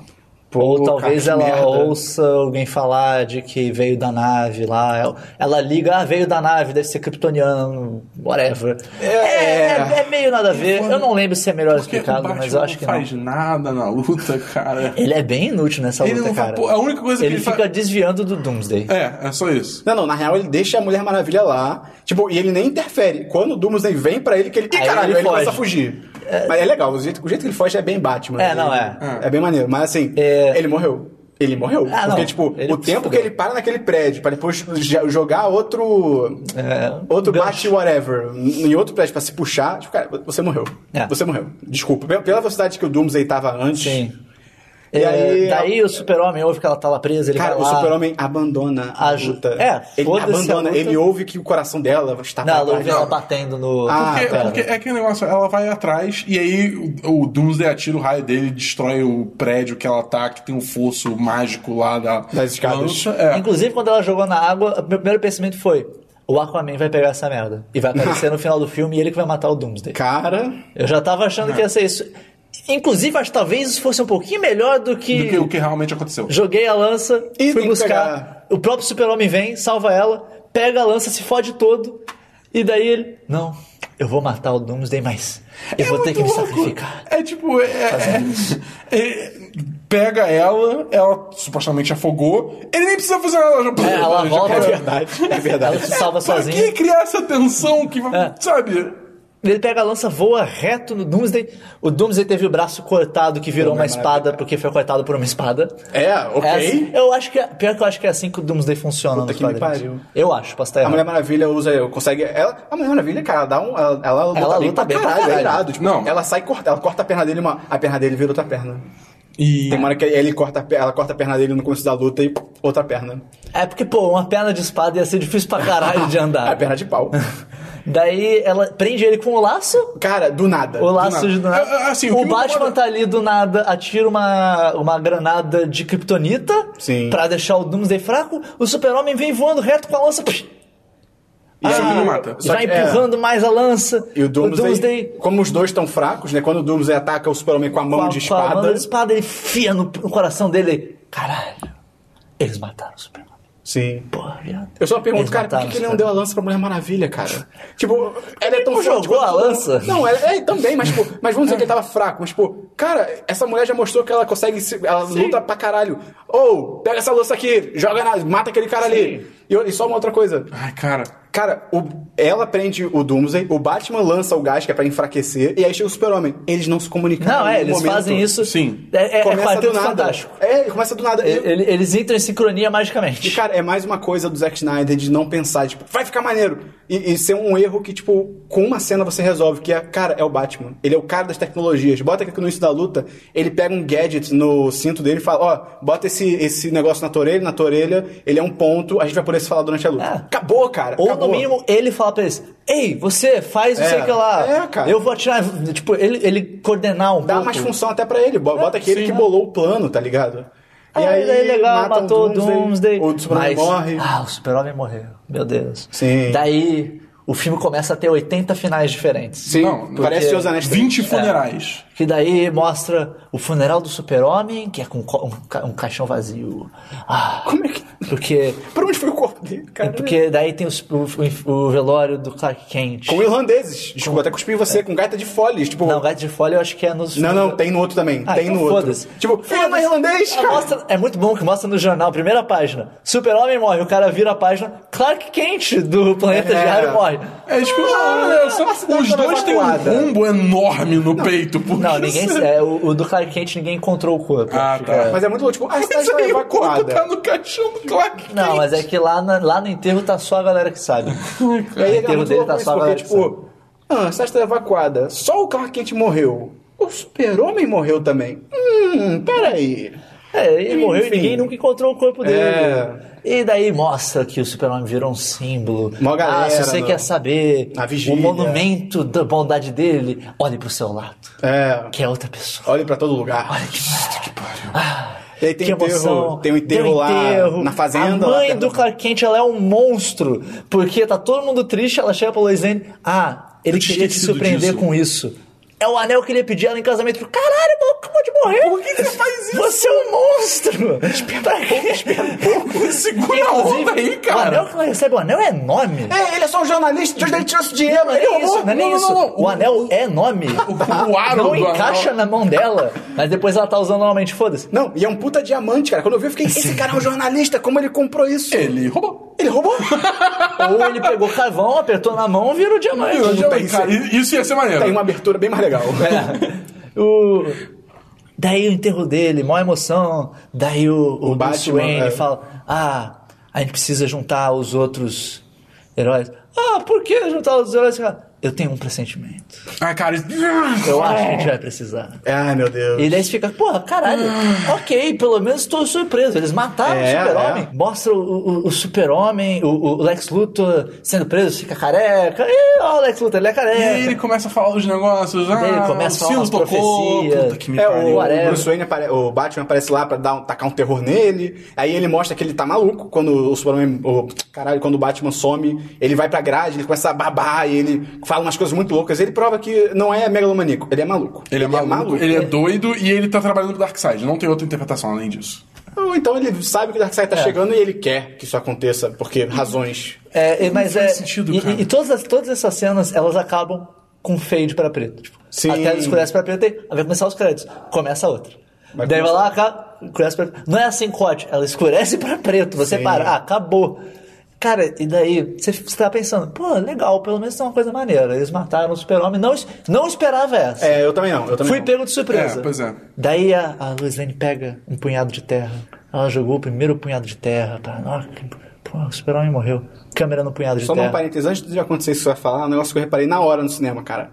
[SPEAKER 1] Pô,
[SPEAKER 3] Ou
[SPEAKER 1] cara,
[SPEAKER 3] talvez
[SPEAKER 1] que
[SPEAKER 3] ela
[SPEAKER 1] merda.
[SPEAKER 3] ouça alguém falar de que veio da nave lá. Ela, ela liga, ah, veio da nave, deve ser kryptoniano, whatever.
[SPEAKER 1] É.
[SPEAKER 3] é, é meio nada a ver. Eu não lembro se é melhor explicado, mas eu acho que
[SPEAKER 2] não
[SPEAKER 3] não.
[SPEAKER 2] faz nada na luta, cara.
[SPEAKER 3] Ele é bem inútil nessa
[SPEAKER 2] Ele
[SPEAKER 3] luta,
[SPEAKER 2] não faz-
[SPEAKER 3] cara.
[SPEAKER 2] pô, a única coisa que
[SPEAKER 3] ele
[SPEAKER 2] ele
[SPEAKER 3] fica
[SPEAKER 2] faz-
[SPEAKER 3] desviando do Doomsday.
[SPEAKER 2] É, é só isso.
[SPEAKER 1] Não, não, na real ele deixa a Mulher Maravilha lá, tipo, e ele nem interfere. Quando o Doomsday vem pra ele, que ele. Ih, caralho,
[SPEAKER 3] ele
[SPEAKER 1] ele começa a fugir. Mas é legal, o jeito, o jeito que ele foge é bem Batman.
[SPEAKER 3] É, não,
[SPEAKER 1] Ele-
[SPEAKER 3] é.
[SPEAKER 1] É bem maneiro. Mas assim,
[SPEAKER 3] É.
[SPEAKER 1] ele morreu. Ele morreu.
[SPEAKER 3] Ah,
[SPEAKER 1] porque,
[SPEAKER 3] não,
[SPEAKER 1] tipo,
[SPEAKER 3] ele
[SPEAKER 1] o tempo que ele para naquele prédio pra depois jogar outro.
[SPEAKER 3] É,
[SPEAKER 1] outro
[SPEAKER 3] gancho.
[SPEAKER 1] bate whatever em outro prédio pra se puxar, tipo, cara, você morreu.
[SPEAKER 3] É.
[SPEAKER 1] Você morreu. Desculpa. Pela- Pela velocidade que o Doomsday tava antes.
[SPEAKER 3] Sim.
[SPEAKER 1] E
[SPEAKER 3] É,
[SPEAKER 1] aí-
[SPEAKER 3] daí o super-homem ouve que ela tá lá presa, ele
[SPEAKER 1] Cara,
[SPEAKER 3] vai
[SPEAKER 1] o
[SPEAKER 3] lá...
[SPEAKER 1] super-homem abandona a luta.
[SPEAKER 3] É,
[SPEAKER 1] ele abandona,
[SPEAKER 3] luta.
[SPEAKER 1] ele ouve que o coração dela está
[SPEAKER 3] Não, ela ouve ela batendo no...
[SPEAKER 1] Ah,
[SPEAKER 2] Porque,
[SPEAKER 1] pera.
[SPEAKER 2] porque é aquele negócio, ela vai atrás e aí o, o Doomsday atira o raio dele e destrói o prédio que ela tá, que tem um fosso mágico lá da,
[SPEAKER 1] Das escadas.
[SPEAKER 2] É.
[SPEAKER 3] Inclusive, quando ela jogou na água, o meu primeiro pensamento foi... O Aquaman vai pegar essa merda. E vai aparecer no final do filme e ele que vai matar o Doomsday.
[SPEAKER 1] Cara,
[SPEAKER 3] Eu já tava achando que ia ser isso. Inclusive, acho que talvez isso fosse um pouquinho melhor do que...
[SPEAKER 2] Do que o que realmente aconteceu.
[SPEAKER 3] Joguei a lança,
[SPEAKER 1] E
[SPEAKER 3] fui buscar.
[SPEAKER 1] pegar.
[SPEAKER 3] O próprio super-homem vem, salva ela, pega a lança, se fode todo. E daí ele... Não, eu vou matar o Doomsday, mas eu vou ter que me
[SPEAKER 2] louco.
[SPEAKER 3] sacrificar.
[SPEAKER 2] É tipo, é, é- é- pega ela, ela supostamente afogou, ele nem precisa fazer nada. Já,
[SPEAKER 3] É, ela volta-
[SPEAKER 1] é verdade, é verdade.
[SPEAKER 3] Ela se salva sozinha.
[SPEAKER 2] que criar essa tensão que,
[SPEAKER 3] É.
[SPEAKER 2] sabe?
[SPEAKER 3] Ele pega a lança, voa reto no Doomsday. O Doomsday teve o braço cortado que virou uma
[SPEAKER 1] mas
[SPEAKER 3] espada porque foi cortado por uma espada.
[SPEAKER 1] É, ok.
[SPEAKER 3] É assim- eu acho que é, pior que eu acho que é assim que o Doomsday funciona
[SPEAKER 1] Puta
[SPEAKER 3] nos
[SPEAKER 1] que me
[SPEAKER 3] quadrinhos.
[SPEAKER 1] pariu.
[SPEAKER 3] Eu acho, posso estar
[SPEAKER 1] A. Mulher Maravilha usa, consegue. Ela, a Mulher Maravilha, cara, dá um, ela, ela luta
[SPEAKER 3] Ela
[SPEAKER 1] bem,
[SPEAKER 3] luta
[SPEAKER 1] pra,
[SPEAKER 3] bem
[SPEAKER 1] caralho,
[SPEAKER 3] caralho.
[SPEAKER 1] é irado. Tipo,
[SPEAKER 2] Não.
[SPEAKER 1] Ela sai e corta, ela corta a perna dele, uma, a perna dele vira outra perna.
[SPEAKER 2] E.
[SPEAKER 1] Tem uma hora que ele corta, a ela corta a perna dele no começo da luta e outra perna.
[SPEAKER 3] É porque, pô, uma perna de espada ia ser difícil pra caralho de
[SPEAKER 1] A
[SPEAKER 3] andar.
[SPEAKER 1] perna de pau.
[SPEAKER 3] Daí ela prende ele com o laço.
[SPEAKER 1] Cara, do nada.
[SPEAKER 3] O laço
[SPEAKER 2] nada.
[SPEAKER 3] de do nada.
[SPEAKER 2] É, é, assim, o
[SPEAKER 3] o Batman
[SPEAKER 2] incomoda-
[SPEAKER 3] tá ali do nada, atira uma, uma granada de kryptonita
[SPEAKER 1] Sim.
[SPEAKER 3] pra deixar o Doomsday fraco. O Super-Homem vem voando reto com a lança. psh,
[SPEAKER 1] E aí-
[SPEAKER 2] não mata.
[SPEAKER 1] só
[SPEAKER 3] vai
[SPEAKER 1] que- é.
[SPEAKER 3] empurrando mais a lança.
[SPEAKER 1] E o Doomsday, como os dois estão fracos, né? Quando o Doomsday ataca o Super-Homem com a mão
[SPEAKER 3] com a-
[SPEAKER 1] de
[SPEAKER 3] com a
[SPEAKER 1] espada.
[SPEAKER 3] mão de espada, ele fia no, no coração dele. Caralho, eles mataram o Super-Homem.
[SPEAKER 1] Sim.
[SPEAKER 3] Porra, viado.
[SPEAKER 1] Eu só pergunto,
[SPEAKER 3] Eles
[SPEAKER 1] cara, por que, que ele não deu a lança pra Mulher Maravilha, cara? Tipo, ela é tão forte
[SPEAKER 3] jogou
[SPEAKER 1] quanto
[SPEAKER 3] a lança?
[SPEAKER 1] Não, é, é também, mas, tipo, mas vamos dizer que ele tava fraco. Mas, tipo, cara, essa mulher já mostrou que ela consegue. se- Ela luta pra caralho. Ou, pega essa lança aqui, joga na. mata aquele cara ali. E, e só uma outra coisa.
[SPEAKER 2] Ai, cara.
[SPEAKER 1] Cara, o- ela prende o Doomsday, o Batman lança o gás que é pra enfraquecer, e aí chega o Super-Homem. Eles não se comunicaram.
[SPEAKER 3] Não, é, eles
[SPEAKER 1] momento.
[SPEAKER 3] fazem isso.
[SPEAKER 2] Sim.
[SPEAKER 3] É, é, é
[SPEAKER 1] Começa
[SPEAKER 3] quarteto
[SPEAKER 1] do nada.
[SPEAKER 3] fantástico.
[SPEAKER 1] É, começa do nada. E-
[SPEAKER 3] Ele- Eles entram em sincronia
[SPEAKER 1] E,
[SPEAKER 3] magicamente.
[SPEAKER 1] cara, é mais uma coisa do Zack Snyder de não pensar, tipo, vai ficar maneiro. E, e ser um erro que, tipo, com uma cena você resolve, que é, cara, é o Batman. Ele é o cara das tecnologias. Bota aqui no início da luta, ele pega um gadget no cinto dele e fala, ó, bota esse, esse negócio na tua orelha, na tua orelha, ele é um ponto, a gente vai poder se falar durante a luta.
[SPEAKER 3] É.
[SPEAKER 1] Acabou, cara.
[SPEAKER 3] Ou
[SPEAKER 1] acabou.
[SPEAKER 3] no mínimo ele fala pra eles: Ei, você faz não
[SPEAKER 1] É.
[SPEAKER 3] sei o que lá.
[SPEAKER 1] É, cara.
[SPEAKER 3] Eu vou atirar. Tipo, ele, ele coordenar um
[SPEAKER 1] Dá
[SPEAKER 3] pouco.
[SPEAKER 1] mais função até pra ele. Bo- Bota aqui ele
[SPEAKER 2] sim.
[SPEAKER 1] que bolou o plano, tá ligado?
[SPEAKER 3] E aí, daí legal, matou o Doomsday.
[SPEAKER 1] O Superman morre.
[SPEAKER 3] Ah, o Super-Homem morreu. Meu Deus.
[SPEAKER 1] Sim.
[SPEAKER 3] Daí o filme começa a ter 80 finais diferentes.
[SPEAKER 1] Sim,
[SPEAKER 2] Não,
[SPEAKER 1] parece Os Anéis
[SPEAKER 2] 20 funerais.
[SPEAKER 3] Que daí mostra o funeral do Super-Homem, que é com co- um, ca- um caixão vazio. Ah,
[SPEAKER 1] Como é que...
[SPEAKER 3] porque.
[SPEAKER 1] Pra onde foi o corpo dele, cara?
[SPEAKER 3] Porque daí tem os- o, o- velório do Clark Kent.
[SPEAKER 1] Com irlandeses. Desculpa, até cuspi em você, com gaita de folhas. Tipo,
[SPEAKER 3] Não, Gato de Folha eu acho que é nos.
[SPEAKER 1] Não, não, tem no outro também.
[SPEAKER 3] Ah,
[SPEAKER 1] tem
[SPEAKER 3] então
[SPEAKER 1] no outro. Tipo, filho é irlandês,
[SPEAKER 3] Ah,
[SPEAKER 1] cara.
[SPEAKER 3] mostra- é muito bom que mostra no jornal, primeira página. Super-Homem morre, o cara vira a página. Clark Kent do planeta
[SPEAKER 1] É.
[SPEAKER 3] Diário morre.
[SPEAKER 2] É tipo,
[SPEAKER 1] Ah,
[SPEAKER 2] olha só,
[SPEAKER 1] a cidade
[SPEAKER 2] os dois têm um rombo enorme no peito. Porque
[SPEAKER 3] Não, ninguém. É, o, o do Clark Kent ninguém encontrou o corpo.
[SPEAKER 2] Ah, tá.
[SPEAKER 1] Mas é muito louco, tipo, a cidade tá
[SPEAKER 2] aí o corpo
[SPEAKER 1] evacuada.
[SPEAKER 2] tá no caixão do Clark
[SPEAKER 3] Não,
[SPEAKER 2] Kent.
[SPEAKER 3] mas é que lá, na- lá no enterro tá só a galera que sabe.
[SPEAKER 1] Aí
[SPEAKER 3] O
[SPEAKER 1] é
[SPEAKER 3] enterro dele tá só a
[SPEAKER 1] porque,
[SPEAKER 3] galera que sabe.
[SPEAKER 1] tipo, ah, a cidade tá evacuada. Só o Clark Kent morreu. O super-homem morreu também. Hum, peraí.
[SPEAKER 3] É, ele morreu e
[SPEAKER 1] Enfim.
[SPEAKER 3] ninguém nunca encontrou o corpo dele.
[SPEAKER 1] É.
[SPEAKER 3] E daí mostra que o super-homem virou um símbolo.
[SPEAKER 1] Mó galera
[SPEAKER 3] ah, se você
[SPEAKER 1] no-
[SPEAKER 3] quer saber o monumento da bondade dele, olhe pro seu lado,
[SPEAKER 1] É.
[SPEAKER 3] que é outra pessoa.
[SPEAKER 1] Olhe pra todo lugar.
[SPEAKER 3] Olha que
[SPEAKER 1] E aí tem
[SPEAKER 3] que
[SPEAKER 1] enterro,
[SPEAKER 3] emoção.
[SPEAKER 1] tem um enterro
[SPEAKER 3] um
[SPEAKER 1] lá
[SPEAKER 3] enterro.
[SPEAKER 1] na fazenda.
[SPEAKER 3] A mãe do Clark Kent, ela é um monstro. Porque tá todo mundo triste, ela chega pra Lois Lane. Ah, ele queria te surpreender
[SPEAKER 2] disso.
[SPEAKER 3] com isso. É o anel que ele ia pedir ela em casamento. Caralho, maluco, acabou de morrer.
[SPEAKER 2] Por que que você faz isso?
[SPEAKER 3] Você é um monstro. Espera um pouco, espera um pouco.
[SPEAKER 2] Segura a onda aí,
[SPEAKER 3] O
[SPEAKER 2] cara.
[SPEAKER 3] anel que ela recebe, o anel é nome.
[SPEAKER 1] É, ele é só um jornalista, de onde ele tirou esse dinheiro?
[SPEAKER 3] Não é
[SPEAKER 1] Ele
[SPEAKER 3] nem
[SPEAKER 1] roubou.
[SPEAKER 3] isso, não é nem
[SPEAKER 2] Não,
[SPEAKER 3] isso.
[SPEAKER 2] não, não.
[SPEAKER 3] O anel é nome.
[SPEAKER 2] o aro
[SPEAKER 3] Não encaixa
[SPEAKER 2] anel.
[SPEAKER 3] na mão dela, mas depois ela tá usando normalmente, foda-se.
[SPEAKER 1] Não, e é um puta diamante, cara. Quando eu vi, eu fiquei, esse cara é um jornalista, como ele comprou isso?
[SPEAKER 2] Ele roubou.
[SPEAKER 1] Ele roubou?
[SPEAKER 3] Ou ele pegou carvão, apertou na mão e virou diamante.
[SPEAKER 2] Virou diamante,
[SPEAKER 1] isso.
[SPEAKER 2] cara. Isso ia ser maneiro.
[SPEAKER 1] Tem uma abertura bem mais legal.
[SPEAKER 3] É. O... Daí o enterro dele, maior emoção. Daí o, o,
[SPEAKER 1] O
[SPEAKER 3] Bruce Wayne
[SPEAKER 1] é.
[SPEAKER 3] fala: Ah, a gente precisa juntar os outros heróis. Ah, por que juntar os heróis? Cara, Eu tenho um pressentimento.
[SPEAKER 2] Ah, cara.
[SPEAKER 3] Eu acho que a gente vai precisar.
[SPEAKER 1] Ai, meu Deus.
[SPEAKER 3] E daí você fica, porra, caralho, ok, pelo menos estou surpreso. Eles mataram
[SPEAKER 1] É,
[SPEAKER 3] o super-homem.
[SPEAKER 1] é.
[SPEAKER 3] Mostra o, o- o super-homem, o, o Lex Luthor sendo preso, fica careca. E ó, o Lex Luthor, ele é
[SPEAKER 2] E
[SPEAKER 3] careca.
[SPEAKER 2] aí ele começa a falar os negócios. Ah,
[SPEAKER 3] ele começa a
[SPEAKER 2] o
[SPEAKER 3] falar umas
[SPEAKER 2] tocou.
[SPEAKER 3] profecias.
[SPEAKER 2] Puta que me
[SPEAKER 1] É,
[SPEAKER 2] pariu.
[SPEAKER 1] o,
[SPEAKER 3] Whatever.
[SPEAKER 1] Bruce Wayne apare- o Batman aparece lá pra dar um- tacar um terror nele. Aí ele mostra que ele tá maluco quando o Superman. O, caralho, quando o Batman some, ele vai pra grade, ele começa a babar e ele fala umas coisas muito loucas. Ele prova que não é megalomaníaco, ele é maluco.
[SPEAKER 2] Ele é maluco, ele é doido e ele tá trabalhando pro Darkseid. Não tem outra interpretação além disso.
[SPEAKER 1] Ou então ele sabe que o Darkseid tá
[SPEAKER 3] É.
[SPEAKER 1] chegando e ele quer que isso aconteça, porque razões.
[SPEAKER 3] É, e- mas
[SPEAKER 2] faz
[SPEAKER 3] é.
[SPEAKER 2] sentido,
[SPEAKER 3] e,
[SPEAKER 2] cara.
[SPEAKER 3] e- e todas, as- todas essas cenas, elas acabam com fade pra preto. Tipo,
[SPEAKER 1] Sim.
[SPEAKER 3] A tela escurece pra preto e vai começar os créditos. Começa a outra.
[SPEAKER 1] Vai
[SPEAKER 3] Daí vai
[SPEAKER 1] começar.
[SPEAKER 3] lá, cá, escurece pra preto. Não é assim, corte. Ela escurece pra preto. Você
[SPEAKER 1] Sim.
[SPEAKER 3] para. Ah, acabou. Cara, e daí você, você tá pensando, pô, legal, pelo menos tem uma coisa maneira. Eles mataram o super-homem, não, não esperava essa.
[SPEAKER 1] É, eu também não. Eu também
[SPEAKER 3] Fui
[SPEAKER 1] não.
[SPEAKER 3] pego de surpresa.
[SPEAKER 2] É, pois é.
[SPEAKER 3] Daí a, a Lois Lane pega um punhado de terra. Ela jogou o primeiro punhado de terra. Tá? Nossa, pô, o super-homem morreu. Câmera no punhado de
[SPEAKER 1] Só dar um
[SPEAKER 3] terra.
[SPEAKER 1] parênteses, antes de acontecer isso que você vai falar, um negócio que eu reparei na hora no cinema, cara.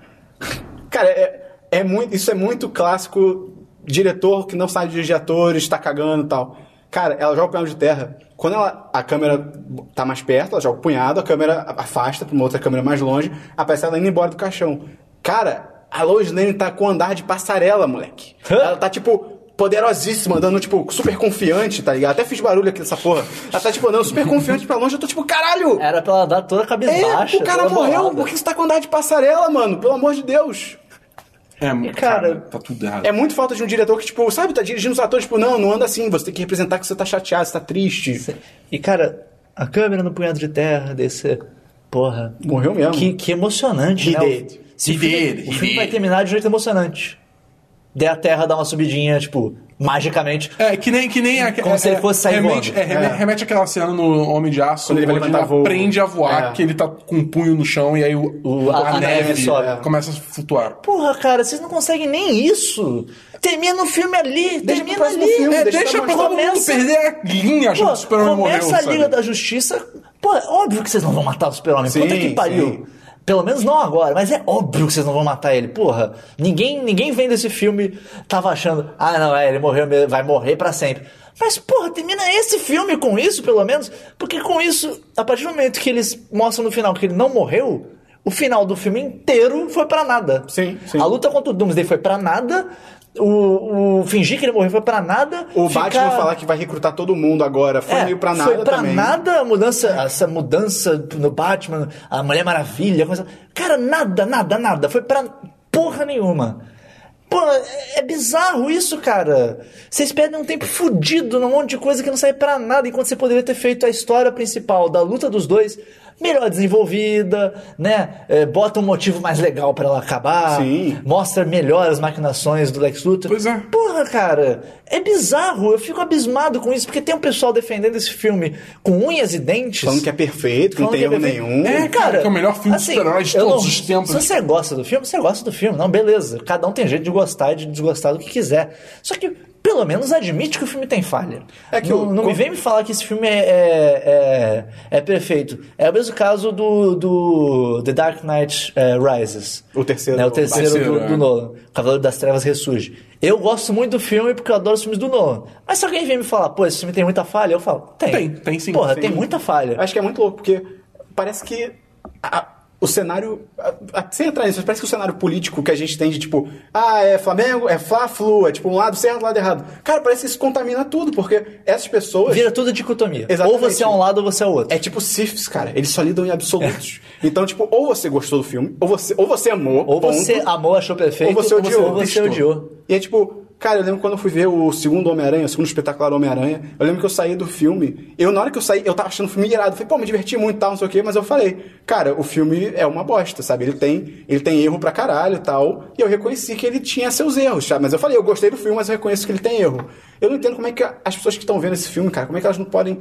[SPEAKER 1] Cara, é, é muito, isso é muito clássico diretor que não sabe dirigir atores, tá cagando e tal. Cara, ela joga o punhado de terra. Quando ela, a câmera tá mais perto, ela joga o punhado, a câmera afasta pra uma outra câmera mais longe, aparece ela indo embora do caixão. Cara, a Lois Lane tá com andar de passarela, moleque. Ela tá, tipo, poderosíssima, andando, tipo, super confiante, tá ligado? Até fiz barulho aqui dessa porra. Ela tá, tipo, andando super confiante pra longe, eu tô, tipo, caralho!
[SPEAKER 3] Era pra ela dar toda a cabeça
[SPEAKER 1] É,
[SPEAKER 3] baixa.
[SPEAKER 1] o cara morreu,
[SPEAKER 3] bolada.
[SPEAKER 1] por que você tá com andar de passarela, mano? Pelo amor de Deus.
[SPEAKER 2] É,
[SPEAKER 3] cara,
[SPEAKER 2] cara, tá tudo errado.
[SPEAKER 1] É muito falta de um diretor que, tipo, sabe, tá dirigindo os atores, tipo, não, não anda assim, você tem que representar que você tá chateado, você tá triste.
[SPEAKER 3] E, cara, a câmera no punhado de terra desse. Porra.
[SPEAKER 1] Morreu mesmo.
[SPEAKER 3] Que, que emocionante,
[SPEAKER 1] He
[SPEAKER 3] né?
[SPEAKER 1] did.
[SPEAKER 3] O,
[SPEAKER 2] He
[SPEAKER 3] filme,
[SPEAKER 2] did,
[SPEAKER 3] o filme vai terminar de um jeito emocionante. Daí a terra dá uma subidinha, tipo, magicamente.
[SPEAKER 2] É, que nem, que nem a,
[SPEAKER 3] Como
[SPEAKER 2] é,
[SPEAKER 3] se ele fosse sair
[SPEAKER 2] remete,
[SPEAKER 3] voando.
[SPEAKER 2] é, reme-
[SPEAKER 1] É.
[SPEAKER 2] remete àquela cena no Homem de Aço,
[SPEAKER 1] Quando ele vai
[SPEAKER 2] ele
[SPEAKER 1] voo.
[SPEAKER 2] aprende a voar,
[SPEAKER 1] É.
[SPEAKER 2] que ele tá com um punho no chão e aí o,
[SPEAKER 3] O-
[SPEAKER 2] a,
[SPEAKER 3] a
[SPEAKER 2] neve
[SPEAKER 3] neve sobe.
[SPEAKER 2] começa a flutuar.
[SPEAKER 3] Porra, cara, vocês não conseguem nem isso. Termina o filme ali,
[SPEAKER 1] Deixa
[SPEAKER 3] termina ali.
[SPEAKER 1] filme,
[SPEAKER 2] É,
[SPEAKER 1] deixa
[SPEAKER 2] deixa
[SPEAKER 1] pra
[SPEAKER 2] todo mundo perder a linha
[SPEAKER 3] Pô,
[SPEAKER 2] que o super-homem morreu,
[SPEAKER 3] começa a
[SPEAKER 2] sabe?
[SPEAKER 3] Liga da Justiça. Pô, é óbvio que vocês não vão matar o Super-Homem. Puta que pariu.
[SPEAKER 1] sim.
[SPEAKER 3] Pelo menos não agora, mas é óbvio que vocês não vão matar ele. Porra, ninguém, ninguém vendo esse filme tava achando, ah, não, é, ele morreu, mesmo, vai morrer pra sempre. Mas, porra, termina esse filme com isso, pelo menos, porque com isso, a partir do momento que eles mostram no final que ele não morreu, o final do filme inteiro foi pra nada.
[SPEAKER 1] Sim, sim.
[SPEAKER 3] A luta contra o Doomsday foi pra nada, o, o fingir que ele morreu foi pra nada.
[SPEAKER 1] O
[SPEAKER 3] ficar-
[SPEAKER 1] Batman falar que vai recrutar todo mundo agora foi
[SPEAKER 3] é,
[SPEAKER 1] meio pra nada
[SPEAKER 3] Foi pra
[SPEAKER 1] também.
[SPEAKER 3] nada a mudança, essa mudança no Batman, a Mulher Maravilha, coisa. Cara, nada, nada, nada. Foi pra porra nenhuma. Pô, é, é bizarro isso, cara. Vocês perdem um tempo fudido num monte de coisa que não serve pra nada, enquanto você poderia ter feito a história principal da luta dos dois melhor desenvolvida, né? É, bota um motivo mais legal pra ela acabar.
[SPEAKER 1] Sim.
[SPEAKER 3] Mostra melhor as maquinações do Lex Luthor.
[SPEAKER 2] Pois é.
[SPEAKER 3] Porra, cara, é bizarro. Eu fico abismado com isso, porque tem um pessoal defendendo esse filme com unhas e dentes.
[SPEAKER 1] Falando que é perfeito, que não tem
[SPEAKER 3] é
[SPEAKER 1] erro
[SPEAKER 3] perfeito.
[SPEAKER 1] nenhum.
[SPEAKER 2] É, cara, que é o melhor filme de super-heróis de todos os tempos.
[SPEAKER 3] Se você gosta do filme, você gosta do filme. Não, beleza. Cada um tem jeito de gostar e de desgostar do que quiser. Só que, pelo menos, admite que o filme tem falha.
[SPEAKER 1] É que
[SPEAKER 3] não, não me vem me falar que esse filme é, é, é, é perfeito. É o mesmo caso do, do The Dark Knight eh, Rises.
[SPEAKER 1] O terceiro.
[SPEAKER 3] Né, o terceiro,
[SPEAKER 2] Terceiro,
[SPEAKER 3] do,
[SPEAKER 2] é.
[SPEAKER 3] do Nolan. O Cavaleiro das Trevas ressurge. Eu gosto muito do filme porque eu adoro os filmes do Nolan. Mas se alguém vem me falar, pô, esse filme tem muita falha, eu falo, tem.
[SPEAKER 2] Tem, tem sim,
[SPEAKER 3] Porra,
[SPEAKER 2] sim.
[SPEAKER 3] tem muita falha.
[SPEAKER 1] Acho que é muito louco, porque parece que a- o cenário. a- a- sem entrar nisso, parece que o cenário político que a gente tem de tipo, ah, é Flamengo, é Fla-Flu, é tipo um lado certo, um lado errado. Cara, parece que isso contamina tudo, porque essas pessoas.
[SPEAKER 3] Vira tudo dicotomia.
[SPEAKER 1] Exatamente.
[SPEAKER 3] Ou você é um lado ou você é o outro.
[SPEAKER 1] É tipo Siths, cara. Eles só lidam em absolutos. Então, tipo, ou você gostou do filme, ou você, ou você amou.
[SPEAKER 3] Ou
[SPEAKER 1] ponto,
[SPEAKER 3] você amou, achou perfeito,
[SPEAKER 1] ou você odiou.
[SPEAKER 3] ou você
[SPEAKER 1] detestou.
[SPEAKER 3] odiou.
[SPEAKER 1] E é tipo, cara, eu lembro quando eu fui ver o segundo Homem-Aranha, o segundo espetacular Homem-Aranha, eu lembro que eu saí do filme, eu na hora que eu saí, eu tava achando o filme irado, eu falei, pô, me diverti muito e tal, não sei o quê, mas eu falei, cara, o filme é uma bosta, sabe? Ele tem, ele tem erro pra caralho e tal, e eu reconheci que ele tinha seus erros, sabe? Mas eu falei, eu gostei do filme, mas eu reconheço que ele tem erro. Eu não entendo como é que as pessoas que estão vendo esse filme, cara, como é que elas não podem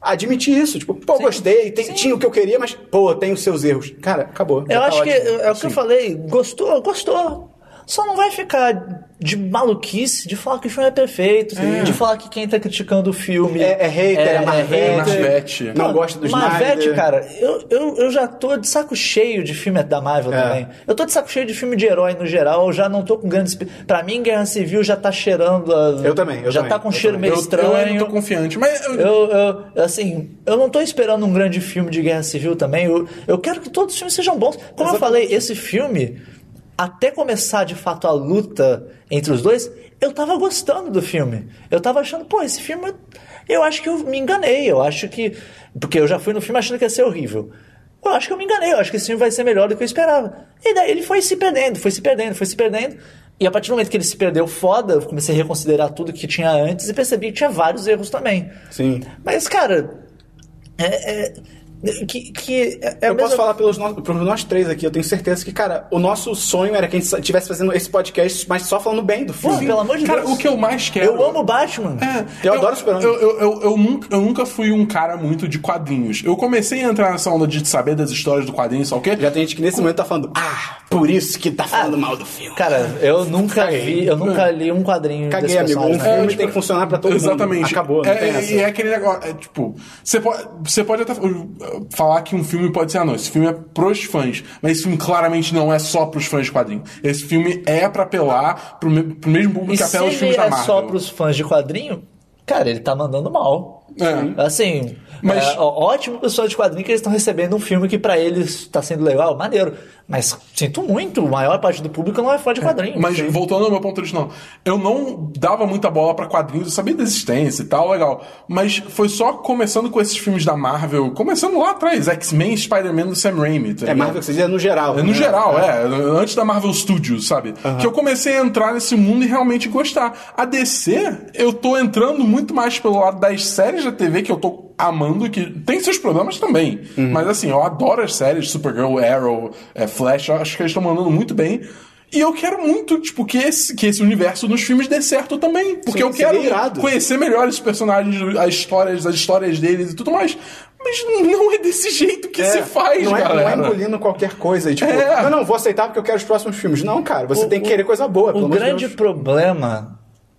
[SPEAKER 1] admitir isso? Tipo, pô, gostei, tem- tinha o que eu queria, mas, pô, tem os seus erros. Cara, acabou.
[SPEAKER 3] Eu
[SPEAKER 1] tá
[SPEAKER 3] acho que é o que eu falei. Gostou? Gostou. Só não vai ficar de maluquice de falar que o filme é perfeito, de falar que quem tá criticando o filme
[SPEAKER 1] É- é hater, é Marvete,
[SPEAKER 2] Marvete.
[SPEAKER 1] Não gosta do
[SPEAKER 3] Marvete,
[SPEAKER 1] Snyder.
[SPEAKER 3] cara, eu, eu, eu já tô de saco cheio de filme da Marvel
[SPEAKER 1] É.
[SPEAKER 3] também. Eu tô de saco cheio de filme de herói no geral, eu já não tô com grandes... Pra mim, Guerra Civil já tá cheirando... A...
[SPEAKER 1] Eu também, eu
[SPEAKER 3] Já
[SPEAKER 1] também,
[SPEAKER 3] tá com um
[SPEAKER 1] eu
[SPEAKER 3] cheiro
[SPEAKER 1] também.
[SPEAKER 3] meio
[SPEAKER 2] Eu,
[SPEAKER 3] estranho.
[SPEAKER 2] eu ainda tô confiante, mas eu-
[SPEAKER 3] Eu, eu, assim, eu não tô esperando um grande filme de guerra civil também. Eu, eu quero que todos os filmes sejam bons. Como eu falei, esse filme, até começar de fato a luta entre os dois, eu tava gostando do filme. Eu tava achando, pô, esse filme. Eu acho que eu me enganei. Eu acho que. Porque eu já fui no filme achando que ia ser horrível. Eu acho que eu me enganei. Eu acho que esse filme vai ser melhor do que eu esperava. E daí ele foi se perdendo, foi se perdendo, foi se perdendo. E a partir do momento que ele se perdeu foda, eu comecei a reconsiderar tudo que tinha antes e percebi que tinha vários erros também.
[SPEAKER 1] Sim.
[SPEAKER 3] Mas, cara, é- é- Que, que é, é
[SPEAKER 1] eu
[SPEAKER 3] mesma-
[SPEAKER 1] posso falar pelos no, por nós três aqui, eu tenho certeza que, cara, o nosso sonho era que a gente estivesse fazendo esse podcast, mas só falando bem do
[SPEAKER 3] Pô,
[SPEAKER 1] filme.
[SPEAKER 3] pelo amor de
[SPEAKER 2] Cara,
[SPEAKER 3] Deus.
[SPEAKER 2] o que eu mais quero.
[SPEAKER 3] Eu amo Batman.
[SPEAKER 2] É,
[SPEAKER 1] Eu adoro Super-Homem.
[SPEAKER 2] Eu, eu, eu, eu nunca, eu nunca fui um cara muito de quadrinhos. Eu comecei a entrar nessa onda de saber das histórias do quadrinho, só o quê?
[SPEAKER 1] Já tem gente que nesse momento tá falando, ah, por isso que tá falando mal do filme.
[SPEAKER 3] Cara, eu nunca
[SPEAKER 1] Caguei.
[SPEAKER 3] vi, eu nunca li um quadrinho
[SPEAKER 1] Caguei,
[SPEAKER 3] desse
[SPEAKER 1] amigo. Um filme
[SPEAKER 2] tipo,
[SPEAKER 1] tem que funcionar pra todo
[SPEAKER 2] Exatamente.
[SPEAKER 1] mundo. Acabou, não
[SPEAKER 2] é,
[SPEAKER 1] tem
[SPEAKER 2] é-
[SPEAKER 1] essa.
[SPEAKER 2] E é aquele negócio, é, tipo, você pode, você pode até falar que um filme pode ser, ah, não, esse filme é pros fãs, mas esse filme claramente não é só pros fãs de quadrinho. Esse filme é pra apelar pro, me- pro mesmo público
[SPEAKER 3] E
[SPEAKER 2] que
[SPEAKER 3] se
[SPEAKER 2] apela aos
[SPEAKER 3] ele
[SPEAKER 2] filmes da
[SPEAKER 3] é
[SPEAKER 2] Marvel.
[SPEAKER 3] só pros fãs de quadrinho, cara, ele tá mandando mal.
[SPEAKER 2] É.
[SPEAKER 3] Assim,
[SPEAKER 2] Mas-
[SPEAKER 3] é, ó- ótimo pessoal de quadrinho que eles estão recebendo um filme que pra eles tá sendo legal, maneiro. Mas sinto muito, a maior parte do público não é fã de quadrinho.
[SPEAKER 2] Mas voltando ao meu ponto original, eu não dava muita bola pra quadrinhos, eu sabia da existência e tal, legal. Mas foi só começando com esses filmes da Marvel, começando lá atrás, X-Men Spider-Man do Sam Raimi. tá
[SPEAKER 1] É? Marvel que você diz no geral.
[SPEAKER 2] É, no
[SPEAKER 1] né?
[SPEAKER 2] geral, é. Antes da Marvel Studios, sabe? Que eu comecei a entrar nesse mundo e realmente gostar. A DC, eu tô entrando muito mais pelo lado das séries da TV, que eu tô amando, que tem seus problemas também. Mas assim, eu adoro as séries, Supergirl, Arrow, é, Flash, eu acho que eles estão mandando muito bem. E eu quero muito, tipo, que esse, que esse universo nos filmes dê certo também. Porque
[SPEAKER 1] Sim,
[SPEAKER 2] eu quero
[SPEAKER 1] seria irado.
[SPEAKER 2] conhecer melhor esses personagens, as histórias, as histórias deles e tudo mais. Mas não é desse jeito que
[SPEAKER 1] É,
[SPEAKER 2] se faz,
[SPEAKER 1] não é, não
[SPEAKER 2] galera.
[SPEAKER 1] é engolindo qualquer coisa. E, tipo,
[SPEAKER 2] É.
[SPEAKER 1] não, não, vou aceitar porque eu quero os próximos filmes. Não, cara, você
[SPEAKER 3] O-
[SPEAKER 1] tem que querer coisa boa,
[SPEAKER 3] O grande
[SPEAKER 1] Deus.
[SPEAKER 3] problema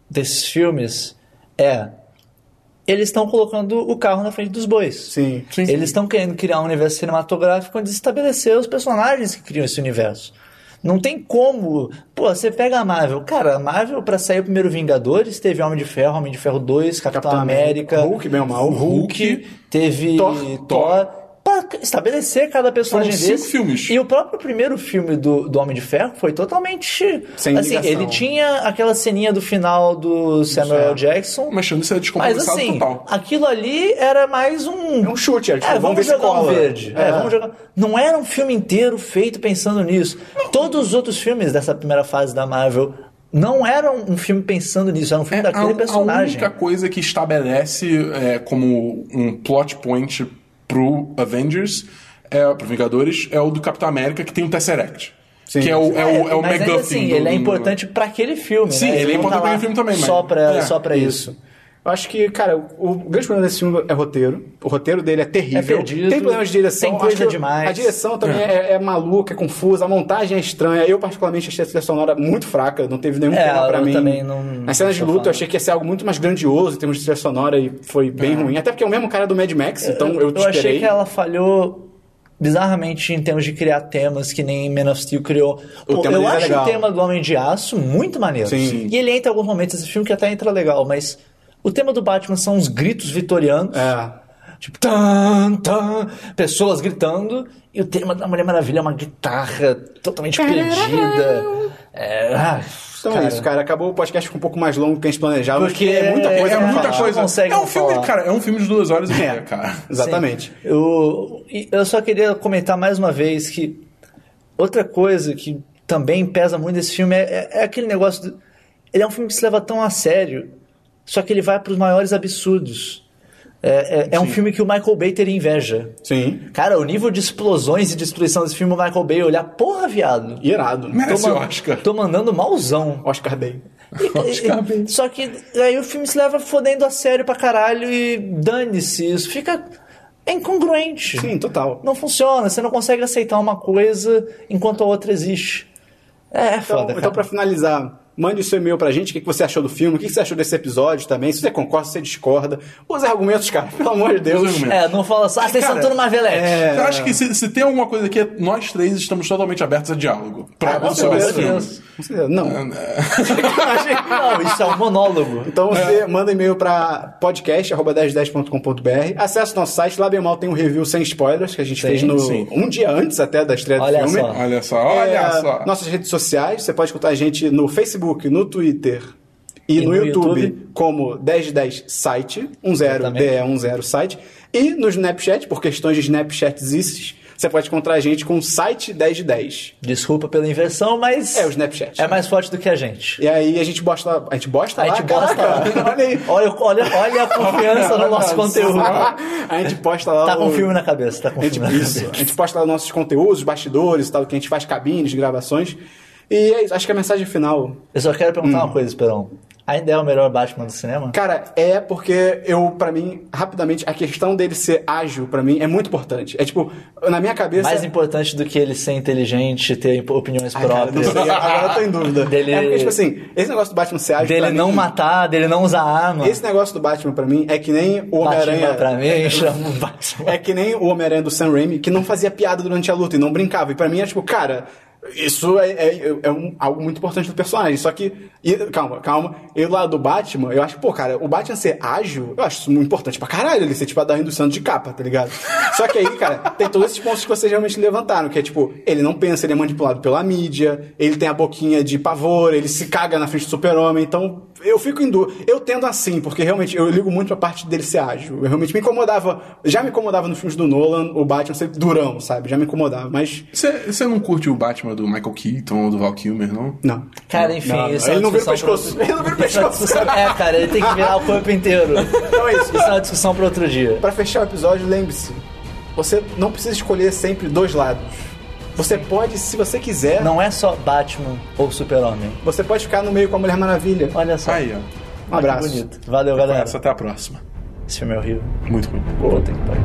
[SPEAKER 3] desses filmes é eles estão colocando o carro na frente dos bois.
[SPEAKER 1] Sim.
[SPEAKER 2] Sim, sim.
[SPEAKER 3] Eles estão querendo criar um universo cinematográfico onde estabelecer os personagens que criam esse universo. Não tem como. Pô, você pega a Marvel. Cara, a Marvel, pra sair o primeiro Vingadores, teve Homem de Ferro, Homem de Ferro 2, Capitão,
[SPEAKER 1] Capitão
[SPEAKER 3] América,
[SPEAKER 1] Hulk, bem ou mal.
[SPEAKER 3] Hulk, teve
[SPEAKER 1] Thor.
[SPEAKER 3] Thor. Estabelecer cada personagem
[SPEAKER 2] Foram cinco
[SPEAKER 3] desse.
[SPEAKER 2] filmes.
[SPEAKER 3] E o próprio primeiro filme do, do Homem de Ferro foi totalmente.
[SPEAKER 1] Sem
[SPEAKER 3] assim,
[SPEAKER 1] ligação.
[SPEAKER 3] ele tinha aquela ceninha do final do Samuel
[SPEAKER 1] Ferro.
[SPEAKER 3] Jackson.
[SPEAKER 2] Mas isso é
[SPEAKER 3] Mas
[SPEAKER 2] descompensado
[SPEAKER 3] assim,
[SPEAKER 2] total.
[SPEAKER 3] aquilo ali era mais um.
[SPEAKER 1] É um chute, era tipo,
[SPEAKER 3] É,
[SPEAKER 1] vamos
[SPEAKER 3] vamos jogar um
[SPEAKER 1] cola.
[SPEAKER 3] verde. É,
[SPEAKER 1] É.
[SPEAKER 3] vamos jogar. Não era um filme inteiro feito pensando nisso. Todos os outros filmes dessa primeira fase da Marvel não eram um filme pensando nisso, era um filme
[SPEAKER 2] É,
[SPEAKER 3] daquele
[SPEAKER 2] a,
[SPEAKER 3] personagem.
[SPEAKER 2] a única coisa que estabelece é, como um plot point pro Avengers, é, pro Vingadores, é o do Capitão América, que tem o Tesseract.
[SPEAKER 1] Sim.
[SPEAKER 2] Que é o, é o, é o
[SPEAKER 3] mas ainda assim,
[SPEAKER 2] do-
[SPEAKER 3] ele é
[SPEAKER 2] do-
[SPEAKER 3] importante pra aquele filme.
[SPEAKER 2] Sim,
[SPEAKER 3] né?
[SPEAKER 2] ele é
[SPEAKER 3] não
[SPEAKER 2] importante
[SPEAKER 3] tá
[SPEAKER 2] pra aquele filme também, mas-
[SPEAKER 3] Só pra,
[SPEAKER 2] é,
[SPEAKER 3] só pra isso.
[SPEAKER 1] Eu acho que, cara, o grande problema desse filme é roteiro. O roteiro dele é terrível.
[SPEAKER 3] É perdido,
[SPEAKER 1] tem problemas de direção.
[SPEAKER 3] tem coisa
[SPEAKER 1] que
[SPEAKER 3] demais.
[SPEAKER 1] A direção também é. é maluca, é confusa. A montagem é estranha. Eu, particularmente, achei a trilha sonora muito fraca. Não teve nenhum
[SPEAKER 3] É,
[SPEAKER 1] tema pra
[SPEAKER 3] eu
[SPEAKER 1] mim.
[SPEAKER 3] também não-
[SPEAKER 1] Nas cenas de luta, eu achei que ia ser algo muito mais grandioso em termos de trilha sonora e foi bem ruim. Até porque é o mesmo cara do Mad Max, então eu, te
[SPEAKER 3] eu
[SPEAKER 1] esperei.
[SPEAKER 3] achei que ela falhou bizarramente em termos de criar temas que nem Man of Steel criou.
[SPEAKER 1] O
[SPEAKER 3] Pô, eu
[SPEAKER 1] é
[SPEAKER 3] acho
[SPEAKER 1] legal.
[SPEAKER 3] o tema do Homem de Aço muito maneiro.
[SPEAKER 1] Sim.
[SPEAKER 3] E ele entra em alguns momentos desse filme que até entra legal, mas o tema do Batman são os gritos vitorianos.
[SPEAKER 1] É.
[SPEAKER 3] Tipo, tan, tan, pessoas gritando. E o tema da Mulher Maravilha é uma guitarra totalmente perdida. É, ah,
[SPEAKER 1] Então
[SPEAKER 3] cara,
[SPEAKER 1] é isso, cara. Acabou o podcast ficou um pouco mais longo do que a gente planejava.
[SPEAKER 3] Porque
[SPEAKER 1] é muita coisa.
[SPEAKER 2] É muita
[SPEAKER 1] falar.
[SPEAKER 2] coisa.
[SPEAKER 3] consegue
[SPEAKER 2] É um
[SPEAKER 3] não
[SPEAKER 2] filme,
[SPEAKER 3] falar.
[SPEAKER 2] cara, é um filme de duas horas e meia,
[SPEAKER 1] É,
[SPEAKER 2] cara.
[SPEAKER 1] Exatamente.
[SPEAKER 3] Sim. Eu, eu só queria comentar mais uma vez que outra coisa que também pesa muito nesse filme é, é- é aquele negócio. do- ele é um filme que se leva tão a sério, só que ele vai para os maiores absurdos. É, é- é um filme que o Michael Bay teria inveja.
[SPEAKER 1] Sim.
[SPEAKER 3] Cara, o nível de explosões e destruição desse filme, o Michael Bay olhar, porra, viado.
[SPEAKER 1] Irado.
[SPEAKER 2] Merece
[SPEAKER 3] Tô
[SPEAKER 2] Oscar.
[SPEAKER 3] Tô mandando malzão.
[SPEAKER 1] Oscar Day.
[SPEAKER 3] E-
[SPEAKER 2] Oscar Bay.
[SPEAKER 3] Só que aí o filme se leva fodendo a sério pra caralho e dane-se. Isso fica incongruente.
[SPEAKER 1] Sim, total.
[SPEAKER 3] Não funciona. Você não consegue aceitar uma coisa enquanto a outra existe. É, é
[SPEAKER 1] Então,
[SPEAKER 3] foda,
[SPEAKER 1] então
[SPEAKER 3] cara.
[SPEAKER 1] pra finalizar, mande o seu e-mail pra gente, o que que você achou do filme, o que que você achou desse episódio também, se você concorda, se você discorda. Os argumentos, cara, pelo amor de Deus.
[SPEAKER 3] É, não fala só, ah, vocês são tudo Marvelete.
[SPEAKER 1] é,
[SPEAKER 2] Eu acho que se, se tem alguma coisa aqui, é nós três estamos totalmente abertos a diálogo. Pra,
[SPEAKER 3] Ah,
[SPEAKER 2] sobre esse filme.
[SPEAKER 1] Com certeza, Não.
[SPEAKER 3] Não, isso é um monólogo.
[SPEAKER 1] Então você manda e-mail pra podcast.1010.com.br, acessa o nosso site, lá bem mal tem um review sem spoilers, que a gente
[SPEAKER 3] Sim,
[SPEAKER 1] fez no,
[SPEAKER 2] sim.
[SPEAKER 1] um dia antes até da estreia
[SPEAKER 3] Olha
[SPEAKER 1] do filme.
[SPEAKER 3] só.
[SPEAKER 2] Olha só, olha
[SPEAKER 1] É,
[SPEAKER 2] só.
[SPEAKER 1] Nossas redes sociais, você pode escutar a gente no Facebook, no Twitter e,
[SPEAKER 3] E
[SPEAKER 1] no,
[SPEAKER 3] no
[SPEAKER 1] YouTube,
[SPEAKER 3] YouTube.
[SPEAKER 1] como 1010 site, 10
[SPEAKER 3] Exatamente.
[SPEAKER 1] DE10 site, e no Snapchat, por questões de Snapchatices, você pode encontrar a gente com o site 10 de 10.
[SPEAKER 3] Desculpa pela inversão, mas.
[SPEAKER 1] É, o Snapchat.
[SPEAKER 3] É mais forte do que a gente.
[SPEAKER 1] E aí a gente bosta lá. A gente bosta
[SPEAKER 3] A
[SPEAKER 1] lá?
[SPEAKER 3] gente bosta
[SPEAKER 1] Caraca,
[SPEAKER 3] lá.
[SPEAKER 1] Olha aí.
[SPEAKER 3] Olha, olha, olha a confiança no nosso conteúdo.
[SPEAKER 1] a gente posta lá.
[SPEAKER 3] Tá com
[SPEAKER 1] o-
[SPEAKER 3] filme na cabeça, tá com
[SPEAKER 1] A gente,
[SPEAKER 3] filme na
[SPEAKER 1] isso.
[SPEAKER 3] cabeça.
[SPEAKER 1] A gente posta lá os nossos conteúdos, bastidores e tal, que a gente faz cabines, gravações. E é isso. Acho que a mensagem final.
[SPEAKER 3] Eu só quero perguntar
[SPEAKER 1] Hum.
[SPEAKER 3] uma coisa, Esperão. Ainda é o melhor Batman do cinema?
[SPEAKER 1] Cara, é porque eu, pra mim, rapidamente, a questão dele ser ágil, pra mim, é muito importante. É tipo, na minha cabeça.
[SPEAKER 3] Mais importante do que ele ser inteligente, ter opiniões
[SPEAKER 1] Ai, cara,
[SPEAKER 3] próprias.
[SPEAKER 1] sei, agora eu tô em dúvida.
[SPEAKER 3] Dele-
[SPEAKER 1] É porque, tipo assim, esse negócio do Batman ser ágil.
[SPEAKER 3] dele não
[SPEAKER 1] mim,
[SPEAKER 3] matar, dele não usar arma.
[SPEAKER 1] Esse negócio do Batman, pra mim, é que nem o Homem-Aranha.
[SPEAKER 3] Pra mim, chama Batman.
[SPEAKER 1] É que nem o Homem-Aranha do Sam Raimi, que não fazia piada durante a luta e não brincava. E pra mim é tipo, cara, isso é, é, é um- algo muito importante do personagem. Só que. e- calma, calma. E do lado do Batman, eu acho, pô, cara, o Batman ser ágil, eu acho isso muito importante pra caralho. Ele ser tipo a da do Santos de capa, tá ligado? Só que aí, cara, tem todos esses pontos que vocês realmente levantaram, que é tipo, ele não pensa, ele é manipulado pela mídia, ele tem a boquinha de pavor, ele se caga na frente do super-homem, então. Eu fico em dúvida. Eu tendo assim, porque realmente eu ligo muito pra parte dele ser ágil. Eu realmente me incomodava. Já me incomodava nos filmes do Nolan, o Batman ser durão, sabe? Já me incomodava, mas.
[SPEAKER 2] Você não curte o Batman do Michael Keaton ou do Val Kilmer, não?
[SPEAKER 1] Não.
[SPEAKER 3] Cara, enfim,
[SPEAKER 1] Não, não.
[SPEAKER 3] isso é
[SPEAKER 1] Ele não vira o
[SPEAKER 3] discussão
[SPEAKER 1] pescoço.
[SPEAKER 3] pra-
[SPEAKER 1] Ele não vira o
[SPEAKER 3] é
[SPEAKER 1] pescoço.
[SPEAKER 3] É, cara, ele tem que virar o corpo inteiro.
[SPEAKER 1] Então é isso.
[SPEAKER 3] Isso é uma discussão pra outro dia.
[SPEAKER 1] Pra fechar o episódio, lembre-se: você não precisa escolher sempre dois lados. Você pode, se você quiser,
[SPEAKER 3] Não é só Batman ou Super-Homem.
[SPEAKER 1] você pode ficar no meio com a Mulher Maravilha.
[SPEAKER 3] Olha só.
[SPEAKER 2] Aí, ó.
[SPEAKER 1] Um abraço.
[SPEAKER 3] Bonito. Valeu, galera.
[SPEAKER 2] Essa até a próxima.
[SPEAKER 3] Esse filme é horrível.
[SPEAKER 2] Muito ruim.
[SPEAKER 3] Puta que pariu.